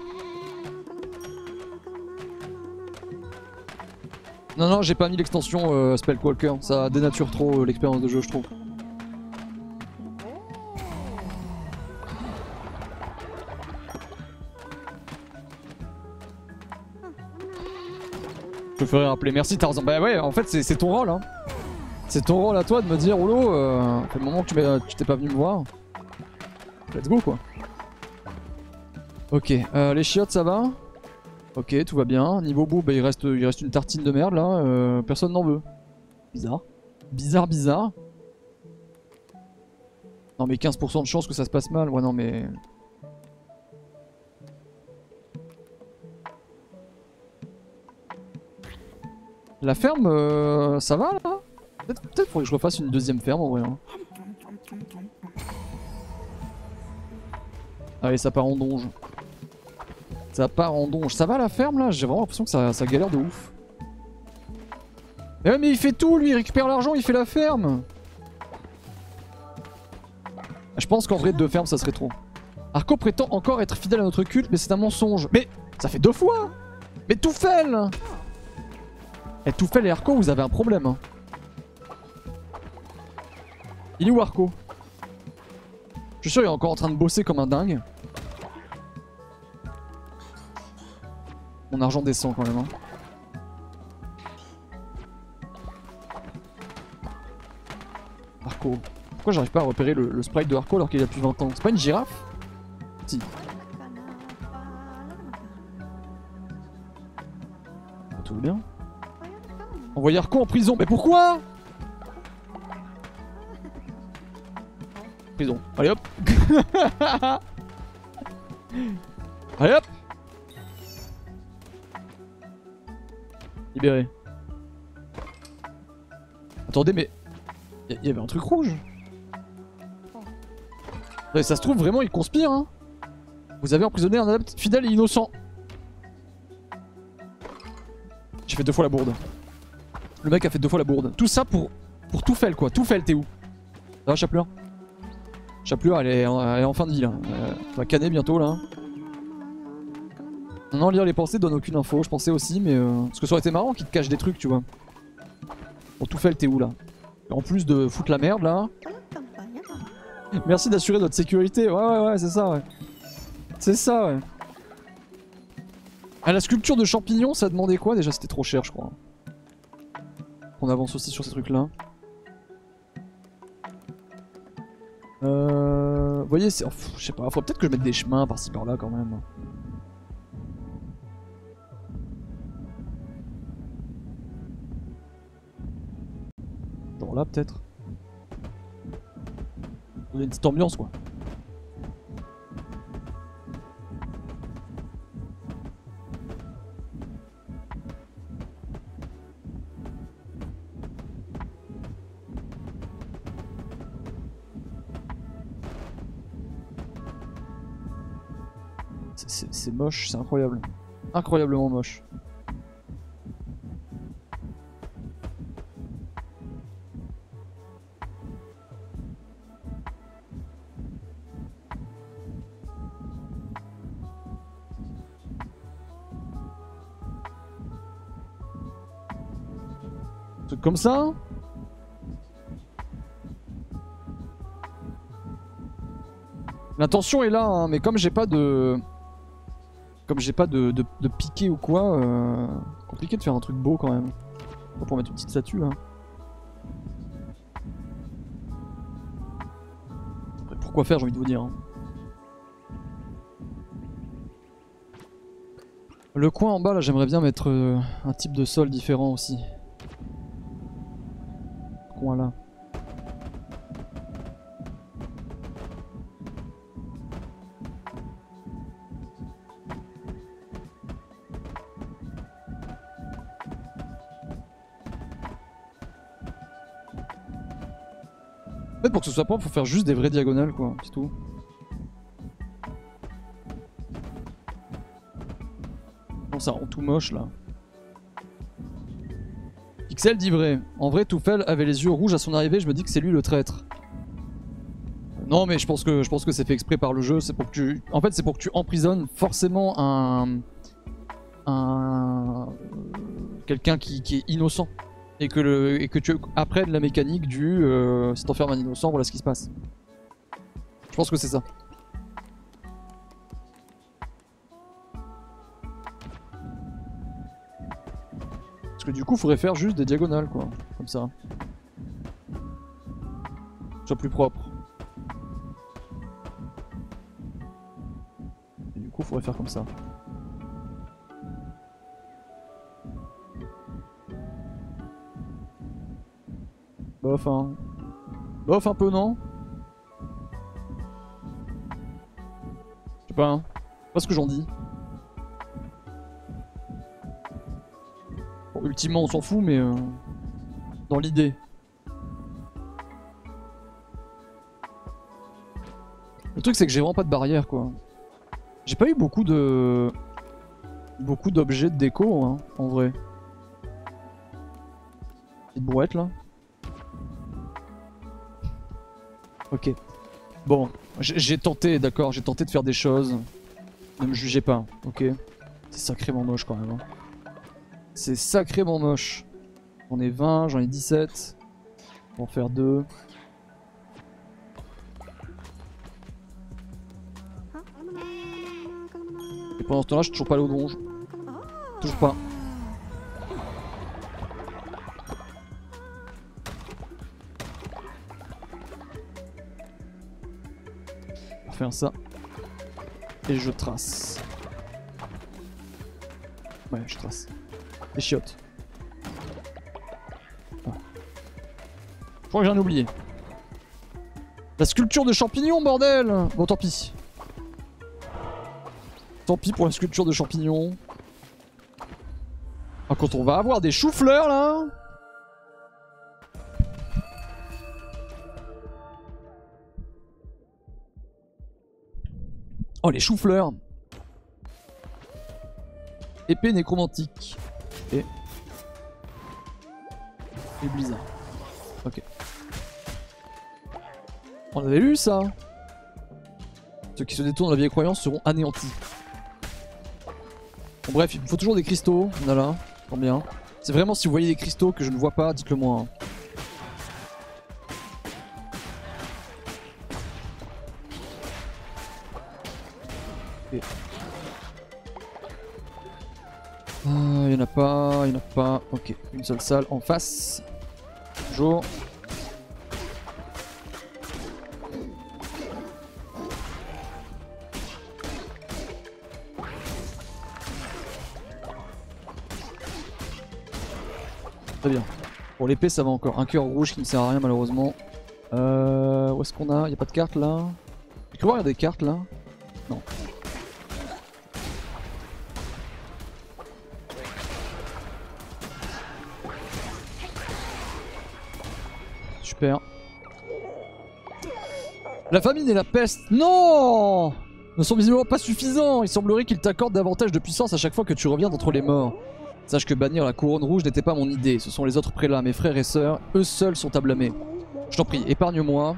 Non, non, j'ai pas mis l'extension euh, Spellwalker. Ça dénature trop euh, l'expérience de jeu, je trouve. Ferai rappeler. Merci Tarzan. Bah ouais, en fait, c'est ton rôle. Hein. C'est ton rôle à toi de me dire, Olo, euh, fait le moment que tu t'es pas venu me voir. Let's go, quoi. Ok, euh, les chiottes, ça va? Ok, tout va bien. Niveau bout, bah, il, reste, il reste une tartine de merde, là. Euh, personne n'en veut. Bizarre. Bizarre, bizarre. Non mais 15% de chance que ça se passe mal. Ouais, non mais... La ferme, euh, ça va là Peut-être peut faudrait que je refasse une deuxième ferme en vrai. Hein. Allez, ça part en donge. Ça part en donge. Ça va la ferme là J'ai vraiment l'impression que ça, galère de ouf. Eh mais il fait tout lui, il récupère l'argent, il fait la ferme Je pense qu'en vrai deux fermes ça serait trop. Arco prétend encore être fidèle à notre culte mais c'est un mensonge. Mais ça fait deux fois Mais tout fait tout fait les Arco, vous avez un problème. Hein. Il est où Arco Je suis sûr il est encore en train de bosser comme un dingue. Mon argent descend quand même. Hein. Pourquoi j'arrive pas à repérer le, sprite de Arco alors qu'il a plus 20 ans? C'est pas une girafe? Si. Tout bien Envoyer Arco en prison. Mais pourquoi Prison. Allez hop Allez hop Libéré. Attendez, mais... Il y, avait un truc rouge. ça se trouve, vraiment, il conspire, hein. Vous avez emprisonné un adepte fidèle et innocent. J'ai fait deux fois la bourde. Le mec a fait deux fois la bourde. Tout ça pour, pour tout fait quoi. Tout fait, t'es où? Ça va, Chapleur? Chapleur, elle est, en fin de vie là. Euh, va canner bientôt là. Non, lire les pensées donne aucune info, je pensais aussi, mais. Euh... Parce que ça aurait été marrant qu'il te cache des trucs, tu vois. Bon, tout fait, t'es où là? En plus de foutre la merde là. Merci d'assurer notre sécurité. Ouais, ouais, ouais, c'est ça, ouais. C'est ça, ouais. Ah, la sculpture de champignons, ça demandait quoi Déjà, c'était trop cher, je crois. On avance aussi sur ces trucs là. Euh... Vous voyez, c'est... je sais pas, faudrait peut-être que je mette des chemins par-ci par-là quand même. Genre là peut-être. Donner une petite ambiance quoi. C'est moche, c'est incroyable. Incroyablement moche. comme ça L'intention est là, hein, mais comme j'ai pas de... Comme j'ai pas de, de, piqué ou quoi, euh... compliqué de faire un truc beau quand même. Pas pour mettre une petite statue là. pourquoi faire j'ai envie de vous dire. Hein. Le coin en bas là j'aimerais bien mettre euh, un type de sol différent aussi. Coin là. Que ce soit propre, faut faire juste des vraies diagonales, quoi, c'est tout. Non, ça rend tout moche, là. Pixel dit vrai. En vrai, Toufel avait les yeux rouges à son arrivée, je me dis que c'est lui le traître. Non, mais je pense que je pense que c'est fait exprès par le jeu. C'est pour que tu, en fait, c'est pour que tu emprisonnes forcément un, un quelqu'un qui, qui est innocent et que le et que tu apprennes la mécanique du euh, si t'enfermes un innocent, voilà ce qui se passe. Je pense que c'est ça. Parce que du coup, faudrait faire juste des diagonales, quoi, comme ça. Soit plus propre. Et du coup, faudrait faire comme ça. Bof, hein. Bof un peu, non Je sais pas, hein. Pas ce que j'en dis. Ultimement, on s'en fout, mais... euh, dans l'idée. Le truc, c'est que j'ai vraiment pas de barrière, quoi. J'ai pas eu beaucoup de... Beaucoup d'objets de déco, hein, en vrai. Petite brouette, là. Ok. Bon, j'ai tenté, d'accord, j'ai tenté de faire des choses. Ne me jugez pas, ok C'est sacrément moche quand même. hein. C'est sacrément moche. J'en ai 20, j'en ai 17. On va en faire deux. Et pendant ce temps-là, je suis toujours pas allé au donjon. Toujours pas. Ça. Et je trace. Ouais, je trace. Les chiottes. Ah. Je crois que j'en ai oublié. La sculpture de champignons, bordel Bon, tant pis. Tant pis pour la sculpture de champignons. Ah, quand on va avoir des choux-fleurs, là Oh, les choux-fleurs Épée nécromantique. Et... Et blizzard. Ok. On avait lu ça Ceux qui se détournent de la vieille croyance seront anéantis. Bon, bref, il me faut toujours des cristaux. Voilà, tant bien. C'est vraiment si vous voyez des cristaux que je ne vois pas, dites-le moi. hein. Il y en a pas, il y en a pas. Ok, une seule salle en face. Bonjour. Très bien. Pour l'épée, ça va encore. Un cœur rouge qui ne sert à rien malheureusement. Euh, où est-ce qu'on a? Il a pas de carte là? J'ai cru voir il y a des cartes là? La famine et la peste. Non Ne sont visiblement pas suffisants. Il semblerait qu'ils t'accordent davantage de puissance à chaque fois que tu reviens d'entre les morts. Sache que bannir la couronne rouge n'était pas mon idée. Ce sont les autres prélats, mes frères et sœurs. Eux seuls sont à blâmer. Je t'en prie, épargne-moi.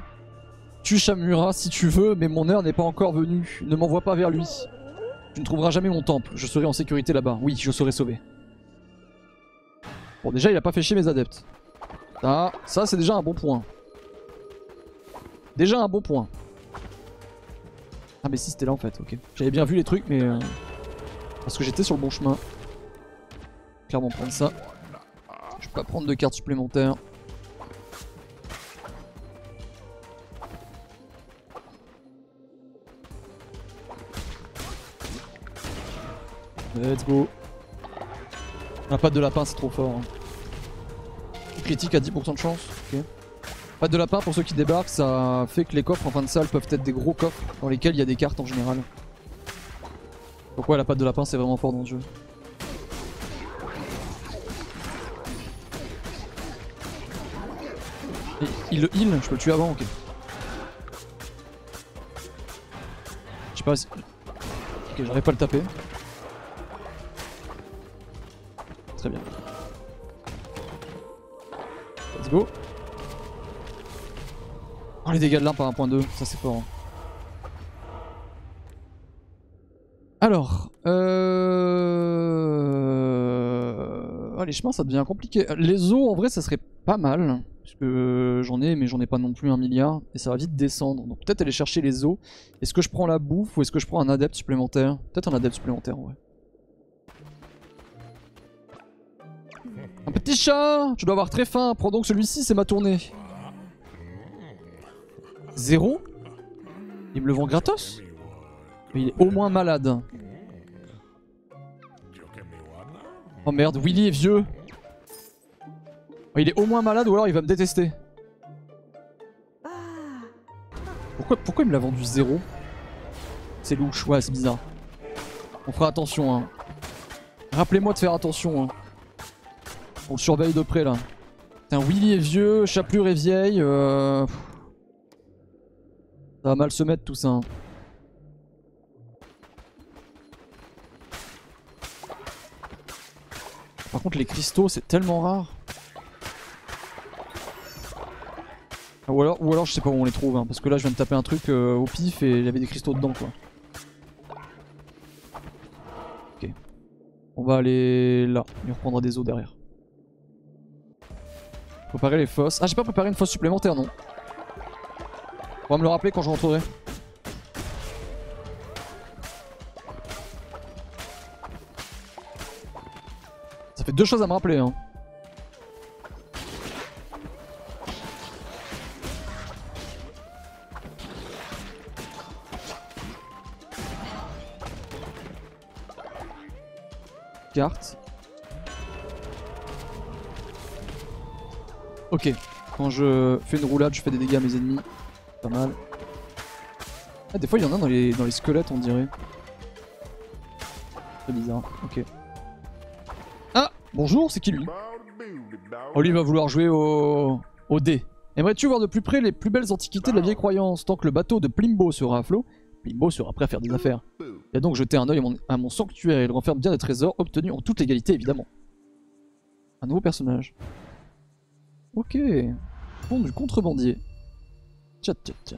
Tu Shamura si tu veux, mais mon heure n'est pas encore venue. Ne m'envoie pas vers lui. Tu ne trouveras jamais mon temple. Je serai en sécurité là-bas. Oui, je serai sauvé. Bon, déjà, il a pas fait chier mes adeptes. Ça, ça c'est déjà un bon point. Déjà un bon point. Ah mais si c'était là en fait, ok. J'avais bien vu les trucs mais... euh, Parce que j'étais sur le bon chemin. Clairement prendre ça. Je peux pas prendre de cartes supplémentaires. Let's go. La patte de lapin c'est trop fort. hein. Critique à 10% de chance. Ok. Patte de lapin pour ceux qui débarquent, ça fait que les coffres en fin de salle peuvent être des gros coffres dans lesquels il y a des cartes en général. Pourquoi la patte de lapin c'est vraiment fort dans le jeu. Il le heal, je peux le tuer avant, ok. Je sais pas si... Ok, j'arrive pas à le taper. Très bien. Oh les dégâts de l'un par 1.2, ça c'est fort. hein. Alors, euh... ah, les chemins ça devient compliqué. Les eaux en vrai ça serait pas mal, parce que j'en ai mais j'en ai pas non plus un milliard, et ça va vite descendre. Donc peut-être aller chercher les eaux. Est-ce que je prends la bouffe ou est-ce que je prends un adepte supplémentaire? Peut-être un adepte supplémentaire en Un petit chat Tu dois avoir très faim, prends donc celui-ci, c'est ma tournée. Zéro Il me le vend gratos il est au moins malade. Oh merde, Willy est vieux. Oh, il est au moins malade ou alors il va me détester. Pourquoi, pourquoi il me l'a vendu zéro? C'est louche, ouais c'est bizarre. On fera attention hein. Rappelez-moi de faire attention hein. On le surveille de près là. Putain, Willy est vieux, Chaplure est vieille. Euh... Ça va mal se mettre tout ça. hein. Par contre les cristaux c'est tellement rare. Ah, Ou alors, ou alors je sais pas où on les trouve hein, parce que là je viens de taper un truc euh, au pif et il y avait des cristaux dedans quoi. Ok. On va aller là, on reprendra des os derrière. Préparer les fosses. Ah j'ai pas préparé une fosse supplémentaire non. On va me le rappeler quand je rentrerai. Ça fait deux choses à me rappeler hein. Carte. Ok, quand je fais une roulade, je fais des dégâts à mes ennemis. Pas mal. Ah, des fois, il y en a dans les, squelettes, on dirait. C'est bizarre, ok. Ah Bonjour, c'est qui lui? Oh, lui va vouloir jouer au, au dé. Aimerais-tu voir de plus près les plus belles antiquités de la vieille croyance? Tant que le bateau de Plimbo sera à flot, Plimbo sera prêt à faire des affaires. Il a donc jeté un œil à mon, à mon sanctuaire. Il renferme bien des trésors obtenus en toute légalité, évidemment. Un nouveau personnage. Ok. Bon, du contrebandier. Tcha tcha tcha.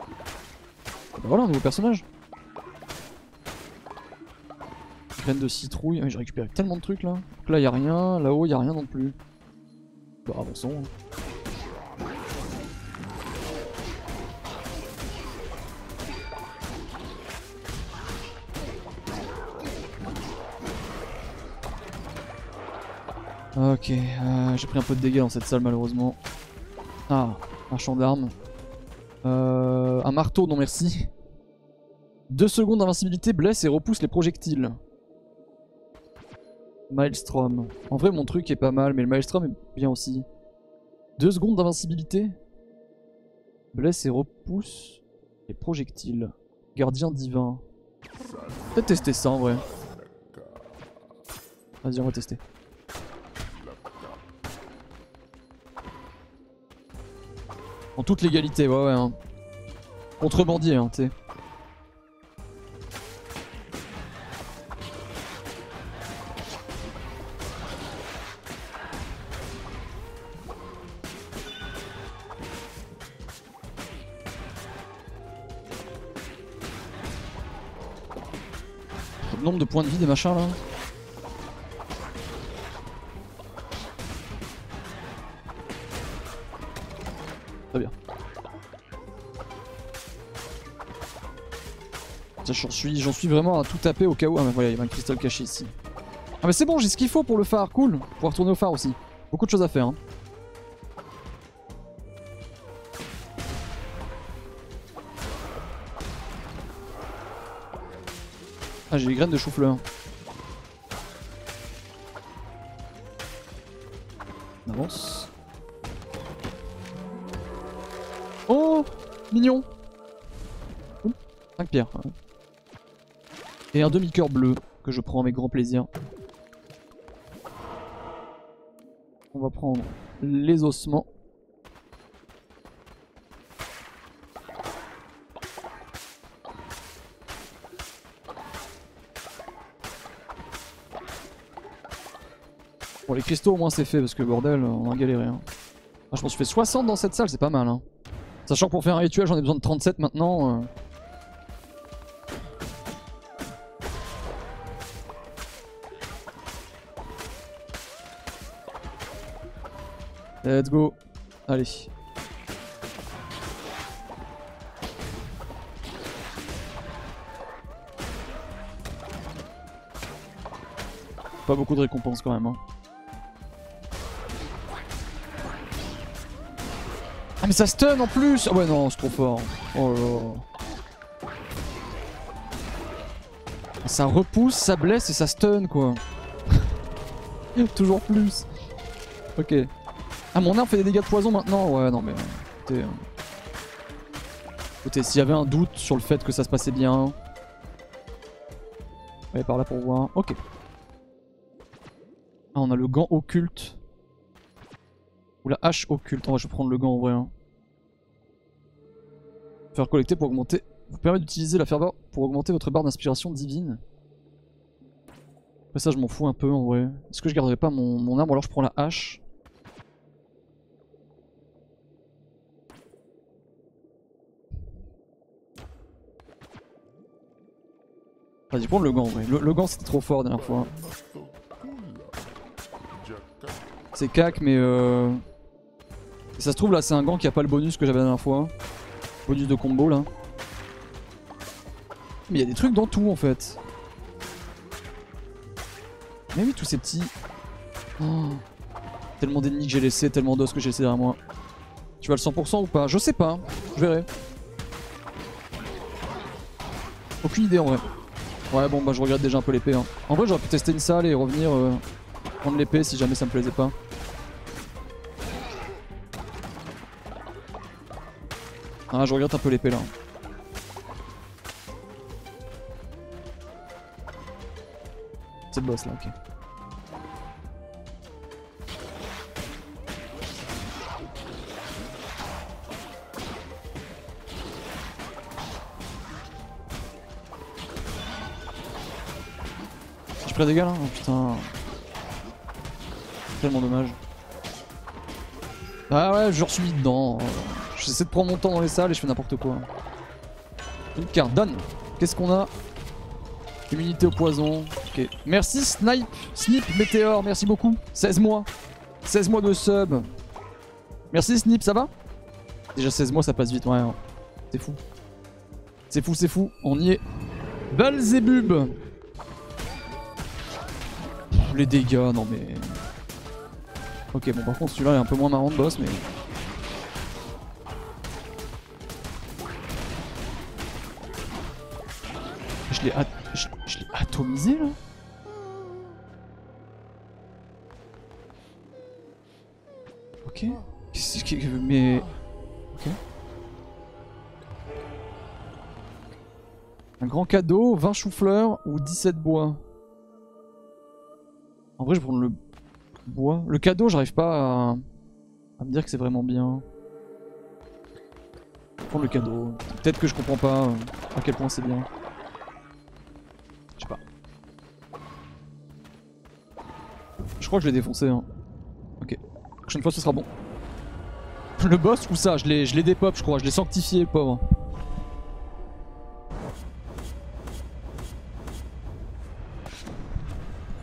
Ah bah voilà, un nouveau personnage. Graine de citrouille. Ah j'ai récupéré tellement de trucs là. Donc là, y a rien. Là-haut, y a rien non plus. Bah, avançons. hein. Ok, euh, j'ai pris un peu de dégâts dans cette salle malheureusement. Ah, marchand d'armes. Euh, un marteau, non merci. Deux secondes d'invincibilité blesse et repousse les projectiles. Maelstrom. En vrai, mon truc est pas mal, mais le Maelstrom est bien aussi. Deux secondes d'invincibilité. Blesse et repousse les projectiles. Gardien divin. Peut-être tester ça en vrai. Vas-y, on va tester. En toute légalité, ouais, ouais. Hein. Contrebandier, hein, tu nombre de points de vie des machins là. Suis, j'en suis vraiment à tout taper au cas où. Ah mais voilà, il y avait un cristal caché ici. Ah mais c'est bon, j'ai ce qu'il faut pour le phare, cool. Pouvoir retourner au phare aussi. Beaucoup de choses à faire. Hein. Ah j'ai les graines de chou-fleur. On avance. Oh Mignon 5 pierres. Et un demi-cœur bleu que je prends avec grand plaisir. On va prendre les ossements. Bon, les cristaux au moins c'est fait parce que bordel, on a galéré. Hein. Ah, je m'en suis fait 60 dans cette salle, c'est pas mal. Hein. Sachant que pour faire un rituel, j'en ai besoin de 37 maintenant. euh. Let's go. Allez. Pas beaucoup de récompenses quand même. Hein. Ah mais ça stun en plus Ah ouais non, c'est trop fort. Oh là Ça repousse, ça blesse et ça stun quoi. Toujours plus. Ok. Ah mon arme fait des dégâts de poison maintenant Ouais non mais... Écoutez, euh, écoutez s'il y avait un doute sur le fait que ça se passait bien... Ouais par là pour voir. Ok. Ah, on a le gant occulte. Ou la hache occulte. je vais prendre le gant en vrai. Hein. Faire collecter pour augmenter. Vous permet d'utiliser la ferveur pour augmenter votre barre d'inspiration divine. Après ça, je m'en fous un peu en vrai. Est-ce que je garderai pas mon, mon arme ou alors je prends la hache? Vas-y, prends le gant. Le, le gant c'était trop fort la dernière fois. C'est cac, mais euh... ça se trouve là, c'est un gant qui a pas le bonus que j'avais la dernière fois. Bonus de combo là. Mais il y a des trucs dans tout en fait. Mais oui, tous ces petits... Oh. Tellement d'ennemis que j'ai laissé, tellement d'os que j'ai laissé derrière moi. Tu vas le 100% ou pas? Je sais pas, je verrai. Aucune idée en vrai. Ouais bon bah je regrette déjà un peu l'épée. Hein. En vrai j'aurais pu tester une salle et revenir euh, prendre l'épée si jamais ça me plaisait pas. Ah, je regrette un peu l'épée là. C'est le boss là, ok. Prends des dégâts là putain. Tellement dommage. Ah ouais, je suis dedans. J'essaie de prendre mon temps dans les salles et je fais n'importe quoi. Une carte, donne Qu'est-ce qu'on a? Immunité au poison. Ok. Merci Snipe, Snip Météor, merci beaucoup. 16 mois. 16 mois de sub. Merci Snip, ça va? Déjà 16 mois ça passe vite, ouais. Hein. C'est fou. C'est fou, c'est fou. On y est. Balzébub Les dégâts, non mais... Ok, bon par contre celui-là est un peu moins marrant de boss, mais... Je l'ai je, atomisé là Ok. Mais... Ok. Un grand cadeau, 20 choux-fleurs ou 17 bois. En vrai je vais prendre le bois. Le cadeau j'arrive pas à... me dire que c'est vraiment bien. Je prendre le cadeau. Peut-être que je comprends pas euh, à quel point c'est bien. Je crois que je l'ai défoncé. Hein. Ok. Prochaine fois ce sera bon. Le boss ou ça Je l'ai dépop je crois. Je l'ai sanctifié pauvre.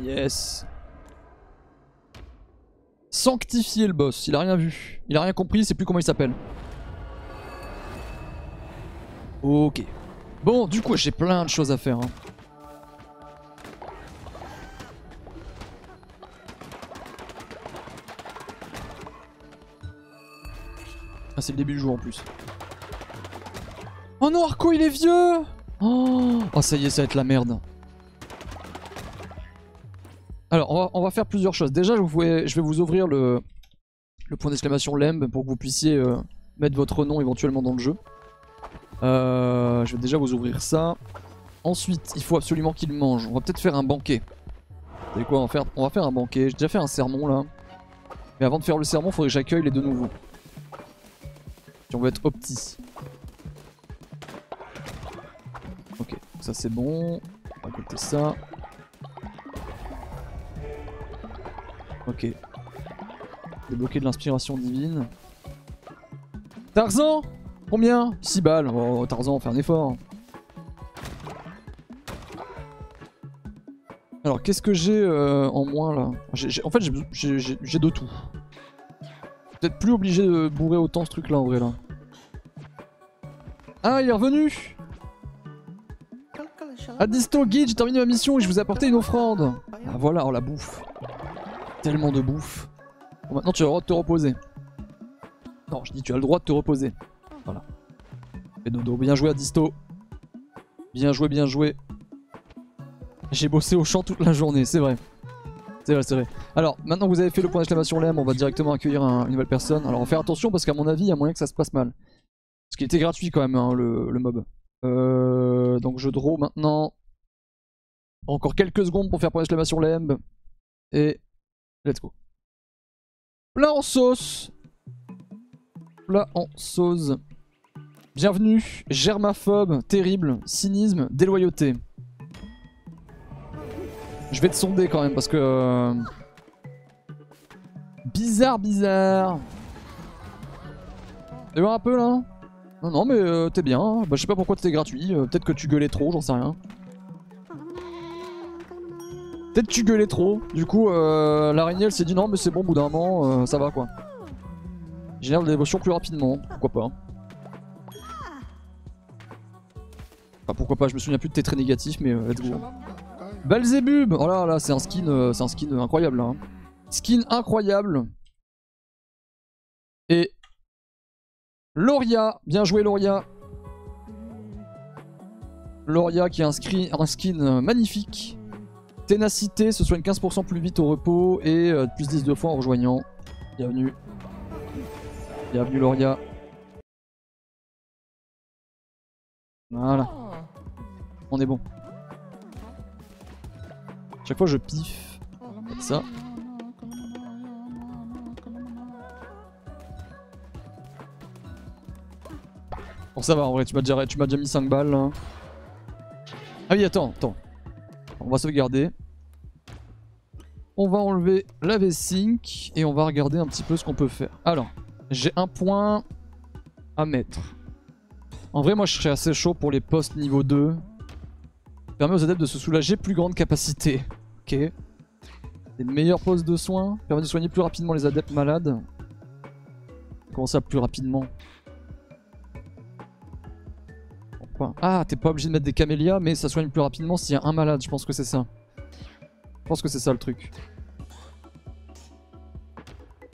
Yes. Sanctifié le boss. Il a rien vu. Il a rien compris. Il sait plus comment il s'appelle. Ok. Bon, du coup, j'ai plein de choses à faire. Hein. Ah, c'est le début du jour en plus. Oh non, Arco, il est vieux oh, oh, ça y est, ça va être la merde. Alors, on va, faire plusieurs choses. Déjà, je, vais vous ouvrir le, point d'exclamation LEMB pour que vous puissiez euh, mettre votre nom éventuellement dans le jeu. Euh, je vais déjà vous ouvrir ça. Ensuite, il faut absolument qu'il mange. On va peut-être faire un banquet. Vous savez quoi on va, faire, un banquet. J'ai déjà fait un sermon là. Mais avant de faire le sermon, il faudrait que j'accueille les deux nouveaux on veut être opti. Ok, ça c'est bon. On va goûter ça. Ok. Débloquer de l'inspiration divine. Tarzan Combien? 6 balles. Oh, Tarzan, fais un effort. Alors, qu'est-ce que j'ai euh, en moins là? En fait, j'ai de tout. Peut-être plus obligé de bourrer autant ce truc là en vrai là. Ah, il est revenu Adisto Guide, j'ai terminé ma mission et je vous ai apporté une offrande. Ah voilà, oh la bouffe. Tellement de bouffe. Bon, maintenant tu as le droit de te reposer. Non, je dis tu as le droit de te reposer. Voilà. Et dodo, bien joué Adisto. Bien joué, bien joué. J'ai bossé au champ toute la journée, c'est vrai. C'est vrai, c'est vrai. Alors, maintenant que vous avez fait le point d'exclamation LEM, on va directement accueillir un- une nouvelle personne. Alors, on va faire attention parce qu'à mon avis, il y a moyen que ça se passe mal. Parce qu'il était gratuit quand même, hein, le, mob. Euh, donc, je draw maintenant. Encore quelques secondes pour faire point d'exclamation LEM. Et let's go. Plat en sauce. Plat en sauce. Bienvenue, germaphobe, terrible, cynisme, déloyauté. Je vais te sonder quand même parce que... euh, Bizarre, bizarre. T'es voir un peu là? Non, non, mais euh, t'es bien. Bah, je sais pas pourquoi t'étais gratuit. euh, Peut-être que tu gueulais trop, j'en sais rien. Peut-être tu gueulais trop. Du coup, euh, l'araignée elle s'est dit non, mais c'est bon, au bout d'un moment, euh, ça va quoi. Génère de la dévotion plus rapidement. Pourquoi pas Enfin, pourquoi pas, je me souviens plus de tes traits négatifs, mais euh, let's go. Belzebub Oh là là, c'est un skin, euh, c'est un skin incroyable là. hein. Skin incroyable. Et Loria, bien joué Loria. Loria qui a un, skin magnifique. Ténacité, ce soigne 15% plus vite au repos et euh, plus 10 deux fois en rejoignant. Bienvenue. Bienvenue Loria. Voilà, on est bon. Chaque fois je piffe. Comme ça. Bon ça va en vrai, tu m'as déjà, tu m'as déjà mis 5 balles là. Ah oui attends, attends. On va sauvegarder. On va enlever la V-Sync et on va regarder un petit peu ce qu'on peut faire. Alors, j'ai un point à mettre. En vrai moi je serais assez chaud pour les postes niveau 2. Permet aux adeptes de se soulager plus grande capacité. Ok. Des meilleurs postes de soins. Permet de soigner plus rapidement les adeptes malades. Comment ça plus rapidement? Ah, t'es pas obligé de mettre des camélias, mais ça soigne plus rapidement s'il y a un malade. Je pense que c'est ça. Je pense que c'est ça le truc.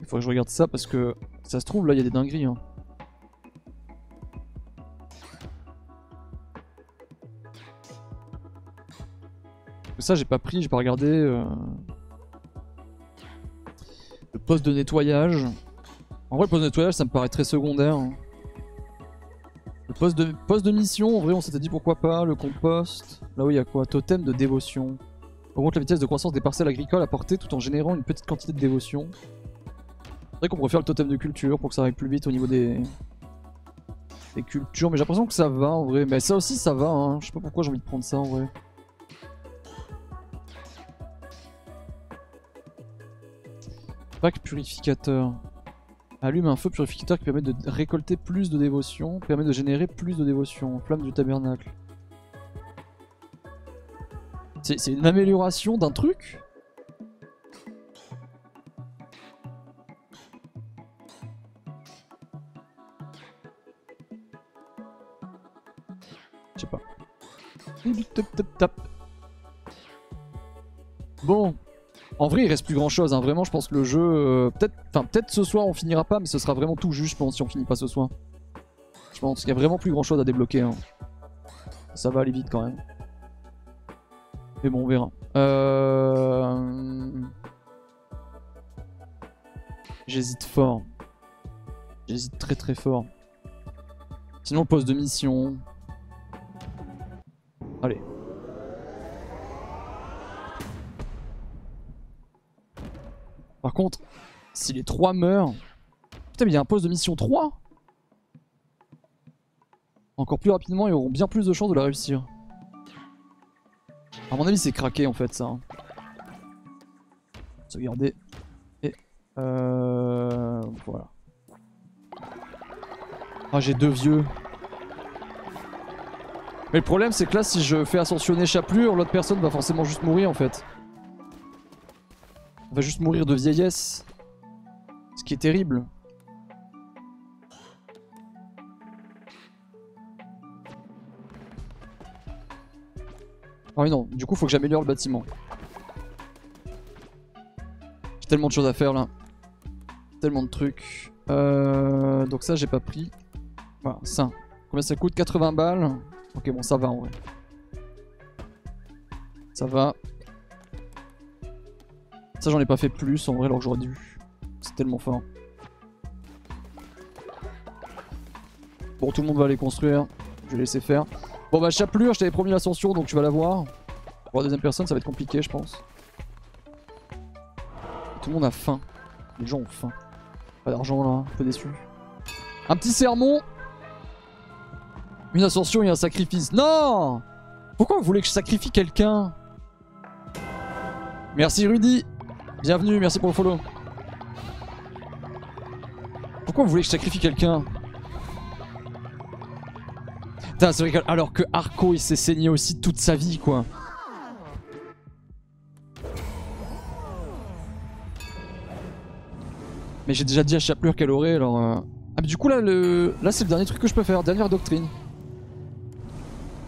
Il faut que je regarde ça parce que ça se trouve là il y a des dingueries. Hein. Ça j'ai pas pris, j'ai pas regardé. euh, Le poste de nettoyage. En vrai le poste de nettoyage ça me paraît très secondaire. hein. Le poste de, poste de mission, en vrai on s'était dit pourquoi pas. Le compost. Là où il y a quoi Totem de dévotion. Augmente la vitesse de croissance des parcelles agricoles apportées tout en générant une petite quantité de dévotion. C'est vrai qu'on pourrait faire le totem de culture pour que ça aille plus vite au niveau des, des cultures, mais j'ai l'impression que ça va en vrai. Mais ça aussi ça va, hein. je sais pas pourquoi j'ai envie de prendre ça en vrai. Pack purificateur. Allume un feu purificateur qui permet de récolter plus de dévotion, permet de générer plus de dévotion. Flamme du tabernacle. C'est une amélioration d'un truc? Je sais pas. Bon, en vrai, il reste plus grand chose. Vraiment, je pense que le jeu. euh, peut-être peut-être ce soir on finira pas, mais ce sera vraiment tout juste, je pense, si on finit pas ce soir. Je pense qu'il y a vraiment plus grand chose à débloquer. hein. Ça va aller vite quand même. Mais bon, on verra. Euh... J'hésite fort. J'hésite très très fort. Sinon, poste de mission. Allez. Par contre, si les trois meurent... Putain, mais il y a un poste de mission 3 Encore plus rapidement, ils auront bien plus de chances de la réussir. À mon avis, c'est craqué en fait, ça. hein. Sauvegarder. Euh... Voilà. Ah, j'ai deux vieux. Mais le problème, c'est que là, si je fais ascensionner Chapelure, l'autre personne va forcément juste mourir en fait. On va juste mourir de vieillesse. Ce qui est terrible. Ah oui non, du coup faut que j'améliore le bâtiment. J'ai tellement de choses à faire là. Tellement de trucs. Euh, donc ça j'ai pas pris. Voilà, ça. Combien ça coûte? 80 balles? Ok bon ça va en vrai. Ça va. Ça j'en ai pas fait plus en vrai alors que j'aurais dû. C'est tellement fort. Bon tout le monde va aller construire. Je vais laisser faire. Bon bah Chapelure, je t'avais promis l'ascension donc tu vas la voir. Pour la deuxième personne ça va être compliqué je pense. Tout le monde a faim. Les gens ont faim. Pas d'argent là, un peu déçu. Un petit sermon. Une ascension et un sacrifice. Non Pourquoi vous voulez que je sacrifie quelqu'un? Merci Rudy. Bienvenue, merci pour le follow. Pourquoi vous voulez que je sacrifie quelqu'un? Putain, c'est que, alors que Arco il s'est saigné aussi toute sa vie quoi. Mais j'ai déjà dit à Chapelure qu'elle aurait alors... Euh... Ah mais du coup là, le... là c'est le dernier truc que je peux faire, dernière doctrine.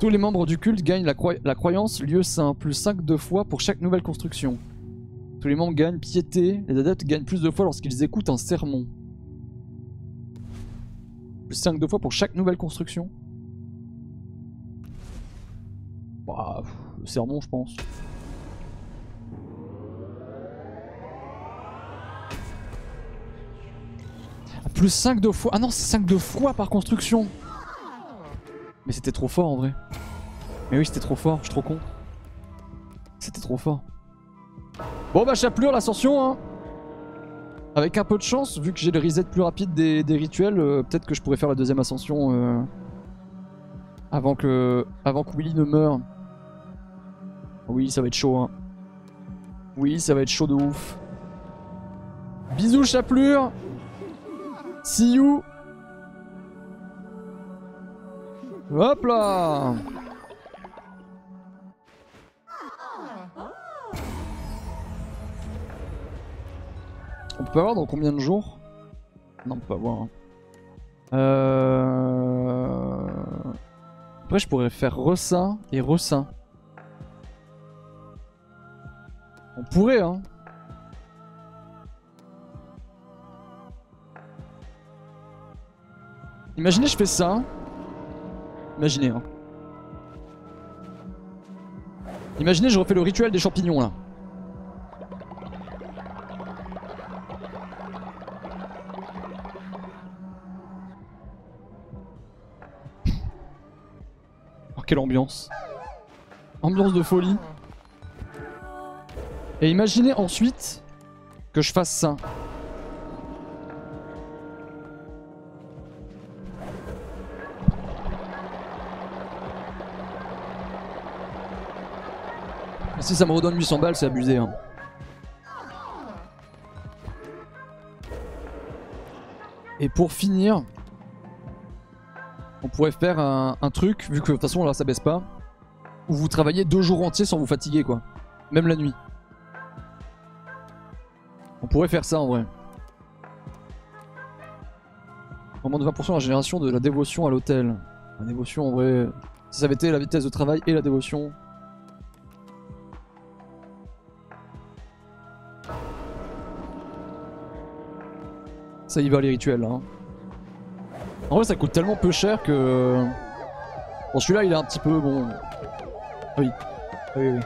Tous les membres du culte gagnent la, la croyance lieu saint, plus 5 de fois pour chaque nouvelle construction. Tous les membres gagnent piété, les adeptes gagnent plus de fois lorsqu'ils écoutent un sermon. Plus 5 de fois pour chaque nouvelle construction. Bah, le sermon je pense. Plus 5 de fois. Ah non, c'est 5 de fois par construction. Mais c'était trop fort en vrai. Mais oui, c'était trop fort, je suis trop con. C'était trop fort. Bon bah Chapelure, l'ascension hein. Avec un peu de chance, vu que j'ai le reset plus rapide des, rituels, euh, peut-être que je pourrais faire la deuxième ascension euh, avant que avant que Willy ne meure. Oui, ça va être chaud hein. Oui, ça va être chaud de ouf. Bisous Chapelure See you Hop là On peut avoir dans combien de jours? Non, on peut pas avoir. Hein. Euh... Après, je pourrais faire resin et resin. On pourrait, hein. Imaginez je fais ça. Imaginez hein. Imaginez je refais le rituel des champignons là. Quelle ambiance. Ambiance de folie. Et imaginez ensuite que je fasse ça. Si ça me redonne 800 balles, c'est abusé. Hein. Et pour finir, on pourrait faire un, truc, vu que de toute façon là ça baisse pas, où vous travaillez deux jours entiers sans vous fatiguer quoi. Même la nuit. On pourrait faire ça en vrai. Moins de 20% la génération de la dévotion à l'hôtel. La dévotion en vrai, ça avait été la vitesse de travail et la dévotion, Ça y va les rituels hein. En vrai ça coûte tellement peu cher que... Bon celui-là il est un petit peu bon... Oui. Oui oui.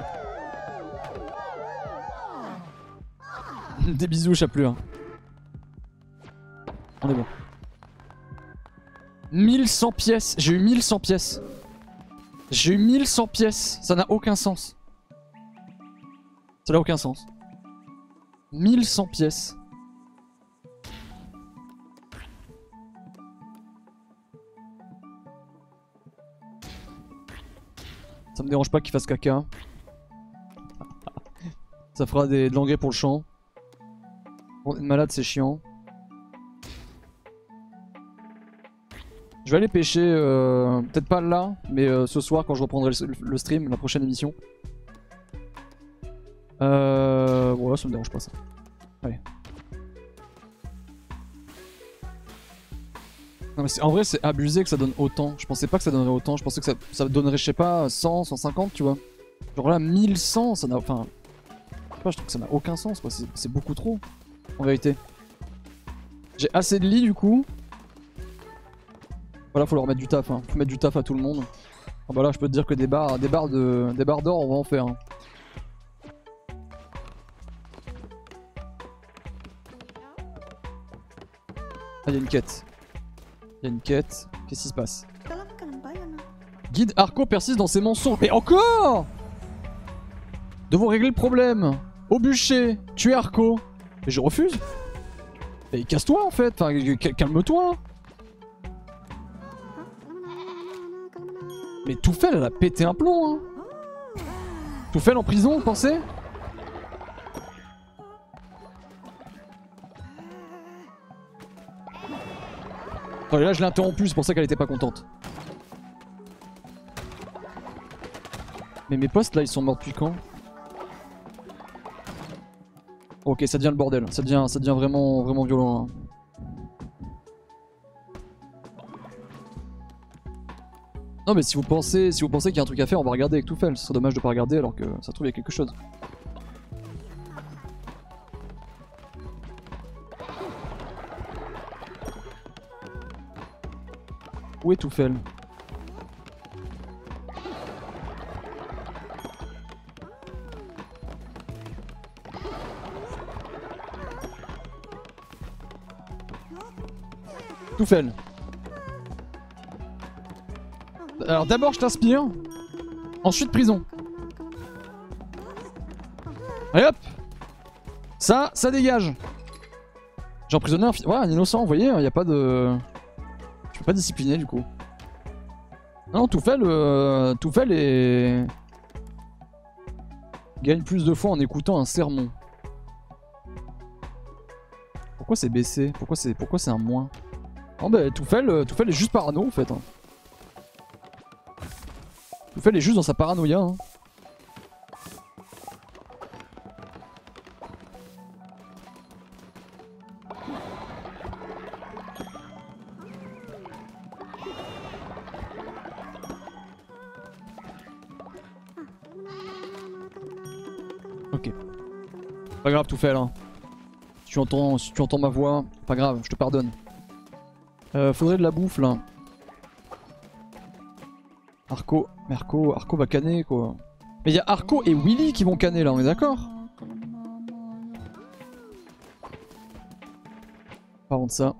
Des bisous Chapelure. On est bon. 1100 pièces. J'ai eu 1100 pièces. J'ai eu 1100 pièces. Ça n'a aucun sens. Ça n'a aucun sens. 1100 pièces. Ça me dérange pas qu'il fasse caca. Ça fera des, de l'engrais pour le champ. Est malade, c'est chiant. Je vais aller pêcher, euh, peut-être pas là, mais euh, ce soir quand je reprendrai le, stream, la prochaine émission. Euh... Bon là ça me dérange pas ça. Allez. Non mais en vrai c'est abusé que ça donne autant. Je pensais pas que ça donnerait autant. Je pensais que ça, ça donnerait je sais pas 100, 150 tu vois. Genre là 1100 ça n'a... Enfin... Je trouve que ça n'a aucun sens quoi. C'est beaucoup trop. En vérité. J'ai assez de lits du coup. Voilà faut leur mettre du taf. Hein. Faut mettre du taf à tout le monde. Ah bah là je peux te dire que des barres, des barres de, des barres d'or on va en faire. hein. Ah, y a une quête. Il y a une quête. Qu'est-ce qui se passe? Guide Arco persiste dans ses mensonges. Mais encore Devons régler le problème. Au bûcher, tuer Arco. Mais je refuse. Mais casse-toi en fait. Enfin, cal- calme-toi. Mais Toufel, elle a pété un plomb. Hein. Toufel en prison, vous pensez? Là je l'ai interrompu, c'est pour ça qu'elle était pas contente. Mais mes postes là ils sont morts depuis quand? Ok ça devient le bordel, ça devient, ça devient vraiment, vraiment violent. hein. Non mais si vous pensez, si vous pensez qu'il y a un truc à faire, on va regarder avec tout fait. Ce serait dommage de pas regarder alors que ça se trouve il y a quelque chose. Où est Toufel Toufel. Alors d'abord je t'inspire, ensuite prison. Allez hop Ça, ça dégage J'ai emprisonné un, ouais, un innocent, vous voyez, il n'y a pas de... Pas discipliner du coup. Non, Toufel, euh, Toufel est... Gagne plus de fois en écoutant un sermon. Pourquoi c'est baissé Pourquoi c'est pourquoi c'est un moins? Non bah Toufel, euh, Toufel est juste parano en fait. hein. Toufel est juste dans sa paranoïa. hein. Grave, Toufel. Hein. Si, tu entends, tu entends ma voix, pas grave, je te pardonne. Euh, faudrait de la bouffe là. Arco, mais Arco, va canner quoi. Mais il y a Arco et Willy qui vont canner là, on est d'accord? Par contre ça.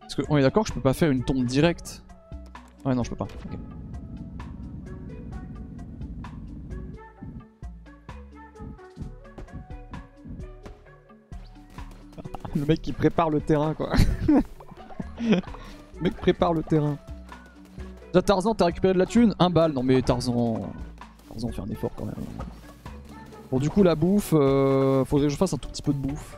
Parce que on est d'accord je peux pas faire une tombe directe. Ouais non je peux pas. Le mec qui prépare le terrain quoi. le mec prépare le terrain. Là Tarzan t'as récupéré de la thune Un balle. Non mais Tarzan... Tarzan fait un effort quand même. Bon du coup la bouffe, euh, faudrait que je fasse un tout petit peu de bouffe.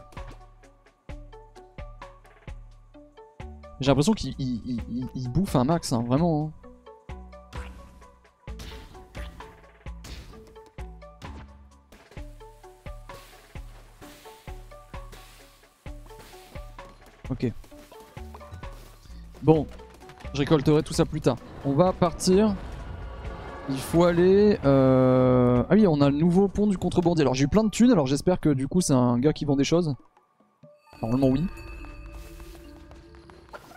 J'ai l'impression qu'il il- il- il- il bouffe un max, hein, vraiment. hein. Ok. Bon, je récolterai tout ça plus tard. On va partir. Il faut aller... euh, Ah oui, on a le nouveau pont du contrebandier. Alors j'ai eu plein de thunes, alors j'espère que du coup c'est un gars qui vend des choses. Normalement oui.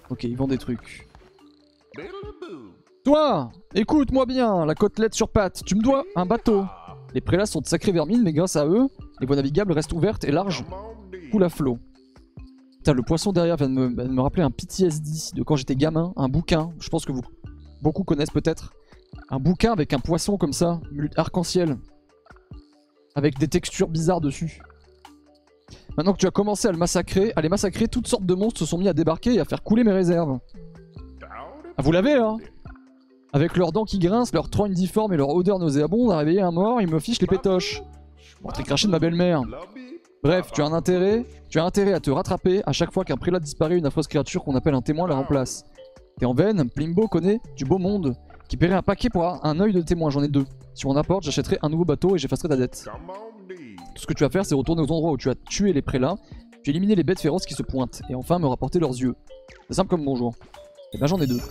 Ok, il vend des trucs. Toi Écoute-moi bien, la côtelette sur pattes, tu me dois un bateau. Les prélats sont de sacrées vermines, mais grâce à eux, les voies navigables restent ouvertes et larges, coulent à flot. Putain, le poisson derrière vient de me, rappeler un PTSD de quand j'étais gamin, un bouquin, je pense que vous beaucoup connaissent peut-être. Un bouquin avec un poisson comme ça, arc-en-ciel, avec des textures bizarres dessus. Maintenant que tu as commencé à le massacrer, à les massacrer, toutes sortes de monstres se sont mis à débarquer et à faire couler mes réserves. Ah, vous l'avez, hein? Avec leurs dents qui grincent, leur trogne difforme et leur odeur nauséabonde, à réveiller un mort, ils me fichent les pétoches. Bon, t'es craché de ma belle-mère. Bref, tu as un intérêt, tu as intérêt à te rattraper à chaque fois qu'un prélat disparaît, une affreuse créature qu'on appelle un témoin la remplace. T'es en veine, Plimbo connaît du beau monde, qui paierait un paquet pour un œil de témoin, j'en ai deux. Si on apporte, j'achèterai un nouveau bateau et j'effacerai ta dette. Tout ce que tu vas faire, c'est retourner aux endroits où tu as tué les prélats, tu éliminer les bêtes féroces qui se pointent, et enfin me rapporter leurs yeux. C'est simple comme bonjour. Et ben j'en ai deux.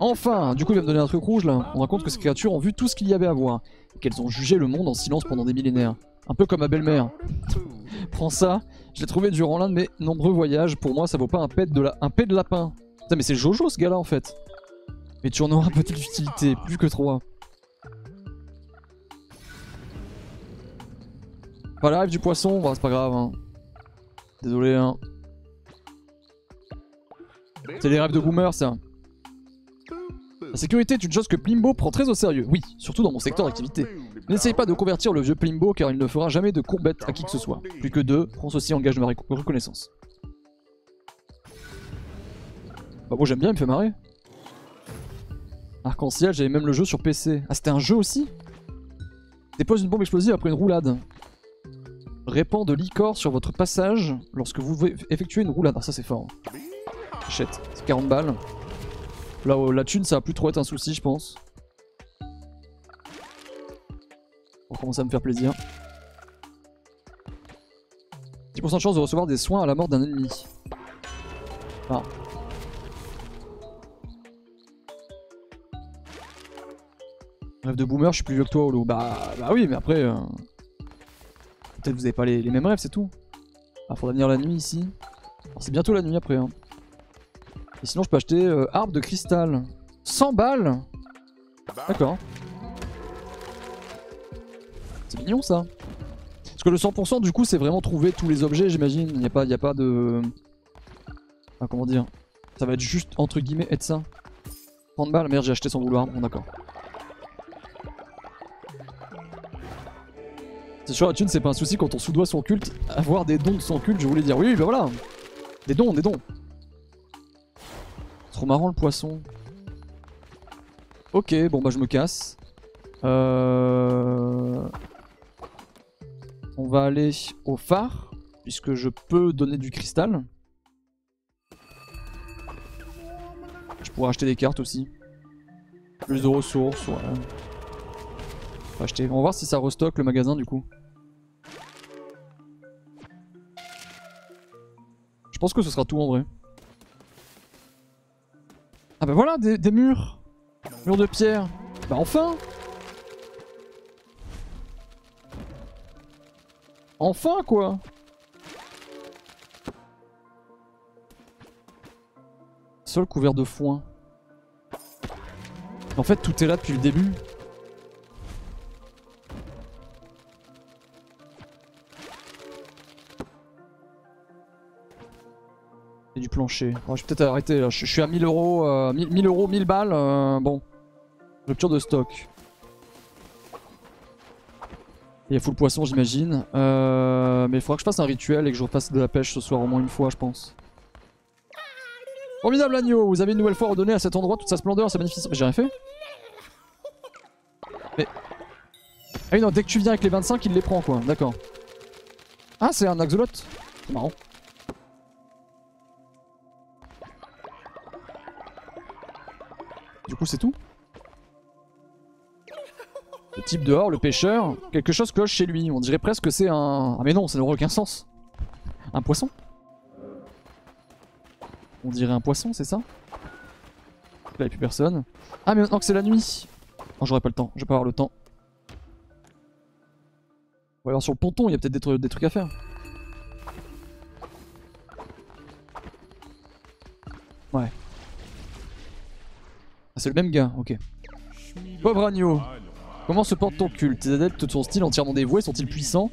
Enfin Du coup, il va me donner un truc rouge là. On raconte que ces créatures ont vu tout ce qu'il y avait à voir, et qu'elles ont jugé le monde en silence pendant des millénaires. Un peu comme ma belle-mère. Prends ça, je l'ai trouvé durant l'un de mes nombreux voyages. Pour moi, ça vaut pas un pet de, la... un pet de lapin. Putain, mais c'est Jojo ce gars-là en fait. Mais tu en auras petite utilité, plus que trois. Voilà, rêve du poisson, c'est pas grave. Hein. Désolé. Hein. C'est les rêves de boomer ça. La sécurité est une chose que Plimbo prend très au sérieux, oui, surtout dans mon secteur d'activité. N'essaye pas de convertir le vieux Plimbo car il ne fera jamais de courbette à qui que ce soit. Plus que deux, prends ceci en gage de ma reconnaissance. Bah moi j'aime bien, il me fait marrer. Arc-en-ciel, j'avais même le jeu sur PC. Ah c'était un jeu aussi? Dépose une bombe explosive après une roulade. Répand de licor sur votre passage lorsque vous effectuez une roulade. Ah ça c'est fort. C'est 40 balles. Là, la thune, ça va plus trop être un souci, je pense. On commence à me faire plaisir. 10% de chance de recevoir des soins à la mort d'un ennemi. Ah. Rêve de boomer, je suis plus vieux que toi, Olo. Bah, bah oui, mais après... Euh, peut-être vous avez pas les, mêmes rêves, c'est tout. Ah, faudra venir la nuit ici. C'est bientôt la nuit après. Hein. Et sinon, je peux acheter euh, arbre de cristal. 100 balles D'accord. C'est mignon ça. Parce que le 100% du coup c'est vraiment trouver tous les objets j'imagine. Il n'y a, pas, a pas de... Ah comment dire Ça va être juste entre guillemets être ça. 30 balles, merde j'ai acheté sans vouloir. Bon d'accord. C'est sûr la thune c'est pas un souci quand on sous-doit son culte. Avoir des dons de son culte je voulais dire. Oui bah voilà Des dons, des dons Trop marrant le poisson. Ok, bon bah je me casse. Euh... On va aller au phare, puisque je peux donner du cristal. Je pourrais acheter des cartes aussi. Plus de ressources. On va, acheter. On va voir si ça restock le magasin du coup. Je pense que ce sera tout en vrai. Ah bah voilà, des, murs Murs de pierre Bah enfin Enfin quoi Sol couvert de foin. En fait tout est là depuis le début. Du plancher. je vais peut-être arrêter là. Je, suis à 1000 euros, 1000 euh, euros, 1000 balles. Euh, bon. Rupture de stock. Il y a full poisson, j'imagine. Euh, mais il faudra que je fasse un rituel et que je refasse de la pêche ce soir au moins une fois, je pense. Formidable agneau, vous avez une nouvelle fois redonné à cet endroit toute sa splendeur, sa magnificence. Mais j'ai rien fait. Mais. Ah oui, non, dès que tu viens avec les 25, il les prend quoi, d'accord. Ah, c'est un axolot. C'est marrant. Du coup, c'est tout Le type dehors, le pêcheur, quelque chose cloche chez lui. On dirait presque que c'est un... Ah mais non, ça n'aurait aucun sens. Un poisson On dirait un poisson, c'est ça? Là, il n'y a plus personne. Ah mais maintenant que c'est la nuit Non, j'aurais pas le temps, je vais pas avoir le temps. Ou alors sur le ponton, il y a peut-être des trucs à faire. Ouais. Ah, c'est le même gars, ok. Pauvre agneau. Comment se porte ton culte? Tes adeptes sont-ils entièrement dévoués Sont-ils puissants?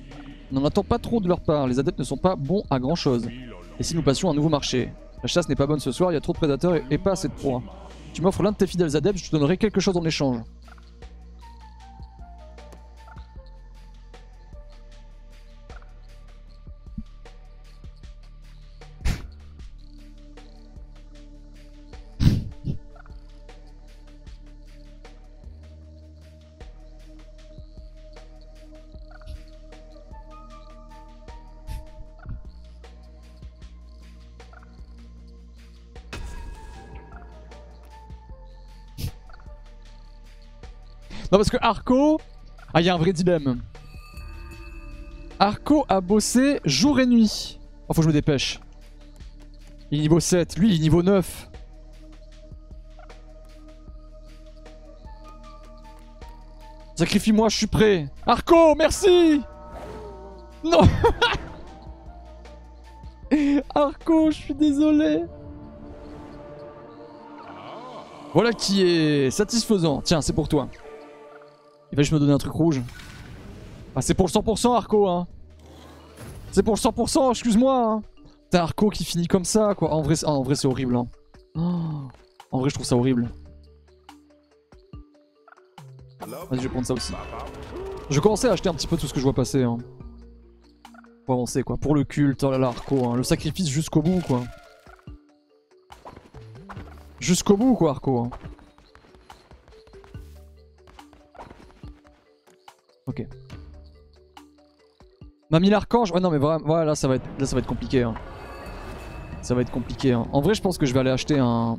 On n'en attend pas trop de leur part. Les adeptes ne sont pas bons à grand chose. Et si nous passions un nouveau marché? La chasse n'est pas bonne ce soir, il y a trop de prédateurs et, pas assez de proies. Tu m'offres l'un de tes fidèles adeptes, je te donnerai quelque chose en échange. Non, parce que Arco. Ah, il y a un vrai dilemme. Arco a bossé jour et nuit. Oh, faut que je me dépêche. Il est niveau 7. Lui, il est niveau 9. Sacrifie-moi, je suis prêt. Arco, merci Non Arco, je suis désolé. Voilà qui est satisfaisant. Tiens, c'est pour toi. Il va juste me donner un truc rouge. Ah, c'est pour le 100% Arco, hein. C'est pour le 100%, excuse-moi. Hein. T'as Arco qui finit comme ça, quoi. En vrai, c'est horrible. Hein. Oh. En vrai, je trouve ça horrible. Vas-y, je vais prendre ça aussi. Je commencer à acheter un petit peu tout ce que je vois passer. Hein. Pour avancer, quoi. Pour le culte, oh là là, Arco. Hein. Le sacrifice jusqu'au bout, quoi. Jusqu'au bout, quoi, Arco. Hein. Ok. Mamie l'archange Ouais, non, mais voilà, là, ça va être, là, ça va être compliqué. Hein. Ça va être compliqué. Hein. En vrai, je pense que je vais aller acheter un...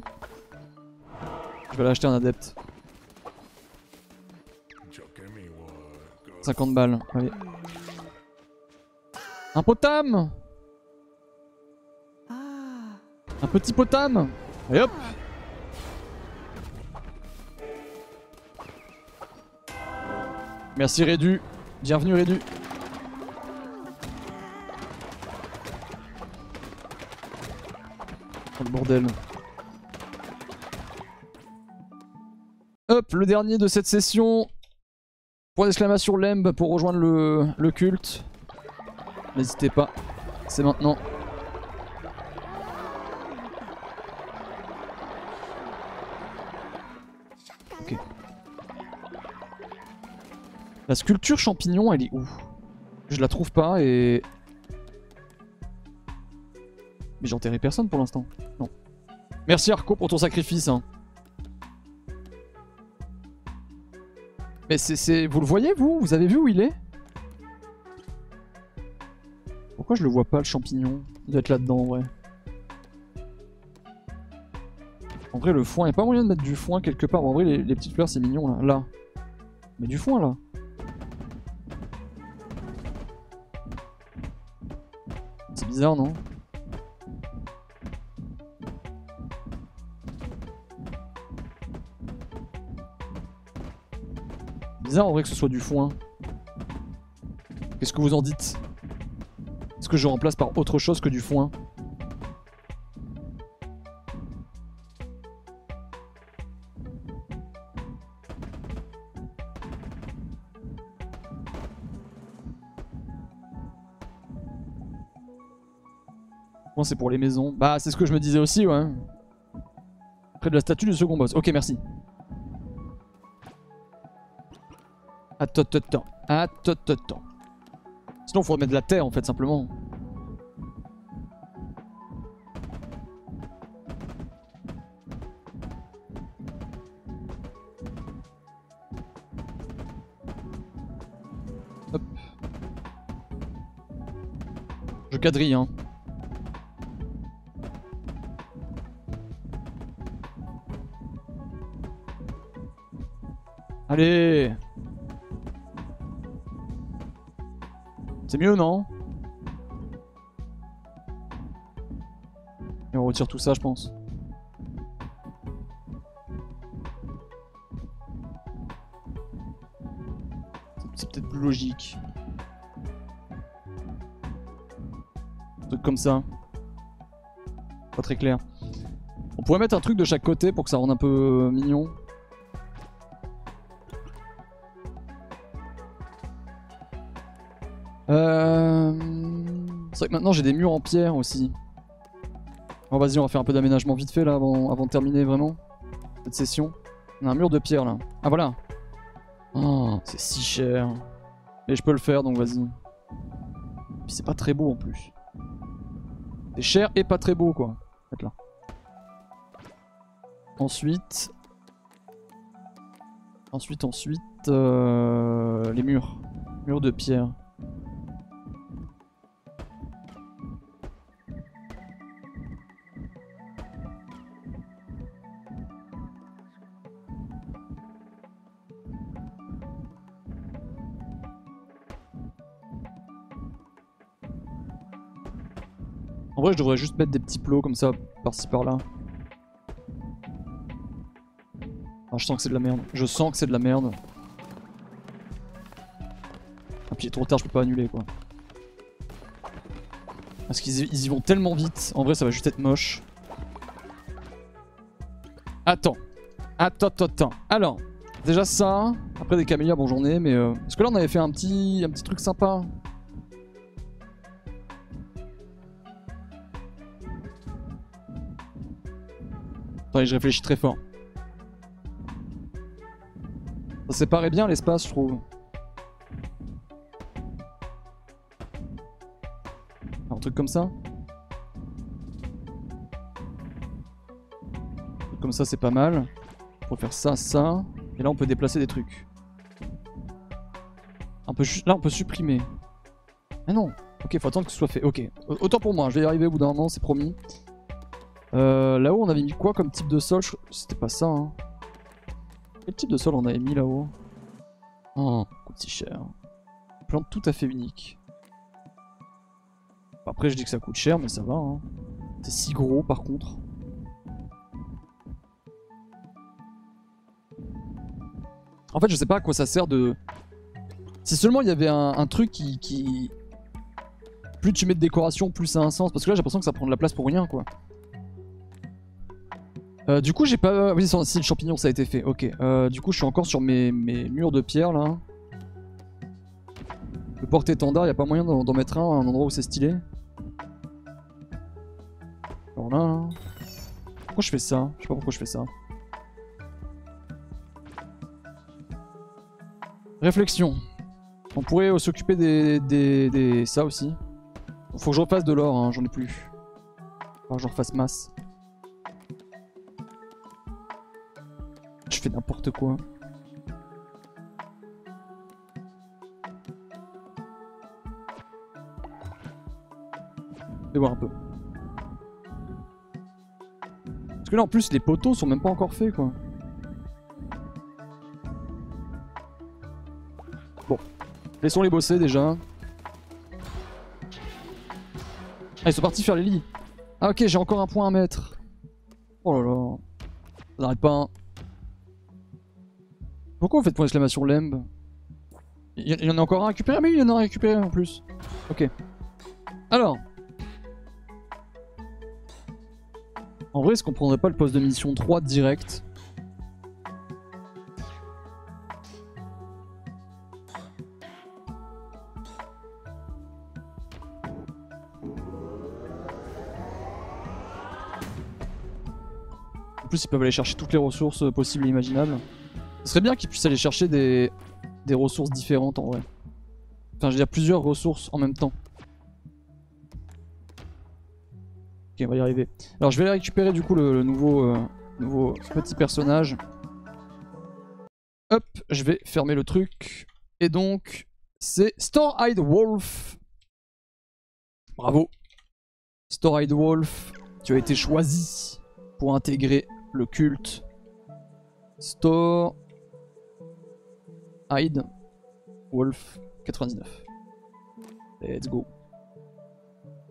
Je vais aller acheter un adepte. 50 balles, allez. Un potam Un petit potam Et hop Merci Rédu. Bienvenue Rédu. Oh le bordel. Hop, le dernier de cette session. Point d'exclamation Lemb pour rejoindre le, le culte. N'hésitez pas, c'est maintenant. La sculpture champignon, elle est où? Je la trouve pas et... Mais j'ai enterré personne pour l'instant. Non. Merci Arco pour ton sacrifice. Hein. Mais c'est... Vous le voyez vous? Vous avez vu où il est? Pourquoi je le vois pas le champignon? Il doit là-dedans en vrai. En vrai le foin, il a pas moyen de mettre du foin quelque part. En vrai les, les petites fleurs c'est mignon là. Là. Mais du foin là. Bizarre non bizarre en vrai que ce soit du foin. Qu'est-ce que vous en dites? Est-ce que je remplace par autre chose que du foin? C'est pour les maisons. Bah, c'est ce que je me disais aussi, ouais. Près de la statue du second boss. Ok, merci. Attends, attends, attends, attends. Sinon, faut remettre de la terre en fait, simplement. Hop. Je quadrille, hein. Allez C'est mieux, non Et on retire tout ça, je pense. C'est peut-être plus logique. Un truc comme ça. Pas très clair. On pourrait mettre un truc de chaque côté pour que ça rende un peu mignon. Maintenant j'ai des murs en pierre aussi. Bon vas-y on va faire un peu d'aménagement vite fait là avant, avant de terminer vraiment cette session. On a un mur de pierre là. Ah voilà. Oh, c'est si cher. Mais je peux le faire donc vas-y. C'est pas très beau en plus. C'est cher et pas très beau quoi. Ensuite... Ensuite, ensuite... Euh, les murs. Murs de pierre. Je devrais juste mettre des petits plots comme ça, par-ci par-là. Ah, je sens que c'est de la merde. Je sens que c'est de la merde. Ah, puis trop tard, je peux pas annuler quoi. Parce qu'ils y vont tellement vite. En vrai, ça va juste être moche. Attends. Attends, attends, attends. Alors, déjà ça. Après des camélias, bon j'en ai, mais... Euh... Parce que là, on avait fait un petit, un petit truc sympa. Je réfléchis très fort. Ça séparait bien l'espace, je trouve. Un truc comme ça. Comme ça, c'est pas mal. Pour faire ça, ça. Et là, on peut déplacer des trucs. Là, on peut supprimer. Ah non Ok, faut attendre que ce soit fait. Ok. Autant pour moi, je vais y arriver au bout d'un moment, c'est promis. Euh, là-haut, on avait mis quoi comme type de sol? C'était pas ça, hein. Quel type de sol on avait mis là-haut? Oh, coûte si cher. Plante tout à fait unique. Après, je dis que ça coûte cher, mais ça va, hein. C'est si gros, par contre. En fait, je sais pas à quoi ça sert de... Si seulement il y avait un, truc qui, qui... Plus tu mets de décoration, plus ça a un sens. Parce que là, j'ai l'impression que ça prend de la place pour rien, quoi. Euh, du coup, j'ai pas... Oui, si le champignon, ça a été fait. Ok. Euh, du coup, je suis encore sur mes, murs de pierre, là. Le porte-étendard, y a pas moyen d'en mettre un à un endroit où c'est stylé Alors là. Pourquoi je fais ça? Je sais pas pourquoi je fais ça. Réflexion. On pourrait s'occuper des, des, ça aussi. Faut que je refasse de l'or, hein, j'en ai plus. Faut que je refasse masse. Fais n'importe quoi. Vais voir un peu. Parce que là en plus les poteaux sont même pas encore faits quoi. Bon. Laissons-les bosser déjà. Ah ils sont partis faire les lits. Ah ok j'ai encore un point à mettre. Oh là là. Ça n'arrête pas. Hein. Pourquoi vous faites point d'exclamation lemb il y, en a encore un récupéré Mais il y en a un récupéré en plus. Ok. Alors. En vrai, est-ce qu'on prendrait pas le poste de mission 3 direct? En plus, ils peuvent aller chercher toutes les ressources possibles et imaginables. Ce serait bien qu'ils puissent aller chercher des, des ressources différentes en vrai. Enfin, je veux dire plusieurs ressources en même temps. Ok, on va y arriver. Alors, je vais récupérer du coup le, nouveau, euh, nouveau petit personnage. Hop, je vais fermer le truc. Et donc, c'est Store-Eyed Wolf. Bravo. Store-Eyed Wolf, tu as été choisi pour intégrer le culte. Store Hyde, Wolf, 99. Let's go.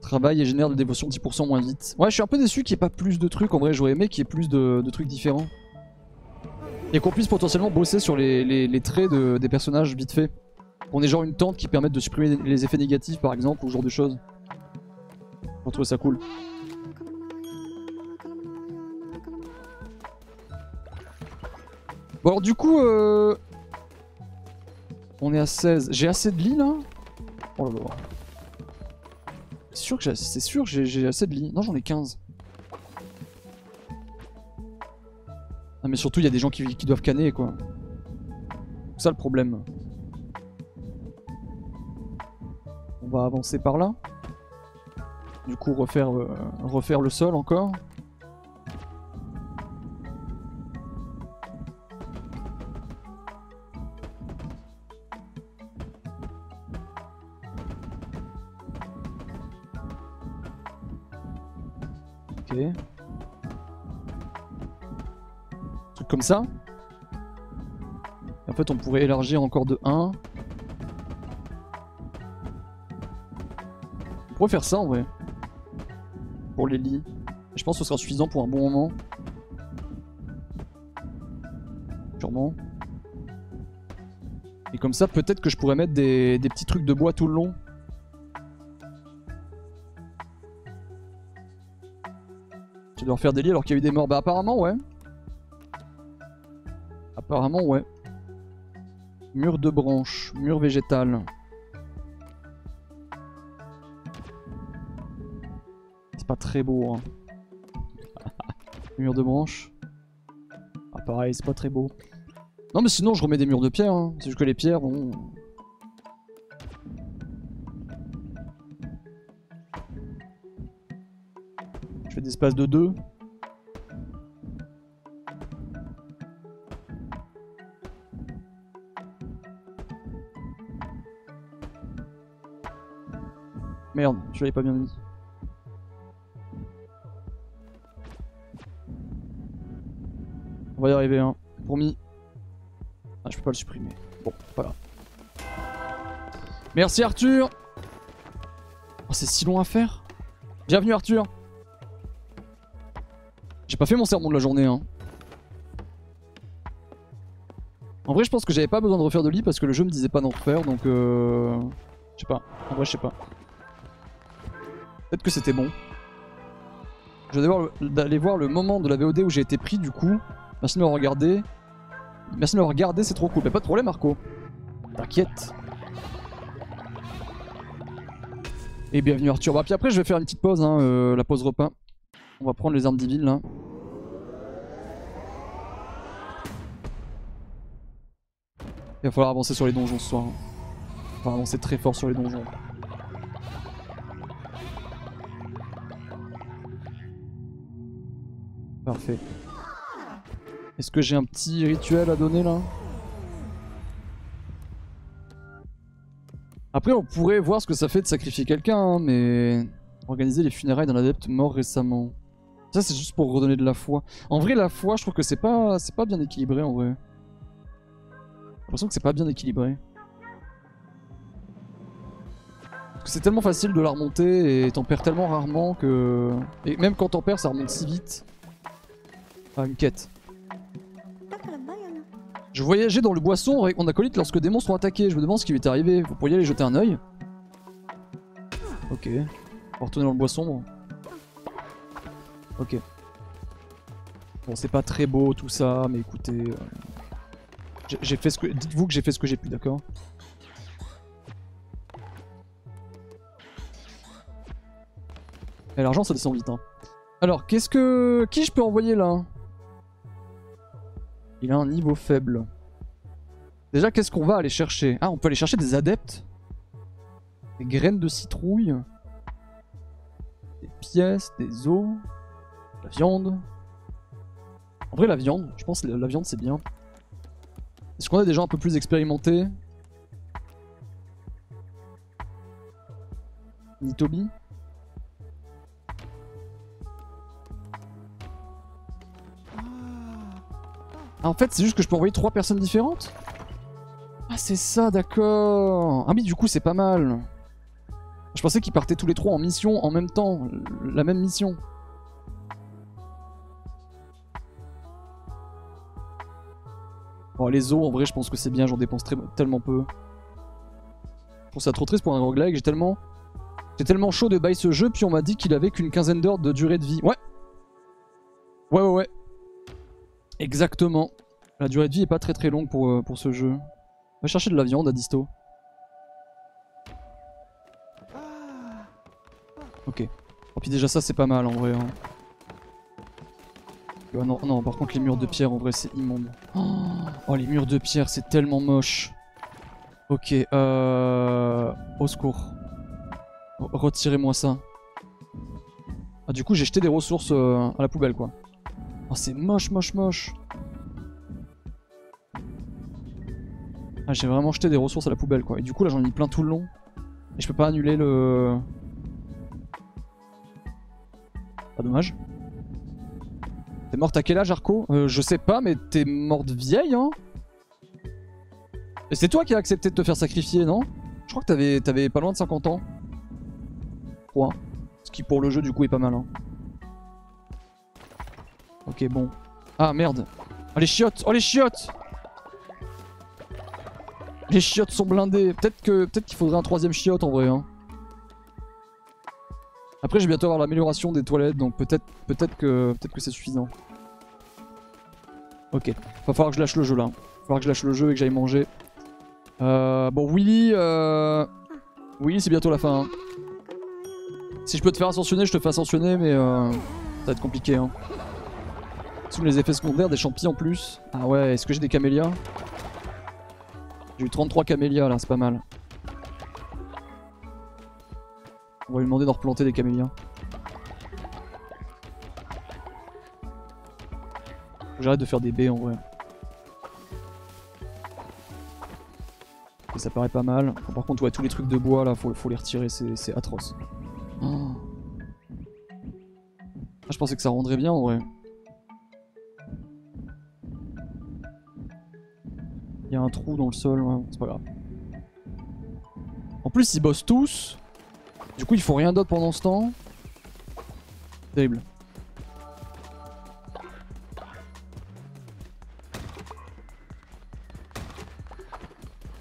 Travail et génère de dévotion 10% moins vite. Ouais, je suis un peu déçu qu'il n'y ait pas plus de trucs. En vrai, j'aurais aimé qu'il y ait plus de, trucs différents. Et qu'on puisse potentiellement bosser sur les, traits des personnages vite fait. On est genre une tente qui permette de supprimer les effets négatifs par exemple, ou ce genre de choses. Je trouve ça cool. Bon alors du coup, euh, on est à 16. J'ai assez de lits là? Oh là là. C'est sûr que j'ai assez de lits. Non, j'en ai 15. Ah mais surtout il y a des gens qui, doivent canner quoi. C'est ça le problème. On va avancer par là. Du coup refaire, euh, refaire le sol encore. Truc comme ça. en fait, on pourrait élargir encore de 1. On pourrait faire ça en vrai. pour les lits. Je pense que ce sera suffisant pour un bon moment. Sûrement. Et comme ça, peut-être que je pourrais mettre des, des petits trucs de bois tout le long. Tu dois refaire des lits alors qu'il y a eu des morts. Bah apparemment ouais. Apparemment ouais. Mur de branches, mur végétal. C'est pas très beau. Hein. mur de branches. Ah pareil, c'est pas très beau. Non mais sinon je remets des murs de pierre. Hein. C'est juste que les pierres, bon... Je fais des espaces de 2. Merde, je l'avais pas bien mis. On va y arriver, hein. Promis. Ah, je peux pas le supprimer. Bon, voilà. Merci Arthur Oh, c'est si long à faire Bienvenue Arthur J'ai pas fait mon sermon de la journée, hein. En vrai, je pense que j'avais pas besoin de refaire de lit parce que le jeu me disait pas d'en refaire, donc euh... Je sais pas. En vrai, je sais pas. Peut-être que c'était bon. Je vais aller voir le moment de la VOD où j'ai été pris du coup. Merci de m'avoir regardé. Merci de m'avoir regardé, c'est trop cool. Mais pas de problème Marco. T'inquiète. Et bienvenue Arthur. Bah puis après je vais faire une petite pause, hein, euh, la pause repas. On va prendre les armes divines là. Il va falloir avancer sur les donjons ce soir. Va avancer très fort sur les donjons. Parfait. Est-ce que j'ai un petit rituel à donner là? Après on pourrait voir ce que ça fait de sacrifier quelqu'un, hein, mais... Organiser les funérailles d'un adepte mort récemment. Ça c'est juste pour redonner de la foi. En vrai la foi je trouve que c'est pas, c'est pas bien équilibré en vrai. L'impression que c'est pas bien équilibré. Parce que c'est tellement facile de la remonter et t'en perds tellement rarement que... Et même quand t'en perds ça remonte si vite. Ah, une quête. Je voyageais dans le boisson avec mon acolyte lorsque des monstres ont attaqué. Je me demande ce qui lui est arrivé. Vous pourriez aller jeter un oeil Ok. On va retourner dans le boisson. Ok. Bon, c'est pas très beau tout ça, mais écoutez. Euh, j'ai fait ce que. Dites-vous que j'ai fait ce que j'ai pu, d'accord Et l'argent, ça descend vite, hein. Alors, qu'est-ce que. Qui je peux envoyer là? Il a un niveau faible. Déjà, qu'est-ce qu'on va aller chercher? Ah, on peut aller chercher des adeptes. Des graines de citrouille. Des pièces, des os. La viande. En vrai, la viande, je pense que la viande c'est bien. Est-ce qu'on a des gens un peu plus expérimentés Nitobi Ah, en fait, c'est juste que je peux envoyer trois personnes différentes Ah, c'est ça, d'accord. Ah oui, du coup, c'est pas mal. Je pensais qu'ils partaient tous les trois en mission en même temps. La même mission. Bon, les os, en vrai, je pense que c'est bien. J'en dépense tellement peu. Je trouve ça trop triste pour un roguelike. J'ai tellement... J'ai tellement chaud de bail ce jeu, puis on m'a dit qu'il avait qu'une quinzaine d'heures de durée de vie. Ouais. Ouais, ouais, ouais. Exactement. La durée de vie est pas très très longue pour, euh, ce jeu. Va chercher de la viande à disto. Ok. Oh, puis déjà ça c'est pas mal en vrai. Hein. Non, non, par contre les murs de pierre en vrai c'est immonde. Oh, les murs de pierre c'est tellement moche. Ok, euh... Au secours. Retirez-moi ça. Ah du coup j'ai jeté des ressources euh, à la poubelle quoi. Oh, c'est moche, moche, moche. Ah, j'ai vraiment jeté des ressources à la poubelle, quoi. Et du coup, là, j'en ai mis plein tout le long. Et je peux pas annuler le... Pas dommage. T'es morte à quel âge, Arco euh, Je sais pas, mais t'es morte vieille, hein Et c'est toi qui as accepté de te faire sacrifier, non Je crois que t'avais pas loin de 50 ans. Quoi qui pour le jeu du coup est pas mal. Hein. Ok, bon. Ah merde. Oh les chiottes Oh les chiottes Les chiottes sont blindées. Peut-être qu'il faudrait un troisième chiotte en vrai. Hein. Après, je vais bientôt avoir l'amélioration des toilettes, donc peut-être peut-être que peut-être que c'est suffisant. Ok, va falloir que je lâche le jeu là. Va falloir que je lâche le jeu et que j'aille manger. Euh, bon, Willy, euh... Willy, c'est bientôt la fin. Hein. Si je peux te faire ascensionner, je te fais ascensionner, mais euh, ça va être compliqué. Hein. Sous les effets secondaires, des champis en plus. Ah ouais, est-ce que j'ai des camélias? J'ai eu 33 camélias là, c'est pas mal. On va lui demander de replanter des camélias. J'arrête de faire des baies en vrai. Et ça paraît pas mal. par contre, ouais, tous les trucs de bois là, faut, faut les retirer, c'est atroce. Ah, je pensais que ça rendrait bien en vrai. Il y a un trou dans le sol, ouais, c'est pas grave. En plus, ils bossent tous. Du coup, il faut rien d'autre pendant ce temps. Terrible.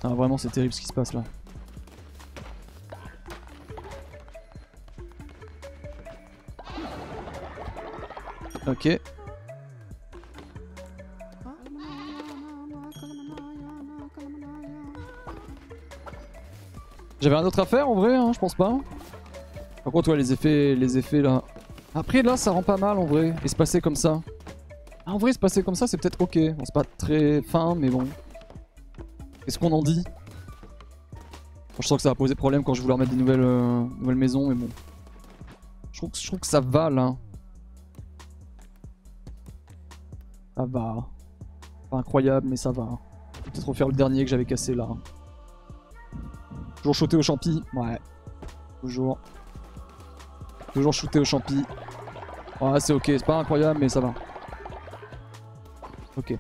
Ah, vraiment, c'est terrible ce qui se passe là. Ok. J'avais un autre à faire en vrai, hein, je pense pas. Par contre, ouais, les effets, les effets là. Après, là, ça rend pas mal en vrai. Et se passer comme ça. Ah, en vrai, se passer comme ça, c'est peut-être ok. Bon, c'est pas très fin, mais bon. Qu'est-ce qu'on en dit? Je sens que ça va poser problème quand je voulais remettre des nouvelles, euh, nouvelles maisons, mais bon. Je trouve, que, je trouve que ça va là. Ça va. Pas incroyable, mais ça va. Peut-être refaire le dernier que j'avais cassé là. Toujours shooter au champi. Ouais. Toujours. Toujours shooter au champi. Ouais, c'est ok. C'est pas incroyable, mais ça va. Ok.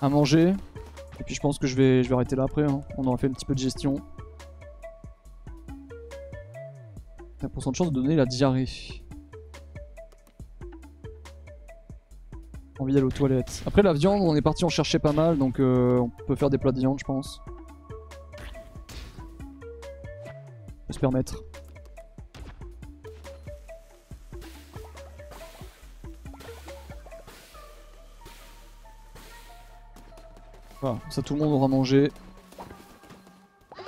À manger. Et puis je pense que je vais, je vais arrêter là après. Hein. On aura fait un petit peu de gestion. 1% de chance de donner la diarrhée. Envie d'aller aux toilettes. Après la viande, on est parti en chercher pas mal, donc euh, on peut faire des plats de viande, je pense. On peut se permettre. Voilà, ça tout le monde aura mangé. Ça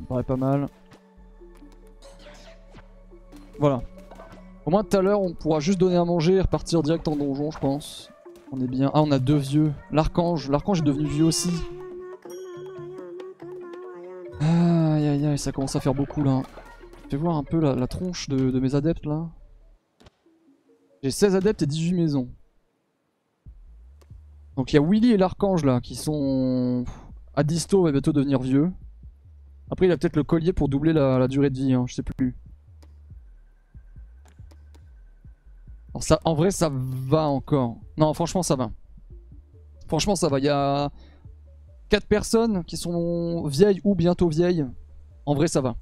me paraît pas mal. Voilà. Au moins tout à l'heure on pourra juste donner à manger et repartir direct en donjon je pense. On est bien. Ah on a deux vieux. L'archange. L'archange est devenu vieux aussi. Aïe aïe aïe ça commence à faire beaucoup là. Fais voir un peu la, tronche de mes adeptes là. J'ai 16 adeptes et 18 maisons. Donc il y a Willy et l'archange là qui sont à disto va bientôt devenir vieux. Après il a peut-être le collier pour doubler la, durée de vie, hein, je sais plus. ça, en vrai ça va encore. Non franchement ça va. Franchement ça va. Il y a 4 personnes qui sont vieilles ou bientôt vieilles. En vrai ça va.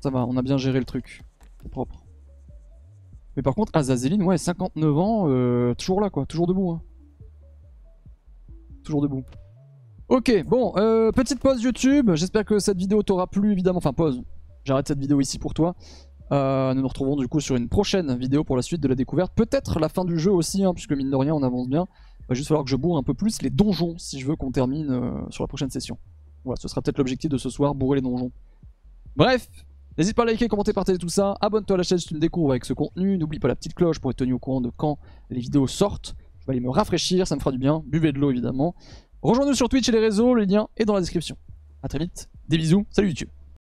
Ça va, on a bien géré le truc. C'est propre. Mais par contre, Azazeline, ouais, 59 ans, euh, toujours là, quoi, toujours debout. Hein. Toujours debout. Ok, bon, euh, petite pause YouTube. J'espère que cette vidéo t'aura plu, évidemment. Enfin, pause. J'arrête cette vidéo ici pour toi. Euh, nous nous retrouvons du coup sur une prochaine vidéo pour la suite de la découverte. Peut-être la fin du jeu aussi, hein, puisque mine de rien, on avance bien. Il va juste falloir que je bourre un peu plus les donjons si je veux qu'on termine sur la prochaine session. Voilà, ce sera peut-être l'objectif de ce soir, bourrer les donjons. Bref, N'hésite pas à liker, commenter, partager tout ça. Abonne-toi à la chaîne si tu me découvres avec ce contenu. N'oublie pas la petite cloche pour être tenu au courant de quand les vidéos sortent. Je vais aller me rafraîchir, ça me fera du bien. Buvez de l'eau évidemment. Rejoins-nous sur Twitch et les réseaux, le lien est dans la description. A très vite, des bisous, salut YouTube